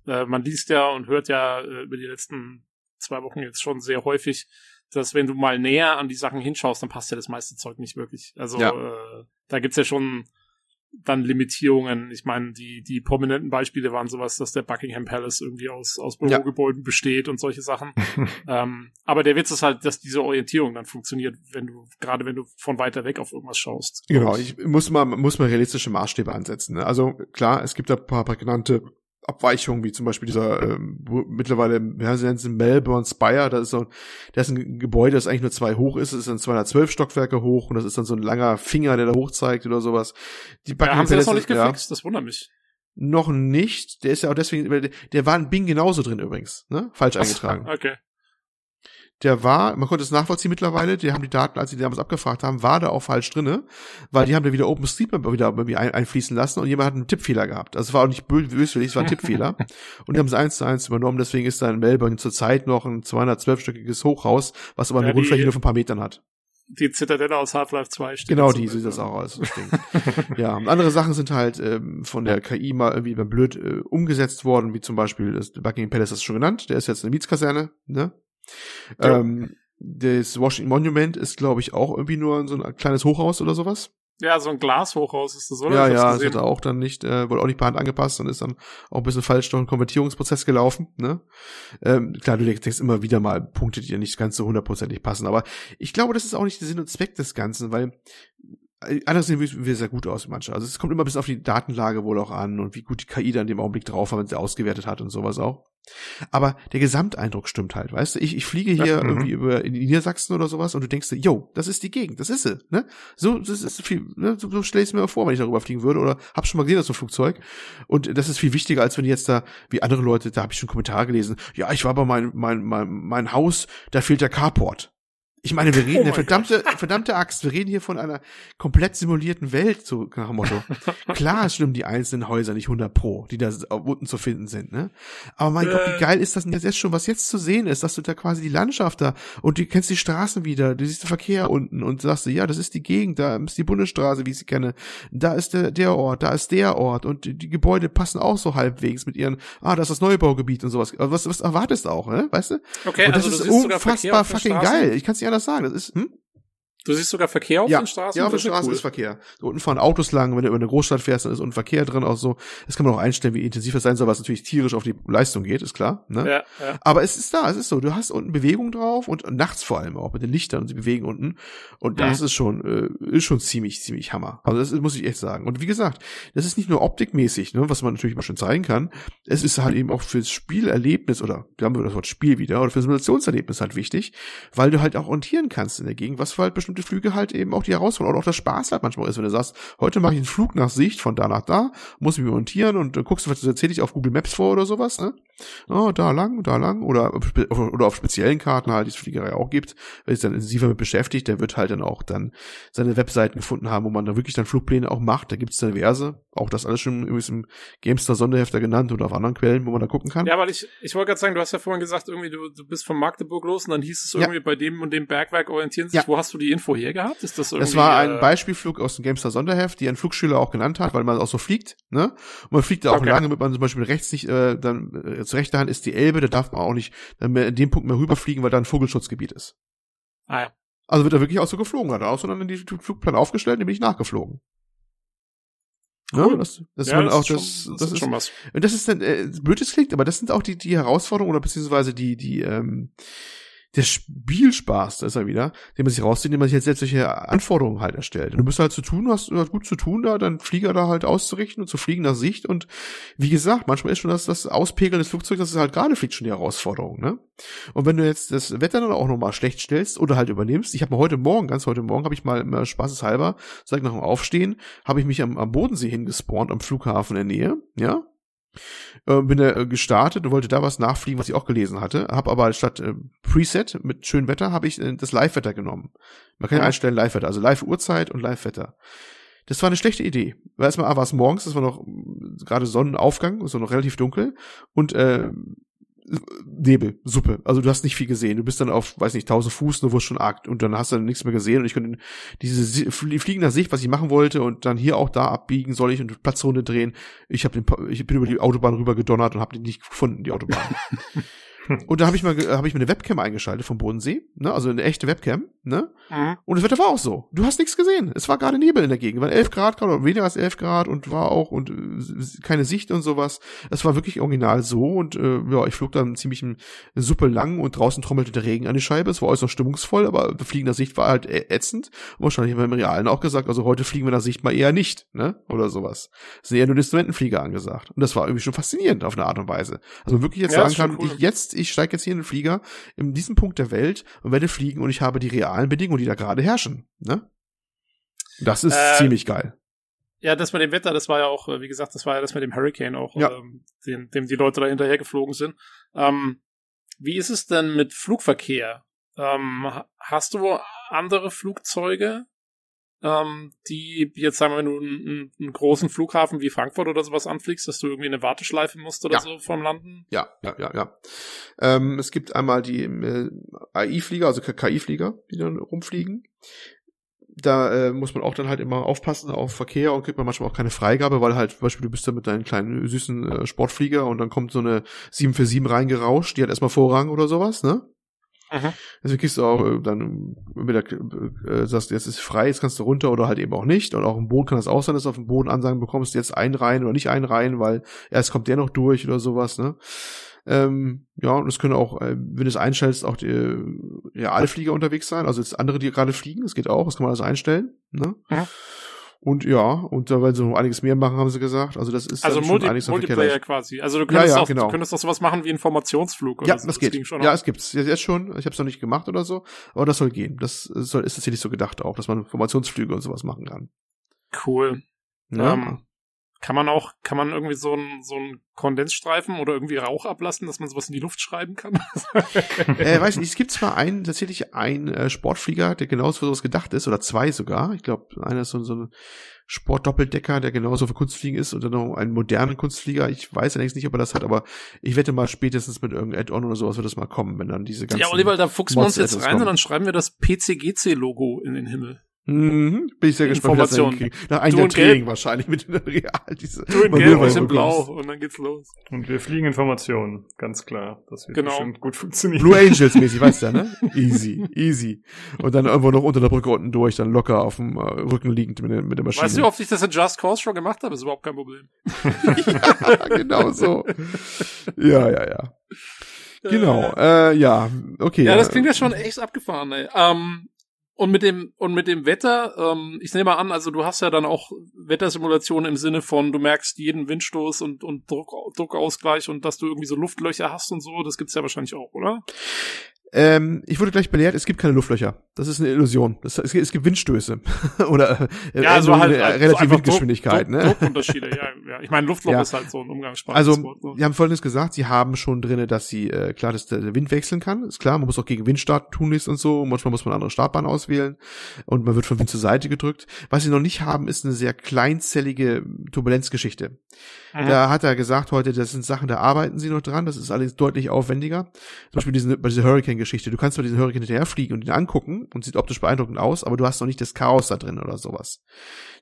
äh, man liest ja und hört ja äh, über die letzten zwei Wochen jetzt schon sehr häufig, dass wenn du mal näher an die Sachen hinschaust, dann passt ja das meiste Zeug nicht wirklich. Also ja. äh, da gibt's ja schon dann Limitierungen. Ich meine, die, die prominenten Beispiele waren sowas, dass der Buckingham Palace irgendwie aus, aus Bürogebäuden ja. besteht und solche Sachen. ähm, aber der Witz ist halt, dass diese Orientierung dann funktioniert, wenn du, gerade wenn du von weiter weg auf irgendwas schaust. Genau, ich muss mal, muss mal realistische Maßstäbe ansetzen. Ne? Also klar, es gibt da ein paar prägnante Abweichungen, wie zum Beispiel dieser ähm, mittlerweile, ja, sie nennen es Melbourne Spire, das ist so, das ist ein Gebäude, das eigentlich nur zwei hoch ist, es ist dann 212 Stockwerke hoch und das ist dann so ein langer Finger, der da hoch zeigt oder sowas. Die ja, haben sie das noch nicht gefixt? Ja, das wundert mich. Noch nicht, der ist ja auch deswegen, der war in Bing genauso drin übrigens, ne? Falsch eingetragen. Okay der war, man konnte es nachvollziehen mittlerweile, die haben die Daten, als sie die damals abgefragt haben, war da auch falsch drinne, weil die haben da wieder OpenStreetMap wieder irgendwie ein, einfließen lassen und jemand hat einen Tippfehler gehabt. Also es war auch nicht böswillig, es war ein Tippfehler. Und die haben es eins zu eins übernommen, deswegen ist da in Melbourne zurzeit noch ein 212-stöckiges Hochhaus, was aber eine ja, Grundfläche nur von ein paar Metern hat. Die Zitadelle aus Half-Life 2 steht. Genau, die sieht das auch aus. ja, andere Sachen sind halt ähm, von der KI mal irgendwie blöd äh, umgesetzt worden, wie zum Beispiel das Buckingham Palace das schon genannt, der ist jetzt eine Mietskaserne, ne? Ja. Ähm, das Washington Monument ist, glaube ich, auch irgendwie nur so ein kleines Hochhaus oder sowas. Ja, so ein Glashochhaus ist das, oder? Ja, ja, das hat er auch dann nicht, äh, wurde auch nicht per Hand angepasst und ist dann auch ein bisschen falsch durch einen Konvertierungsprozess gelaufen, ne? Ähm, klar, du denkst immer wieder mal Punkte, die dir nicht ganz so hundertprozentig passen, aber ich glaube, das ist auch nicht der Sinn und Zweck des Ganzen, weil äh, anders sehen wir sehr gut aus, manche. Also es kommt immer bis auf die Datenlage wohl auch an und wie gut die KI dann in dem Augenblick drauf war, wenn sie ausgewertet hat und sowas auch. Aber der Gesamteindruck stimmt halt, weißt du? Ich, ich fliege hier ja, mhm. irgendwie über in Niedersachsen oder sowas und du denkst dir, yo, das ist die Gegend, das ist sie, ne? So, das ist viel, ne? so, so stell ich es mir vor, wenn ich darüber fliegen würde oder hab schon mal gesehen, das so ein Flugzeug. Und das ist viel wichtiger, als wenn jetzt da, wie andere Leute, da habe ich schon Kommentare gelesen, ja, ich war bei mein, mein, mein, mein Haus, da fehlt der Carport. Ich meine, wir reden, oh verdammte, verdammte Axt, wir reden hier von einer komplett simulierten Welt, so nach dem Motto. Klar stimmen die einzelnen Häuser nicht 100 pro, die da unten zu finden sind, ne? Aber mein äh. Gott, wie äh. geil ist das denn jetzt schon, was jetzt zu sehen ist, dass du da quasi die Landschaft da und du kennst die Straßen wieder, du siehst den Verkehr unten und sagst du, ja, das ist die Gegend, da ist die Bundesstraße, wie ich sie kenne, da ist der, der Ort, da ist der Ort und die, die Gebäude passen auch so halbwegs mit ihren, ah, das ist das Neubaugebiet und sowas. Was, was erwartest du auch, ne? Weißt du? Okay, und das also ist unfassbar fucking geil. Ich kann es nicht anders sagen. Das ist, hm? Du siehst sogar Verkehr auf ja, den Straßen? Ja, auf den Straßen cool. ist Verkehr. Da unten fahren Autos lang, wenn du über eine Großstadt fährst, dann ist unten Verkehr drin, auch so. Das kann man auch einstellen, wie intensiv es sein soll, was natürlich tierisch auf die Leistung geht, ist klar. Ne? Ja, ja. Aber es ist da, es ist so. Du hast unten Bewegung drauf und nachts vor allem auch mit den Lichtern und sie bewegen unten. Und das ist schon, äh, ist schon ziemlich, ziemlich Hammer. Also das muss ich echt sagen. Und wie gesagt, das ist nicht nur optikmäßig, ne, was man natürlich mal schon zeigen kann. Es ist halt eben auch fürs Spielerlebnis oder, da haben wir das Wort Spiel wieder, oder fürs Simulationserlebnis halt wichtig, weil du halt auch orientieren kannst in der Gegend, was für halt bestimmte Flüge halt eben auch die Herausforderung oder auch der Spaß halt manchmal ist, wenn du sagst, heute mache ich einen Flug nach Sicht von da nach da, muss mich montieren und dann guckst du, was erzähle ich auf Google Maps vor oder sowas, ne? Oh, da lang, da lang oder, oder auf speziellen Karten halt, die es Fliegerei auch gibt, wenn sich dann intensiver mit beschäftigt, der wird halt dann auch dann seine Webseiten gefunden haben, wo man dann wirklich dann Flugpläne auch macht. Da gibt es diverse, auch das alles schon übrigens im Gamestar Sonderhefter genannt oder auf anderen Quellen, wo man da gucken kann. Ja, weil ich, ich wollte gerade sagen, du hast ja vorhin gesagt, irgendwie du, du bist von Magdeburg los und dann hieß es irgendwie ja. bei dem und dem Bergwerk orientieren sich. Ja. Wo hast du die Info her gehabt? Ist das irgendwie, Das war ein äh, Beispielflug aus dem Gamestar Sonderheft, die ein Flugschüler auch genannt hat, weil man auch so fliegt, ne? Und man fliegt da auch okay. lange, damit man zum Beispiel rechts nicht, äh, dann äh, zur rechten Hand ist die Elbe, da darf man auch nicht dann mehr in dem Punkt mehr rüberfliegen, weil da ein Vogelschutzgebiet ist. Ah ja. Also wird er wirklich auch so geflogen, hat er auch so dann in die Flugplan aufgestellt, nämlich nachgeflogen. Cool. Ja, das, das ja, das auch das, schon, das, das ist, schon was. Und das ist dann äh, blöd es klingt, aber das sind auch die die Herausforderungen oder beziehungsweise die die ähm, der Spielspaß, da ist er wieder, den man sich rauszieht, indem man sich jetzt selbst solche Anforderungen halt erstellt. Und du bist halt zu tun, hast, du hast gut zu tun, da dann Flieger da halt auszurichten und zu fliegen nach Sicht. Und wie gesagt, manchmal ist schon das, das Auspegeln des Flugzeugs, das ist halt gerade fliegt schon die Herausforderung, ne? Und wenn du jetzt das Wetter dann auch nochmal schlecht stellst oder halt übernimmst, ich habe mal heute Morgen, ganz heute Morgen, habe ich mal, mal spaßeshalber, sag nach dem Aufstehen, habe ich mich am, am Bodensee hingespawnt, am Flughafen in der Nähe, ja, äh, bin da äh, gestartet und wollte da was nachfliegen, was ich auch gelesen hatte. Habe aber statt äh, Preset mit schönem Wetter habe ich äh, das Live-Wetter genommen. Man kann ja einstellen Live-Wetter, also Live-Uhrzeit und Live-Wetter. Das war eine schlechte Idee. Weil erstmal war es morgens, das war noch äh, gerade Sonnenaufgang, so noch relativ dunkel und äh, Nebel, Suppe. Also du hast nicht viel gesehen. Du bist dann auf, weiß nicht, 1000 Fuß, nur wo es schon arg und dann hast du dann nichts mehr gesehen und ich konnte diese Fliegen nach Sicht, was ich machen wollte und dann hier auch da abbiegen soll ich und Platzrunde drehen. Ich habe den, ich bin über die Autobahn rüber gedonnert und habe den nicht gefunden, die Autobahn. Und da habe ich mal habe ich mir eine Webcam eingeschaltet vom Bodensee, ne? Also eine echte Webcam, ne? Mhm. Und das Wetter war auch so. Du hast nichts gesehen. Es war gerade Nebel in der Gegend, war 11 Grad gerade oder weniger als 11 Grad und war auch und äh, keine Sicht und sowas. Es war wirklich original so und äh, ja, ich flog dann ziemlich super lang und draußen trommelte der Regen an die Scheibe. Es war äußerst stimmungsvoll, aber fliegender Sicht war halt ätzend. Und wahrscheinlich haben wir im Realen auch gesagt, also heute fliegen wir nach Sicht mal eher nicht, ne? Oder sowas. Es sind eher nur Instrumentenflieger angesagt. Und das war irgendwie schon faszinierend auf eine Art und Weise. Also wirklich jetzt ja, sagen kann, cool. ich jetzt ich steige jetzt hier in den Flieger in diesem Punkt der Welt und werde fliegen und ich habe die realen Bedingungen, die da gerade herrschen. Ne? Das ist äh, ziemlich geil. Ja, das mit dem Wetter, das war ja auch, äh, wie gesagt, das war ja das mit dem Hurricane auch, ja. ähm, dem, dem die Leute da hinterher geflogen sind. Ähm, wie ist es denn mit Flugverkehr? Ähm, hast du andere Flugzeuge, ähm, die jetzt sagen wir, wenn du einen, einen, großen Flughafen wie Frankfurt oder sowas anfliegst, dass du irgendwie eine Warteschleife musst oder ja. so vom Landen? Ja, ja, ja, ja. Ähm, es gibt einmal die äh, AI-Flieger, also KI-Flieger, die dann rumfliegen. Da äh, muss man auch dann halt immer aufpassen auf Verkehr und kriegt man manchmal auch keine Freigabe, weil halt zum Beispiel du bist da mit deinem kleinen süßen äh, Sportflieger und dann kommt so eine 747 reingerauscht, die hat erstmal Vorrang oder sowas, ne? Mhm. Deswegen kriegst du auch äh, dann mit der, äh, sagst, jetzt ist frei, jetzt kannst du runter oder halt eben auch nicht. Und auch im Boot kann das auch sein, dass du auf dem Boden Ansagen bekommst, jetzt einreihen oder nicht einreihen, weil erst kommt der noch durch oder sowas, ne? Ähm, ja, und es können auch, äh, wenn du es einstellst, auch die reale Flieger unterwegs sein. Also jetzt andere, die gerade fliegen, das geht auch, das kann man also einstellen. Ne? Mhm. Und ja, und da werden sie noch einiges mehr machen, haben sie gesagt. Also das ist also Multi Multiplayer quasi. Also du könntest, ja, ja, auch, genau. du könntest auch sowas machen wie Informationsflug. Oder ja, so. das, geht. Schon ja, es gibt's jetzt schon. Ich habe es noch nicht gemacht oder so, aber das soll gehen. Das soll ist tatsächlich so gedacht auch, dass man Informationsflüge und sowas machen kann. Cool. Ja. Um, ähm, Kann man auch, kann man irgendwie so ein so ein Kondensstreifen oder irgendwie Rauch ablassen, dass man sowas in die Luft schreiben kann? äh, weiß nicht, es gibt zwar einen, tatsächlich einen äh, Sportflieger, der genauso für sowas gedacht ist, oder zwei sogar. Ich glaube, einer ist so, so ein Sportdoppeldecker, der genauso für Kunstfliegen ist, und dann noch einen modernen Kunstflieger. Ich weiß allerdings nicht, ob er das hat, aber ich wette mal spätestens mit irgendeinem Add-on oder sowas wird das mal kommen, wenn dann diese ganzen Ja, Oliver, da fuchsen wir uns jetzt rein kommen. und dann schreiben wir das PCGC-Logo in den Himmel. Mhm, bin ich sehr gespannt, dann Information. hinkriegen. Nach einem der. Training wahrscheinlich mit Real. Diese Du in Gelb, ich in. Blau und dann geht's los. Und wir fliegen Informationen, ganz klar. Das wird Genau. bestimmt gut funktionieren. Blue Angels mäßig, weißt du ja, ne? Easy, easy. Und dann irgendwo noch unter der Brücke unten durch, dann locker auf dem äh, Rücken liegend mit, der- mit der Maschine. Weißt du, wie oft ich das in Just Cause schon gemacht habe? Ist überhaupt kein Problem. ja, genau so. Ja, ja, ja. Genau, äh, ja, okay. Ja, das klingt ja schon echt abgefahren, ey. Ähm, und mit dem und mit dem Wetter, ähm, ich nehme mal an, also du hast ja dann auch Wettersimulationen im Sinne von, du merkst jeden Windstoß und und Druck, Druckausgleich und dass du irgendwie so Luftlöcher hast und so, das gibt's ja wahrscheinlich auch, oder? Ähm, ich wurde gleich belehrt, es gibt keine Luftlöcher. Das ist eine Illusion. Das, es, gibt- es gibt Windstöße. Oder äh, Ja, also halt, eine halt so Windgeschwindigkeit. Druck, ne? Druck, Druckunterschiede, ja, ja. Ich meine, Luftloch Ja. ist halt so ein umgangssprachliches Also, Wort. Ne? die haben Folgendes gesagt, sie haben schon drinne, dass sie, äh, klar, dass der Wind wechseln kann. Ist klar, man muss auch gegen Wind starten, tun nichts und so. Manchmal muss man andere Startbahn auswählen und man wird vom Wind zur Seite gedrückt. Was sie noch nicht haben, ist eine sehr kleinzellige Turbulenzgeschichte. Mhm. Da hat er gesagt heute, das sind Sachen, da arbeiten sie noch dran, das ist alles deutlich aufwendiger. Zum Beispiel diese, bei dieser Hurricane-Geschichte. Du kannst bei diesen Hurricane hinterherfliegen und ihn angucken und sieht optisch beeindruckend aus, aber du hast noch nicht das Chaos da drin oder sowas.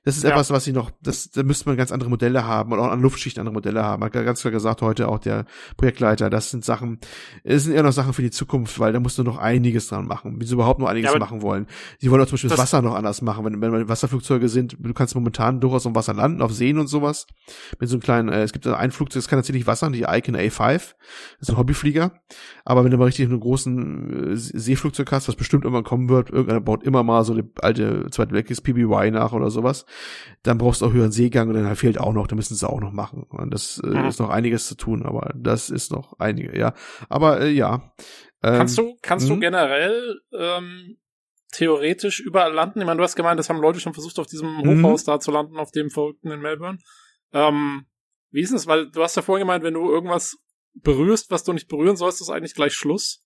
Das ist Ja. etwas, was sie noch, das, da müsste man ganz andere Modelle haben und auch an Luftschichten andere Modelle haben. Hat ganz klar gesagt heute auch der Projektleiter, das sind Sachen, es sind eher noch Sachen für die Zukunft, weil da musst du noch einiges dran machen, wie sie überhaupt noch einiges Ja, machen wollen. Sie wollen auch zum Beispiel das, das- Wasser noch anders machen, wenn, wenn Wasserflugzeuge sind, du kannst momentan durchaus auf Wasser landen, auf Seen und sowas. Mit so einem kleinen, äh, es gibt ein Flugzeug, das kann tatsächlich Wasser, die Icon A5, das ist ein Hobbyflieger. Aber wenn du mal richtig einen großen äh, Seeflugzeug hast, was bestimmt irgendwann kommen wird, irgendeiner baut immer mal so eine alte Zweite Weltkriegs PBY nach oder sowas, dann brauchst du auch höheren Seegang und dann fehlt auch noch, da müssen sie auch noch machen. Und das äh, Mhm. ist noch einiges zu tun, aber das ist noch einige, ja. Aber äh, ja. Ähm, Kannst du, kannst du mhm. generell ähm, theoretisch überall landen? Ich meine, du hast gemeint, das haben Leute schon versucht, auf diesem Mhm. Hochhaus da zu landen, auf dem Verrückten in Melbourne. Ähm, wie ist es? Weil du hast ja vorhin gemeint, wenn du irgendwas berührst, was du nicht berühren sollst, ist eigentlich gleich Schluss.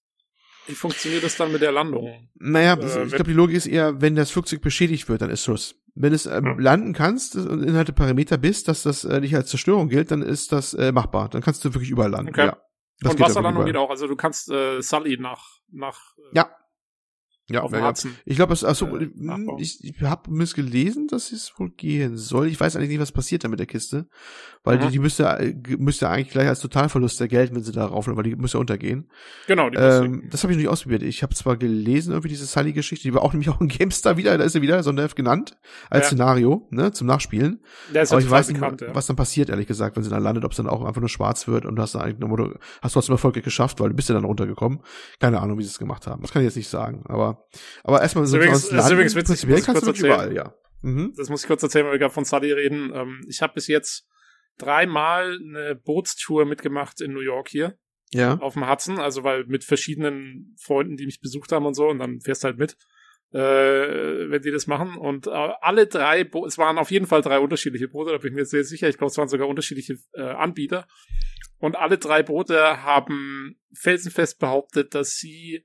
Wie funktioniert das dann mit der Landung? Naja, Äh, ich glaube, die Logik ist eher, wenn das Flugzeug beschädigt wird, dann ist Schluss. Wenn es Ja. landen kannst und innerhalb der Parameter bist, dass das äh, nicht als Zerstörung gilt, dann ist das äh, machbar. Dann kannst du wirklich überall landen. Okay. Ja. Das Und geht Wasserlandung geht auch. Also du kannst äh, Sully nach, nach äh, Ja. Ja, auf ja, ja. Ich glaube, achso, Äh, ich, ich habe miss gelesen, dass es wohl gehen soll. Ich weiß eigentlich nicht, was passiert da mit der Kiste, weil Mhm. die, die müsste müsste eigentlich gleich als Totalverlust der Geld, wenn sie da rauflaufen, weil die müsste untergehen. Genau, die Ähm, das habe ich noch nicht ausprobiert. Ich habe zwar gelesen, irgendwie diese Sully-Geschichte, die war auch nämlich auch in GameStar wieder, da ist sie wieder Sonderheft genannt, als Ja. Szenario, ne, zum Nachspielen. der ist Aber ich weiß nicht, bekannt, was dann passiert, ehrlich gesagt, wenn sie dann landet, ob es dann auch einfach nur schwarz wird und hast dann eigentlich nur, hast trotzdem erfolgreich geschafft, weil du bist ja dann runtergekommen. Keine Ahnung, wie sie es gemacht haben. Das kann ich jetzt nicht sagen. Aber, aber erstmal so übrigens- sonst ist übrigens witzig, prinzipiell kannst du überall, ja. Mhm. das muss ich kurz erzählen, weil wir gerade von Sully reden. Ähm, ich habe bis jetzt dreimal eine Bootstour mitgemacht in New York hier Ja. auf dem Hudson, also weil mit verschiedenen Freunden, die mich besucht haben und so, und dann fährst du halt mit, äh, wenn die das machen. Und äh, alle drei, Bo es waren auf jeden Fall drei unterschiedliche Boote, da bin ich mir sehr sicher. Ich glaube, es waren sogar unterschiedliche äh, Anbieter. Und alle drei Boote haben felsenfest behauptet, dass sie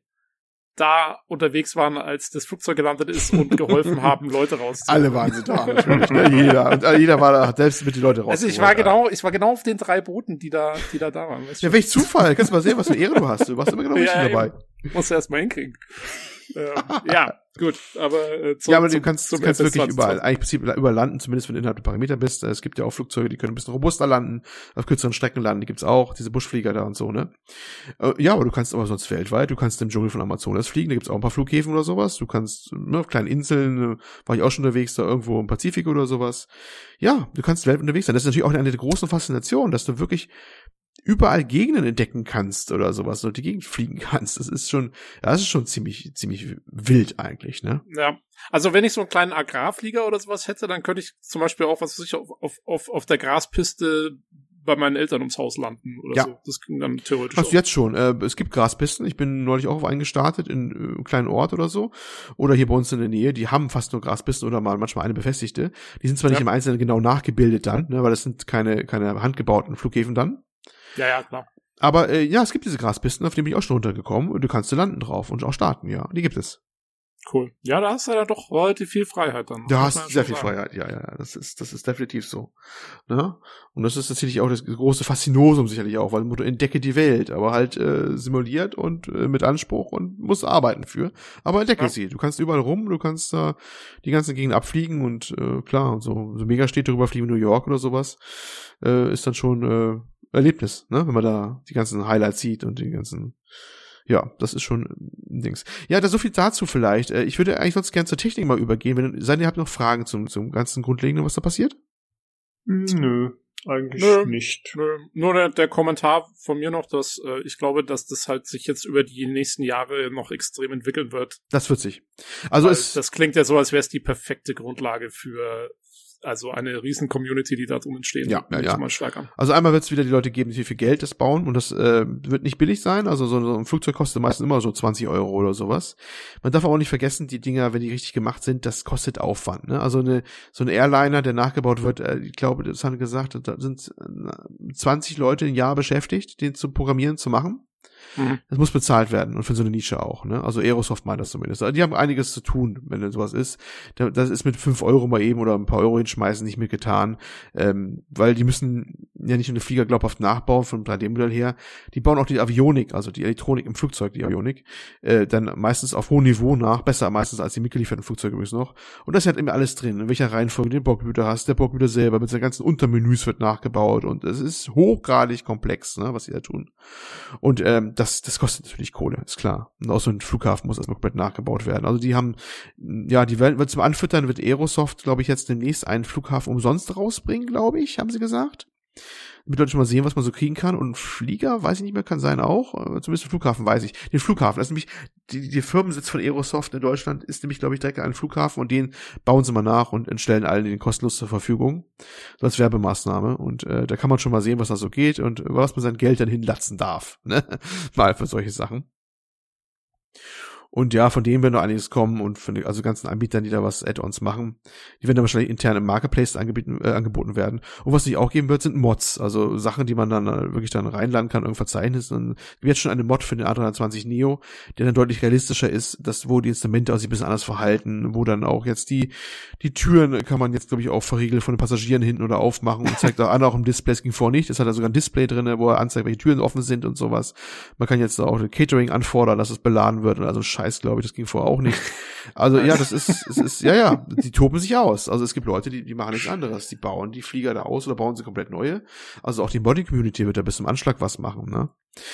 da unterwegs waren, als das Flugzeug gelandet ist und geholfen haben, Leute rauszuholen. Alle waren sie da, natürlich. Ne? Jeder. Und äh, jeder war da, selbst mit die Leute raus. Also ich war genau, ich war genau auf den drei Booten, die da, die da da waren. Ja, welch Zufall. Kannst du mal sehen, was für Ehre du hast. Du warst immer genau Ja, richtig eben. dabei. Musst du erst mal hinkriegen. ähm, ja, gut, aber äh, zum, ja, aber du kannst, zum kannst wirklich SS-20. überall, eigentlich im Prinzip überall landen, zumindest wenn du innerhalb der Parameter bist. Es gibt ja auch Flugzeuge, die können ein bisschen robuster landen, auf kürzeren Strecken landen, die gibt's auch, diese Buschflieger da und so, ne? Äh, ja, aber du kannst aber sonst weltweit, du kannst im Dschungel von Amazonas fliegen, da gibt's auch ein paar Flughäfen oder sowas. Du kannst, ne, auf kleinen Inseln, äh, war ich auch schon unterwegs, da irgendwo im Pazifik oder sowas. Ja, du kannst weltweit unterwegs sein. Das ist natürlich auch eine der großen Faszinationen, dass du wirklich überall Gegenden entdecken kannst oder sowas und die Gegend fliegen kannst. Das ist schon, das ist schon ziemlich, ziemlich wild eigentlich, ne? Ja, also wenn ich so einen kleinen Agrarflieger oder sowas hätte, dann könnte ich zum Beispiel auch, was weiß ich, auf, auf, auf, auf der Graspiste bei meinen Eltern ums Haus landen oder Ja. so. Das ging dann theoretisch Hast auch. du jetzt schon. Äh, es gibt Graspisten. Ich bin neulich auch auf einen gestartet in äh, einem kleinen Ort oder so. Oder hier bei uns in der Nähe. Die haben fast nur Graspisten oder mal manchmal eine befestigte. Die sind zwar nicht Ja. im Einzelnen genau nachgebildet dann, ne, weil das sind keine, keine handgebauten Flughäfen dann. Ja, ja, klar. Aber äh, ja, es gibt diese Graspisten, auf denen bin ich auch schon runtergekommen und du kannst da landen drauf und auch starten, ja. Die gibt es. Cool. Ja, da hast du ja doch relativ viel Freiheit dann. Du muss hast ja sehr viel sagen. Freiheit, ja, ja, ja. Das ist, das ist definitiv so. Ne? Und das ist tatsächlich auch das große Faszinosum sicherlich auch, weil du entdecke die Welt, aber halt äh, simuliert und äh, mit Anspruch und musst arbeiten für. Aber entdecke Ja. sie. Du kannst überall rum, du kannst da die ganzen Gegend abfliegen und äh, klar, und so, so mega steht drüber fliegen New York oder sowas, äh, ist dann schon äh, Erlebnis, ne? Wenn man da die ganzen Highlights sieht und die ganzen ja, das ist schon ein Dings. Ja, da so viel dazu vielleicht. Äh, Ich würde eigentlich sonst gerne zur Technik mal übergehen. Wenn seid ihr habt noch Fragen zum, zum ganzen Grundlegenden, was da passiert? Nö, eigentlich Nö. nicht. Nö, Nur der, der Kommentar von mir noch, dass äh, ich glaube, dass das halt sich jetzt über die nächsten Jahre noch extrem entwickeln wird. Das wird sich. Also Weil es, das klingt ja so, als wäre es die perfekte Grundlage für also eine riesen Community, die da drum entstehen. Ja, ja, ja. mal stark an. also einmal wird es wieder die Leute geben, die viel Geld das bauen und das äh, wird nicht billig sein. Also so, so ein Flugzeug kostet meistens immer so 20 Euro oder sowas. Man darf aber auch nicht vergessen, die Dinger, wenn die richtig gemacht sind, das kostet Aufwand. Ne? Also eine, so ein Airliner, der nachgebaut wird, äh, ich glaube, das haben gesagt, da sind äh, 20 Leute im Jahr beschäftigt, den zu programmieren, zu machen. Mhm. Das muss bezahlt werden und für so eine Nische auch, ne? Also Aerosoft meint das zumindest. Die haben einiges zu tun, wenn denn sowas ist. Da- Das ist mit fünf Euro mal eben oder ein paar Euro hinschmeißen nicht mitgetan, ähm, weil die müssen ja nicht nur eine Flieger glaubhaft nachbauen vom 3D-Modell her, die bauen auch die Avionik, also die Elektronik im Flugzeug, die Avionik, äh, dann meistens auf hohem Niveau nach, besser meistens als die mitgelieferten Flugzeuge übrigens noch. Und das hat immer alles drin, in welcher Reihenfolge du den Bordcomputer hast, der Bordcomputer selber mit seinen ganzen Untermenüs wird nachgebaut und es ist hochgradig komplex, ne, was sie da tun. Und ähm, das, das kostet natürlich Kohle, ist klar. Und auch so ein Flughafen muss erstmal komplett nachgebaut werden. Also die haben, ja, die werden, zum Anfüttern wird Aerosoft, glaube ich, jetzt demnächst einen Flughafen umsonst rausbringen, glaube ich, haben sie gesagt. Damit Leute schon mal sehen, was man so kriegen kann. Und Flieger, weiß ich nicht mehr, kann sein auch. Aber Zumindest den Flughafen weiß ich. Den Flughafen, das ist nämlich, die, die Firmensitz von Aerosoft in Deutschland ist nämlich, glaube ich, direkt an einen Flughafen und den bauen sie mal nach und stellen allen den kostenlos zur Verfügung. So als Werbemaßnahme. Und äh, da kann man schon mal sehen, was da so geht und was man sein Geld dann hinlatzen darf. Ne? mal für solche Sachen. Und ja, von denen werden noch einiges kommen und von den also ganzen Anbietern, die da was Add-ons machen. Die werden dann wahrscheinlich intern im Marketplace angeboten, äh, angeboten werden. Und was es nicht auch geben wird, sind Mods. Also Sachen, die man dann äh, wirklich dann reinladen kann, irgendwas Verzeichnis. Und jetzt schon eine Mod für den A320 Neo, der dann deutlich realistischer ist, dass wo die Instrumente auch sich ein bisschen anders verhalten, wo dann auch jetzt die, die Türen kann man jetzt, glaube ich, auch verriegeln von den Passagieren hinten oder aufmachen und zeigt auch an, auch im Display, es ging vor nicht. Es hat da sogar ein Display drinne, wo er anzeigt, welche Türen offen sind und sowas. Man kann jetzt auch ein Catering anfordern, dass es beladen wird und also Scheiß, glaube ich, das ging vorher auch nicht. Also ja, das ist, es ist, ja, ja, die toben sich aus. Also es gibt Leute, die, die machen nichts anderes. Die bauen die Flieger da aus oder bauen sie komplett neue. Also auch die Body-Community wird da bis zum Anschlag was machen, ne?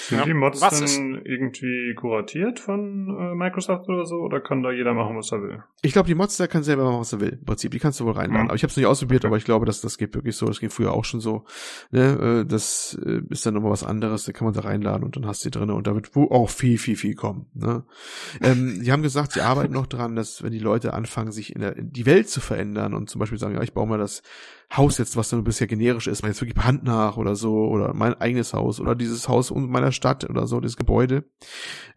Sind Ja, die Mods was dann ist- irgendwie kuratiert von äh, Microsoft oder so? Oder kann da jeder machen, was er will? Ich glaube, die Mods, der kann selber machen, was er will. Im Prinzip, die kannst du wohl reinladen. Mhm. Aber ich habe es nicht ausprobiert, Okay. aber ich glaube, dass das geht wirklich so. Das ging früher auch schon so. Ne? äh, Das äh, ist dann nochmal was anderes. Da kann man da reinladen und dann hast du die drinne und da wird wo auch viel, viel, viel kommen. Ne? ähm, die haben gesagt, sie arbeiten noch dran, dass wenn die Leute anfangen, sich in, der, in die Welt zu verändern und zum Beispiel sagen, ja, ich baue mal das Haus jetzt, was dann bisher generisch ist, mal jetzt wirklich Hand nach oder so, oder mein eigenes Haus oder dieses Haus in meiner Stadt oder so, dieses Gebäude.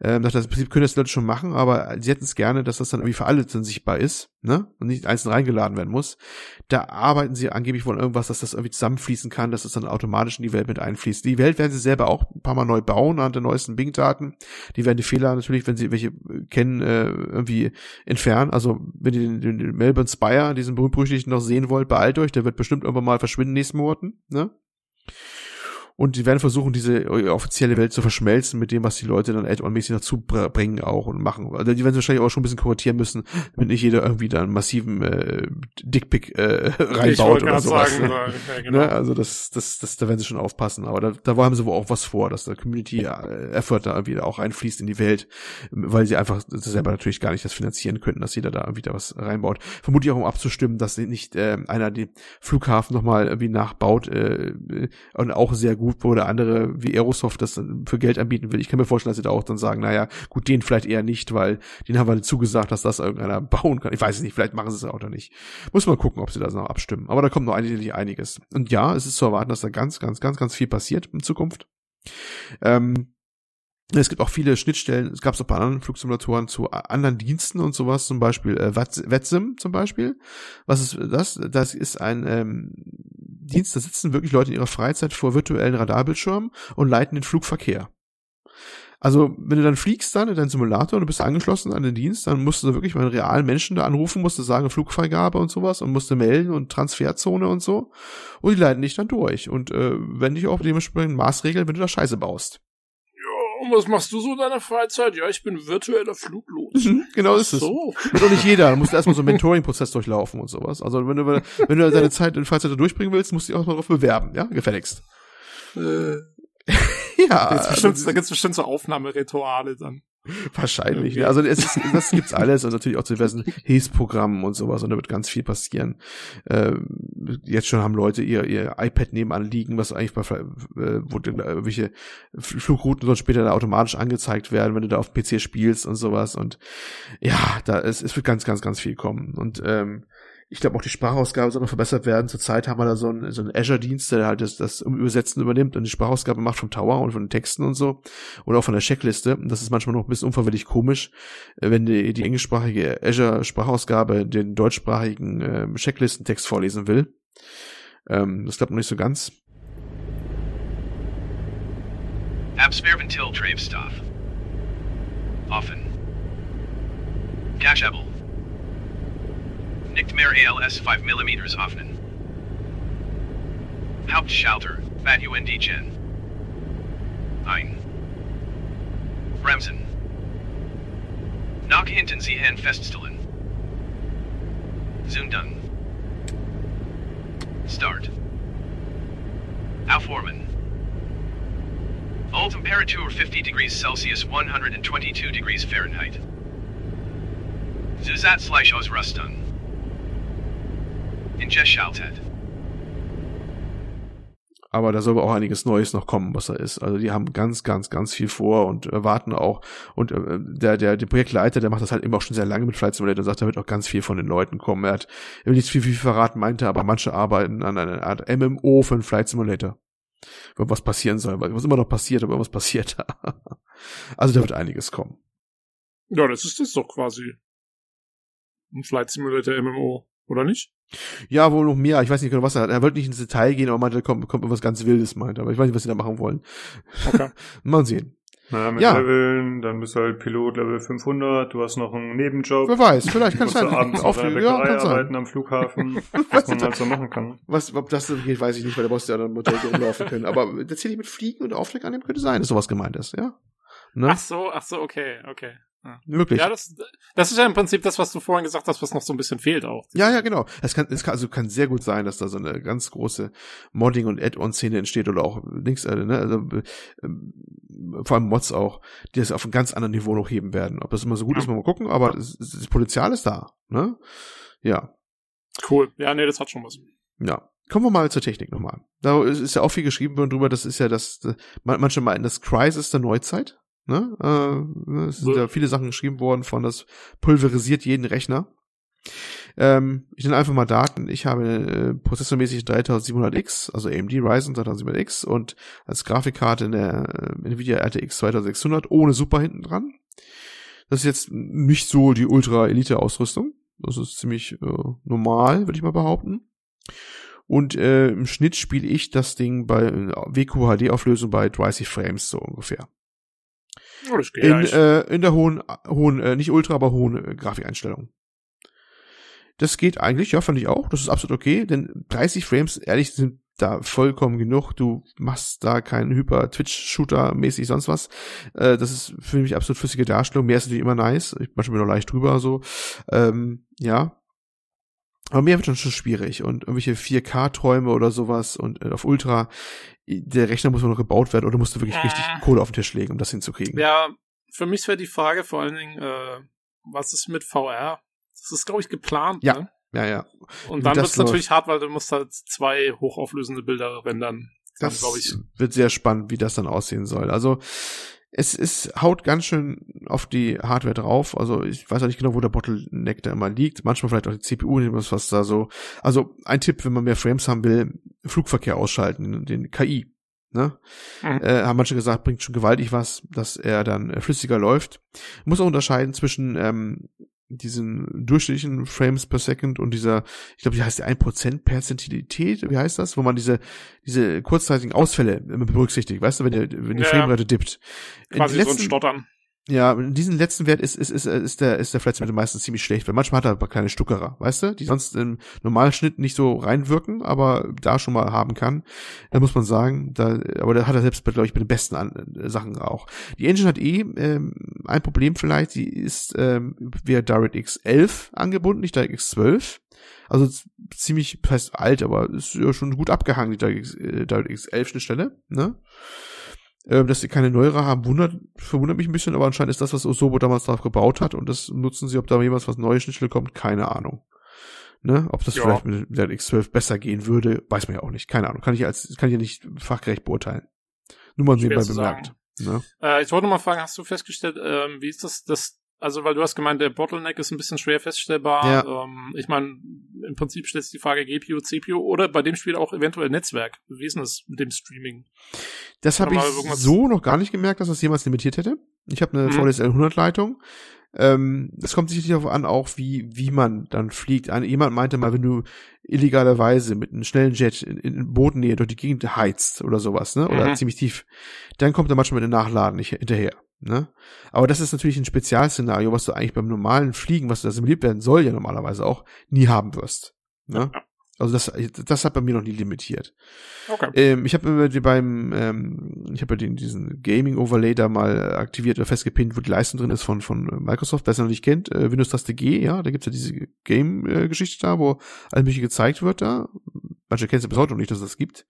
Ähm, das, das Prinzip können das Leute schon machen, aber sie hätten es gerne, dass das dann irgendwie für alle dann sichtbar ist, ne? Und nicht einzeln reingeladen werden muss. Da arbeiten sie angeblich wohl irgendwas, dass das irgendwie zusammenfließen kann, dass es dann automatisch in die Welt mit einfließt. Die Welt werden sie selber auch ein paar Mal neu bauen an den neuesten Bing-Daten. Die werden die Fehler natürlich, wenn sie welche äh, kennen, äh, irgendwie entfernen. Also wenn ihr den, den, Melbourne Spire, diesen berühmt-berüchtigten noch sehen wollt, beeilt euch, der wird bestimmt irgendwann mal verschwinden in den nächsten Monaten, ne? Und die werden versuchen, diese offizielle Welt zu verschmelzen mit dem, was die Leute dann Add-on-mäßig dazu br- bringen auch und machen. Also die werden wahrscheinlich auch schon ein bisschen kuratieren müssen, damit nicht jeder irgendwie da einen massiven äh, Dickpick äh, reinbaut oder sowas. sagen, ne? da, ja, genau. Ne? Also das, das, das, da werden sie schon aufpassen. Aber da, da haben sie wohl auch was vor, dass der Community äh, da irgendwie auch reinfließt in die Welt, weil sie einfach selber natürlich gar nicht das finanzieren könnten, dass jeder da irgendwie da was reinbaut. Vermutlich auch um abzustimmen, dass nicht äh, einer den Flughafen nochmal irgendwie nachbaut äh, und auch sehr gut gut, wo der andere wie Aerosoft das für Geld anbieten will. Ich kann mir vorstellen, dass sie da auch dann sagen, naja, gut, den vielleicht eher nicht, weil den haben wir zugesagt, dass das irgendeiner bauen kann. Ich weiß es nicht, vielleicht machen sie es auch noch nicht. Muss mal gucken, ob sie das noch abstimmen. Aber da kommt noch eigentlich einiges. Und ja, es ist zu erwarten, dass da ganz, ganz, ganz, ganz viel passiert in Zukunft. Ähm, es gibt auch viele Schnittstellen, es gab es auch bei anderen Flugsimulatoren zu anderen Diensten und sowas, zum Beispiel äh, Wetsim zum Beispiel. Was ist das? Das ist ein ähm, Dienst, da sitzen wirklich Leute in ihrer Freizeit vor virtuellen Radarbildschirmen und leiten den Flugverkehr. Also, wenn du dann fliegst dann in deinen Simulator und du bist angeschlossen an den Dienst, dann musst du wirklich mal einen realen Menschen da anrufen, musst du sagen, Flugfreigabe und sowas und musst du melden und Transferzone und so. Und die leiten dich dann durch und äh, wenn dich auch dementsprechend Maßregeln, wenn du da Scheiße baust. Und was machst du so in deiner Freizeit? Ja, ich bin virtueller Fluglos. Mhm, genau ist es. So. Und auch nicht jeder. Du musst erstmal so einen Mentoring-Prozess durchlaufen und sowas. Also wenn du, wenn du deine Zeit in Freizeit durchbringen willst, musst du dich auch mal darauf bewerben, ja? Gefälligst. Äh. ja. Da gibt's, bestimmt, da gibt's bestimmt so Aufnahmerituale dann. Wahrscheinlich. Okay. Ja. Also es ist, das gibt's alles und natürlich auch zu diversen Hilfsprogrammen und sowas und da wird ganz viel passieren. Ähm, jetzt schon haben Leute ihr, ihr iPad nebenan liegen, was eigentlich bei äh, wo dann irgendwelche Flugrouten dann später da automatisch angezeigt werden, wenn du da auf dem PC spielst und sowas und ja, da es, es wird ganz, ganz, ganz viel kommen und ähm, ich glaube auch die Sprachausgabe soll noch verbessert werden. Zurzeit haben wir da so einen, so einen Azure-Dienst, der halt das, das Übersetzen übernimmt und die Sprachausgabe macht vom Tower und von den Texten und so. Und auch von der Checkliste. Und das ist manchmal noch ein bisschen unverwirklich komisch, äh, wenn die, die englischsprachige Azure-Sprachausgabe den deutschsprachigen äh, Checklistentext vorlesen will. Ähm, das klappt noch nicht so ganz. Absperventil Treibstoff. Offen. Cashable. Nicht mehr ALS 5 mm öffnen. Hauptschalter, Bad UND Gen. Ein. Bremsen. Nach hinten Sie Hand feststellen. Zünden. Start. Aufwärmen. All temperature 50 degrees Celsius 122 degrees Fahrenheit. Zusatzfleisch aus Rüstung. Ingestaltet. Aber da soll aber auch einiges Neues noch kommen, was da ist. Also die haben ganz, ganz, ganz viel vor und erwarten auch. Und äh, der, der, der Projektleiter, der macht das halt eben auch schon sehr lange mit Flight Simulator und sagt, da wird auch ganz viel von den Leuten kommen. Er hat er will nicht viel, viel verraten, meinte, aber manche arbeiten an einer Art MMO für einen Flight Simulator. Wenn was passieren soll, was immer noch passiert, aber was passiert. also da wird einiges kommen. Ja, das ist das doch quasi. Ein Flight Simulator MMO, oder nicht? Ja, wohl noch mehr. Ich weiß nicht genau, was er hat. Er wollte nicht ins Detail gehen, aber meinte, da kommt, kommt was ganz Wildes, meinte. Aber ich weiß nicht, was sie da machen wollen. Okay. Mal sehen. Na, mit ja. Leveln, dann bist du halt Pilot Level 500, du hast noch einen Nebenjob. Wer weiß, vielleicht kannst du halt abends auf der ja, kann arbeiten sein. am Flughafen, was man halt so machen kann. Was, ob das geht, weiß ich nicht, weil der Boss ja dann Modell rumlaufen können. Aber tatsächlich mit Fliegen und Auftrag annehmen könnte sein, dass sowas gemeint ist, ja? Ne? Ach so, ach so, okay, okay. Ja. Möglich. Ja, das, das ist ja im Prinzip das, was du vorhin gesagt hast, was noch so ein bisschen fehlt auch. Ja, ja, genau. Es kann, es kann, also kann sehr gut sein, dass da so eine ganz große Modding- und Add-on-Szene entsteht oder auch links, äh, ne, also, äh, vor allem Mods auch, die das auf einem ganz anderen Niveau noch heben werden. Ob das immer so gut ja. ist, mal gucken, aber das, das Potenzial ist da, ne? Ja. Cool. Ja, nee, das hat schon was. Ja. Kommen wir mal zur Technik nochmal. Da ist ja auch viel geschrieben worden drüber, das ist ja das, manche meinen, das Crisis der Neuzeit. Ne? Äh, es sind ja viele Sachen geschrieben worden von, das pulverisiert jeden Rechner. Ähm, ich nenne einfach mal Daten. Ich habe äh, prozessormäßig 3700X, also AMD Ryzen 3700X und als Grafikkarte eine äh, Nvidia RTX 2600 ohne Super hinten dran. Das ist jetzt nicht so die Ultra-Elite-Ausrüstung. Das ist ziemlich äh, normal, würde ich mal behaupten. Und äh, im Schnitt spiele ich das Ding bei äh, WQHD-Auflösung bei 30 Frames so ungefähr. Oh, das geht in, äh, in der hohen, hohen, äh, nicht ultra, aber hohen äh, Grafikeinstellung. Das geht eigentlich, ja, fand ich auch. Das ist absolut okay, denn 30 Frames, ehrlich, sind da vollkommen genug. Du machst da keinen Hyper-Twitch-Shooter-mäßig sonst was. Äh, das ist für mich absolut flüssige Darstellung. Mehr ist natürlich immer nice. Ich manchmal noch leicht drüber so. Ähm, ja, aber mehr wird dann schon schwierig und irgendwelche 4K-Träume oder sowas und äh, auf Ultra, der Rechner muss noch gebaut werden oder musst du wirklich äh. richtig Kohle auf den Tisch legen, um das hinzukriegen. Ja, für mich wäre die Frage vor allen Dingen, äh, was ist mit VR? Das ist, glaube ich, geplant, ja. ne? Ja, ja. Und dann wird es natürlich hart, weil du musst halt zwei hochauflösende Bilder rendern. das ich. wird sehr spannend, wie das dann aussehen soll. Also es ist haut ganz schön auf die Hardware drauf. Also ich weiß auch nicht genau, wo der Bottleneck da immer liegt. Manchmal vielleicht auch die CPU, was da so. Also ein Tipp, wenn man mehr Frames haben will, Flugverkehr ausschalten, den KI. Ne? Mhm. Äh, haben manche gesagt, bringt schon gewaltig was, dass er dann flüssiger läuft. Muss auch unterscheiden zwischen ähm, diesen durchschnittlichen Frames per Second und dieser, ich glaube, die heißt die 1% Perzentilität, wie heißt das? Wo man diese, diese kurzzeitigen Ausfälle berücksichtigt, weißt du, wenn, der, wenn die ja, Framerate dippt. Quasi letzten, so ein Stottern. Ja, diesen letzten Wert ist, ist, ist, ist der, ist der Flatsmate meistens ziemlich schlecht, weil manchmal hat er aber kleine Stuckerer, weißt du, die sonst im normalen Schnitt nicht so reinwirken, aber da schon mal haben kann. Da muss man sagen, da, aber da hat er selbst, glaube ich, bei den besten an, äh, Sachen auch. Die Engine hat eh ähm, ein Problem vielleicht, die ist ähm, via DirectX 11 angebunden, nicht DirectX 12. Also ziemlich, heißt alt, aber ist ja schon gut abgehangen, die DirectX, äh, DirectX 11 Schnittstelle, ne? Ähm, dass sie keine neuere haben, wundert, verwundert mich ein bisschen, aber anscheinend ist das, was Osobo damals drauf gebaut hat und das nutzen sie, ob da jemals was Neues Schnittstelle kommt, keine Ahnung. Ne? Ob das ja. vielleicht mit der X12 besser gehen würde, weiß man ja auch nicht. Keine Ahnung. Kann ich als, kann ich ja nicht fachgerecht beurteilen. Nur mal nebenbei bemerkt. Ne? Äh, ich wollte mal fragen, hast du festgestellt, ähm, wie ist das, das also, weil du hast gemeint, der Bottleneck ist ein bisschen schwer feststellbar. Ja. Ähm, ich meine, im Prinzip stellt sich die Frage GPU, CPU oder bei dem Spiel auch eventuell Netzwerk. Wie ist denn das mit dem Streaming? Das habe ich so noch gar nicht gemerkt, dass das jemals limitiert hätte. Ich habe eine mhm. VDSL 100 Leitung. Ähm, das kommt sicherlich darauf an, auch wie, wie man dann fliegt. Ein, jemand meinte mal, wenn du illegalerweise mit einem schnellen Jet in, in Bodennähe durch die Gegend heizt oder sowas, ne, oder mhm. ziemlich tief, dann kommt er manchmal mit dem Nachladen nicht hinterher. Ne? Aber das ist natürlich ein Spezialszenario, was du eigentlich beim normalen Fliegen, was da simuliert werden soll, ja normalerweise auch, nie haben wirst. Ne? Ja. Also das, das hat bei mir noch nie limitiert. Okay. Ähm, ich habe beim, ähm, ich habe ja den, diesen Gaming Overlay da mal aktiviert oder festgepinnt, wo die Leistung drin ist von von Microsoft, wer es noch nicht kennt, äh, Windows Taste G, ja, da gibt's ja diese Game-Geschichte da, wo alles mögliche gezeigt wird da. Manche kennen es bis heute noch nicht, dass es das gibt.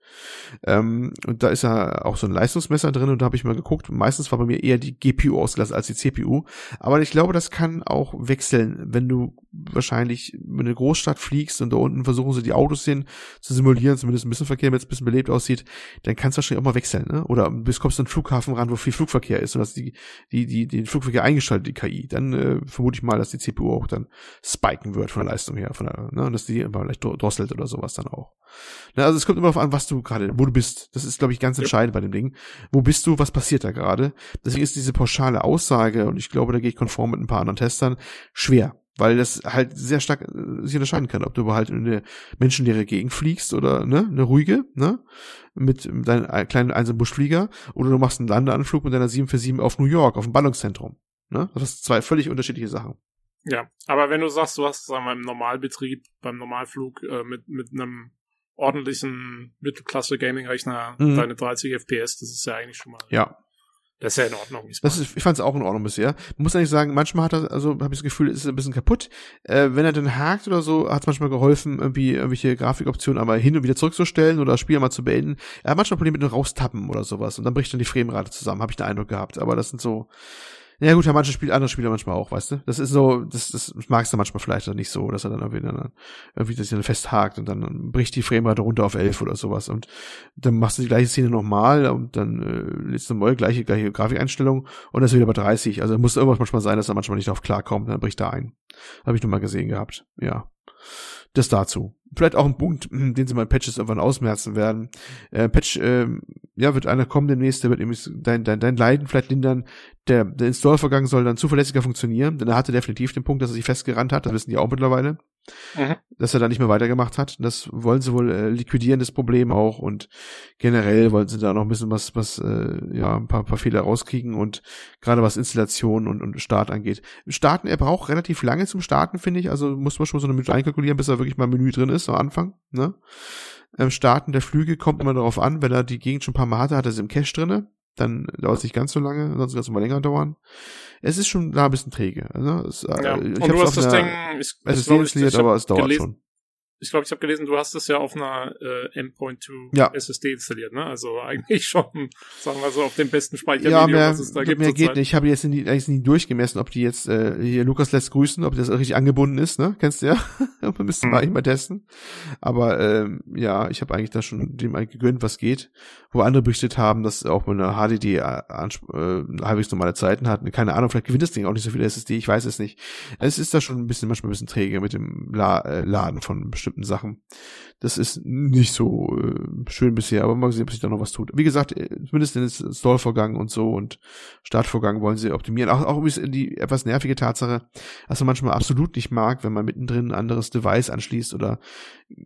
Ähm, und da ist ja auch so ein Leistungsmesser drin und da habe ich mal geguckt. Meistens war bei mir eher die GPU ausgelassen als die CPU. Aber ich glaube, das kann auch wechseln, wenn du wahrscheinlich in eine Großstadt fliegst und da unten versuchen sie die Autos sehen, zu simulieren, zumindest ein bisschen Verkehr, wenn es ein bisschen belebt aussieht, dann kannst du wahrscheinlich auch mal wechseln, ne? Oder bis kommst du an einen Flughafen ran, wo viel Flugverkehr ist und hast die, die, die, den Flugverkehr eingeschaltet, die KI. Dann äh, vermute ich mal, dass die CPU auch dann spiken wird von der Leistung her, von der, ne? Und dass die immer vielleicht drosselt oder sowas dann auch. Ne? Also es kommt immer darauf an, was du gerade, wo du bist. Das ist, glaube ich, ganz entscheidend bei dem Ding. Wo bist du, was passiert da gerade? Deswegen ist diese pauschale Aussage, und ich glaube, da gehe ich konform mit ein paar anderen Testern, schwer weil das halt sehr stark äh, sich unterscheiden kann, ob du halt in eine menschenleere Gegend fliegst oder ne, eine ruhige, ne, mit deinem kleinen Einzelbuschflieger oder du machst einen Landeanflug mit deiner 747 auf New York, auf dem Ballungszentrum. Ne? Das sind zwei völlig unterschiedliche Sachen. Ja, aber wenn du sagst, du hast, sagen wir, im Normalbetrieb, beim Normalflug äh, mit, mit einem ordentlichen Mittelklasse-Gaming-Rechner mhm. deine 30 FPS, das ist ja eigentlich schon mal ja. Das ist ja in Ordnung. Das ist, ich fand es auch in Ordnung bisher. Man muss eigentlich sagen, manchmal hat er, also habe ich das Gefühl, ist ein bisschen kaputt. Äh, wenn er dann hakt oder so, hat es manchmal geholfen, irgendwie irgendwelche Grafikoptionen einmal hin und wieder zurückzustellen oder das Spiel mal zu beenden. Er hat manchmal Probleme mit dem Raustappen oder sowas und dann bricht dann die Framerate zusammen, habe ich den Eindruck gehabt. Aber das sind so, ja gut, ja, manche Spiele, andere Spieler manchmal auch, weißt du? Das ist so, das, das magst du manchmal vielleicht nicht so, dass er dann irgendwie, dann, irgendwie das dann festhakt und dann bricht die Framerate runter auf 11 oder sowas und dann machst du die gleiche Szene nochmal und dann äh, du neu, gleiche, gleiche Grafikeinstellung und das ist wieder bei 30. Also muss irgendwas manchmal sein, dass er manchmal nicht darauf klarkommt, dann bricht er ein. Habe ich nur mal gesehen gehabt, ja. Das dazu. Vielleicht auch ein Punkt, den sie mal Patches irgendwann ausmerzen werden. Äh, Patch, äh, ja, wird einer kommen demnächst, der wird nämlich dein, dein, dein Leiden vielleicht lindern. Der, der Installvorgang soll dann zuverlässiger funktionieren, denn er hatte definitiv den Punkt, dass er sich festgerannt hat, das wissen die auch mittlerweile mhm. dass er da nicht mehr weitergemacht hat. Das wollen sie wohl äh, liquidieren, das Problem auch. Und generell wollen sie da noch ein bisschen was, was äh, ja, ein paar, paar Fehler rauskriegen und gerade was Installation und, und Start angeht. Starten, er braucht relativ lange zum Starten, finde ich. Also muss man schon so eine Minute einkalkulieren, bis er wirklich mal Menü drin ist am Anfang. Ne? Ähm, Starten der Flüge kommt immer darauf an, wenn er die Gegend schon ein paar Mal hatte, hat er es im Cache drinne dann dauert es nicht ganz so lange, sonst kann es mal länger dauern. Es ist schon da ein bisschen träge. Also es, ja. Äh, ich Und du hast das Ding, ich, es ist installiert, aber es dauert gelesen, schon. Ich glaube, ich habe gelesen, du hast es ja auf einer äh, M.2 Ja. SSD installiert, ne? Also eigentlich schon, sagen wir so, auf dem besten Ja, Speichermedium, mehr, was es da gibt. mehr geht nicht. Ich habe jetzt nie, eigentlich nie durchgemessen, ob die jetzt, äh, hier Lukas lässt grüßen, ob das richtig angebunden ist, ne? Kennst du ja? Man müsste Mhm. mal eigentlich mal testen. Aber ähm, ja, ich habe eigentlich da schon dem eigentlich gegönnt, was geht. Wo andere berichtet haben, dass auch mit einer HDD äh, äh, halbwegs normale Zeiten hat. Keine Ahnung, vielleicht gewinnt das Ding auch nicht so viel SSD, ich weiß es nicht. Es ist da schon ein bisschen, manchmal ein bisschen träge mit dem La äh, Laden von bestimmten Sachen. Das ist nicht so äh, schön bisher, aber mal sehen, ob sich da noch was tut. Wie gesagt, äh, zumindest den Install-Vorgang und so und Startvorgang wollen sie optimieren. Auch, auch übrigens die etwas nervige Tatsache, dass man manchmal absolut nicht mag, wenn man mittendrin ein anderes Device anschließt oder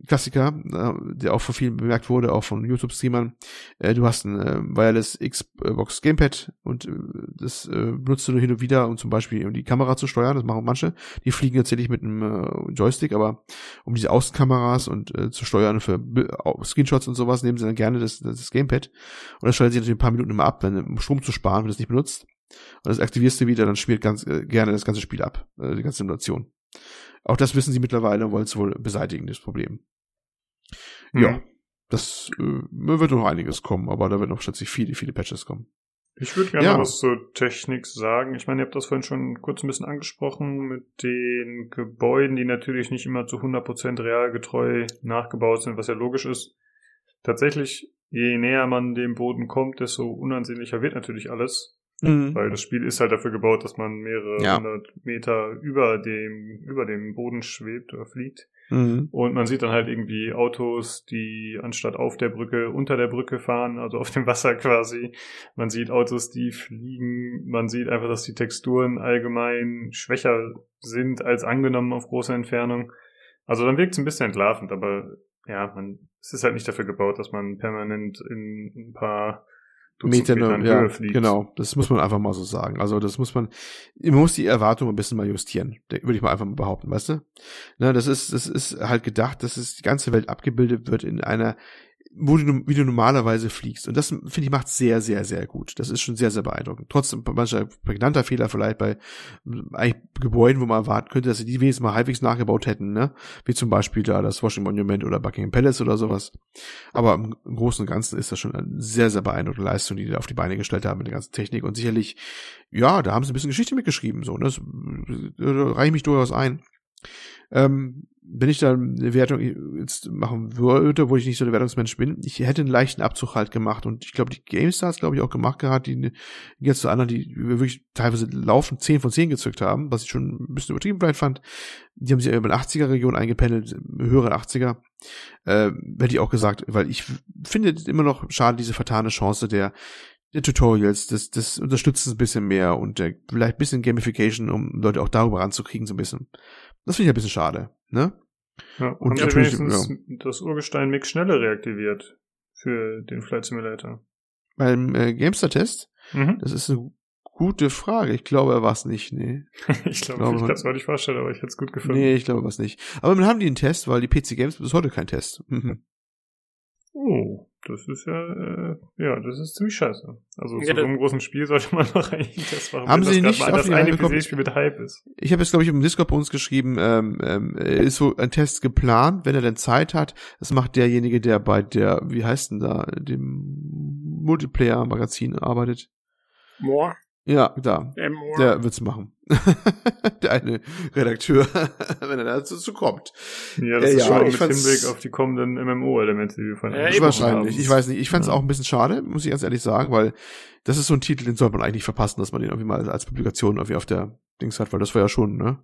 Klassiker, äh, der auch von vielen bemerkt wurde, auch von YouTube-Streamern. Äh, du hast ein äh, Wireless Xbox Gamepad und äh, das äh, benutzt du nur hin und wieder, um zum Beispiel um die Kamera zu steuern. Das machen manche. Die fliegen tatsächlich mit einem äh, Joystick, aber um diese Außenkameras und äh, zu steuern für Screenshots und sowas, nehmen sie dann gerne das, das Gamepad. Und das schaltet sich natürlich ein paar Minuten immer ab, wenn, um Strom zu sparen, wenn du es nicht benutzt. Und das aktivierst du wieder, dann spielt ganz äh, gerne das ganze Spiel ab, äh, die ganze Simulation. Auch das wissen sie mittlerweile und wollen es wohl beseitigen, das Problem. Ja, Mhm. das äh, wird noch einiges kommen, aber da wird noch schätzlich viele, viele Patches kommen. Ich würde gerne Ja. was zur Technik sagen. Ich meine, ihr habt das vorhin schon kurz ein bisschen angesprochen mit den Gebäuden, die natürlich nicht immer zu 100% realgetreu nachgebaut sind, was ja logisch ist. Tatsächlich, je näher man dem Boden kommt, desto unansehnlicher wird natürlich alles. Weil das Spiel ist halt dafür gebaut, dass man mehrere Ja. hundert Meter über dem, über dem Boden schwebt oder fliegt. Mhm. Und man sieht dann halt irgendwie Autos, die anstatt auf der Brücke unter der Brücke fahren, also auf dem Wasser quasi. Man sieht Autos, die fliegen. Man sieht einfach, dass die Texturen allgemein schwächer sind als angenommen auf großer Entfernung. Also dann wirkt es ein bisschen entlarvend, aber ja, man, es ist halt nicht dafür gebaut, dass man permanent in ein paar Metern ja, Höhe fliegt. genau. Das muss man einfach mal so sagen. Also das muss man, man muss die Erwartung ein bisschen mal justieren. de- Würde ich mal einfach mal behaupten, weißt du? Na, das ist, das ist halt gedacht, dass es die ganze Welt abgebildet wird in einer, wo du, wie du normalerweise fliegst. Und das, finde ich, macht sehr, sehr, sehr gut. Das ist schon sehr, sehr beeindruckend. Trotzdem mancher prägnanter Fehler vielleicht bei eigentlich Gebäuden, wo man erwarten könnte, dass sie die wenigstens mal halbwegs nachgebaut hätten, ne? Wie zum Beispiel da das Washington Monument oder Buckingham Palace oder sowas. Aber im, Großen und Ganzen ist das schon eine sehr, sehr beeindruckende Leistung, die die da auf die Beine gestellt haben mit der ganzen Technik. Und sicherlich, ja, da haben sie ein bisschen Geschichte mitgeschrieben, so. Ne? Das äh, reiche mich durchaus ein. Ähm, wenn ich da eine Wertung jetzt machen würde, wo ich nicht so der Wertungsmensch bin, ich hätte einen leichten Abzug halt gemacht und ich glaube, die GameStars, glaube ich, auch gemacht gehabt, die jetzt zu anderen, die wirklich teilweise laufend 10 von 10 gezückt haben, was ich schon ein bisschen übertrieben vielleicht fand. Die haben sich über die 80er-Region eingependelt, höhere 80er. Äh, hätte ich auch gesagt, weil ich finde immer noch schade diese vertane Chance der der Tutorials, das, das unterstützt es ein bisschen mehr und der, vielleicht ein bisschen Gamification, um Leute auch darüber ranzukriegen, so ein bisschen. Das finde ich ein bisschen schade, ne? Ja, Und haben natürlich, wenigstens das Urgestein-Mix schneller reaktiviert für den Flight Simulator. Beim äh, Gamester-Test, Mhm. das ist eine gute Frage. Ich glaube, er war es nicht, nee. ich glaube, glaube, ich kann es mir nicht vorstellen, aber ich hätte es gut gefunden. Nee, ich glaube, was nicht. Aber dann haben die einen Test, weil die PC Games bis heute kein Test. Oh, das ist ja, äh, ja, das ist ziemlich scheiße. Also Ja, zu so das- einem großen Spiel sollte man noch eigentlich einen Test machen. Haben sie das nicht das die eine? PC-Spiel mit Hype ist. Ich habe jetzt, glaube ich, im Discord bei uns geschrieben, ähm, ähm, äh, ist so ein Test geplant, wenn er denn Zeit hat. Das macht derjenige, der bei der, wie heißt denn da, dem Multiplayer-Magazin arbeitet. More, Ja, More. Der wird's machen. der eine Redakteur, wenn er dazu kommt. Ja, das Äh, ist ja, schon mit fand's- Hinblick auf die kommenden MMO-Elemente, die wir von Ja. Wahrscheinlich. haben. Ich weiß nicht. Ich fand es Ja. auch ein bisschen schade, muss ich ganz ehrlich sagen, weil das ist so ein Titel, den sollte man eigentlich nicht verpassen, dass man den irgendwie mal als Publikation irgendwie auf der Dings hat, weil das war ja schon, ne?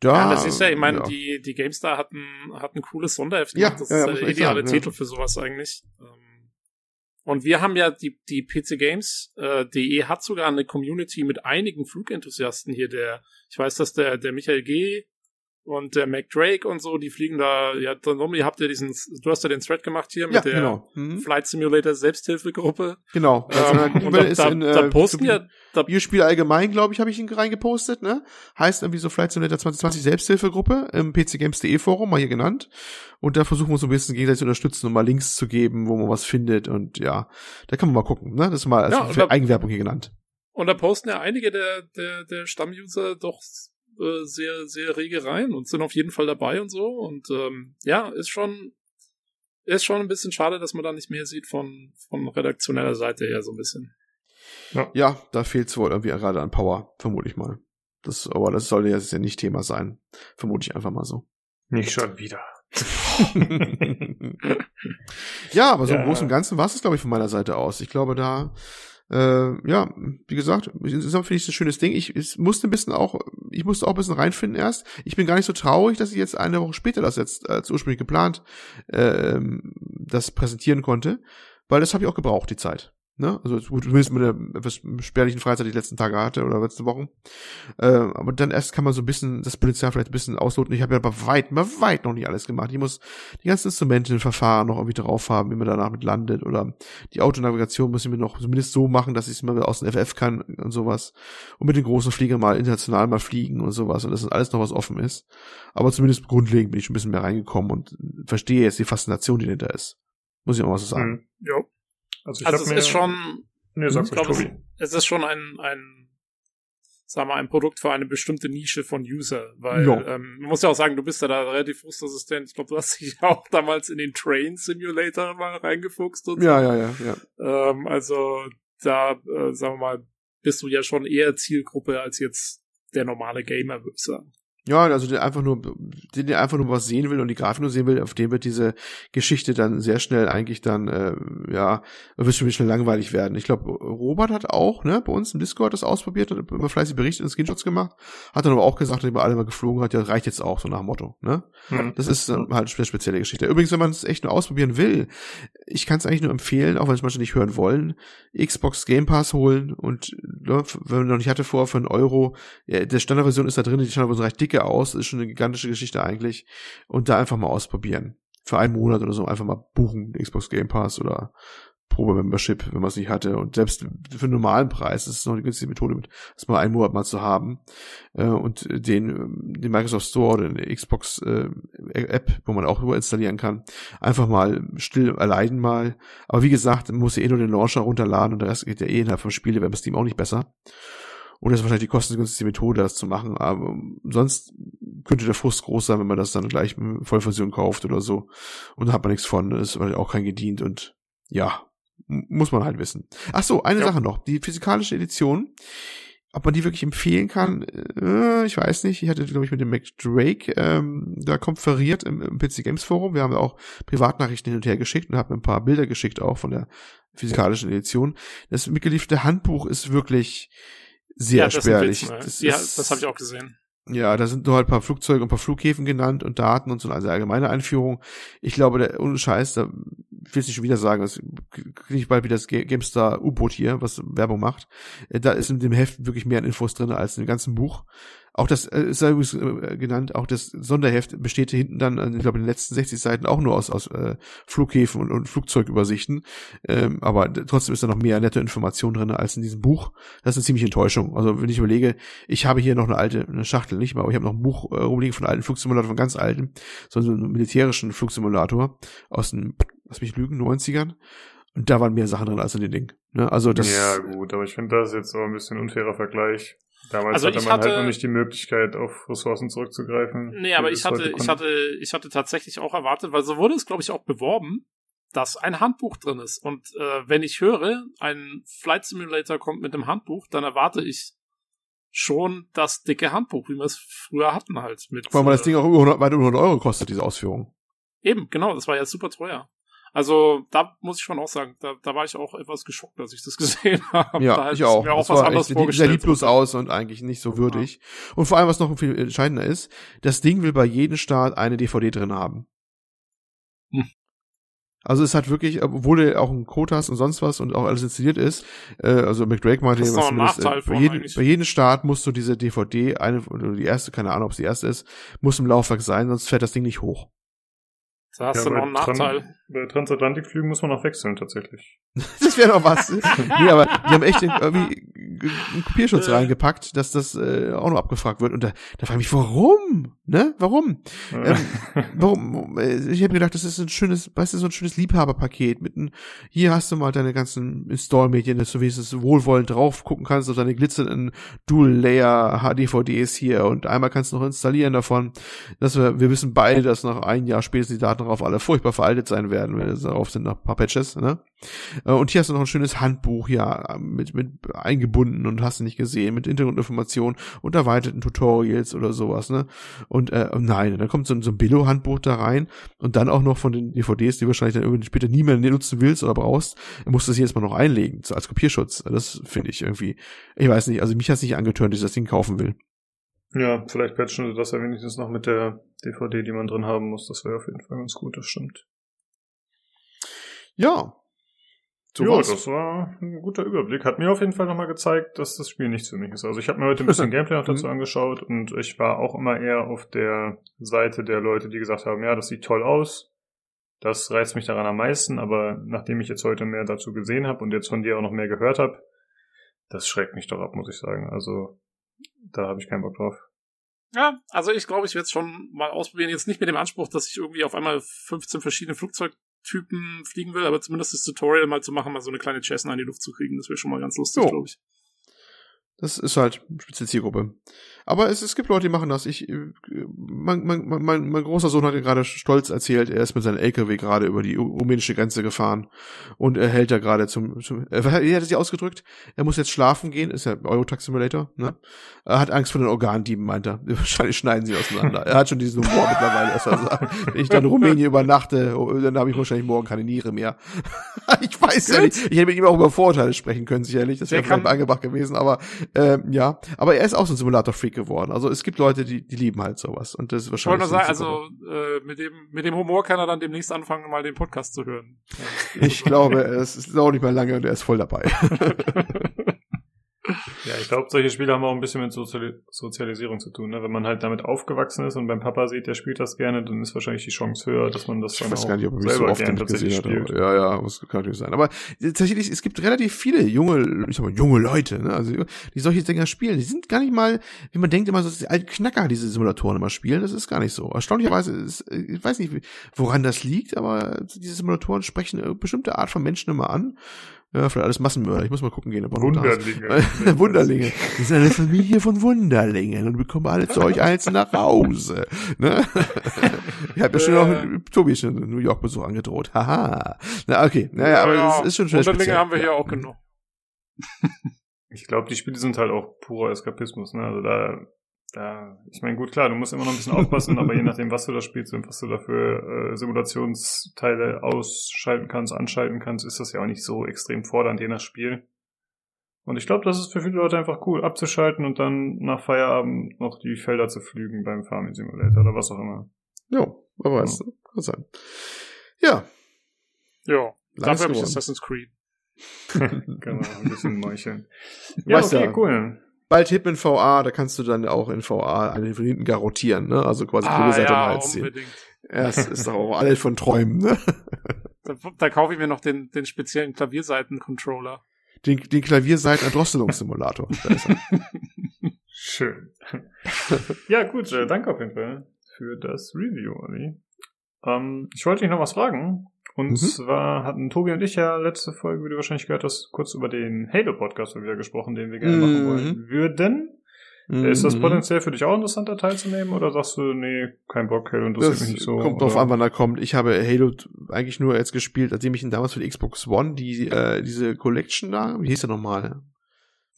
Da, Ja, das ist ja, ich meine, ja. die, die GameStar hat ein, hat ein cooles Sonderheft Ja. Das ja, ist muss der ideale ja. Titel für sowas eigentlich. Ähm, Und wir haben ja die, die PC Games, äh, DE hat sogar eine Community mit einigen Flugenthusiasten hier, der, ich weiß, dass der, der Michael G. und der Mac Drake und so, die fliegen da, ja, ihr habt ja diesen, du hast ja den Thread gemacht hier mit Ja, der genau. Mhm. Flight Simulator Selbsthilfegruppe. Genau. Also, Ähm, eine und da, ist da, in, da äh, posten ja, da, Bierspiel allgemein, glaube ich, habe ich ihn reingepostet, ne? Heißt irgendwie so Flight Simulator 2020 Selbsthilfegruppe im pcgames.de Forum, mal hier genannt. Und da versuchen wir uns so ein bisschen gegenseitig zu unterstützen und mal Links zu geben, wo man was findet. Und ja, da kann man mal gucken, ne? Das ist mal als Ja, da- Eigenwerbung hier genannt. Und da posten ja einige der, der, der Stammuser doch äh, sehr, sehr rege rein und sind auf jeden Fall dabei und so. Und ähm, ja, ist schon, ist schon ein bisschen schade, dass man da nicht mehr sieht von, von redaktioneller Seite her so ein bisschen. Ja, ja da fehlt es wohl irgendwie gerade an Power, vermute ich mal. Das, aber das sollte jetzt ja nicht Thema sein. Vermute ich einfach mal so. Nicht schon wieder. ja, aber so ja. im Großen und Ganzen war es, glaube ich, von meiner Seite aus. Ich glaube, da äh, ja, wie gesagt, insgesamt finde ich es ein schönes Ding. Ich, ich musste ein bisschen auch, ich musste auch ein bisschen reinfinden erst. Ich bin gar nicht so traurig, dass ich jetzt eine Woche später das jetzt als ursprünglich geplant äh, das präsentieren konnte, weil das habe ich auch gebraucht, die Zeit. Ne? Also zumindest mit der etwas spärlichen Freizeit, die ich letzten Tage hatte oder letzte Wochen. Äh, aber dann erst kann man so ein bisschen das Potenzial vielleicht ein bisschen ausloten. Ich habe ja aber weit, mal weit noch nicht alles gemacht. Ich muss die ganzen Instrumente, den Verfahren noch irgendwie drauf haben, wie man danach mit landet. Oder die Autonavigation muss ich mir noch zumindest so machen, dass ich es mal aus dem FF kann und sowas. Und mit den großen Fliegern mal international mal fliegen und sowas. Und das ist alles noch was offen ist. Aber zumindest grundlegend bin ich schon ein bisschen mehr reingekommen und verstehe jetzt die Faszination, die dahinter ist. Muss ich auch mal so sagen. Mhm. Ja. Also, also es mir, ist schon, nee, sag ich glaube, es, es ist schon ein, ein, sagen wir, ein Produkt für eine bestimmte Nische von User, weil ähm, man muss ja auch sagen, du bist ja da relativ frustresistent. Ich glaube, du hast dich auch damals in den Train Simulator mal reingefuchst und ja, so. Ja, ja, ja. Ähm, also da, äh, sagen wir mal, bist du ja schon eher Zielgruppe als jetzt der normale Gamer, würde ich sagen. Ja, also der einfach nur, den der einfach nur was sehen will und die Grafik nur sehen will, auf dem wird diese Geschichte dann sehr schnell eigentlich dann, äh, ja, wird schon schnell langweilig werden. Ich glaube, Robert hat auch, ne, bei uns im Discord das ausprobiert, hat immer fleißig Berichte und Screenshots gemacht, hat dann aber auch gesagt, dass er alle mal geflogen hat, ja, reicht jetzt auch, so nach dem Motto, ne. Mhm. Das ist äh, halt eine spezielle Geschichte. Übrigens, wenn man es echt nur ausprobieren will, ich kann es eigentlich nur empfehlen, auch wenn es manche nicht hören wollen, Xbox Game Pass holen und, ne, wenn man noch nicht hatte vor, für einen Euro, ja, der Standardversion ist da drin, die Standardversion reicht dicke aus, ist schon eine gigantische Geschichte eigentlich. Und da einfach mal ausprobieren. Für einen Monat oder so einfach mal buchen, Xbox Game Pass oder Probe-Membership, wenn man es nicht hatte. Und selbst für einen normalen Preis ist es noch eine günstige Methode, das mal einen Monat mal zu haben. Äh, und den, den Microsoft Store oder den Xbox äh, App, wo man auch über installieren kann, einfach mal still erleiden mal. Aber wie gesagt, man muss ja eh nur den Launcher runterladen und der Rest geht ja eh innerhalb vom Spiele, wenn bei Steam auch nicht besser. Und das ist wahrscheinlich die kostengünstigste Methode, das zu machen. Aber sonst könnte der Frust groß sein, wenn man das dann gleich mit Vollversion kauft oder so. Und da hat man nichts von. Ist auch kein gedient und ja, muss man halt wissen. Ach so, eine ja. Sache noch. Die physikalische Edition, ob man die wirklich empfehlen kann, äh, ich weiß nicht. Ich hatte, glaube ich, mit dem Mac Drake ähm, da konferiert im, im PC Games Forum. Wir haben auch Privatnachrichten hin und her geschickt und haben ein paar Bilder geschickt auch von der physikalischen Edition. Das mitgelieferte Handbuch ist wirklich sehr ja, spärlich. Ne? Das, ja, das habe ich auch gesehen. Ja, da sind nur halt ein paar Flugzeuge und ein paar Flughäfen genannt und Daten und so, also allgemeine Einführung. Ich glaube, der, ohne Scheiß, da will ich nicht schon wieder sagen, das kriege ich bald wieder das GameStar U-Boot hier, was Werbung macht. Äh, da ist in dem Heft wirklich mehr Infos drin als in dem ganzen Buch. Auch das äh, ist übrigens äh, genannt, auch das Sonderheft besteht hinten dann, äh, ich glaube, in den letzten 60 Seiten auch nur aus, aus äh, Flughäfen und, und Flugzeugübersichten. Ähm, aber trotzdem ist da noch mehr nette Information drin als in diesem Buch. Das ist eine ziemliche Enttäuschung. Also wenn ich überlege, ich habe hier noch eine alte eine Schachtel, nicht mal, aber ich habe noch ein Buch äh, rumliegen von alten Flugsimulator, von ganz alten, so einen militärischen Flugsimulator aus den, lass mich lügen, 90ern. Und da waren mehr Sachen drin als in den Ding. Ne? Also das, ja, gut, aber ich finde das jetzt so ein bisschen unfairer Vergleich. Damals also hatte man hatte, halt noch nicht die Möglichkeit, auf Ressourcen zurückzugreifen. Nee, aber ich hatte, ich hatte, ich hatte tatsächlich auch erwartet, weil so wurde es, glaube ich, auch beworben, dass ein Handbuch drin ist. Und äh, wenn ich höre, ein Flight Simulator kommt mit einem Handbuch, dann erwarte ich schon das dicke Handbuch, wie wir es früher hatten halt. Mit, Vor allem, weil das Ding auch über 100, weit über 100 Euro kostet, diese Ausführung. Eben, genau, das war ja super teuer. Also da muss ich schon auch sagen, da, da war ich auch etwas geschockt, als ich das gesehen habe. Ja, da ich auch. Mir auch das was anderes echt, sehr lieblos aus und eigentlich nicht so würdig. Ja. Und vor allem, was noch viel entscheidender ist, das Ding will bei jedem Start eine DVD drin haben. Hm. Also es hat wirklich, obwohl er auch ein Code hast und sonst was und auch alles installiert ist, äh, also McDrake meinte, das ist was ein äh, bei, jedem, bei jedem Start musst du diese DVD, eine oder die erste, keine Ahnung, ob es die erste ist, muss im Laufwerk sein, sonst fährt das Ding nicht hoch. Da hast ja, du noch einen Nachteil. Tran bei Transatlantikflügen muss man noch wechseln, tatsächlich. das wäre noch was. nee, aber die haben echt irgendwie einen Kopierschutz reingepackt, dass das äh, auch noch abgefragt wird. Und da, da frage ich mich, warum? Ne? Warum? ähm, warum? Äh, ich habe gedacht, das ist ein schönes, weißt du, so ein schönes Liebhaberpaket. Mit ein, hier hast du mal deine ganzen Install-Medien, dass du wenigstens wohlwollend drauf gucken kannst auf deine glitzernden Dual-Layer HDVDs hier und einmal kannst du noch installieren davon. Dass wir, wir wissen beide, dass nach ein Jahr spätestens die Daten darauf alle furchtbar veraltet sein werden, wenn es darauf sind nach ein paar Patches, ne? Äh, und hier hast du noch ein schönes Handbuch, ja, mit, mit eingebunden und hast du nicht gesehen, mit Hintergrundinformationen und erweiterten Tutorials oder sowas, ne? Und äh, nein, dann kommt so, so ein Billo-Handbuch da rein und dann auch noch von den DVDs, die wahrscheinlich dann irgendwie später nie mehr nutzen willst oder brauchst, musst du das jetzt mal noch einlegen, so als Kopierschutz. Das finde ich irgendwie, ich weiß nicht, also mich hat es nicht angetörnt, dass ich das Ding kaufen will. Ja, vielleicht patchen sie das ja wenigstens noch mit der DVD, die man drin haben muss. Das wäre auf jeden Fall ganz gut, das stimmt. Ja, so ja, das war ein guter Überblick. Hat mir auf jeden Fall nochmal gezeigt, dass das Spiel nichts für mich ist. Also ich habe mir heute ein bisschen Gameplay noch dazu mhm. angeschaut und ich war auch immer eher auf der Seite der Leute, die gesagt haben, ja, das sieht toll aus. Das reizt mich daran am meisten, aber nachdem ich jetzt heute mehr dazu gesehen habe und jetzt von dir auch noch mehr gehört habe, das schreckt mich doch ab, muss ich sagen. Also da habe ich keinen Bock drauf. Ja, also ich glaube, ich werde es schon mal ausprobieren. Jetzt nicht mit dem Anspruch, dass ich irgendwie auf einmal 15 verschiedene Flugzeug Typen fliegen will, aber zumindest das Tutorial mal zu machen, mal so eine kleine Cessna in die Luft zu kriegen, das wäre schon mal ganz lustig, glaube ich. Das ist halt spezielle Zielgruppe. Aber es, es gibt Leute, die machen das. Ich, äh, mein, mein, mein, mein großer Sohn hat gerade stolz erzählt, er ist mit seinem LKW gerade über die rumänische Grenze gefahren und er hält da gerade zum, zum äh, wie hat er sich ausgedrückt? Er muss jetzt schlafen gehen, ist ja Eurotruck Simulator, ne? Er hat Angst vor den Organdieben, meint er. Wahrscheinlich schneiden sie auseinander. er hat schon diesen Humor mittlerweile, dass er sagt, wenn ich dann in Rumänien übernachte, oh, dann habe ich wahrscheinlich morgen keine Niere mehr. ich weiß ja nicht. Ich hätte mit ihm auch über Vorurteile sprechen können, sicherlich. Das wäre vielleicht angebracht gewesen, aber äh, ja. Aber er ist auch so ein Simulator-Freak geworden. Also es gibt Leute, die, die lieben halt sowas. Und das ist wahrscheinlich. Ich wollte nur sagen, also äh, mit dem mit dem Humor kann er dann demnächst anfangen, mal den Podcast zu hören. ich glaube, es ist auch nicht mehr lange und er ist voll dabei. Ja, ich glaube, solche Spiele haben auch ein bisschen mit Sozial Sozialisierung zu tun. Ne? Wenn man halt damit aufgewachsen ist und beim Papa sieht, der spielt das gerne, dann ist wahrscheinlich die Chance höher, dass man das dann ich weiß auch gar nicht, ob er mich so oft tatsächlich spielt. Ja, ja, das kann natürlich sein. Aber tatsächlich, es gibt relativ viele junge, ich sag mal, junge Leute, ne? also die solche Dinger spielen. Die sind gar nicht mal, wie man denkt immer, so die alten Knacker diese Simulatoren immer spielen. Das ist gar nicht so. Erstaunlicherweise, ist, ich weiß nicht, woran das liegt, aber diese Simulatoren sprechen eine bestimmte Art von Menschen immer an. Ja, vielleicht alles Massenmörder. Ich muss mal gucken gehen. Ob Wunderlinge. Wunderlinge. Wir sind eine Familie von Wunderlingen und wir kommen alle zu euch einzeln nach Hause. Ne? Ich habe ja schon noch Tobi schon einen New York Besuch angedroht. Haha. Na, okay. Naja, aber ja, es ist schon schön. Wunderlinge haben wir hier auch genug. Ich glaube, die Spiele sind halt auch purer Eskapismus. Ne? Also da da, ich meine, gut, klar, du musst immer noch ein bisschen aufpassen, aber je nachdem, was du da spielst und was du da für äh, Simulationsteile ausschalten kannst, anschalten kannst, ist das ja auch nicht so extrem fordernd, je nach Spiel. Und ich glaube, das ist für viele Leute einfach cool, abzuschalten und dann nach Feierabend noch die Felder zu flügen beim Farming Simulator oder was auch immer. Jo, wer weiß, ja. kann sein. Ja. Ja, dafür habe ich Assassin's Creed. genau, ein bisschen meucheln. Ja, okay, ja. cool bald Hitman VA, da kannst du dann auch in VA einen von hinten garantieren, ne? Also quasi ah, Seite ja, Hals ziehen. Ja, es ist doch auch alles von Träumen, ne? Da, da kaufe ich mir noch den, den speziellen Klavierseiten-Controller. Den, den Klavierseiten-Erdrosselungssimulator. Schön. ja, gut, äh, danke auf jeden Fall für das Review, Olli. Ähm, ich wollte dich noch was fragen. Und mhm. zwar hatten Tobi und ich ja letzte Folge, wie du wahrscheinlich gehört hast, kurz über den Halo-Podcast wieder gesprochen, den wir gerne mhm. machen wollen würden. Mhm. Ist das potenziell für dich auch interessant, da teilzunehmen? Oder sagst du, nee, kein Bock, Halo interessiert das mich nicht so? Kommt drauf an, wann er kommt. Ich habe Halo eigentlich nur jetzt gespielt, als ich ihn damals für die Xbox One, die, äh, diese Collection da, wie hieß der nochmal?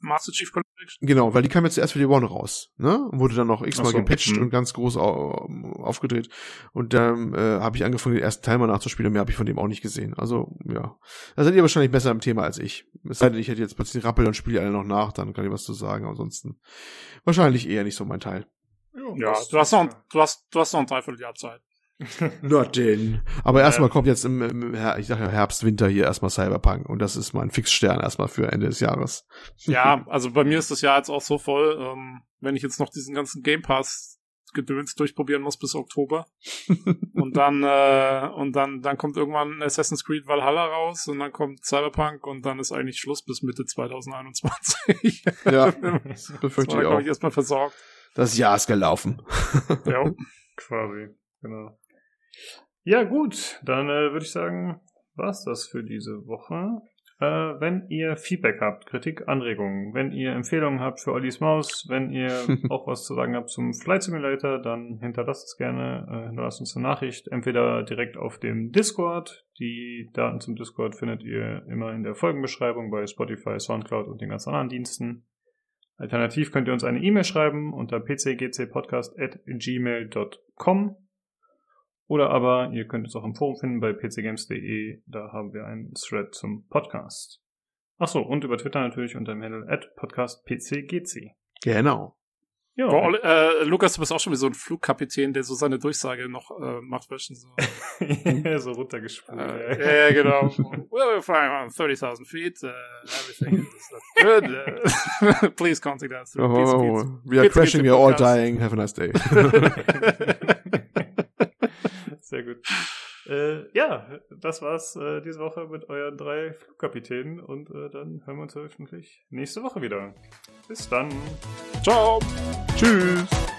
Master Chief Collection. Genau, weil die kam jetzt zuerst für die One raus, ne? Wurde dann noch x-mal so, gepatcht mh. und ganz groß aufgedreht. Und dann äh, habe ich angefangen, den ersten Teil mal nachzuspielen und mehr habe ich von dem auch nicht gesehen. Also, ja. Da seid ihr wahrscheinlich besser im Thema als ich. Es sei denn, ich hätte jetzt plötzlich Rappel und spiele alle noch nach, dann kann ich was zu sagen. Ansonsten wahrscheinlich eher nicht so mein Teil. Ja, du hast noch, du hast, du hast noch ein Dreivierteljahr Zeit. Not denn. Aber erstmal kommt jetzt im, im ich sag ja Herbst, Winter hier erstmal Cyberpunk und das ist mein Fixstern erstmal für Ende des Jahres. Ja, also bei mir ist das Jahr jetzt auch so voll, ähm, wenn ich jetzt noch diesen ganzen Game Pass Gedöns durchprobieren muss bis Oktober. und dann, äh, und dann, dann kommt irgendwann Assassin's Creed Valhalla raus und dann kommt Cyberpunk und dann ist eigentlich Schluss bis Mitte 2021. ja, das befürchte ich auch. ich erstmal versorgt. Das Jahr ist gelaufen. ja, quasi, genau. Ja, gut, dann äh, würde ich sagen, war's das für diese Woche. Äh, wenn ihr Feedback habt, Kritik, Anregungen, wenn ihr Empfehlungen habt für Ollis Maus, wenn ihr auch was zu sagen habt zum Flight Simulator, dann hinterlasst es gerne, äh, hinterlasst uns eine Nachricht, entweder direkt auf dem Discord. Die Daten zum Discord findet ihr immer in der Folgenbeschreibung bei Spotify, Soundcloud und den ganzen anderen Diensten. Alternativ könnt ihr uns eine E-Mail schreiben unter pcgcpodcast.gmail.com oder aber ihr könnt es auch im Forum finden bei pcgames.de. Da haben wir einen Thread zum Podcast. Achso, und über Twitter natürlich unter dem Handle at podcastpcgc. Genau. Ja. Boah, äh, Lukas, du bist auch schon wie so ein Flugkapitän, der so seine Durchsage noch äh, macht, weißt so. so runtergespult. Äh, ja, genau. well, we're flying around 30,000 feet. Uh, everything is good. Uh, please contact us. Oh, oh, we are crashing, we are all dying. Have a nice day. Sehr gut. Äh, ja, das war's äh, diese Woche mit euren drei Flugkapitänen und äh, dann hören wir uns hoffentlich nächste Woche wieder. Bis dann. Ciao. Tschüss.